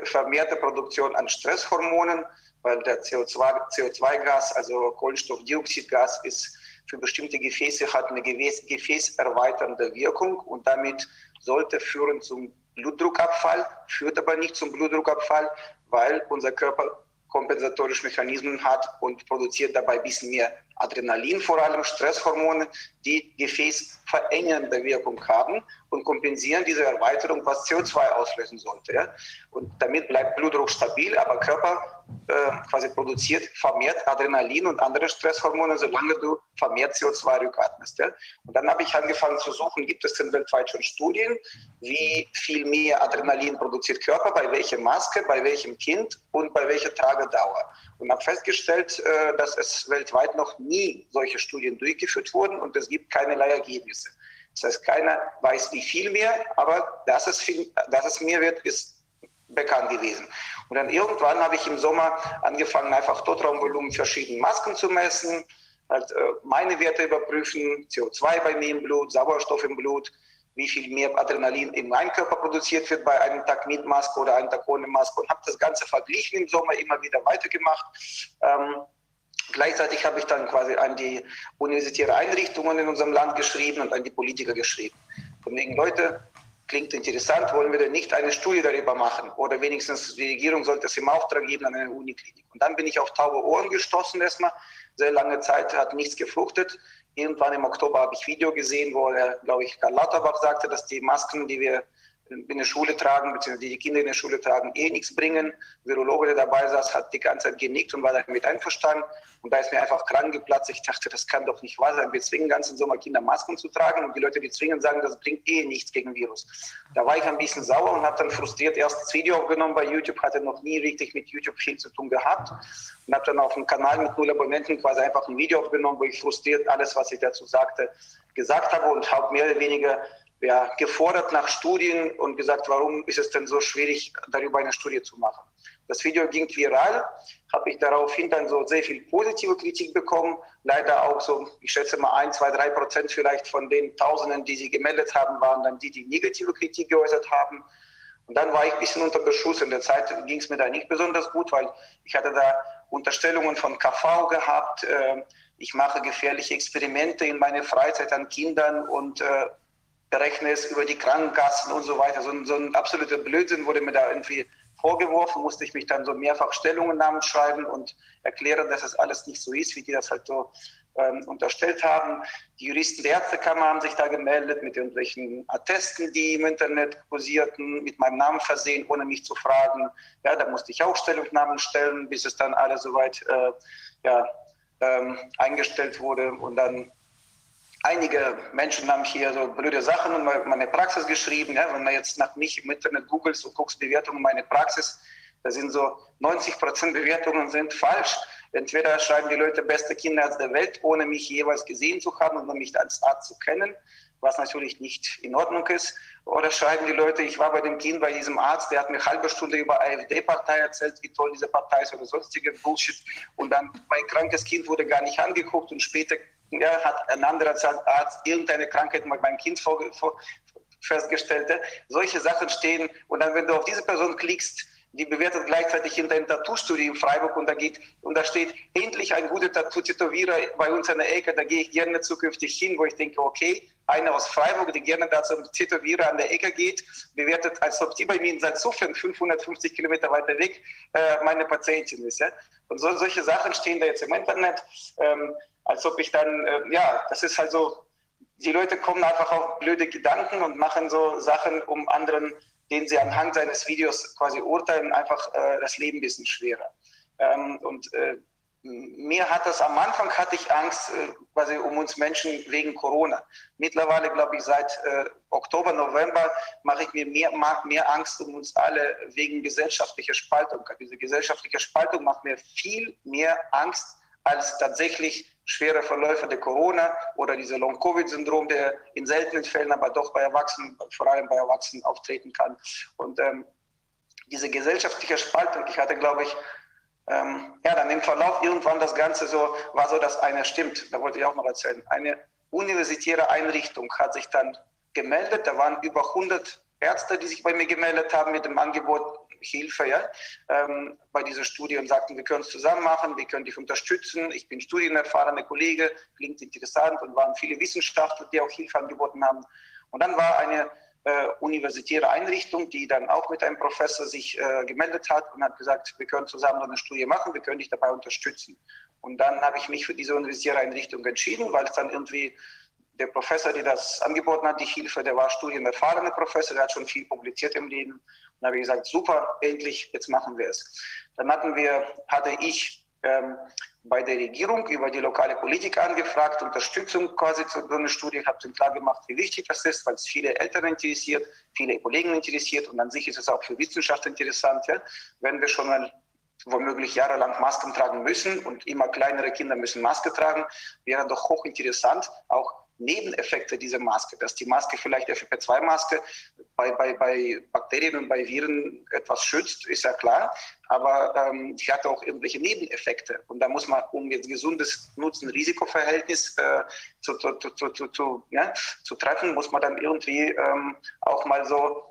vermehrte Produktion an Stresshormonen, weil der CO2-Gas, CO2 also Kohlenstoffdioxidgas, ist für bestimmte Gefäße hat eine Gefäß, gefäßerweiternde Wirkung und damit sollte führen zum Blutdruckabfall, führt aber nicht zum Blutdruckabfall, weil unser Körper kompensatorische Mechanismen hat und produziert dabei ein bisschen mehr Adrenalin, vor allem Stresshormone, die gefäßverengernde Wirkung haben und kompensieren diese Erweiterung, was CO2 auslösen sollte. Ja? Und damit bleibt Blutdruck stabil, aber Körper äh, quasi produziert vermehrt Adrenalin und andere Stresshormone, solange du vermehrt CO2 rückatmest. Ja? Und dann habe ich angefangen zu suchen, gibt es denn weltweit schon Studien, wie viel mehr Adrenalin produziert Körper, bei welcher Maske, bei welchem Kind und bei welcher Tragedauer. Und habe festgestellt, äh, dass es weltweit noch nie solche Studien durchgeführt wurden und es gibt keinerlei Ergebnisse. Das heißt, keiner weiß, wie viel mehr, aber dass es, viel, dass es mehr wird, ist bekannt gewesen. Und dann irgendwann habe ich im Sommer angefangen, einfach Totraumvolumen verschiedenen Masken zu messen, halt, äh, meine Werte überprüfen, CO2 bei mir im Blut, Sauerstoff im Blut, wie viel mehr Adrenalin in meinem Körper produziert wird bei einem Tag mit Maske oder einem Tag ohne Maske und habe das Ganze verglichen im Sommer immer wieder weitergemacht. Ähm, Gleichzeitig habe ich dann quasi an die universitären Einrichtungen in unserem Land geschrieben und an die Politiker geschrieben. Von wegen, Leute, klingt interessant, wollen wir denn nicht eine Studie darüber machen? Oder wenigstens die Regierung sollte es im Auftrag geben an eine Uniklinik. Und dann bin ich auf taube Ohren gestoßen erstmal. Sehr lange Zeit hat nichts gefruchtet. Irgendwann im Oktober habe ich Video gesehen, wo, glaube ich, Karl Lauterbach sagte, dass die Masken, die wir in der Schule tragen, beziehungsweise die Kinder in der Schule tragen, eh nichts bringen. Virologe, der dabei saß, hat die ganze Zeit genickt und war damit einverstanden. Und da ist mir einfach krank geplatzt. Ich dachte, das kann doch nicht wahr sein. Wir zwingen ganzen Sommer Kinder Masken zu tragen und die Leute, die zwingen, sagen, das bringt eh nichts gegen Virus. Da war ich ein bisschen sauer und habe dann frustriert erst das Video aufgenommen bei YouTube, hatte noch nie richtig mit YouTube viel zu tun gehabt und habe dann auf dem Kanal mit null Abonnenten quasi einfach ein Video aufgenommen, wo ich frustriert alles, was ich dazu sagte, gesagt habe und habe mehr oder weniger ja, gefordert nach Studien und gesagt, warum ist es denn so schwierig, darüber eine Studie zu machen. Das Video ging viral, habe ich daraufhin dann so sehr viel positive Kritik bekommen. Leider auch so, ich schätze mal ein, zwei, drei Prozent vielleicht von den Tausenden, die sie gemeldet haben, waren dann die, die negative Kritik geäußert haben. Und dann war ich ein bisschen unter Beschuss. In der Zeit ging es mir da nicht besonders gut, weil ich hatte da Unterstellungen von KV gehabt. Äh, ich mache gefährliche Experimente in meiner Freizeit an Kindern und berechne es über die Krankenkassen und so weiter. So ein, so ein absoluter Blödsinn wurde mir da irgendwie vorgeworfen, musste ich mich dann so mehrfach Stellungnahmen schreiben und erklären, dass es alles nicht so ist, wie die das halt so ähm, unterstellt haben. Die Juristen der Ärztekammer haben sich da gemeldet mit irgendwelchen Attesten, die im Internet kursierten, mit meinem Namen versehen, ohne mich zu fragen. Ja, da musste ich auch Stellungnahmen stellen, bis es dann alles soweit äh, ja, ähm, eingestellt wurde und dann einige Menschen haben hier so blöde Sachen in meine Praxis geschrieben. Ja, wenn man jetzt nach mich im Internet googelt und guckst Bewertungen meiner Praxis, da sind so 90 Prozent Bewertungen sind falsch. Entweder schreiben die Leute beste Kinderarzt der Welt, ohne mich jeweils gesehen zu haben und mich als Arzt zu kennen, was natürlich nicht in Ordnung ist. Oder schreiben die Leute, ich war bei dem Kind, bei diesem Arzt, der hat mir eine halbe Stunde über AfD-Partei erzählt, wie toll diese Partei ist oder sonstige Bullshit. Und dann mein krankes Kind wurde gar nicht angeguckt und später ja, hat ein anderer Arzt irgendeine Krankheit mit meinem Kind vor, vor, festgestellt. Solche Sachen stehen. Und dann, wenn du auf diese Person klickst, die bewertet gleichzeitig in dein Tattoo-Studio in Freiburg und da geht und da steht endlich ein guter Tattoo-Tätowierer bei uns an der Ecke. Da gehe ich gerne zukünftig hin, wo ich denke, okay, einer aus Freiburg, die gerne da zum Tätowierer an der Ecke geht, bewertet, als ob die bei mir in Salzuflen 550 Kilometer weiter weg äh, meine Patientin ist. Ja? Und so, solche Sachen stehen da jetzt im Internet. Ähm, als ob ich dann, äh, ja, das ist halt so, die Leute kommen einfach auf blöde Gedanken und machen so Sachen, um anderen, denen sie anhand seines Videos quasi urteilen, einfach äh, das Leben ein bisschen schwerer. Ähm, und äh, mir hat das am Anfang hatte ich Angst äh, quasi um uns Menschen wegen Corona. Mittlerweile glaube ich seit äh, Oktober, November mache ich mir mehr, mehr Angst um uns alle wegen gesellschaftlicher Spaltung. Diese gesellschaftliche Spaltung macht mir viel mehr Angst als tatsächlich schwere Verläufe der Corona oder diese Long-Covid-Syndrom, der in seltenen Fällen aber doch bei Erwachsenen, vor allem bei Erwachsenen auftreten kann. Und ähm, diese gesellschaftliche Spaltung, ich hatte, glaube ich, ähm, ja, dann im Verlauf irgendwann das Ganze so, war so, dass einer stimmt, da wollte ich auch noch erzählen, eine universitäre Einrichtung hat sich dann gemeldet, da waren über 100 Ärzte, die sich bei mir gemeldet haben mit dem Angebot, Hilfe ja, ähm, bei dieser Studie und sagten, wir können es zusammen machen, wir können dich unterstützen. Ich bin studienerfahrener Kollege, klingt interessant und waren viele Wissenschaftler, die auch Hilfe angeboten haben. Und dann war eine äh, universitäre Einrichtung, die dann auch mit einem Professor sich äh, gemeldet hat und hat gesagt, wir können zusammen eine Studie machen, wir können dich dabei unterstützen. Und dann habe ich mich für diese universitäre Einrichtung entschieden, weil es dann irgendwie der Professor, der das angeboten hat, die Hilfe, der war studienerfahrener Professor, der hat schon viel publiziert im Leben. Und da habe ich gesagt, super, endlich, jetzt machen wir es. Dann hatten wir, hatte ich ähm, bei der Regierung über die lokale Politik angefragt, Unterstützung quasi zu so einer Studie, Ich habe ihnen klar gemacht, wie wichtig das ist, weil es viele Eltern interessiert, viele Kollegen interessiert und an sich ist es auch für Wissenschaft interessant, ja, wenn wir schon mal womöglich jahrelang Masken tragen müssen und immer kleinere Kinder müssen Maske tragen, wäre doch hochinteressant, auch Nebeneffekte dieser Maske, dass die Maske vielleicht FFP2-Maske bei, bei, bei Bakterien und bei Viren etwas schützt, ist ja klar, aber ähm, die hat auch irgendwelche Nebeneffekte. Und da muss man, um jetzt gesundes Nutzen-Risiko-Verhältnis äh, zu, zu, zu, zu, ja, zu treffen, muss man dann irgendwie ähm, auch mal so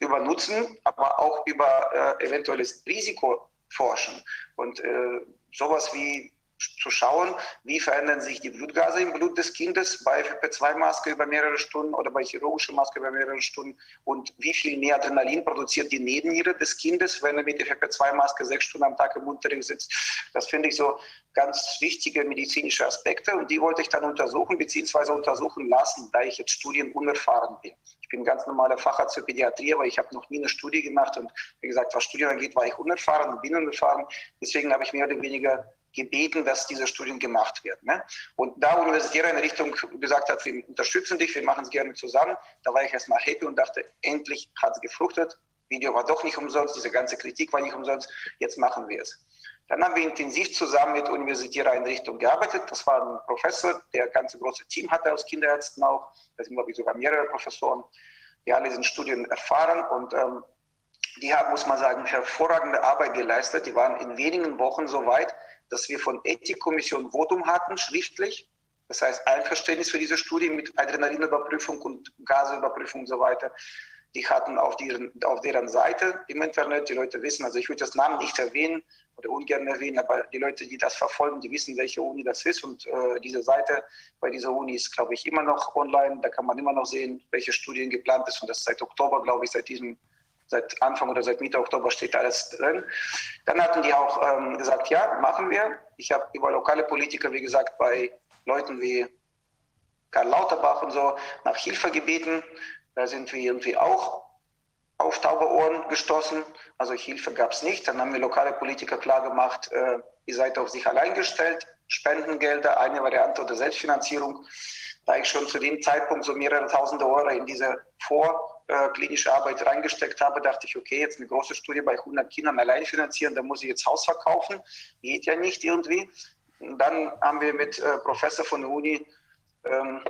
über Nutzen, aber auch über äh, eventuelles Risiko forschen. Und äh, sowas wie zu schauen, wie verändern sich die Blutgase im Blut des Kindes bei FFP2-Maske über mehrere Stunden oder bei chirurgischer Maske über mehrere Stunden und wie viel mehr Adrenalin produziert die Nebenniere des Kindes, wenn er mit der FFP2-Maske sechs Stunden am Tag im Unterricht sitzt. Das finde ich so ganz wichtige medizinische Aspekte und die wollte ich dann untersuchen bzw. untersuchen lassen, da ich jetzt studienunerfahren bin. Ich bin ganz normaler Facharzt für Pädiatrie, aber ich habe noch nie eine Studie gemacht und wie gesagt, was Studien angeht, war ich unerfahren und bin unerfahren. Deswegen habe ich mehr oder weniger gebeten, dass diese Studien gemacht werden. Ne? Und da universitäre Einrichtung gesagt hat, wir unterstützen dich, wir machen es gerne zusammen, da war ich erstmal happy und dachte, endlich hat es gefruchtet. Video war doch nicht umsonst, diese ganze Kritik war nicht umsonst, jetzt machen wir es. Dann haben wir intensiv zusammen mit universitärer Einrichtung gearbeitet. Das war ein Professor, der ein ganz großes Team hatte aus Kinderärzten auch. Da sind, glaube ich, sogar mehrere Professoren, die alle diesen Studien erfahren. Und ähm, die haben, muss man sagen, hervorragende Arbeit geleistet. Die waren in wenigen Wochen so weit, dass wir von Ethikkommission Votum hatten, schriftlich. Das heißt, Einverständnis für diese Studie mit Adrenalinüberprüfung und Gaseüberprüfung und so weiter. Die hatten auf, deren, auf deren Seite im Internet, die Leute wissen, also ich würde das Namen nicht erwähnen oder ungern erwähnen, aber die Leute, die das verfolgen, die wissen, welche Uni das ist. Und äh, diese Seite bei dieser Uni ist, glaube ich, immer noch online. Da kann man immer noch sehen, welche Studien geplant ist. Und das seit Oktober, glaube ich, seit diesem seit Anfang oder seit Mitte Oktober steht alles drin. Dann hatten die auch ähm, gesagt, ja, machen wir. Ich habe über lokale Politiker, wie gesagt, bei Leuten wie Karl Lauterbach und so nach Hilfe gebeten. Da sind wir irgendwie auch auf taube Ohren gestoßen. Also Hilfe gab es nicht. Dann haben wir lokale Politiker klar gemacht, äh, ihr seid auf sich allein gestellt. Spendengelder, eine Variante oder Selbstfinanzierung. Da ich schon zu dem Zeitpunkt so mehrere tausende Euro in diese Vor- äh, klinische Arbeit reingesteckt habe, dachte ich, okay, jetzt eine große Studie bei 100 Kindern allein finanzieren, da muss ich jetzt Haus verkaufen. Geht ja nicht irgendwie. Und dann haben wir mit äh, Professor von der Uni ähm,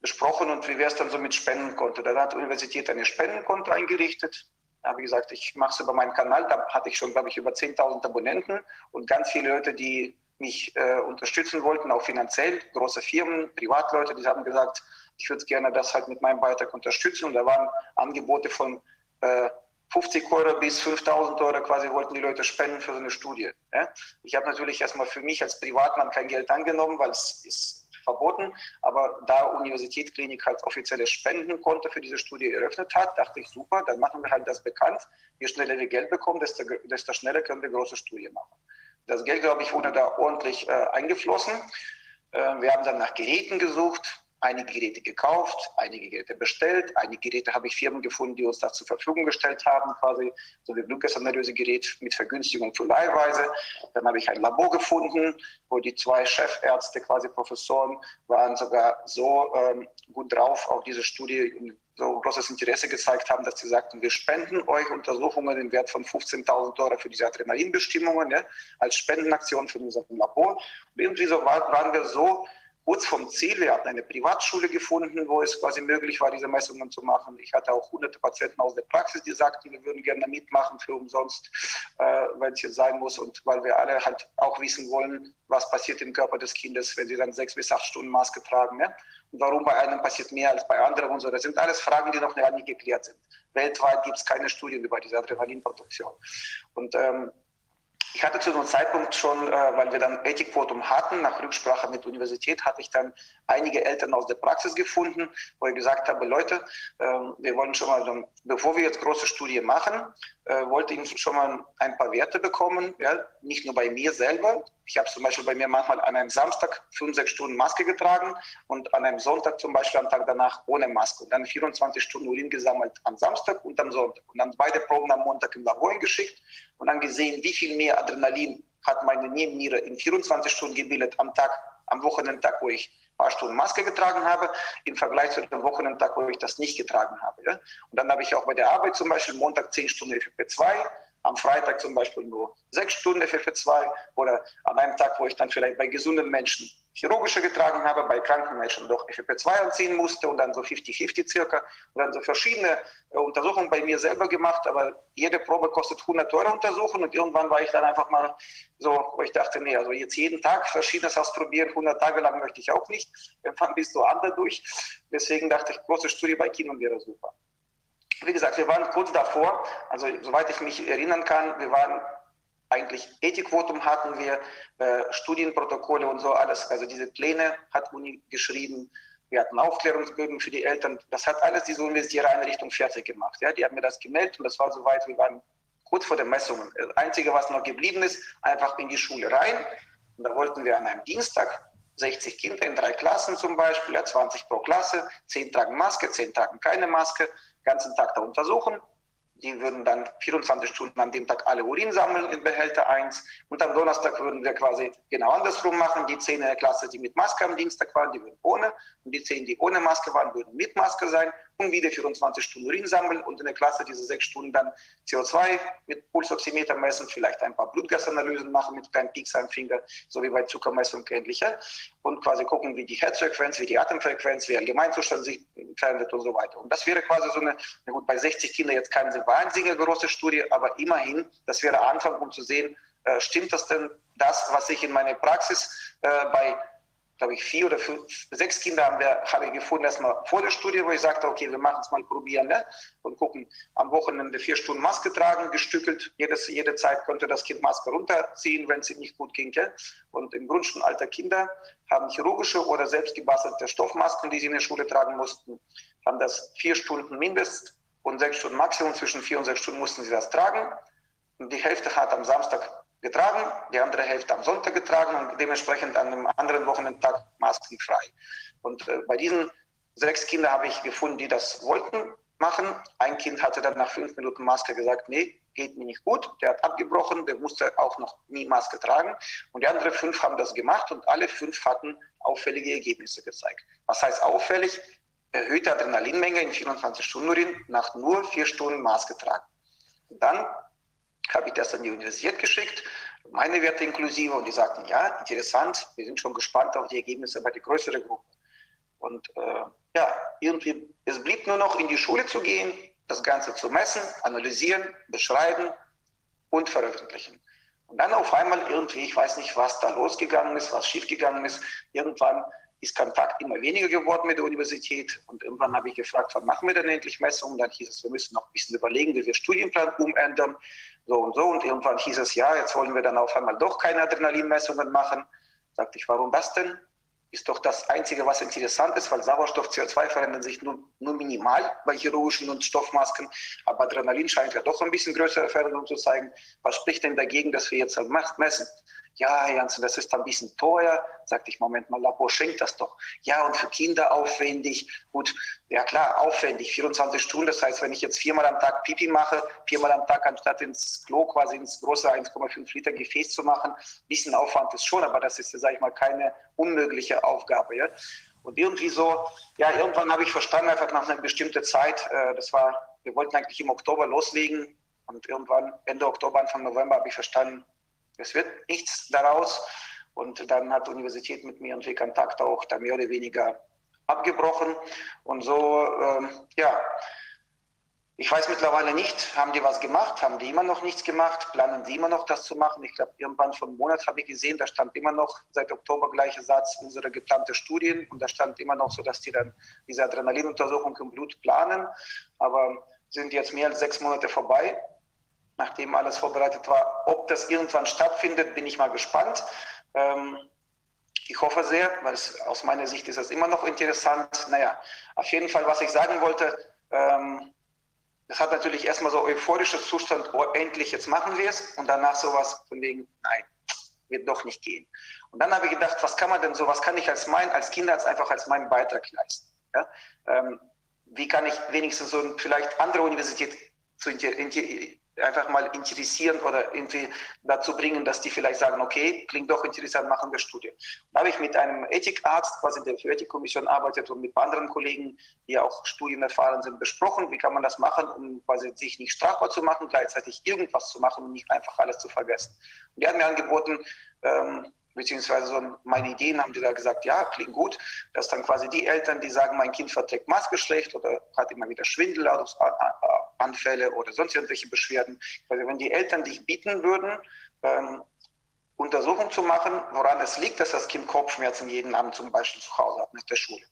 besprochen und wie wäre es dann so mit Spendenkonto. Da hat die Universität eine Spendenkonto eingerichtet. Da habe ich gesagt, ich mache es über meinen Kanal. Da hatte ich schon, glaube ich, über 10.000 Abonnenten und ganz viele Leute, die mich äh, unterstützen wollten, auch finanziell, große Firmen, Privatleute, die haben gesagt, ich würde gerne das halt mit meinem Beitrag unterstützen. Und da waren Angebote von äh, 50 Euro bis 5000 Euro quasi wollten die Leute spenden für so eine Studie. Ja? Ich habe natürlich erstmal für mich als Privatmann kein Geld angenommen, weil es ist verboten. Aber da Universitätsklinik halt offizielle Spendenkonto für diese Studie eröffnet hat, dachte ich, super, dann machen wir halt das bekannt. Je schneller wir Geld bekommen, desto, desto schneller können wir große Studie machen. Das Geld, glaube ich, wurde da ordentlich äh, eingeflossen. Äh, wir haben dann nach Geräten gesucht einige Geräte gekauft, einige Geräte bestellt, einige Geräte habe ich Firmen gefunden, die uns das zur Verfügung gestellt haben, quasi so wie Blutgasanalysegerät mit Vergünstigung für Leihweise. Dann habe ich ein Labor gefunden, wo die zwei Chefärzte, quasi Professoren, waren sogar so ähm, gut drauf auf diese Studie so großes Interesse gezeigt haben, dass sie sagten, wir spenden euch Untersuchungen im Wert von 15.000 Euro für diese Adrenalinbestimmungen ja, als Spendenaktion für unser Labor. Und irgendwie so waren wir so kurz vom Ziel. Wir hatten eine Privatschule gefunden, wo es quasi möglich war, diese Messungen zu machen. Ich hatte auch hunderte Patienten aus der Praxis, die sagten, wir würden gerne mitmachen für umsonst, äh, wenn es jetzt sein muss. Und weil wir alle halt auch wissen wollen, was passiert im Körper des Kindes, wenn sie dann sechs bis acht Stunden Maske tragen. Ja? Und warum bei einem passiert mehr als bei anderen und so. Das sind alles Fragen, die noch nicht geklärt sind. Weltweit gibt es keine Studien über diese Adrenalinproduktion. Und ähm, ich hatte zu dem Zeitpunkt schon, äh, weil wir dann Ethikquotum hatten, nach Rücksprache mit der Universität, hatte ich dann einige Eltern aus der Praxis gefunden, wo ich gesagt habe, Leute, äh, wir wollen schon mal, bevor wir jetzt große Studie machen, äh, wollte ich schon mal ein paar Werte bekommen, ja, nicht nur bei mir selber. Ich habe zum Beispiel bei mir manchmal an einem Samstag fünf, sechs Stunden Maske getragen und an einem Sonntag zum Beispiel am Tag danach ohne Maske. Und dann 24 Stunden Urin gesammelt am Samstag und am Sonntag. Und dann beide Proben am Montag im Labor geschickt und dann gesehen, wie viel mehr Adrenalin hat meine Nebenniere in 24 Stunden gebildet am Tag, am Wochenendtag, wo ich paar Stunden Maske getragen habe, im Vergleich zu dem Wochenendtag, wo ich das nicht getragen habe. Ja? Und dann habe ich auch bei der Arbeit zum Beispiel Montag 10 Stunden FFP2, am Freitag zum Beispiel nur sechs Stunden FFP2 oder an einem Tag, wo ich dann vielleicht bei gesunden Menschen chirurgische getragen habe, bei kranken Menschen doch FFP2 anziehen musste und dann so 50-50 circa und dann so verschiedene äh, Untersuchungen bei mir selber gemacht, aber jede Probe kostet 100 Euro untersuchen und irgendwann war ich dann einfach mal so, wo ich dachte, nee, also jetzt jeden Tag Verschiedenes ausprobieren, 100 Tage lang möchte ich auch nicht, irgendwann bist du anders durch, deswegen dachte ich, große Studie bei Kindern wäre super. Wie gesagt, wir waren kurz davor, also soweit ich mich erinnern kann, wir waren eigentlich Ethikvotum hatten wir, äh, Studienprotokolle und so alles. Also diese Pläne hat Uni geschrieben. Wir hatten Aufklärungsbögen für die Eltern. Das hat alles diese Einrichtung fertig gemacht. Ja, die haben mir das gemeldet und das war soweit. Wir waren kurz vor den Messungen. Das Einzige, was noch geblieben ist, einfach in die Schule rein. Und da wollten wir an einem Dienstag 60 Kinder in drei Klassen zum Beispiel, ja, 20 pro Klasse, 10 tragen Maske, 10 tragen keine Maske, ganzen Tag da untersuchen die würden dann 24 Stunden an dem Tag alle Urin sammeln in Behälter 1. Und am Donnerstag würden wir quasi genau andersrum machen. Die 10 der Klasse, die mit Maske am Dienstag waren, die würden ohne. Und die 10, die ohne Maske waren, würden mit Maske sein wieder 24 Stunden Urin sammeln und in der Klasse diese sechs Stunden dann CO2 mit Pulsoximeter messen, vielleicht ein paar Blutgasanalysen machen mit kleinen Peaks am Finger, so wie bei Zuckermessung ähnliche und quasi gucken, wie die Herzfrequenz, wie die Atemfrequenz, wie Allgemeinzustand sich verändert und so weiter. Und das wäre quasi so eine, gut, bei 60 Kindern jetzt keine wahnsinnige große Studie, aber immerhin, das wäre Anfang, um zu sehen, äh, stimmt das denn das, was ich in meiner Praxis äh, bei glaube ich, vier oder fünf, sechs Kinder haben wir, habe ich gefunden, erstmal vor der Studie, wo ich sagte, okay, wir machen es mal probieren ne? und gucken, am Wochenende vier Stunden Maske tragen, gestückelt. Jedes, jede Zeit konnte das Kind Maske runterziehen, wenn es ihm nicht gut ging. Ja? Und im Grundschulalter Kinder haben chirurgische oder selbst gebastelte Stoffmasken, die sie in der Schule tragen mussten, haben das vier Stunden mindest und sechs Stunden Maximum, zwischen vier und sechs Stunden mussten sie das tragen. Und die Hälfte hat am Samstag getragen, die andere Hälfte am Sonntag getragen und dementsprechend an einem anderen Wochenendtag maskenfrei. Und äh, bei diesen sechs Kindern habe ich gefunden, die das wollten machen. Ein Kind hatte dann nach fünf Minuten Maske gesagt, nee, geht mir nicht gut. Der hat abgebrochen, der musste auch noch nie Maske tragen. Und die anderen fünf haben das gemacht und alle fünf hatten auffällige Ergebnisse gezeigt. Was heißt auffällig? Erhöhte Adrenalinmenge in 24 Stunden nach nur vier Stunden Maske tragen. Und dann habe ich das an die Universität geschickt, meine Werte inklusive, und die sagten, ja, interessant, wir sind schon gespannt auf die Ergebnisse bei der größeren Gruppe. Und äh, ja, irgendwie, es blieb nur noch in die Schule zu gehen, das Ganze zu messen, analysieren, beschreiben und veröffentlichen. Und dann auf einmal irgendwie, ich weiß nicht, was da losgegangen ist, was schiefgegangen ist, irgendwann ist Kontakt immer weniger geworden mit der Universität. Und irgendwann habe ich gefragt, wann machen wir denn endlich Messungen? Dann hieß es, wir müssen noch ein bisschen überlegen, wie wir Studienplan umändern so und so. Und irgendwann hieß es, ja, jetzt wollen wir dann auf einmal doch keine Adrenalinmessungen machen. Sagte ich, warum das denn? Ist doch das Einzige, was interessant ist, weil Sauerstoff, CO2 verändern sich nur, nur minimal bei chirurgischen und Stoffmasken. Aber Adrenalin scheint ja doch ein bisschen größere Veränderungen zu zeigen. Was spricht denn dagegen, dass wir jetzt halt messen? Ja, Janssen, das ist ein bisschen teuer. Sagte ich, Moment mal, Labor schenkt das doch. Ja, und für Kinder aufwendig. Gut, ja klar, aufwendig, 24 Stunden. Das heißt, wenn ich jetzt viermal am Tag Pipi mache, viermal am Tag anstatt ins Klo quasi ins große 1,5 Liter Gefäß zu machen, ein bisschen Aufwand ist schon, aber das ist, sage ich mal, keine unmögliche Aufgabe. Ja? Und irgendwie so, ja, irgendwann habe ich verstanden, einfach nach einer bestimmten Zeit, äh, das war, wir wollten eigentlich im Oktober loslegen und irgendwann Ende Oktober, Anfang November habe ich verstanden, es wird nichts daraus. Und dann hat die Universität mit mir irgendwie Kontakt auch da mehr oder weniger abgebrochen. Und so, ähm, ja, ich weiß mittlerweile nicht, haben die was gemacht, haben die immer noch nichts gemacht, planen die immer noch das zu machen. Ich glaube, irgendwann vor einem Monat habe ich gesehen, da stand immer noch seit Oktober gleicher Satz unsere geplante Studien und da stand immer noch so, dass die dann diese Adrenalinuntersuchung im Blut planen. Aber sind jetzt mehr als sechs Monate vorbei nachdem alles vorbereitet war. Ob das irgendwann stattfindet, bin ich mal gespannt. Ähm, ich hoffe sehr, weil es, aus meiner Sicht ist das immer noch interessant. Naja, auf jeden Fall, was ich sagen wollte, ähm, das hat natürlich erstmal so euphorischer Zustand, oh, endlich, jetzt machen wir es. Und danach sowas von wegen, nein, wird doch nicht gehen. Und dann habe ich gedacht, was kann man denn so, was kann ich als mein, als Kinderarzt einfach als meinen Beitrag leisten? Ja? Ähm, wie kann ich wenigstens so vielleicht andere Universität zu einfach mal interessieren oder irgendwie dazu bringen, dass die vielleicht sagen, okay, klingt doch interessant, machen wir Studie. Da habe ich mit einem Ethikarzt, quasi der für Ethikkommission arbeitet und mit anderen Kollegen, die auch Studien erfahren sind, besprochen, wie kann man das machen, um quasi sich nicht strafbar zu machen, gleichzeitig irgendwas zu machen und nicht einfach alles zu vergessen. Und die haben mir angeboten, ähm, beziehungsweise meine Ideen haben die da gesagt, ja, klingt gut, dass dann quasi die Eltern, die sagen, mein Kind verträgt Maske schlecht oder hat immer wieder Schwindelanfälle oder sonst irgendwelche Beschwerden, also wenn die Eltern dich bieten würden, ähm, Untersuchung zu machen, woran es liegt, dass das Kind Kopfschmerzen jeden Abend zum Beispiel zu Hause hat nach der Schule.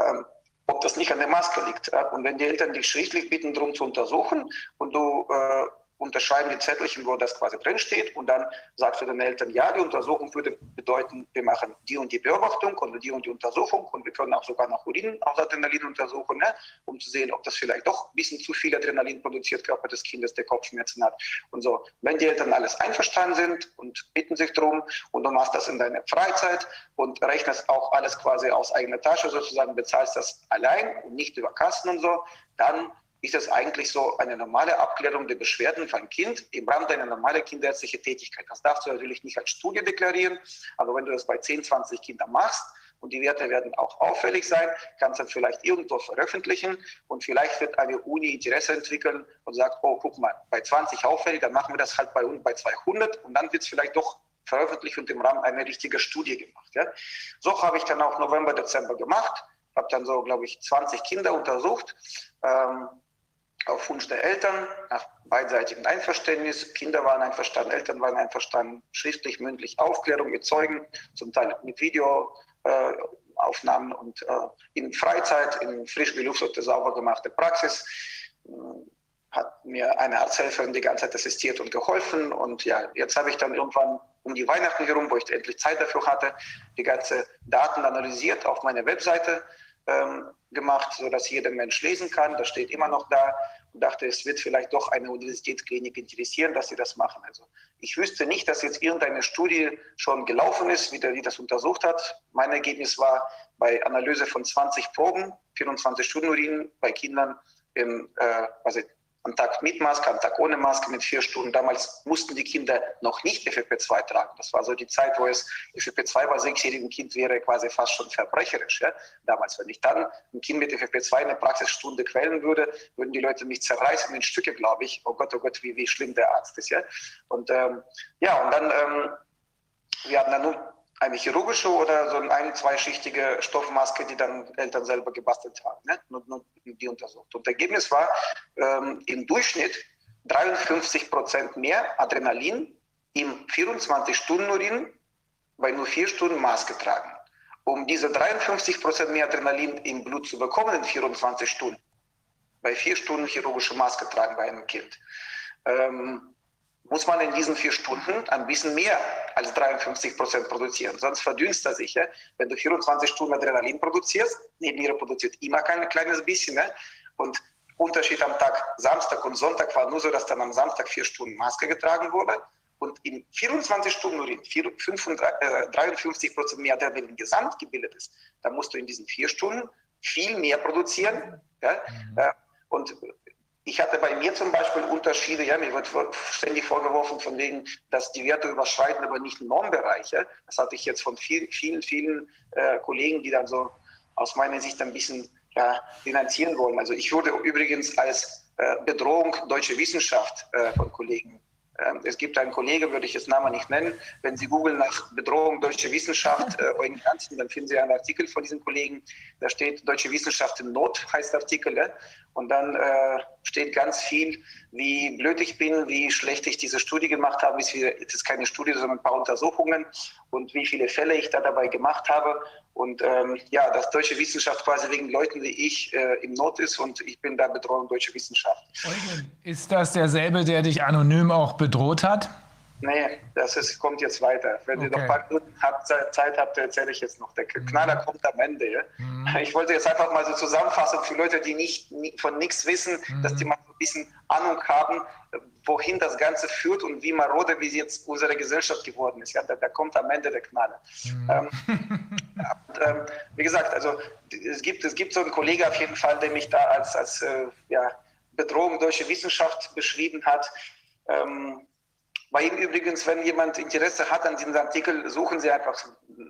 Ähm, ob das nicht an der Maske liegt. Äh, und wenn die Eltern dich schriftlich bitten, darum zu untersuchen und du äh, unterschreiben die Zettelchen, wo das quasi drin steht und dann sagt für den Eltern, ja, die Untersuchung würde bedeuten, wir machen die und die Beobachtung und die und die Untersuchung und wir können auch sogar nach Urin aus Adrenalin untersuchen, ne, um zu sehen, ob das vielleicht doch ein bisschen zu viel Adrenalin produziert, Körper des Kindes, der Kopfschmerzen hat und so. Wenn die Eltern alles einverstanden sind und bitten sich drum und du machst das in deiner Freizeit und rechnest auch alles quasi aus eigener Tasche sozusagen, bezahlst das allein und nicht über Kassen und so, dann ist das eigentlich so eine normale Abklärung der Beschwerden von Kind im Rahmen deiner normalen kinderärztlichen Tätigkeit. Das darfst du natürlich nicht als Studie deklarieren, aber wenn du das bei 10, 20 Kindern machst, und die Werte werden auch auffällig sein, kannst dann vielleicht irgendwo veröffentlichen und vielleicht wird eine Uni Interesse entwickeln und sagt, oh, guck mal, bei 20 auffällig, dann machen wir das halt bei, bei 200 und dann wird es vielleicht doch veröffentlicht und im Rahmen einer richtigen Studie gemacht. Ja. So habe ich dann auch November, Dezember gemacht, habe dann so, glaube ich, 20 Kinder untersucht. Ähm, auf Wunsch der Eltern, nach beidseitigem Einverständnis. Kinder waren einverstanden, Eltern waren einverstanden, schriftlich, mündlich Aufklärung mit Zeugen, zum Teil mit Videoaufnahmen äh, und äh, in Freizeit, in frisch gelüftete, sauber gemachte Praxis. Hat mir eine Arzthelferin die ganze Zeit assistiert und geholfen. Und ja, jetzt habe ich dann irgendwann um die Weihnachten herum, wo ich endlich Zeit dafür hatte, die ganze Daten analysiert auf meiner Webseite ähm, gemacht, sodass jeder Mensch lesen kann. Das steht immer noch da dachte, es wird vielleicht doch eine Universitätsklinik interessieren, dass sie das machen. Also ich wüsste nicht, dass jetzt irgendeine Studie schon gelaufen ist, wie, der, die das untersucht hat. Mein Ergebnis war bei Analyse von 20 Proben, 24 Stunden Urin bei Kindern im, äh, also am Tag mit Maske, am Tag ohne Maske mit vier Stunden. Damals mussten die Kinder noch nicht FFP2 tragen. Das war so die Zeit, wo es FFP2 bei sechsjährigen Kind wäre quasi fast schon verbrecherisch. Ja? Damals, wenn ich dann ein Kind mit FFP2 eine Praxisstunde quälen würde, würden die Leute mich zerreißen in Stücke, glaube ich. Oh Gott, oh Gott, wie, wie schlimm der Arzt ist. Ja, und ähm, ja, und dann, ähm, wir hatten dann nur eine chirurgische oder so eine ein-, zweischichtige Stoffmaske, die dann Eltern selber gebastelt haben, ne? nur, nur die untersucht. Und das Ergebnis war ähm, im Durchschnitt 53 Prozent mehr Adrenalin im 24-Stunden-Urin bei nur vier Stunden Maske tragen. Um diese 53 Prozent mehr Adrenalin im Blut zu bekommen in 24 Stunden, bei vier Stunden chirurgische Maske tragen bei einem Kind. Ähm, muss man in diesen vier Stunden ein bisschen mehr als 53 Prozent produzieren. Sonst verdünnst er sich. Ja? Wenn du 24 Stunden Adrenalin produzierst, Nebenniere produziert immer kein kleines bisschen. Ne? Und Unterschied am Tag Samstag und Sonntag war nur so, dass dann am Samstag vier Stunden Maske getragen wurde und in 24 Stunden Urin 53 Prozent mehr Adrenalin gesamt gebildet ist, dann musst du in diesen vier Stunden viel mehr produzieren. Ja? Mhm. Und ich hatte bei mir zum Beispiel Unterschiede, ja, mir wird ständig vorgeworfen von wegen, dass die Werte überschreiten, aber nicht Normbereiche. Das hatte ich jetzt von viel, vielen, vielen äh, Kollegen, die dann so aus meiner Sicht ein bisschen ja, finanzieren wollen. Also ich wurde übrigens als äh, Bedrohung deutsche Wissenschaft äh, von Kollegen es gibt einen Kollegen, würde ich jetzt Namen nicht nennen. Wenn Sie googeln nach Bedrohung deutsche Wissenschaft, [laughs] äh, Eugen Hansen, dann finden Sie einen Artikel von diesem Kollegen. Da steht Deutsche Wissenschaft in Not, heißt der Artikel. Ne? Und dann äh, steht ganz viel, wie blöd ich bin, wie schlecht ich diese Studie gemacht habe. Es ist keine Studie, sondern ein paar Untersuchungen und wie viele Fälle ich da dabei gemacht habe. Und ähm, ja, dass deutsche Wissenschaft quasi wegen Leuten wie ich äh, im Not ist und ich bin da Betreuung deutsche Wissenschaft. Ist das derselbe, der dich anonym auch bedroht hat? Nee, das ist, kommt jetzt weiter. Wenn okay. ihr noch ein paar Minuten habt, Zeit habt, erzähle ich jetzt noch. Der mhm. Knaller mhm. kommt am Ende. Ja? Mhm. Ich wollte jetzt einfach mal so zusammenfassen für Leute, die nicht von nichts wissen, mhm. dass die mal so ein bisschen Ahnung haben, wohin das Ganze führt und wie marode, wie jetzt unsere Gesellschaft geworden ist. Ja, da, da kommt am Ende der Knaller. Mhm. Ähm, [laughs] und, ähm, wie gesagt, also es gibt, es gibt so einen Kollegen auf jeden Fall, der mich da als, als äh, ja, Bedrohung deutsche Wissenschaft beschrieben hat. Ähm, bei ihm übrigens, wenn jemand Interesse hat an diesem Artikel, suchen Sie einfach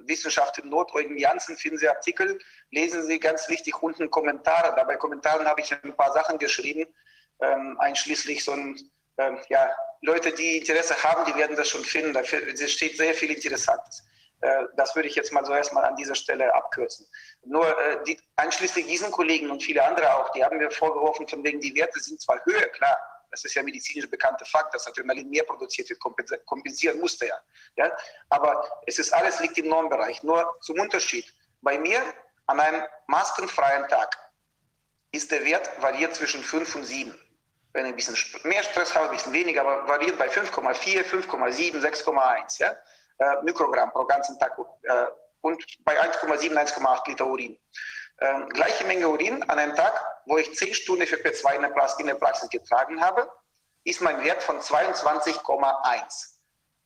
Wissenschaft in Not, Eugen Janssen, finden Sie Artikel, lesen Sie ganz wichtig unten Kommentare. Da bei Kommentaren habe ich ein paar Sachen geschrieben, ähm, einschließlich so ein, ähm, ja, Leute, die Interesse haben, die werden das schon finden. Da steht sehr viel Interessantes. Äh, das würde ich jetzt mal so erstmal an dieser Stelle abkürzen. Nur äh, die, einschließlich diesen Kollegen und viele andere auch, die haben mir vorgeworfen, von wegen die Werte sind zwar höher, klar, das ist ja medizinisch bekannter Fakt, dass Adrenalin mehr produziert wird, kompensieren musste ja. ja. Aber es ist alles liegt im Normbereich. Nur zum Unterschied. Bei mir an einem maskenfreien Tag ist der Wert variiert zwischen 5 und 7. Wenn ich ein bisschen mehr Stress habe, ein bisschen weniger, aber variiert bei 5,4, 5,7, 6,1 ja? Äh, Mikrogramm pro ganzen Tag äh, und bei 1,7, 1,8 Liter Urin. Ähm, gleiche Menge Urin an einem Tag, wo ich 10 Stunden FFP2 in der, Praxis, in der Praxis getragen habe, ist mein Wert von 22,1.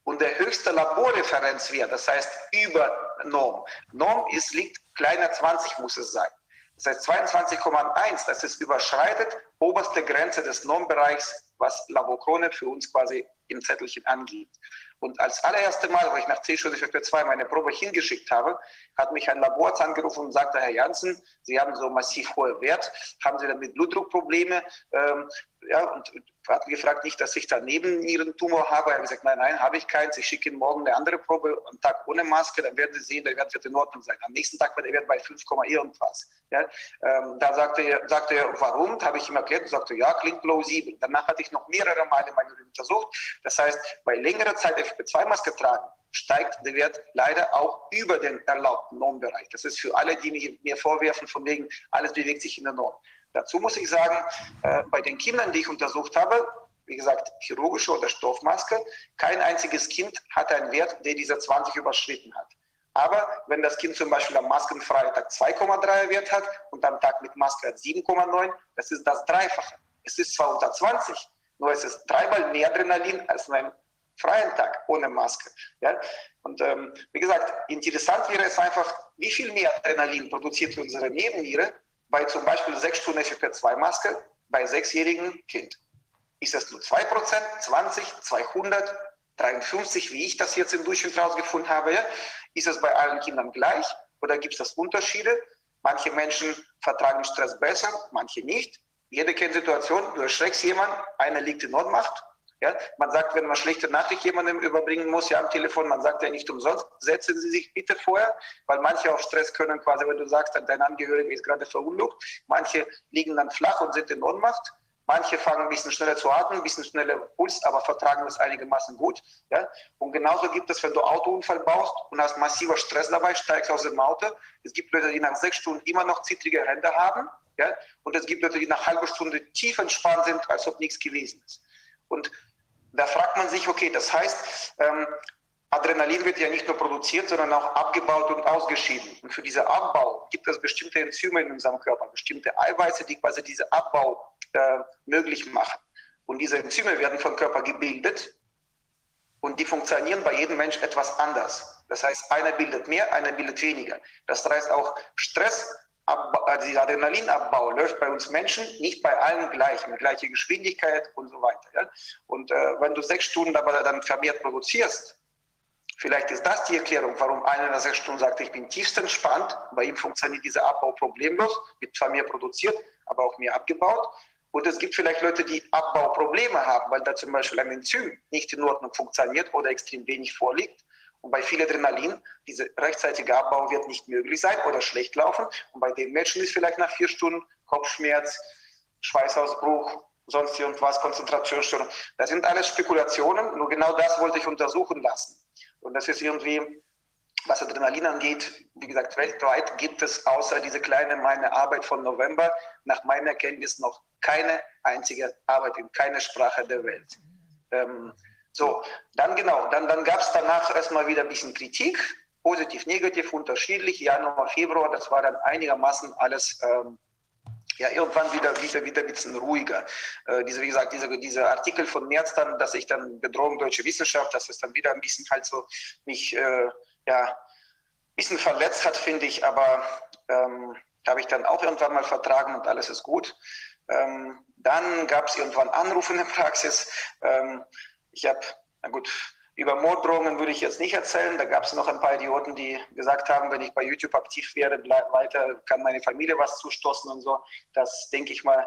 Und der höchste Laborreferenzwert, das heißt über Norm, Norm ist, liegt kleiner 20 muss es sein. Das heißt 22,1, das ist überschreitet oberste Grenze des Normbereichs, was Laborkrone für uns quasi im Zettelchen angibt. Und als allererste Mal, wo ich nach für 2 meine Probe hingeschickt habe, hat mich ein Laborarzt angerufen und sagte, Herr Janssen, Sie haben so massiv hohe Wert, haben Sie damit Blutdruckprobleme? Ähm, ja, und hat gefragt, nicht, dass ich daneben Ihren Tumor habe. Er hat gesagt, nein, nein, habe ich keins. Ich schicke Ihnen morgen eine andere Probe, einen Tag ohne Maske, dann werden Sie sehen, der Wert wird in Ordnung sein. Am nächsten Tag war der Wert bei 5, irgendwas. Ja, ähm, da sagte er, sagte er, warum? Habe ich ihm erklärt und sagte, ja, klingt plausibel. Danach hatte ich noch mehrere Male meine untersucht. Das heißt, bei längerer Zeit FP2-Maske tragen, steigt der Wert leider auch über den erlaubten Normbereich. Das ist für alle, die mir vorwerfen, von wegen, alles bewegt sich in der Norm. Dazu muss ich sagen, äh, bei den Kindern, die ich untersucht habe, wie gesagt, chirurgische oder Stoffmaske, kein einziges Kind hatte einen Wert, der dieser 20 überschritten hat. Aber wenn das Kind zum Beispiel am maskenfreien Tag 2,3 Wert hat und am Tag mit Maske hat 7,9, das ist das Dreifache. Es ist zwar unter 20, nur es ist dreimal mehr Adrenalin als an einem freien Tag ohne Maske. Ja? Und ähm, wie gesagt, interessant wäre es einfach, wie viel mehr Adrenalin produziert unsere Nebenniere bei zum Beispiel sechs Stunden FFP2-Maske bei sechsjährigen Kind. Ist das nur 2%, 20, 200, 53, wie ich das jetzt im Durchschnitt herausgefunden habe? Ja? Ist es bei allen Kindern gleich oder gibt es das Unterschiede? Manche Menschen vertragen Stress besser, manche nicht. Jede kennt Situation, du erschreckst jemanden, einer liegt in Notmacht, ja, man sagt, wenn man schlechte Nachricht jemandem überbringen muss, ja am Telefon, man sagt ja nicht umsonst, setzen Sie sich bitte vorher, weil manche auf Stress können quasi, wenn du sagst, dein Angehöriger ist gerade verunglückt, manche liegen dann flach und sind in Ohnmacht, manche fangen ein bisschen schneller zu atmen, ein bisschen schneller Puls, aber vertragen das einigermaßen gut. Ja? Und genauso gibt es, wenn du Autounfall baust und hast massiver Stress dabei, steigst aus dem Auto. Es gibt Leute, die nach sechs Stunden immer noch zittrige Hände haben. Ja? Und es gibt Leute, die nach halber Stunde tief entspannt sind, als ob nichts gewesen ist. Und da fragt man sich, okay, das heißt, ähm, Adrenalin wird ja nicht nur produziert, sondern auch abgebaut und ausgeschieden. Und für diesen Abbau gibt es bestimmte Enzyme in unserem Körper, bestimmte Eiweiße, die quasi diesen Abbau äh, möglich machen. Und diese Enzyme werden vom Körper gebildet Und die funktionieren bei jedem Mensch etwas anders. Das heißt, einer bildet mehr, einer bildet weniger. Das heißt auch Stress, also dieser Adrenalinabbau läuft bei uns Menschen nicht bei allen gleich, mit gleicher Geschwindigkeit und so weiter. Ja? Und äh, wenn du sechs Stunden aber dann vermehrt produzierst, vielleicht ist das die Erklärung, warum einer nach sechs Stunden sagt, ich bin tiefst entspannt, bei ihm funktioniert dieser Abbau problemlos, wird zwar mehr produziert, aber auch mehr abgebaut. Und es gibt vielleicht Leute, die Abbauprobleme haben, weil da zum Beispiel ein Enzym nicht in Ordnung funktioniert oder extrem wenig vorliegt. Und bei viel Adrenalin, dieser rechtzeitige Abbau wird nicht möglich sein oder schlecht laufen. Und bei den Menschen ist vielleicht nach vier Stunden Kopfschmerz, Schweißausbruch, sonst irgendwas, Konzentrationsstörung. Das sind alles Spekulationen, nur genau das wollte ich untersuchen lassen. Und das ist irgendwie, was Adrenalin angeht, wie gesagt, weltweit gibt es außer diese kleine meine Arbeit von November nach meiner Erkenntnis noch keine einzige Arbeit in keiner Sprache der Welt. Ähm, so, dann genau, dann, dann gab es danach erstmal wieder ein bisschen Kritik, positiv, negativ, unterschiedlich. Januar, Februar, das war dann einigermaßen alles ähm, ja, irgendwann wieder, wieder, wieder ein bisschen ruhiger. Äh, diese, wie gesagt, diese, diese Artikel von März dann, dass ich dann Bedrohung deutsche Wissenschaft, dass es dann wieder ein bisschen halt so mich, äh, ja, ein bisschen verletzt hat, finde ich, aber ähm, habe ich dann auch irgendwann mal vertragen und alles ist gut. Ähm, dann gab es irgendwann Anrufe in der Praxis. Ähm, ich habe, na gut, über Morddrohungen würde ich jetzt nicht erzählen. Da gab es noch ein paar Idioten, die gesagt haben, wenn ich bei YouTube aktiv wäre, weiter, kann meine Familie was zustoßen und so. Das denke ich mal,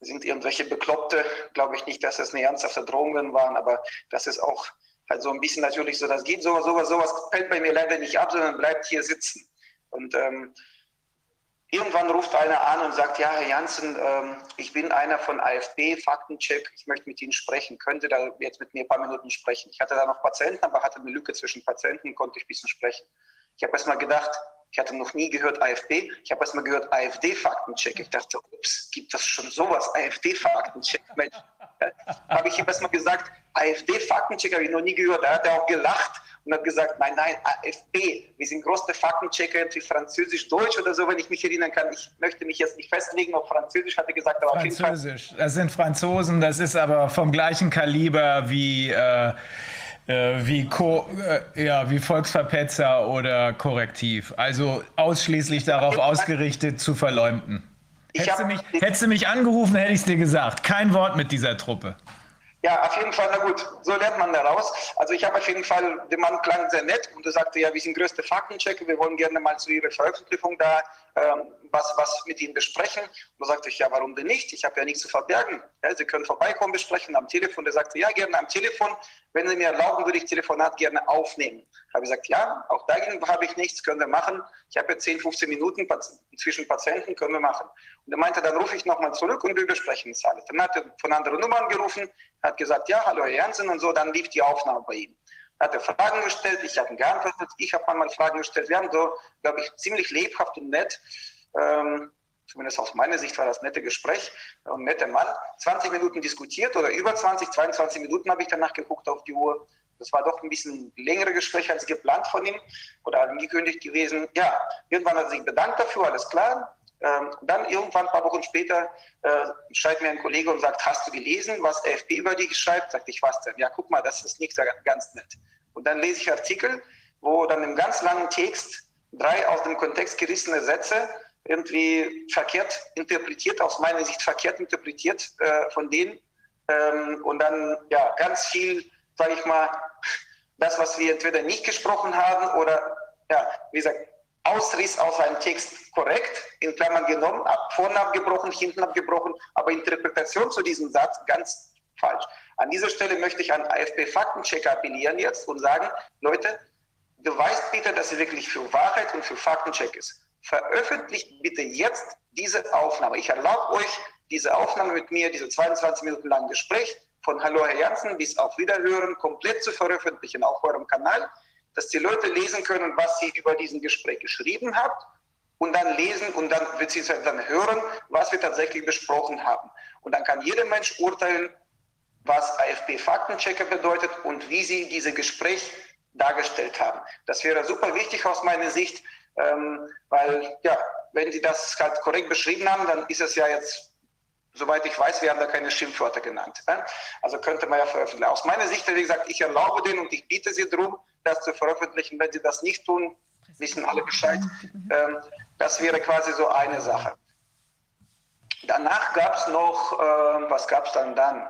sind irgendwelche Bekloppte. Glaube ich nicht, dass das eine ernsthafte Drohungen waren, aber das ist auch halt so ein bisschen natürlich so, das geht sowas, sowas, sowas fällt bei mir leider nicht ab, sondern bleibt hier sitzen. Und ähm, Irgendwann ruft einer an und sagt, ja, Herr Janssen, ähm, ich bin einer von AfD, Faktencheck, ich möchte mit Ihnen sprechen, könnte da jetzt mit mir ein paar Minuten sprechen. Ich hatte da noch Patienten, aber hatte eine Lücke zwischen Patienten, konnte ich ein bisschen sprechen. Ich habe erst mal gedacht, ich hatte noch nie gehört AfD, ich habe erst mal gehört AfD-Faktencheck. Ich dachte, ups, gibt das schon sowas, AfD-Faktencheck? Mensch, [laughs] habe ich ihm erst mal gesagt, AfD-Faktencheck habe ich noch nie gehört. Da hat er auch gelacht und hat gesagt, nein, nein, AfD, wir sind große Faktenchecker wie Französisch-Deutsch oder so, wenn ich mich erinnern kann. Ich möchte mich jetzt nicht festlegen, ob Französisch, hat er gesagt, aber Französisch, das sind Franzosen, das ist aber vom gleichen Kaliber wie... Äh, äh wie, Co äh, ja, wie Volksverpetzer oder Korrektiv. Also ausschließlich darauf ausgerichtet zu verleumden. Hättest du, mich, hättest du mich angerufen, hätte ich es dir gesagt. Kein Wort mit dieser Truppe. Ja, auf jeden Fall, na gut, so lernt man daraus. Also ich habe auf jeden Fall, der Mann klang sehr nett und er sagte, ja, wir sind größte Faktenchecker, wir wollen gerne mal zu Ihrer Veröffentlichung da ähm, was, was mit Ihnen besprechen. Und da sagte ich, ja, warum denn nicht? Ich habe ja nichts zu verbergen. Ja, Sie können vorbeikommen, besprechen am Telefon. Der sagte, ja, gerne am Telefon. Wenn Sie mir erlauben, würde ich Telefonat gerne aufnehmen. Habe ich gesagt, ja, auch dagegen habe ich nichts, können wir machen. Ich habe jetzt 10, 15 Minuten zwischen Patienten, können wir machen. Und er meinte, dann rufe ich nochmal zurück und wir besprechen das alles. Dann hat er von anderen Nummern gerufen, hat gesagt, ja, hallo Herr Jansen und so, dann lief die Aufnahme bei ihm. Hat er Fragen gestellt, ich habe geantwortet, ich habe einmal Fragen gestellt. Wir haben so, glaube ich, ziemlich lebhaft und nett, ähm, zumindest aus meiner Sicht war das ein nettes Gespräch, ein netter Mann, 20 Minuten diskutiert oder über 20, 22 Minuten habe ich danach geguckt auf die Uhr. Das war doch ein bisschen längere Gespräch als geplant von ihm oder angekündigt gewesen. Ja, irgendwann hat er sich bedankt dafür, alles klar. Ähm, dann irgendwann ein paar Wochen später äh, schreibt mir ein Kollege und sagt, hast du gelesen, was AFP über dich schreibt? Sagt ich, was denn? Ja, guck mal, das ist nicht ganz nett. Und dann lese ich Artikel, wo dann im ganz langen Text drei aus dem Kontext gerissene Sätze irgendwie verkehrt interpretiert, aus meiner Sicht verkehrt interpretiert äh, von denen. Ähm, und dann ja ganz viel, sage ich mal, das, was wir entweder nicht gesprochen haben oder ja, wie gesagt, Ausriss aus einem Text korrekt, in Klammern genommen, ab, vorne abgebrochen, hinten abgebrochen, aber Interpretation zu diesem Satz ganz falsch. An dieser Stelle möchte ich an AFP-Faktenchecker appellieren jetzt und sagen, Leute, beweist bitte, dass ihr wirklich für Wahrheit und für Faktencheck ist. Veröffentlicht bitte jetzt diese Aufnahme. Ich erlaube euch, diese Aufnahme mit mir, diese 22 Minuten lange Gespräch von Hallo Herr Janssen bis auf Wiederhören komplett zu veröffentlichen auf eurem Kanal dass die Leute lesen können, was sie über diesen Gespräch geschrieben habt und dann lesen und dann beziehungsweise dann hören, was wir tatsächlich besprochen haben. Und dann kann jeder Mensch urteilen, was AFP-Faktenchecker bedeutet und wie sie dieses Gespräch dargestellt haben. Das wäre super wichtig aus meiner Sicht, ähm, weil ja, wenn sie das halt korrekt beschrieben haben, dann ist es ja jetzt Soweit ich weiß, wir haben da keine Schimpfwörter genannt. Also könnte man ja veröffentlichen. Aus meiner Sicht, wie gesagt, ich erlaube denen und ich biete sie darum, das zu veröffentlichen. Wenn sie das nicht tun, wissen alle Bescheid. Ähm, das wäre quasi so eine Sache. Danach gab es noch, äh, was gab es dann dann?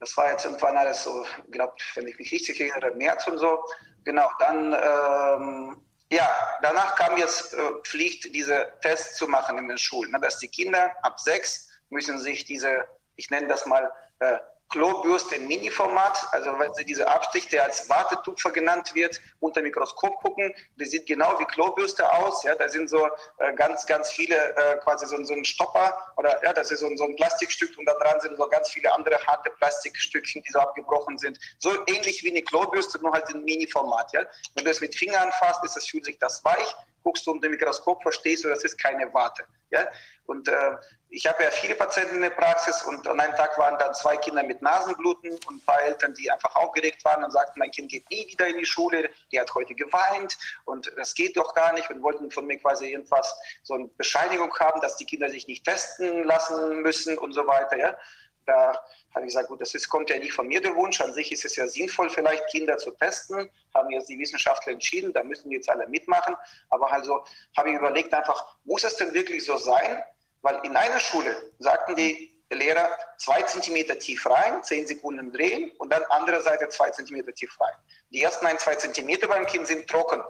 Das war jetzt irgendwann alles so, ich glaube, wenn ich mich richtig erinnere, März und so. Genau, dann, ähm, ja, danach kam jetzt äh, Pflicht, diese Tests zu machen in den Schulen. Ne, dass die Kinder ab sechs müssen sich diese, ich nenne das mal, äh, Klobürste im Mini-Format, also wenn Sie diese Abstich, der als Wartetupfer genannt wird, unter Mikroskop gucken, die sieht genau wie Klobürste aus. Ja, da sind so äh, ganz, ganz viele äh, quasi so, so ein Stopper oder ja, das ist so so ein Plastikstück und da dran sind so ganz viele andere harte Plastikstückchen, die so abgebrochen sind. So ähnlich wie eine Klobürste, nur halt in Mini-Format. Ja. Wenn du es mit Fingern anfasst, ist es, fühlt sich das weich. Guckst du unter Mikroskop, verstehst du, das ist keine Warte. Ja. Und äh, ich habe ja viele Patienten in der Praxis und an einem Tag waren dann zwei Kinder mit Nasenbluten und ein paar Eltern, die einfach aufgeregt waren und sagten, mein Kind geht nie wieder in die Schule, die hat heute geweint und das geht doch gar nicht und wollten von mir quasi irgendwas, so eine Bescheinigung haben, dass die Kinder sich nicht testen lassen müssen und so weiter. Ja. Da habe ich gesagt, gut, das ist, kommt ja nicht von mir der Wunsch. An sich ist es ja sinnvoll, vielleicht Kinder zu testen. Haben jetzt die Wissenschaftler entschieden, da müssen jetzt alle mitmachen. Aber also habe ich überlegt einfach, muss es denn wirklich so sein, weil in einer Schule sagten die Lehrer zwei Zentimeter tief rein, zehn Sekunden drehen und dann andere Seite zwei Zentimeter tief rein. Die ersten ein, zwei Zentimeter beim Kind sind trocken.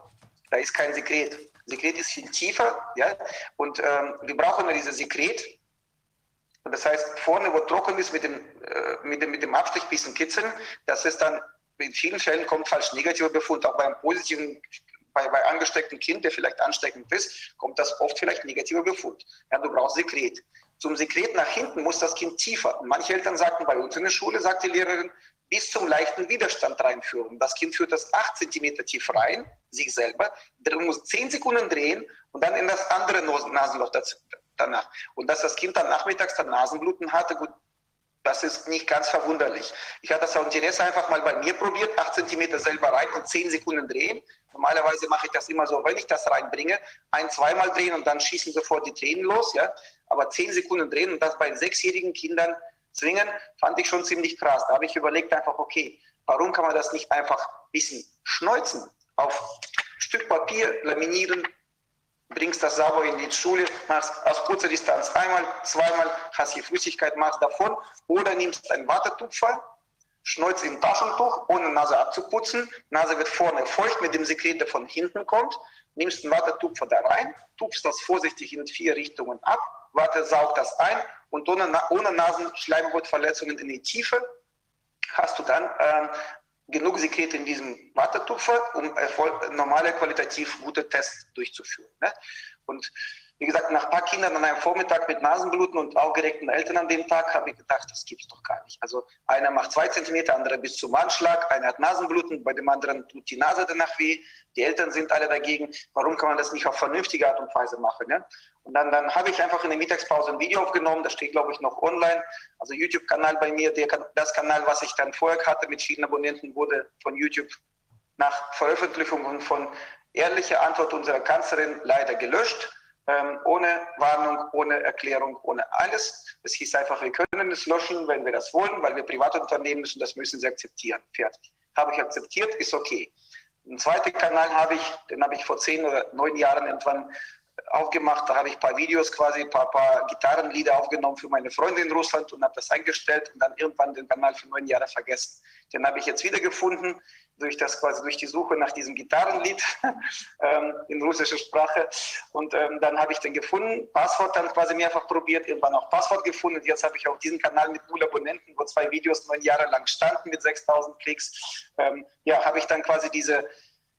Da ist kein Sekret. Sekret ist viel tiefer, ja, und ähm, wir brauchen dieses Sekret. Das heißt, vorne, wo trocken ist, mit dem, äh, mit dem, mit dem Abstrich ein bisschen kitzeln, das ist dann, in vielen Fällen kommt falsch negativer Befund, auch beim positiven bei, bei angestecktem Kind, der vielleicht ansteckend ist, kommt das oft vielleicht negativer Befund. Ja, du brauchst Sekret. Zum Sekret nach hinten muss das Kind tiefer. Manche Eltern sagten, bei uns in der Schule, sagt die Lehrerin, bis zum leichten Widerstand reinführen. Das Kind führt das 8 cm tief rein, sich selber, muss 10 Sekunden drehen und dann in das andere Nasenloch danach. Und dass das Kind dann nachmittags dann Nasenbluten hatte, gut, das ist nicht ganz verwunderlich. Ich hatte das auch Interesse einfach mal bei mir probiert, 8 cm selber rein und 10 Sekunden drehen. Normalerweise mache ich das immer so, wenn ich das reinbringe, ein, zweimal drehen und dann schießen sofort die Tränen los. Ja? Aber 10 Sekunden drehen und das bei sechsjährigen Kindern zwingen, fand ich schon ziemlich krass. Da habe ich überlegt einfach, okay, warum kann man das nicht einfach ein bisschen schneuzen, auf Stück Papier laminieren, bringst das sauber in die Schule, machst aus kurzer Distanz einmal, zweimal, hast die Flüssigkeit, machst davon oder nimmst ein Wattetupfer, schneuzt im Taschentuch, ohne Nase abzuputzen. Nase wird vorne feucht mit dem Sekret, der von hinten kommt. Nimmst einen Wattetupfer da rein, tupfst das vorsichtig in vier Richtungen ab, Watte saugt das ein und ohne, ohne Nasenschleimhautverletzungen in die Tiefe hast du dann äh, genug Sekret in diesem Wattetupfer, um normale, qualitativ gute Tests durchzuführen. Ne? Und wie gesagt, nach ein paar Kindern an einem Vormittag mit Nasenbluten und aufgeregten Eltern an dem Tag habe ich gedacht, das gibt es doch gar nicht. Also einer macht zwei Zentimeter, andere bis zum Anschlag, einer hat Nasenbluten, bei dem anderen tut die Nase danach weh, die Eltern sind alle dagegen. Warum kann man das nicht auf vernünftige Art und Weise machen? Ne? Und dann, dann habe ich einfach in der Mittagspause ein Video aufgenommen, das steht, glaube ich, noch online. Also YouTube-Kanal bei mir, der, das Kanal, was ich dann vorher hatte mit vielen Abonnenten, wurde von YouTube nach Veröffentlichung von ehrlicher Antwort unserer Kanzlerin leider gelöscht ähm, ohne Warnung, ohne Erklärung, ohne alles. Es hieß einfach, wir können es löschen, wenn wir das wollen, weil wir Privatunternehmen müssen, das müssen sie akzeptieren. Fertig. Habe ich akzeptiert, ist okay. Einen zweiten Kanal habe ich, den habe ich vor zehn oder neun Jahren irgendwann aufgemacht. Da habe ich ein paar Videos quasi, ein paar, paar Gitarrenlieder aufgenommen für meine Freunde in Russland und habe das eingestellt und dann irgendwann den Kanal für neun Jahre vergessen. Den habe ich jetzt wiedergefunden durch das quasi durch die Suche nach diesem Gitarrenlied [laughs] ähm, in russischer Sprache. Und ähm, dann habe ich den gefunden, Passwort dann quasi mehrfach probiert, irgendwann auch Passwort gefunden. Und jetzt habe ich auf diesen Kanal mit null Abonnenten, wo zwei Videos neun Jahre lang standen mit 6000 Klicks, ähm, ja, habe ich dann quasi diese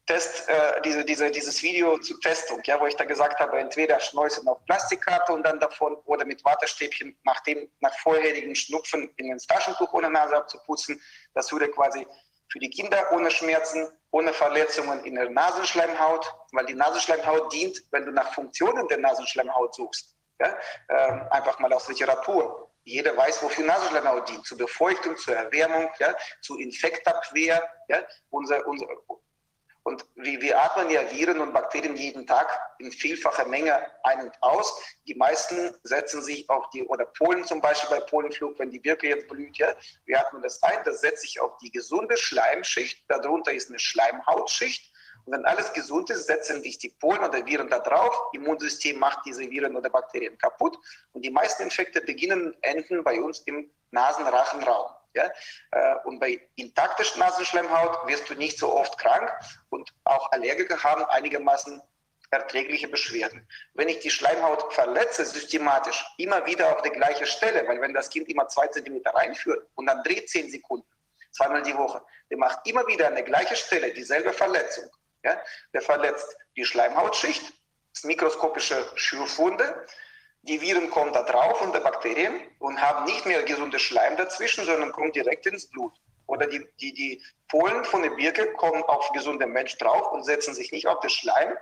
Test, äh, diese, diese, dieses Video zur Testung, ja, wo ich da gesagt habe, entweder schneuzen auf Plastikkarte und dann davon oder mit Wattestäbchen nach dem, nach vorherigen Schnupfen in ins Taschentuch ohne Nase abzuputzen. Das würde quasi für die Kinder ohne Schmerzen, ohne Verletzungen in der Nasenschleimhaut, weil die Nasenschleimhaut dient, wenn du nach Funktionen der Nasenschleimhaut suchst. Ja? Ähm, einfach mal aus Literatur. Jeder weiß, wofür Nasenschleimhaut dient. Zur Befeuchtung, zur Erwärmung, ja? zur Infektabwehr. Ja? Unser, unser, Und wir, wir atmen ja Viren und Bakterien jeden Tag in vielfacher Menge ein und aus. Die meisten setzen sich auf die, oder Polen zum Beispiel bei Polenflug, wenn die Birke jetzt blüht, ja, wir atmen das ein, das setzt sich auf die gesunde Schleimschicht, darunter ist eine Schleimhautschicht. Und wenn alles gesund ist, setzen sich die Polen oder Viren da drauf. Immunsystem macht diese Viren oder Bakterien kaputt. Und die meisten Infekte beginnen, enden bei uns im Nasenrachenraum. Ja? Äh, und bei intakter Nasenschleimhaut wirst du nicht so oft krank und auch Allergiker haben einigermaßen erträgliche Beschwerden. Wenn ich die Schleimhaut verletze, systematisch, immer wieder auf der gleichen Stelle, weil wenn das Kind immer zwei Zentimeter reinführt und dann dreht zehn Sekunden, zweimal die Woche, der macht immer wieder an der gleichen Stelle dieselbe Verletzung. Ja? Der verletzt die Schleimhautschicht, das mikroskopische Schürfwunde, die Viren kommen da drauf und die Bakterien und haben nicht mehr gesunde Schleim dazwischen, sondern kommen direkt ins Blut. Oder die, die, die Polen von der Birke kommen auf gesunde Mensch drauf und setzen sich nicht auf den Schleim,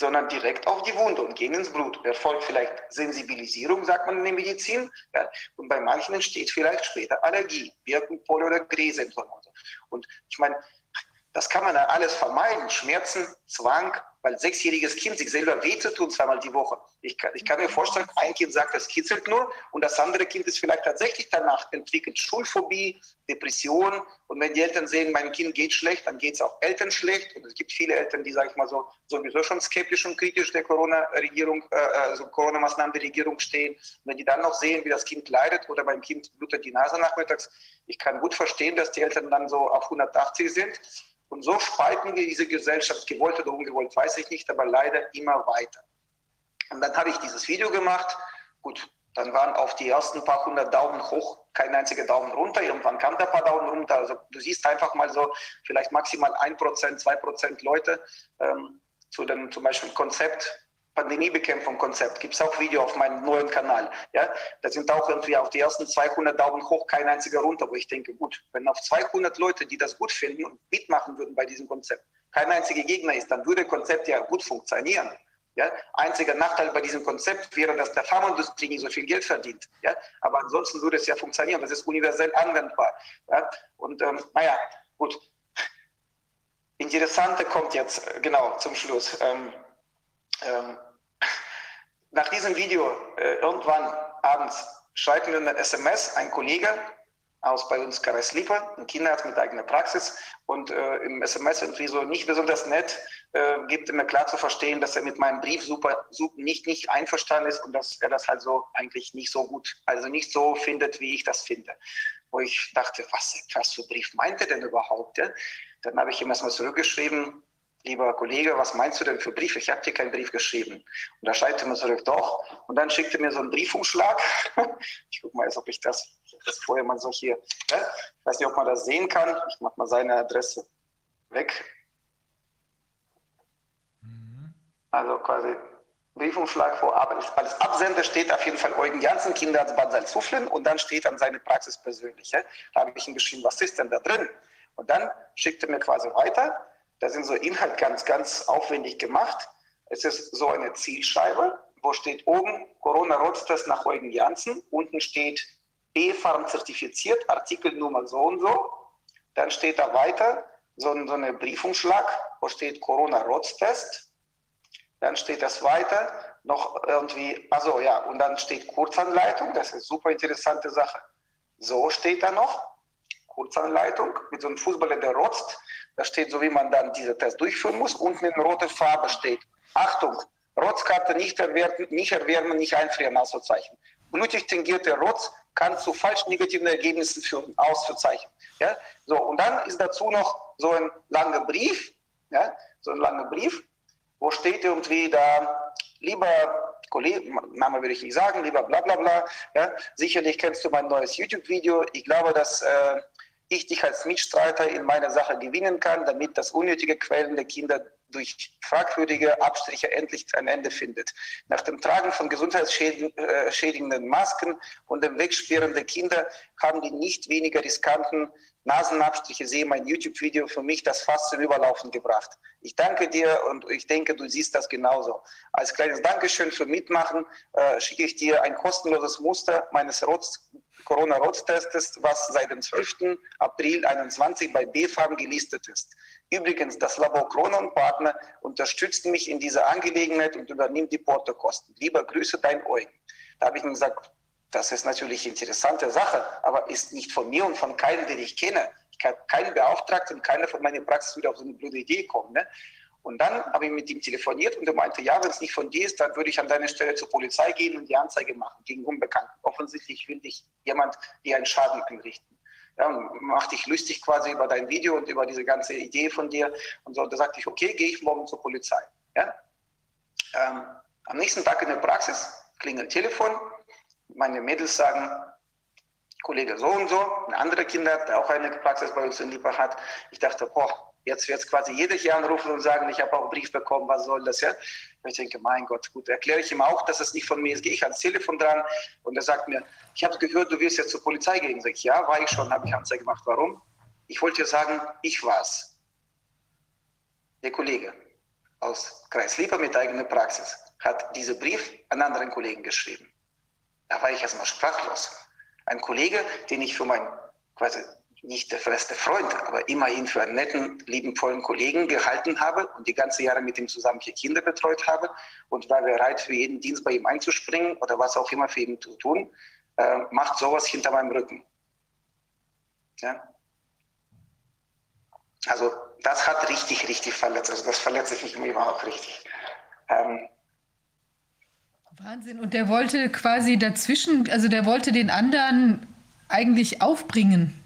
sondern direkt auf die Wunde und gehen ins Blut. Erfolgt vielleicht Sensibilisierung, sagt man in der Medizin. Ja, und bei manchen entsteht vielleicht später Allergie, Birkenpol oder Gräse. Und ich meine, das kann man alles vermeiden. Schmerzen, Zwang, weil sechsjähriges Kind sich selber weh zu tun zweimal die Woche. Ich kann, ich kann mir vorstellen, ein Kind sagt, es kitzelt nur und das andere Kind ist vielleicht tatsächlich danach entwickelt Schulphobie, Depression und wenn die Eltern sehen, mein Kind geht schlecht, dann geht es auch Eltern schlecht und es gibt viele Eltern, die, sage ich mal so, sowieso schon skeptisch und kritisch der Corona-Regierung, äh, also Corona-Maßnahmen der Regierung stehen. Und wenn die dann noch sehen, wie das Kind leidet oder beim Kind blutet die Nase nachmittags, ich kann gut verstehen, dass die Eltern dann so auf 180 sind und so spalten wir diese Gesellschaft, gewollt oder ungewollt, weiß ich nicht, aber leider immer weiter. Und dann habe ich dieses Video gemacht. Gut, dann waren auf die ersten paar hundert Daumen hoch kein einziger Daumen runter. Irgendwann kam ein paar Daumen runter. Also du siehst einfach mal so, vielleicht maximal ein Prozent, zwei Prozent Leute ähm, zu dem zum Beispiel Konzept Pandemiebekämpfung-Konzept, gibt es auch Video auf meinem neuen Kanal. Ja, da sind auch irgendwie auf die ersten 200 Daumen hoch kein einziger runter, wo ich denke, gut, wenn auf 200 Leute, die das gut finden und mitmachen würden bei diesem Konzept, kein einziger Gegner ist, dann würde Konzept ja gut funktionieren. Ja, einziger Nachteil bei diesem Konzept wäre, dass der Pharmaindustrie nicht so viel Geld verdient. Ja, aber ansonsten würde es ja funktionieren. Das ist universell anwendbar. Ja, und ähm, naja, gut. Interessante kommt jetzt äh, genau zum Schluss. Ähm, ähm, nach diesem Video äh, irgendwann abends schreibt mir eine SMS ein Kollege aus bei uns Karas Lipa, ein Kinderarzt mit eigener Praxis und äh, im SMS irgendwie so nicht besonders nett, äh, gibt mir klar zu verstehen, dass er mit meinem Brief super, super nicht, nicht einverstanden ist und dass er das halt so eigentlich nicht so gut, also nicht so findet, wie ich das finde. Wo ich dachte, was, was für Brief meint er denn überhaupt? Ja? Dann habe ich ihm erstmal zurückgeschrieben, lieber Kollege, was meinst du denn für Briefe? Ich habe dir keinen Brief geschrieben. Und da schreibt er mir zurück, doch. Und dann schickt er mir so einen Briefumschlag. [laughs] ich gucke mal jetzt, ob ich das, das vorher mal so hier, ne? ich weiß nicht, ob man das sehen kann. Ich mache mal seine Adresse weg. Mhm. Also quasi Briefumschlag vor Arbeit. Als Absender steht auf jeden Fall Eugen Janssen, Kinderarzt Bad Salzuflen und dann steht an seine Praxis persönlich. Da habe ich ihm geschrieben, was ist denn da drin? Und dann schickt er mir quasi weiter da sind so Inhalt ganz, ganz aufwendig gemacht. Es ist so eine Zielscheibe, wo steht oben Corona-Rotztest nach Eugen Janssen. Unten steht B-Farm zertifiziert, Artikelnummer so und so. Dann steht da weiter so, so eine Briefumschlag, wo steht Corona-Rotztest. Dann steht das weiter, noch irgendwie, also ja, und dann steht Kurzanleitung, das ist super interessante Sache. So steht da noch, Kurzanleitung mit so einem Fußballer, der rotzt. Da steht so, wie man dann diesen Test durchführen muss. Unten in roter Farbe steht, Achtung, Rotzkarte nicht erwärmen, nicht, erwärmen, nicht einfrieren, Ausrufezeichen. Blutig tingierte Rotz kann zu falsch negativen Ergebnissen führen, Ausrufezeichen. Ja? So, und dann ist dazu noch so ein langer Brief, ja? so ein langer Brief, wo steht irgendwie da, lieber Kollege, Name würde ich nicht sagen, lieber bla bla bla, ja? sicherlich kennst du mein neues YouTube-Video. Ich glaube, dass äh, ich dich als Mitstreiter in meiner Sache gewinnen kann, damit das unnötige Quellen der Kinder durch fragwürdige Abstriche endlich ein Ende findet. Nach dem Tragen von gesundheitsschädigenden Masken und dem Wegsperren der Kinder haben die nicht weniger riskanten Nasenabstriche sehe, mein YouTube-Video für mich das fast zum Überlaufen gebracht. Ich danke dir und ich denke, du siehst das genauso. Als kleines Dankeschön für Mitmachen äh, schicke ich dir ein kostenloses Muster meines Corona-Rotstests, was seit dem 12. April 2021 bei BfArM gelistet ist. Übrigens, das Labor Kronon Partner unterstützt mich in dieser Angelegenheit und übernimmt die Portokosten. Lieber Grüße, dein Eugen. Da habe ich ihm gesagt, das ist natürlich eine interessante Sache, aber ist nicht von mir und von keinem, den ich kenne. Ich habe keinen beauftragt und keiner von meiner Praxis wieder auf so eine blöde Idee kommen. Ne? Und dann habe ich mit ihm telefoniert und er meinte, ja, wenn es nicht von dir ist, dann würde ich an deiner Stelle zur Polizei gehen und die Anzeige machen gegen Unbekannten. Offensichtlich will dich jemand dir einen Schaden anrichten. Ja, mach dich lustig quasi über dein Video und über diese ganze Idee von dir. Und so, da sagte ich, okay, gehe ich morgen zur Polizei. Ja? Ähm, am nächsten Tag in der Praxis klingelt Telefon, meine Mädels sagen, Kollege so und so, ein anderer Kinder, der auch eine Praxis bei uns in Lipa hat. Ich dachte, boah, jetzt wird quasi jeder hier anrufen und sagen, ich habe auch einen Brief bekommen, was soll das ja? Ich denke, mein Gott, gut, erkläre ich ihm auch, dass es nicht von mir ist. Gehe ich ans Telefon dran und er sagt mir, ich habe gehört, du wirst jetzt zur Polizei gehen. Sag ich, ja, war ich schon, habe ich Anzeige gemacht. Warum? Ich wollte sagen, ich war's. Der Kollege aus Kreis Lipa mit eigener Praxis hat diesen Brief an anderen Kollegen geschrieben. Da war ich erstmal sprachlos. Ein Kollege, den ich für meinen quasi nicht der beste Freund, aber immerhin für einen netten, liebenvollen Kollegen gehalten habe und die ganze Jahre mit ihm zusammen vier Kinder betreut habe und war bereit, für jeden Dienst bei ihm einzuspringen oder was auch immer für ihn zu tun, äh, macht sowas hinter meinem Rücken. Ja? Also das hat richtig, richtig verletzt. Also das verletzt mich immer auch richtig. Ähm, Wahnsinn. Und der wollte quasi dazwischen, also der wollte den anderen eigentlich aufbringen,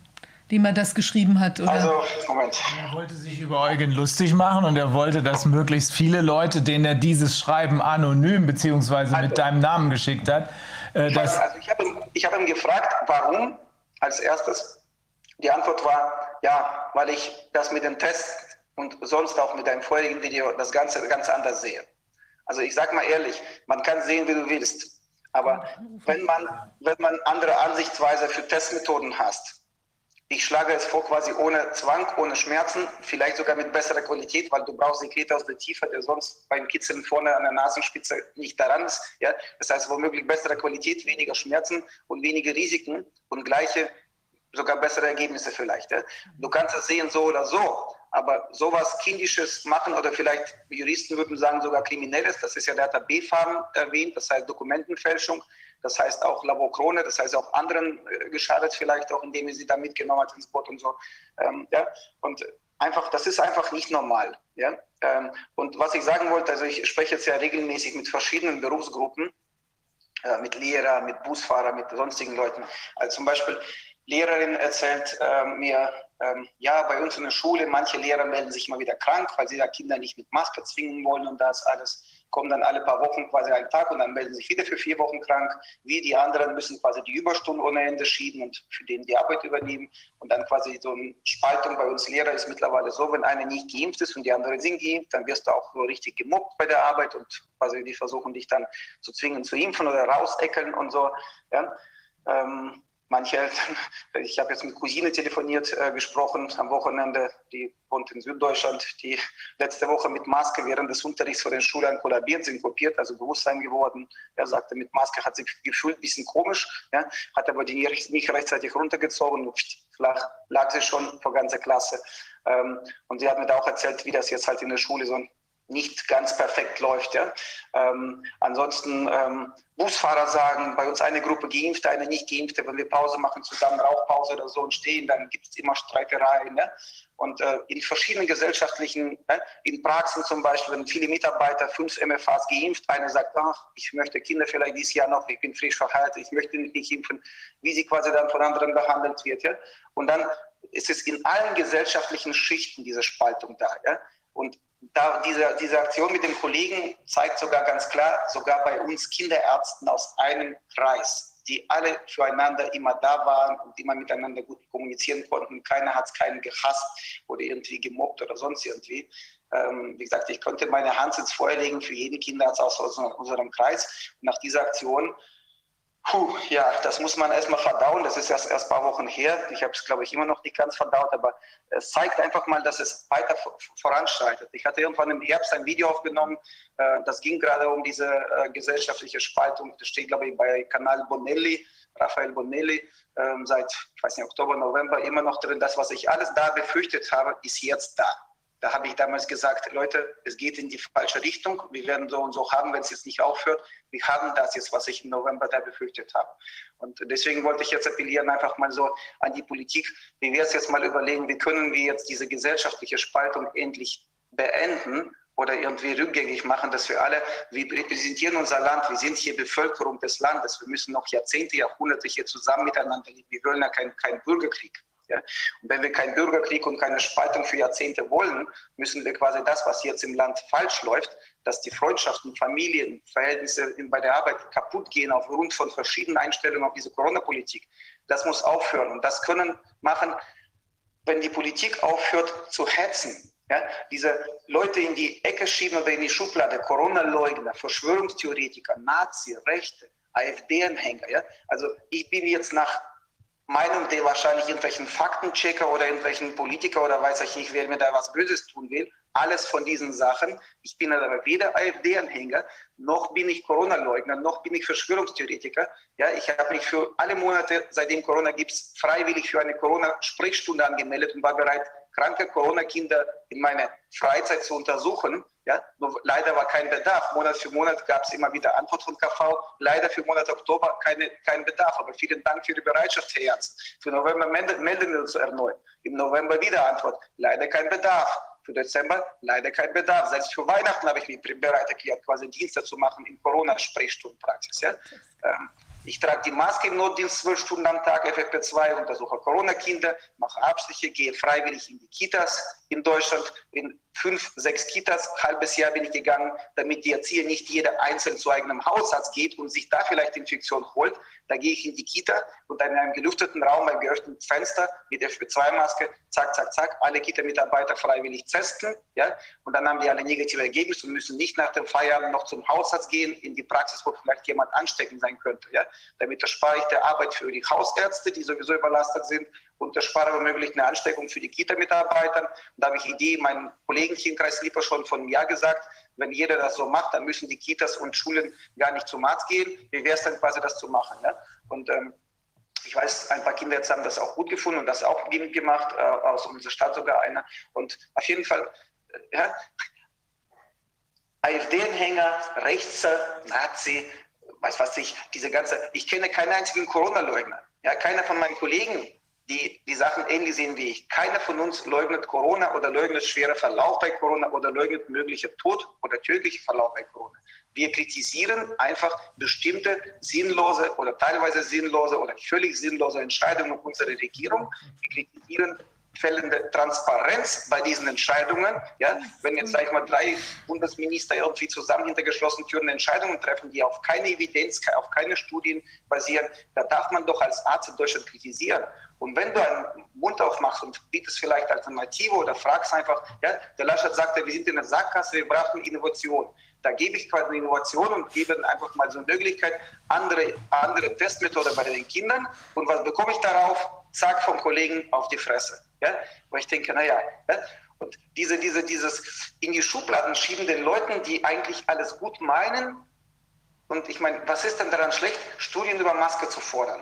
dem er das geschrieben hat, oder? Also, Moment. Er wollte sich über Eugen lustig machen und er wollte, dass möglichst viele Leute, denen er dieses Schreiben anonym beziehungsweise also, mit deinem Namen geschickt hat, äh, ich also ich habe ihn, hab ihn gefragt, warum als erstes. Die Antwort war, ja, weil ich das mit dem Test und sonst auch mit deinem vorherigen Video das Ganze ganz anders sehe. Also ich sage mal ehrlich, man kann sehen, wie du willst. Aber wenn man, wenn man andere Ansichtsweise für Testmethoden hast, ich schlage es vor, quasi ohne Zwang, ohne Schmerzen, vielleicht sogar mit besserer Qualität, weil du brauchst Sekret aus der Tiefe, der sonst beim Kitzeln vorne an der Nasenspitze nicht daran ist. Ja? Das heißt, womöglich bessere Qualität, weniger Schmerzen und weniger Risiken und gleiche, sogar bessere Ergebnisse vielleicht. Ja? Du kannst es sehen so oder so. Aber sowas Kindisches machen oder vielleicht Juristen würden sagen sogar Kriminelles, das ist ja der hat B-Farben erwähnt, das heißt Dokumentenfälschung, das heißt auch Laborkrone, das heißt auch anderen äh, geschadet vielleicht auch, indem sie da mitgenommen hat Boot und so. Ähm, ja, und einfach, das ist einfach nicht normal. Ja? Ähm, und was ich sagen wollte, also ich spreche jetzt ja regelmäßig mit verschiedenen Berufsgruppen, äh, mit Lehrer, mit Busfahrer, mit sonstigen Leuten. Also zum Beispiel Lehrerin erzählt äh, mir, ähm, ja, bei uns in der Schule, manche Lehrer melden sich immer wieder krank, weil sie da Kinder nicht mit Maske zwingen wollen und das alles, kommen dann alle paar Wochen quasi einen Tag und dann melden sich wieder für vier Wochen krank. Wir, die anderen, müssen quasi die Überstunden ohne Ende schieben und für den die Arbeit übernehmen. Und dann quasi so eine Spaltung bei uns Lehrer ist mittlerweile so, wenn einer nicht geimpft ist und die anderen sind geimpft, dann wirst du auch so richtig gemobbt bei der Arbeit und quasi die versuchen dich dann zu zwingen zu impfen oder rausäckeln und so. Ja. Ähm, manche Eltern, [laughs] ich habe jetzt mit Cousine telefoniert, äh, gesprochen am Wochenende, die wohnt in Süddeutschland, die letzte Woche mit Maske während des Unterrichts vor den Schulen kollabiert, sind kopiert, also Bewusstsein geworden. Er sagte, mit Maske hat sie gefühlt ein bisschen komisch, ja, hat aber die nicht rechtzeitig runtergezogen flach lag sie schon vor ganzer Klasse. Ähm, und sie hat mir da auch erzählt, wie das jetzt halt in der Schule so nicht ganz perfekt läuft. Ja. Ähm, ansonsten ähm, Busfahrer sagen, bei uns eine Gruppe geimpft, eine nicht geimpfte, wenn wir Pause machen, zusammen Rauchpause oder so und stehen, dann gibt es immer Streitereien. Ne? Und äh, in verschiedenen gesellschaftlichen, ne? in Praxen zum Beispiel, wenn viele Mitarbeiter fünf MFAs geimpft, einer sagt, ach, ich möchte Kinder vielleicht dieses Jahr noch, ich bin frisch verheiratet, ich möchte nicht impfen, wie sie quasi dann von anderen behandelt wird. Ja? Und dann ist es in allen gesellschaftlichen Schichten diese Spaltung da. Ja? Und da diese, diese Aktion mit dem Kollegen zeigt sogar ganz klar, sogar bei uns Kinderärzten aus einem Kreis, die alle füreinander immer da waren und immer miteinander gut kommunizieren konnten. Keiner hat es keinen gehasst oder irgendwie gemobbt oder sonst irgendwie. Ähm, wie gesagt, ich konnte meine Hand ins Feuer legen für jeden Kinderarzt aus unserem Kreis. Und nach dieser Aktion Puh, ja, das muss man erstmal verdauen. Das ist erst erst ein paar Wochen her. Ich habe es, glaube ich, immer noch nicht ganz verdaut, aber es zeigt einfach mal, dass es weiter voranschreitet. Ich hatte irgendwann im Herbst ein Video aufgenommen, äh, das ging gerade um diese äh, gesellschaftliche Spaltung. Das steht, glaube ich, bei Kanal Bonelli, Raphael Bonelli, ähm, seit, ich weiß nicht, Oktober, November immer noch drin. Das, was ich alles da befürchtet habe, ist jetzt da. Da habe ich damals gesagt, Leute, es geht in die falsche Richtung. Wir werden so und so haben, wenn es jetzt nicht aufhört. Wir haben das jetzt, was ich im November da befürchtet habe. Und deswegen wollte ich jetzt appellieren, einfach mal so an die Politik, wie wir es jetzt mal überlegen, wie können wir jetzt diese gesellschaftliche Spaltung endlich beenden oder irgendwie rückgängig machen, dass wir alle, wir repräsentieren unser Land, wir sind hier Bevölkerung des Landes, wir müssen noch Jahrzehnte, Jahrhunderte hier zusammen miteinander leben. Wir wollen ja keinen kein Bürgerkrieg. Ja? Und wenn wir keinen Bürgerkrieg und keine Spaltung für Jahrzehnte wollen, müssen wir quasi das, was jetzt im Land falsch läuft, dass die Freundschaften, Familienverhältnisse bei der Arbeit kaputt gehen aufgrund von verschiedenen Einstellungen auf diese Corona-Politik, das muss aufhören. Und das können machen, wenn die Politik aufhört zu hetzen, ja, diese Leute in die Ecke schieben oder in die Schublade, Corona-Leugner, Verschwörungstheoretiker, Nazi, Rechte, AfD-Anhänger. Ja? Also ich bin jetzt nach Meinung der wahrscheinlich irgendwelchen Faktenchecker oder irgendwelchen Politiker oder weiß ich nicht, wer mir da was Böses tun will. Alles von diesen Sachen. Ich bin aber weder AfD-Anhänger, noch bin ich Corona-Leugner, noch bin ich Verschwörungstheoretiker. Ja, ich habe mich für alle Monate, seitdem Corona gibt, freiwillig für eine Corona-Sprechstunde angemeldet und war bereit, kranke Corona-Kinder in meiner Freizeit zu untersuchen. Ja, nur leider war kein Bedarf. Monat für Monat gab es immer wieder Antwort von KV. Leider für Monat Oktober keine, kein Bedarf. Aber vielen Dank für die Bereitschaft, Herr Ernst. Für November melden wir uns erneut. Im November wieder Antwort. Leider kein Bedarf. Für Dezember leider kein Bedarf. Selbst für Weihnachten habe ich mich bereit erklärt, quasi Dienste zu machen in Corona-Sprechstundenpraxis. Ja? Ähm, ich trage die Maske im Notdienst zwölf Stunden am Tag, FFP2, untersuche Corona-Kinder, mache Abstriche, gehe freiwillig in die Kitas in Deutschland, in fünf, sechs Kitas, halbes Jahr bin ich gegangen, damit die Erzieher nicht jeder einzeln zu eigenem Hausarzt geht und sich da vielleicht Infektion holt. Da gehe ich in die Kita und dann in einem gelüfteten Raum beim geöffneten Fenster mit FP2-Maske, zack, zack, zack, alle Kita-Mitarbeiter freiwillig testen. Ja? Und dann haben die alle negative Ergebnisse und müssen nicht nach dem Feierabend noch zum Hausarzt gehen, in die Praxis, wo vielleicht jemand ansteckend sein könnte. Ja? Damit erspare ich der Arbeit für die Hausärzte, die sowieso überlastet sind und erspare womöglich eine Ansteckung für die Kita-Mitarbeiter. Da habe ich Idee, meinen Kollegen hier im Kreis Lieper schon einem Jahr gesagt, wenn jeder das so macht, dann müssen die Kitas und Schulen gar nicht zum Arzt gehen. Wie wäre es dann quasi, das zu machen? Ja? Und ähm, ich weiß, ein paar Kinder jetzt haben das auch gut gefunden und das auch gemacht, äh, aus unserer Stadt sogar einer. Und auf jeden Fall, äh, ja, AfD-Anhänger, Rechtser, Nazi, weiß was ich, diese ganze, ich kenne keinen einzigen Corona-Leugner. Ja, keiner von meinen Kollegen die die Sachen ähnlich sehen wie ich. Keiner von uns leugnet Corona oder leugnet schwerer Verlauf bei Corona oder leugnet möglicher Tod oder tödlicher Verlauf bei Corona. Wir kritisieren einfach bestimmte sinnlose oder teilweise sinnlose oder völlig sinnlose Entscheidungen unserer Regierung. Wir kritisieren fehlende Transparenz bei diesen Entscheidungen. Ja, wenn jetzt, sage ich mal, drei Bundesminister irgendwie zusammen hinter geschlossenen Türen Entscheidungen treffen, die auf keine Evidenz, auf keine Studien basieren, da darf man doch als Arzt in Deutschland kritisieren. Und wenn du einen Mund aufmachst und bietest vielleicht Alternative oder fragst einfach, ja, der Laschet sagte, wir sind in der Sackgasse, wir brauchen Innovation. Da gebe ich quasi eine Innovation und gebe dann einfach mal so eine Möglichkeit, andere, andere Testmethode bei den Kindern. Und was bekomme ich darauf? Zack, vom Kollegen auf die Fresse. Ja? Wo ich denke, naja, ja? und diese, diese, dieses in die Schubladen schieben den Leuten, die eigentlich alles gut meinen. Und ich meine, was ist denn daran schlecht, Studien über Maske zu fordern?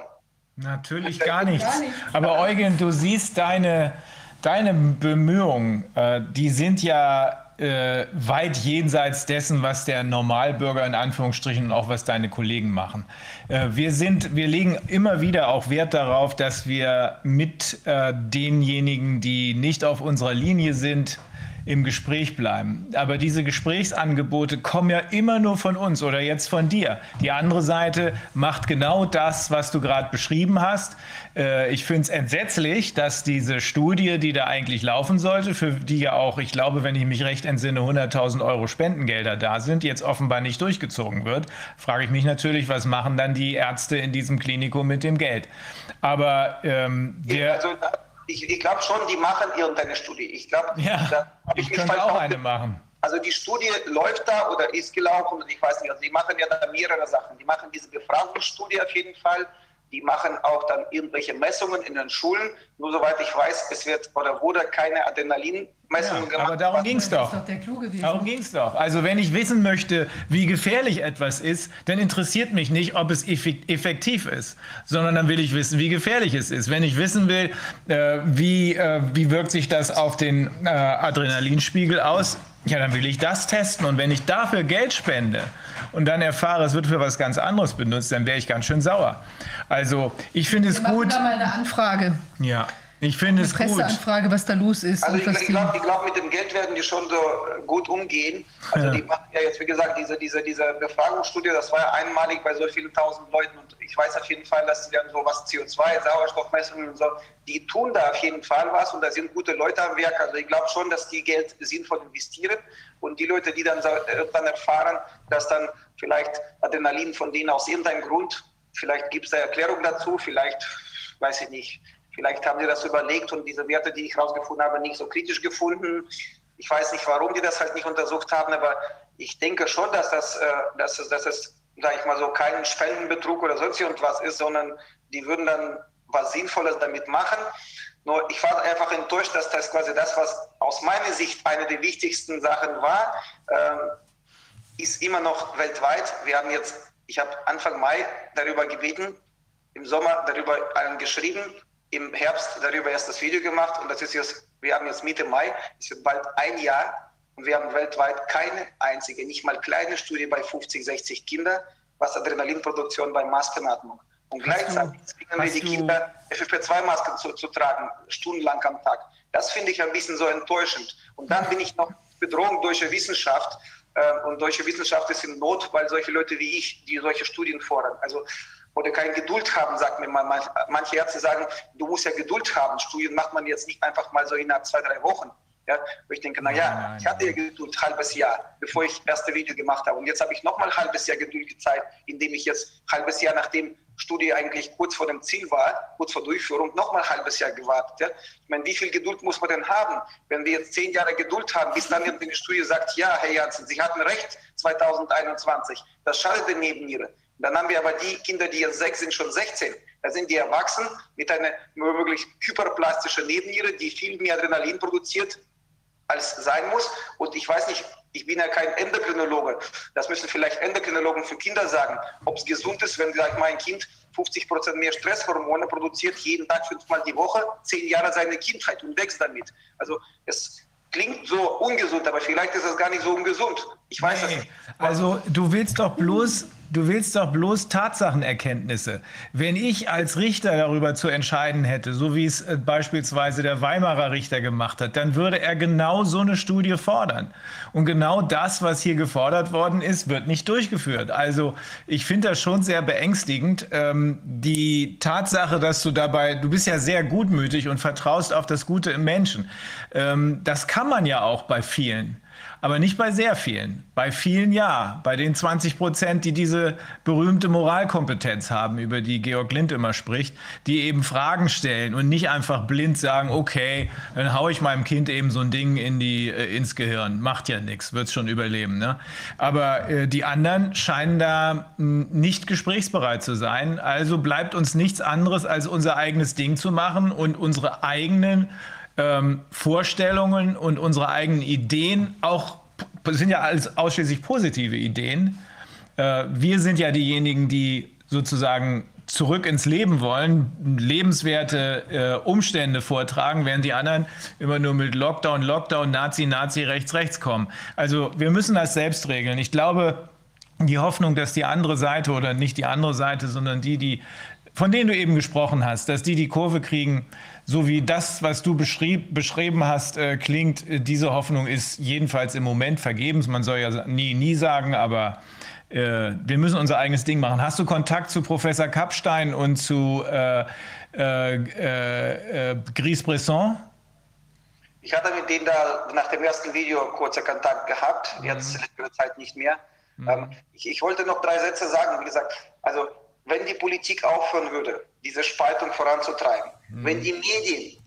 Natürlich gar nichts. Aber Eugen, du siehst deine, deine Bemühungen, äh, die sind ja äh, weit jenseits dessen, was der Normalbürger in Anführungsstrichen und auch was deine Kollegen machen. Äh, wir sind, wir legen immer wieder auch Wert darauf, dass wir mit äh, denjenigen, die nicht auf unserer Linie sind, im Gespräch bleiben. Aber diese Gesprächsangebote kommen ja immer nur von uns oder jetzt von dir. Die andere Seite macht genau das, was du gerade beschrieben hast. Äh, ich finde es entsetzlich, dass diese Studie, die da eigentlich laufen sollte, für die ja auch, ich glaube, wenn ich mich recht entsinne, 100.000 Euro Spendengelder da sind, jetzt offenbar nicht durchgezogen wird. Frage ich mich natürlich, was machen dann die Ärzte in diesem Klinikum mit dem Geld? Aber ähm, wir... Also, ich, ich glaube schon, die machen irgendeine Studie. Ich glaube, ja, da ich, ich könnte auch eine machen. Also die Studie läuft da oder ist gelaufen und ich weiß nicht, also die machen ja da mehrere Sachen. Die machen diese Befragungsstudie auf jeden Fall. Die machen auch dann irgendwelche Messungen in den Schulen. Nur soweit ich weiß, es wird oder wurde keine Adrenalinmessungen ja, gemacht. Aber darum ging es doch. Darum ging es doch. Also wenn ich wissen möchte, wie gefährlich etwas ist, dann interessiert mich nicht, ob es effektiv ist, sondern dann will ich wissen, wie gefährlich es ist. Wenn ich wissen will, äh, wie, äh, wie wirkt sich das auf den äh, Adrenalinspiegel aus, ja, dann will ich das testen. Und wenn ich dafür Geld spende und dann erfahre, es wird für was ganz anderes benutzt, dann wäre ich ganz schön sauer. Also ich finde es gut. Wir da mal eine Anfrage. Ja. Ich finde es gut. Presseanfrage, was da los ist. Also ich, ich glaube, glaub, mit dem Geld werden die schon so äh, gut umgehen. Also ja. die machen ja jetzt, wie gesagt, diese, diese, diese Befragungsstudie, das war ja einmalig bei so vielen tausend Leuten. Und ich weiß auf jeden Fall, dass sie dann so was CO2, Sauerstoffmessungen und so, die tun da auf jeden Fall was und da sind gute Leute am Werk. Also ich glaube schon, dass die Geld sinnvoll investieren. Und die Leute, die dann, dann erfahren, dass dann vielleicht Adrenalin von denen aus irgendeinem Grund, vielleicht gibt es da Erklärung dazu, vielleicht, weiß ich nicht, Vielleicht haben die das überlegt und diese Werte, die ich herausgefunden habe, nicht so kritisch gefunden. Ich weiß nicht, warum die das halt nicht untersucht haben, aber ich denke schon, dass das, äh, dass, es, dass es, sag ich mal so, kein Spendenbetrug oder sonst irgendwas ist, sondern die würden dann was Sinnvolles damit machen. Nur ich war einfach enttäuscht, dass das quasi das, was aus meiner Sicht eine der wichtigsten Sachen war, ähm, ist immer noch weltweit. Wir haben jetzt, ich habe Anfang Mai darüber gebeten, im Sommer darüber geschrieben, im Herbst darüber erst das Video gemacht und das ist jetzt, wir haben jetzt Mitte Mai, es wird bald ein Jahr und wir haben weltweit keine einzige, nicht mal kleine Studie bei 50, 60 Kindern, was Adrenalinproduktion bei Maskenatmung. Und gleichzeitig zwingen wir die Kinder, FFP2-Masken zu, zu tragen, stundenlang am Tag. Das finde ich ein bisschen so enttäuschend. Und dann bin ich noch Bedrohung durch die Wissenschaft. Äh, und deutsche Wissenschaft ist in Not, weil solche Leute wie ich, die solche Studien fordern. Also oder keine Geduld haben, sagt mir mal. Manche Ärzte sagen, du musst ja Geduld haben. Studien macht man jetzt nicht einfach mal so innerhalb zwei, drei Wochen. Ja, wo ich denke, naja, ich hatte ja Geduld, halbes Jahr, bevor ich das erste Video gemacht habe. Und jetzt habe ich nochmal ein halbes Jahr Geduld gezeigt, indem ich jetzt ein halbes Jahr, nachdem Studie eigentlich kurz vor dem Ziel war, kurz vor Durchführung, nochmal ein halbes Jahr gewartet. Ja? Ich meine, wie viel Geduld muss man denn haben? Wenn wir jetzt zehn Jahre Geduld haben, bis dann die Studie sagt, ja, Herr Janssen, Sie hatten recht 2021, das schadet den Nebenniere. Dann haben wir aber die Kinder, die jetzt sechs sind, schon 16. Da sind die erwachsen mit einer womöglich hyperplastischen Nebenniere, die viel mehr Adrenalin produziert, als sein muss. Und ich weiß nicht, ich bin ja kein Endokrinologe. Das müssen vielleicht Endokrinologen für Kinder sagen, ob es gesund ist, wenn sag ich mal, ein Kind 50 Prozent mehr Stresshormone produziert, jeden Tag fünfmal die Woche, zehn Jahre seine Kindheit und wächst damit. Also es klingt so ungesund, aber vielleicht ist es gar nicht so ungesund. Ich weiß nee. es nicht. Also du willst doch bloß Du willst doch bloß Tatsachenerkenntnisse. Wenn ich als Richter darüber zu entscheiden hätte, so wie es äh, beispielsweise der Weimarer Richter gemacht hat, dann würde er genau so eine Studie fordern. Und genau das, was hier gefordert worden ist, wird nicht durchgeführt. Also ich finde das schon sehr beängstigend. Ähm, die Tatsache, dass du dabei, du bist ja sehr gutmütig und vertraust auf das Gute im Menschen. Ähm, das kann man ja auch bei vielen aber nicht bei sehr vielen. Bei vielen ja. Bei den 20 Prozent, die diese berühmte Moralkompetenz haben, über die Georg Lind immer spricht, die eben Fragen stellen und nicht einfach blind sagen, okay, dann haue ich meinem Kind eben so ein Ding in die, äh, ins Gehirn. Macht ja nichts, wird schon überleben. Ne? Aber äh, die anderen scheinen da nicht gesprächsbereit zu sein. Also bleibt uns nichts anderes, als unser eigenes Ding zu machen und unsere eigenen ähm, Vorstellungen und unsere eigenen Ideen auch sind ja alles ausschließlich positive Ideen. Äh, wir sind ja diejenigen, die sozusagen zurück ins Leben wollen, lebenswerte äh, Umstände vortragen, während die anderen immer nur mit Lockdown, Lockdown, Nazi, Nazi, rechts, rechts kommen. Also wir müssen das selbst regeln. Ich glaube, die Hoffnung, dass die andere Seite oder nicht die andere Seite, sondern die, die von denen du eben gesprochen hast, dass die die Kurve kriegen, so wie das, was du beschrieb, beschrieben hast, äh, klingt, äh, diese Hoffnung ist jedenfalls im Moment vergebens. Man soll ja nie, nie sagen, aber äh, wir müssen unser eigenes Ding machen. Hast du Kontakt zu Professor Kapstein und zu äh, äh, äh Gris Bresson? Ich hatte mit denen da nach dem ersten Video kurzer Kontakt gehabt, mhm. jetzt in letzter Zeit nicht mehr. Mhm. Ähm, ich, ich wollte noch drei Sätze sagen. Wie gesagt, also wenn die Politik aufhören würde, diese Spaltung voranzutreiben, mhm. wenn die Medien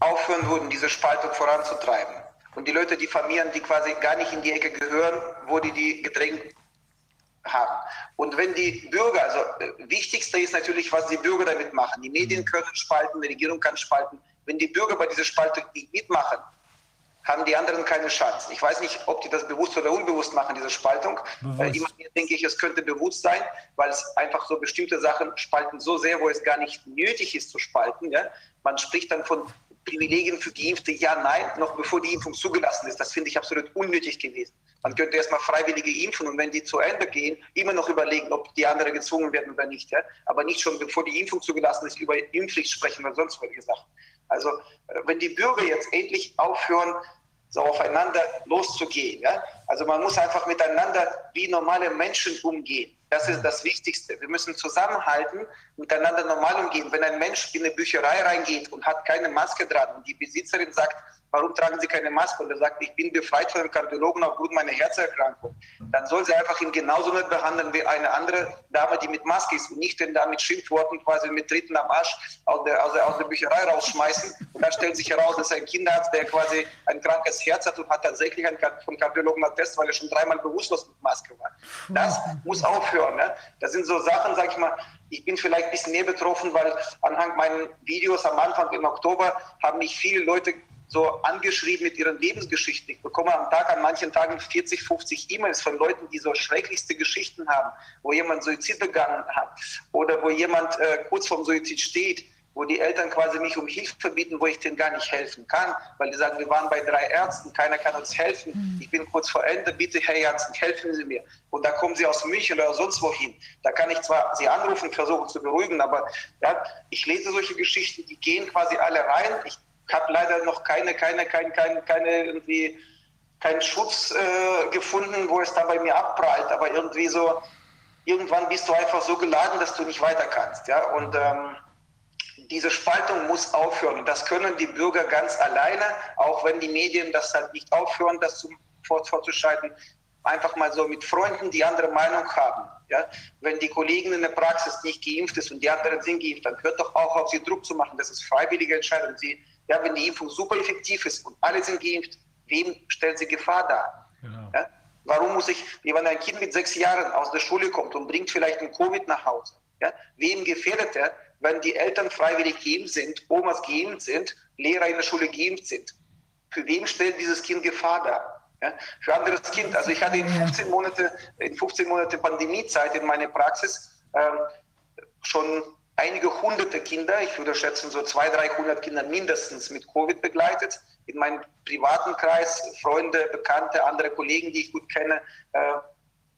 aufhören würden, diese Spaltung voranzutreiben und die Leute diffamieren, die quasi gar nicht in die Ecke gehören, wo die die gedrängt haben. Und wenn die Bürger, also äh, wichtigste ist natürlich, was die Bürger damit machen. Die Medien können spalten, die Regierung kann spalten. Wenn die Bürger bei dieser Spaltung nicht mitmachen, haben die anderen keine Chance. Ich weiß nicht, ob die das bewusst oder unbewusst machen, diese Spaltung. Äh, immer denke ich, es könnte bewusst sein, weil es einfach so bestimmte Sachen spalten so sehr, wo es gar nicht nötig ist zu spalten. Ja? Man spricht dann von Privilegien für Geimpfte, ja, nein, noch bevor die Impfung zugelassen ist. Das finde ich absolut unnötig gewesen. Man könnte erstmal Freiwillige impfen und wenn die zu Ende gehen, immer noch überlegen, ob die anderen gezwungen werden oder nicht. Ja? Aber nicht schon bevor die Impfung zugelassen ist, über Impfpflicht sprechen oder sonst was gesagt. Also, äh, wenn die Bürger jetzt endlich aufhören, so aufeinander loszugehen. Ja? Also man muss einfach miteinander wie normale Menschen umgehen. Das ist das Wichtigste. Wir müssen zusammenhalten, miteinander normal umgehen. Wenn ein Mensch in eine Bücherei reingeht und hat keine Maske dran und die Besitzerin sagt, warum tragen Sie keine Maske? Und er sagt, ich bin befreit von dem Kardiologen aufgrund meiner Herzerkrankung. Dann soll sie einfach ihn genauso nicht behandeln wie eine andere Dame, die mit Maske ist und nicht den da mit Schimpfworten quasi mit Tritten am Arsch aus der, aus der, aus der Bücherei rausschmeißen. Und dann stellt sich heraus, dass ein Kinderarzt, der quasi ein krankes Herz hat und hat tatsächlich einen, vom Kardiologen einen Test, weil er schon dreimal bewusstlos mit Maske war. Das muss aufhören. Ne? Das sind so Sachen, sag ich mal, ich bin vielleicht ein bisschen mehr betroffen, weil anhand meinen Videos am Anfang im Oktober haben mich viele Leute so angeschrieben mit ihren Lebensgeschichten. Ich bekomme am Tag, an manchen Tagen 40, 50 E-Mails von Leuten, die so schrecklichste Geschichten haben, wo jemand Suizid begangen hat oder wo jemand äh, kurz vorm Suizid steht, wo die Eltern quasi mich um Hilfe bitten, wo ich denen gar nicht helfen kann, weil die sagen, wir waren bei drei Ärzten, keiner kann uns helfen, mhm. ich bin kurz vor Ende, bitte Herr Janssen, helfen Sie mir. Und da kommen Sie aus München oder sonst wohin. Da kann ich zwar Sie anrufen, versuchen zu beruhigen, aber ja, ich lese solche Geschichten, die gehen quasi alle rein. Ich habe leider noch keine, keine, keine, keine, keine irgendwie keinen Schutz äh, gefunden, wo es da bei mir abprallt. Aber irgendwie so, irgendwann bist du einfach so geladen, dass du nicht weiter kannst. Ja? Und ähm, diese Spaltung muss aufhören. Und das können die Bürger ganz alleine, auch wenn die Medien das halt nicht aufhören, das zum, vorzuschalten. Einfach mal so mit Freunden, die andere Meinung haben. Ja? Wenn die Kollegen in der Praxis nicht geimpft ist und die anderen sind geimpft, dann hört doch auch auf, sie Druck zu machen. Das ist freiwillige Entscheidung. Sie ja, wenn die Impfung super effektiv ist und alle sind geimpft, wem stellt sie Gefahr dar? Genau. Ja? Warum muss ich, wenn ein Kind mit sechs Jahren aus der Schule kommt und bringt vielleicht ein Covid nach Hause? Ja? Wem gefährdet er, wenn die Eltern freiwillig geimpft sind, Omas geimpft sind, Lehrer in der Schule geimpft sind? Für wen stellt dieses Kind Gefahr dar? Ja? Für anderes Kind. Also ich hatte in 15 Monate, in 15 Monate Pandemiezeit in meiner Praxis ähm, schon einige hunderte Kinder, ich würde schätzen so 200, 300 Kinder mindestens mit Covid begleitet. In meinem privaten Kreis, Freunde, Bekannte, andere Kollegen, die ich gut kenne, äh,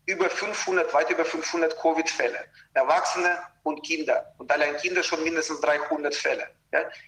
über 500, weit über 500 Covid-Fälle. Erwachsene und Kinder. Und allein Kinder schon mindestens 300 Fälle.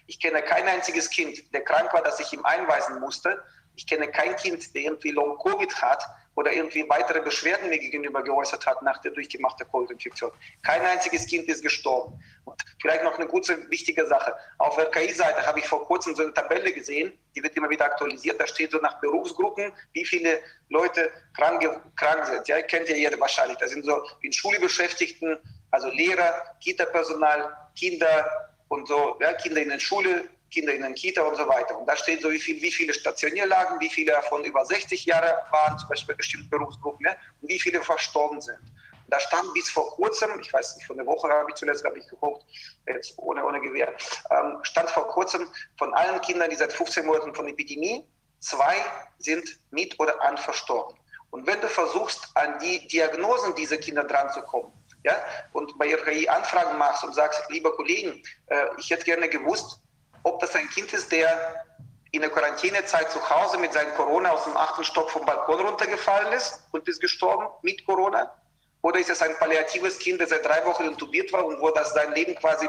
Ich kenne kein einziges Kind, der krank war, das ich ihm einweisen musste. Ich kenne kein Kind, der irgendwie Long-Covid hat oder irgendwie weitere Beschwerden mir gegenüber geäußert hat nach der durchgemachten Covid-Infektion. Kein einziges Kind ist gestorben. Und vielleicht noch eine gute, wichtige Sache. Auf der RKI-Seite habe ich vor kurzem so eine Tabelle gesehen, die wird immer wieder aktualisiert. Da steht so nach Berufsgruppen, wie viele Leute krank, krank sind. Ja, kennt ja jeder wahrscheinlich. Da sind so in Schule Beschäftigten, also Lehrer, Kita-Personal, Kinder und so, ja, Kinder in der Schule, Kinder in den Kita und so weiter. Und da steht so, wie, viel, wie viele stationär lagen, wie viele davon über 60 Jahre waren, zum Beispiel bestimmte Berufsgruppen, ne? und wie viele verstorben sind. Da stand bis vor kurzem, ich weiß nicht, von der Woche habe ich zuletzt, glaube ich, geguckt, jetzt ohne, ohne Gewehr, ähm, stand vor kurzem von allen Kindern, die seit 15 Monaten von Epidemie, zwei sind mit oder an verstorben. Und wenn du versuchst, an die Diagnosen dieser Kinder dran zu kommen, ja, und bei RKI Anfragen machst und sagst, lieber Kollegen, äh, ich hätte gerne gewusst, ob das ein Kind ist, der in der Quarantänezeit zu Hause mit seinem Corona aus dem achten Stock vom Balkon runtergefallen ist und ist gestorben mit Corona? Oder ist es ein palliatives Kind, das seit drei Wochen intubiert war und wo das sein Leben quasi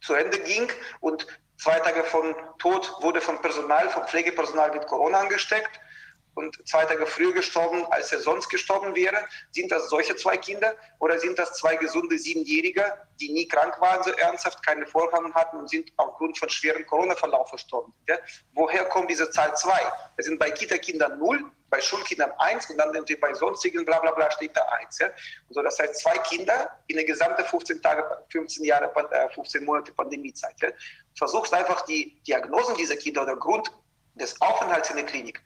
zu Ende ging und zwei Tage von Tod wurde vom Personal, vom Pflegepersonal mit Corona angesteckt? Und zwei Tage früher gestorben, als er sonst gestorben wäre? Sind das solche zwei Kinder oder sind das zwei gesunde Siebenjährige, die nie krank waren, so ernsthaft, keine Vorhaben hatten und sind aufgrund von schweren Corona-Verlauf verstorben? Ja? Woher kommt diese Zahl zwei? Wir sind bei Kita-Kindern null, bei Schulkindern eins und dann irgendwie bei sonstigen bla bla bla steht da eins. Ja? Also das heißt zwei Kinder in der gesamten 15 Tage, 15 Jahre, 15 äh, Monate Pandemiezeit. Ja? Versuchst einfach die Diagnosen dieser Kinder oder Grund des Aufenthalts in der Klinik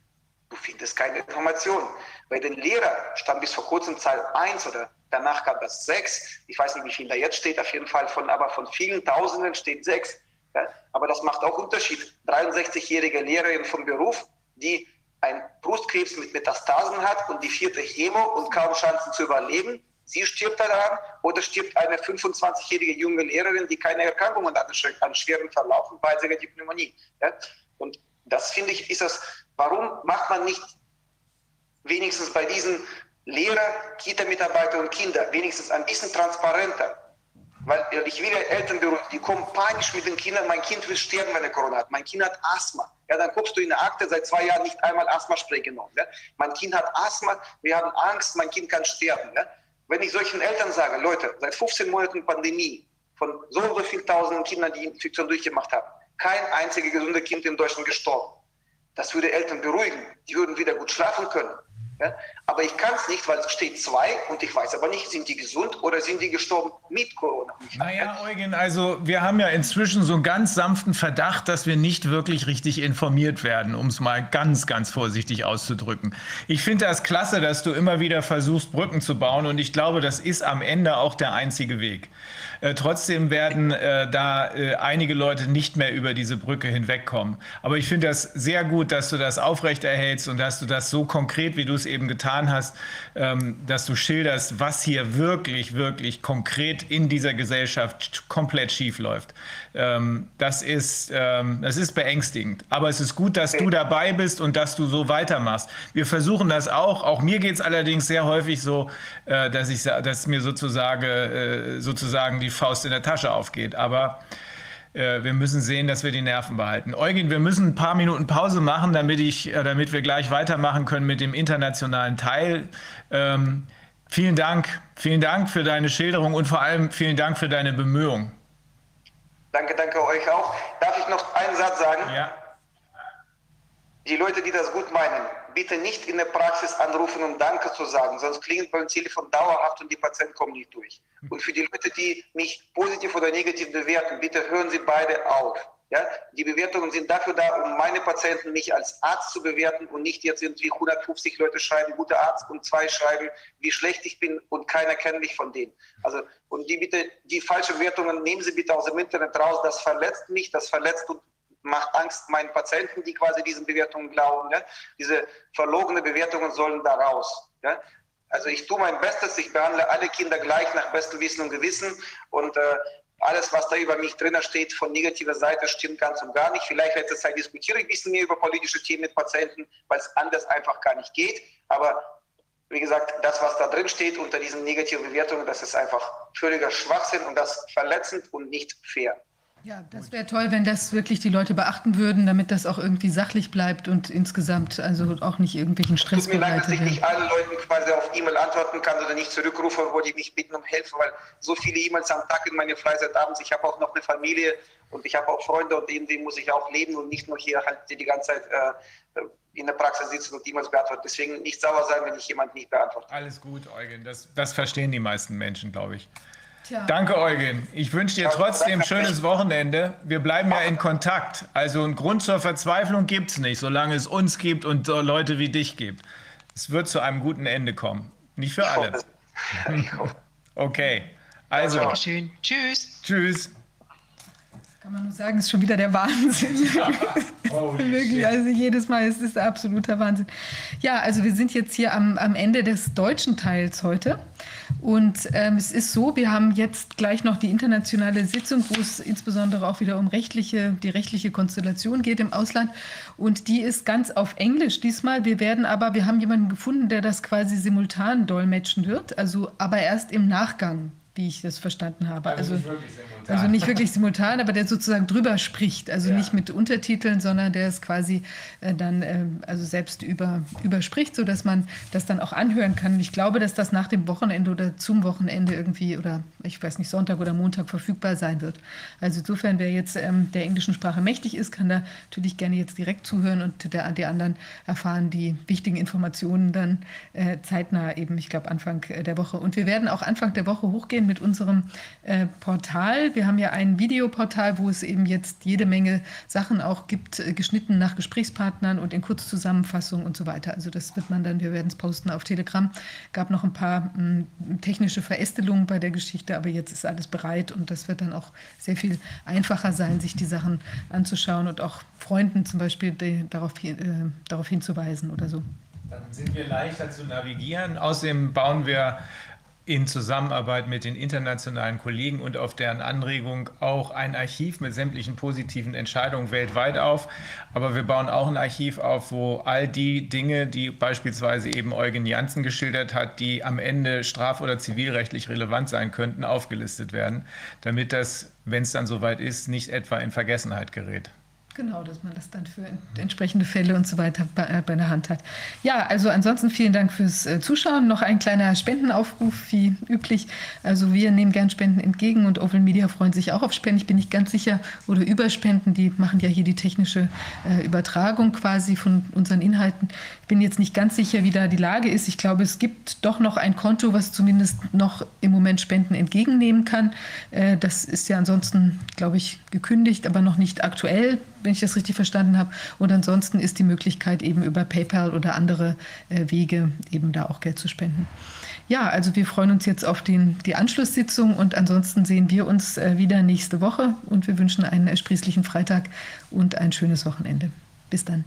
Du findest keine Informationen. Bei den Lehrern stand bis vor kurzem Zahl 1 oder danach kam das 6. Ich weiß nicht, wie viel da jetzt steht, auf jeden Fall von, aber von vielen Tausenden steht 6. Ja? Aber das macht auch Unterschied. 63-jährige Lehrerin vom Beruf, die ein Brustkrebs mit Metastasen hat und die vierte Chemo und kaum Chancen zu überleben. Sie stirbt daran oder stirbt eine 25-jährige junge Lehrerin, die keine Erkrankungen hat, an schweren Verlauf bei der Pneumonie. Ja? Und das finde ich, ist das, warum macht man nicht wenigstens bei diesen Lehrer, Kita-Mitarbeiter und Kinder wenigstens ein bisschen transparenter? Weil ich will ja Eltern die kommen panisch mit den Kindern, mein Kind will sterben, wenn er Corona hat. Mein Kind hat Asthma. Ja, dann guckst du in der Akte, seit zwei Jahren nicht einmal Asthma-Spray genommen. Ja? Mein Kind hat Asthma, wir haben Angst, mein Kind kann sterben. Ja? Wenn ich solchen Eltern sage, Leute, seit 15 Monaten Pandemie, von so und so vielen tausenden Kindern, die Infektion durchgemacht haben, kein einziges gesundes Kind in Deutschland gestorben. Das würde Eltern beruhigen. Die würden wieder gut schlafen können. Ja? Aber ich kann es nicht, weil es steht zwei und ich weiß aber nicht, sind die gesund oder sind die gestorben mit Corona? Naja, Eugen, also wir haben ja inzwischen so einen ganz sanften Verdacht, dass wir nicht wirklich richtig informiert werden, um es mal ganz, ganz vorsichtig auszudrücken. Ich finde das klasse, dass du immer wieder versuchst, Brücken zu bauen und ich glaube, das ist am Ende auch der einzige Weg. Äh, trotzdem werden äh, da äh, einige Leute nicht mehr über diese Brücke hinwegkommen. Aber ich finde das sehr gut, dass du das aufrechterhältst und dass du das so konkret, wie du es eben getan hast, ähm, dass du schilderst, was hier wirklich, wirklich konkret in dieser Gesellschaft komplett schief läuft. Ähm, das, ist, ähm, das ist beängstigend. Aber es ist gut, dass du dabei bist und dass du so weitermachst. Wir versuchen das auch. Auch mir geht es allerdings sehr häufig so, äh, dass, ich, dass mir sozusagen, äh, sozusagen die Faust in der Tasche aufgeht. Aber äh, wir müssen sehen, dass wir die Nerven behalten. Eugen, wir müssen ein paar Minuten Pause machen, damit, ich, äh, damit wir gleich weitermachen können mit dem internationalen Teil. Ähm, vielen Dank, vielen Dank für deine Schilderung und vor allem vielen Dank für deine Bemühungen. Danke, danke euch auch. Darf ich noch einen Satz sagen? Ja. Die Leute, die das gut meinen, bitte nicht in der Praxis anrufen, um Danke zu sagen, sonst klingelt beim Telefon dauerhaft und die Patienten kommen nicht durch. Und für die Leute, die mich positiv oder negativ bewerten, bitte hören Sie beide auf. Ja, die Bewertungen sind dafür da, um meine Patienten mich als Arzt zu bewerten und nicht jetzt irgendwie 150 Leute schreiben, guter Arzt und zwei schreiben, wie schlecht ich bin und keiner kennt mich von denen. Also, und die bitte, die falschen Bewertungen nehmen Sie bitte aus dem Internet raus. Das verletzt mich, das verletzt und macht Angst meinen Patienten, die quasi diesen Bewertungen glauben. Ja? Diese verlogene Bewertungen sollen da raus. Ja? Also ich tue mein Bestes, ich behandle alle Kinder gleich nach bestem Wissen und Gewissen und äh, alles, was da über mich drin steht, von negativer Seite, stimmt ganz und gar nicht. Vielleicht letzte Zeit diskutiere ich ein bisschen mehr über politische Themen mit Patienten, weil es anders einfach gar nicht geht. Aber wie gesagt, das, was da drin steht unter diesen negativen Bewertungen, das ist einfach völliger Schwachsinn und das verletzend und nicht fair. Ja, das wäre toll, wenn das wirklich die Leute beachten würden, damit das auch irgendwie sachlich bleibt und insgesamt also auch nicht irgendwelchen Stress Tut mir leid, dass ich nicht allen Leuten quasi auf E-Mail antworten kann oder nicht zurückrufe, wo die mich bitten um Hilfe, weil so viele E-Mails am Tag in meine Freizeit abends. Ich habe auch noch eine Familie und ich habe auch Freunde und irgendwie muss ich auch leben und nicht nur hier halt die ganze Zeit äh, in der Praxis sitzen und E-Mails beantworten. Deswegen nicht sauer sein, wenn ich jemand nicht beantworte. Alles gut, Eugen. Das, das verstehen die meisten Menschen, glaube ich. Tja. Danke, Eugen. Ich wünsche dir trotzdem ein schönes Wochenende. Wir bleiben ja in Kontakt. Also einen Grund zur Verzweiflung gibt es nicht, solange es uns gibt und Leute wie dich gibt. Es wird zu einem guten Ende kommen. Nicht für alle. [laughs] Okay. Also. Dankeschön. Tschüss. Tschüss. Kann man nur sagen, es ist schon wieder der Wahnsinn. [laughs] Ja. [laughs] Wirklich, also jedes Mal ist es absoluter Wahnsinn. Ja, also wir sind jetzt hier am, am Ende des deutschen Teils heute. Und ähm, es ist so, wir haben jetzt gleich noch die internationale Sitzung, wo es insbesondere auch wieder um rechtliche, die rechtliche Konstellation geht im Ausland. Und die ist ganz auf Englisch diesmal. Wir werden aber, wir haben jemanden gefunden, der das quasi simultan dolmetschen wird, also aber erst im Nachgang wie ich das verstanden habe. Also, also, nicht, wirklich also nicht wirklich simultan, aber der sozusagen drüber spricht. Also ja. nicht mit Untertiteln, sondern der es quasi äh, dann äh, also selbst über, überspricht, sodass man das dann auch anhören kann. Und ich glaube, dass das nach dem Wochenende oder zum Wochenende irgendwie oder ich weiß nicht, Sonntag oder Montag verfügbar sein wird. Also insofern, wer jetzt ähm, der englischen Sprache mächtig ist, kann da natürlich gerne jetzt direkt zuhören und der, die anderen erfahren die wichtigen Informationen dann äh, zeitnah eben, ich glaube, Anfang der Woche. Und wir werden auch Anfang der Woche hochgehen mit unserem äh, Portal. Wir haben ja ein Videoportal, wo es eben jetzt jede Menge Sachen auch gibt, äh, geschnitten nach Gesprächspartnern und in Kurzzusammenfassung und so weiter. Also das wird man dann, wir werden es posten auf Telegram. Gab noch ein paar mh, technische Verästelungen bei der Geschichte, aber jetzt ist alles bereit und das wird dann auch sehr viel einfacher sein, sich die Sachen anzuschauen und auch Freunden zum Beispiel die, darauf, äh, darauf hinzuweisen oder so. Dann sind wir leichter zu navigieren. Außerdem bauen wir in Zusammenarbeit mit den internationalen Kollegen und auf deren Anregung auch ein Archiv mit sämtlichen positiven Entscheidungen weltweit auf. Aber wir bauen auch ein Archiv auf, wo all die Dinge, die beispielsweise eben Eugen Janssen geschildert hat, die am Ende straf- oder zivilrechtlich relevant sein könnten, aufgelistet werden, damit das, wenn es dann soweit ist, nicht etwa in Vergessenheit gerät. Genau, dass man das dann für entsprechende Fälle und so weiter bei, äh, bei der Hand hat. Ja, also ansonsten vielen Dank fürs äh, Zuschauen. Noch ein kleiner Spendenaufruf wie üblich. Also wir nehmen gern Spenden entgegen und Oval Media freuen sich auch auf Spenden. Ich bin nicht ganz sicher oder über Spenden. Die machen ja hier die technische äh, Übertragung quasi von unseren Inhalten. Ich bin jetzt nicht ganz sicher, wie da die Lage ist. Ich glaube, es gibt doch noch ein Konto, was zumindest noch im Moment Spenden entgegennehmen kann. Äh, das ist ja ansonsten, glaube ich, gekündigt, aber noch nicht aktuell wenn ich das richtig verstanden habe. Und ansonsten ist die Möglichkeit eben über PayPal oder andere äh, Wege eben da auch Geld zu spenden. Ja, also wir freuen uns jetzt auf den, die Anschlusssitzung und ansonsten sehen wir uns äh, wieder nächste Woche und wir wünschen einen ersprießlichen Freitag und ein schönes Wochenende. Bis dann.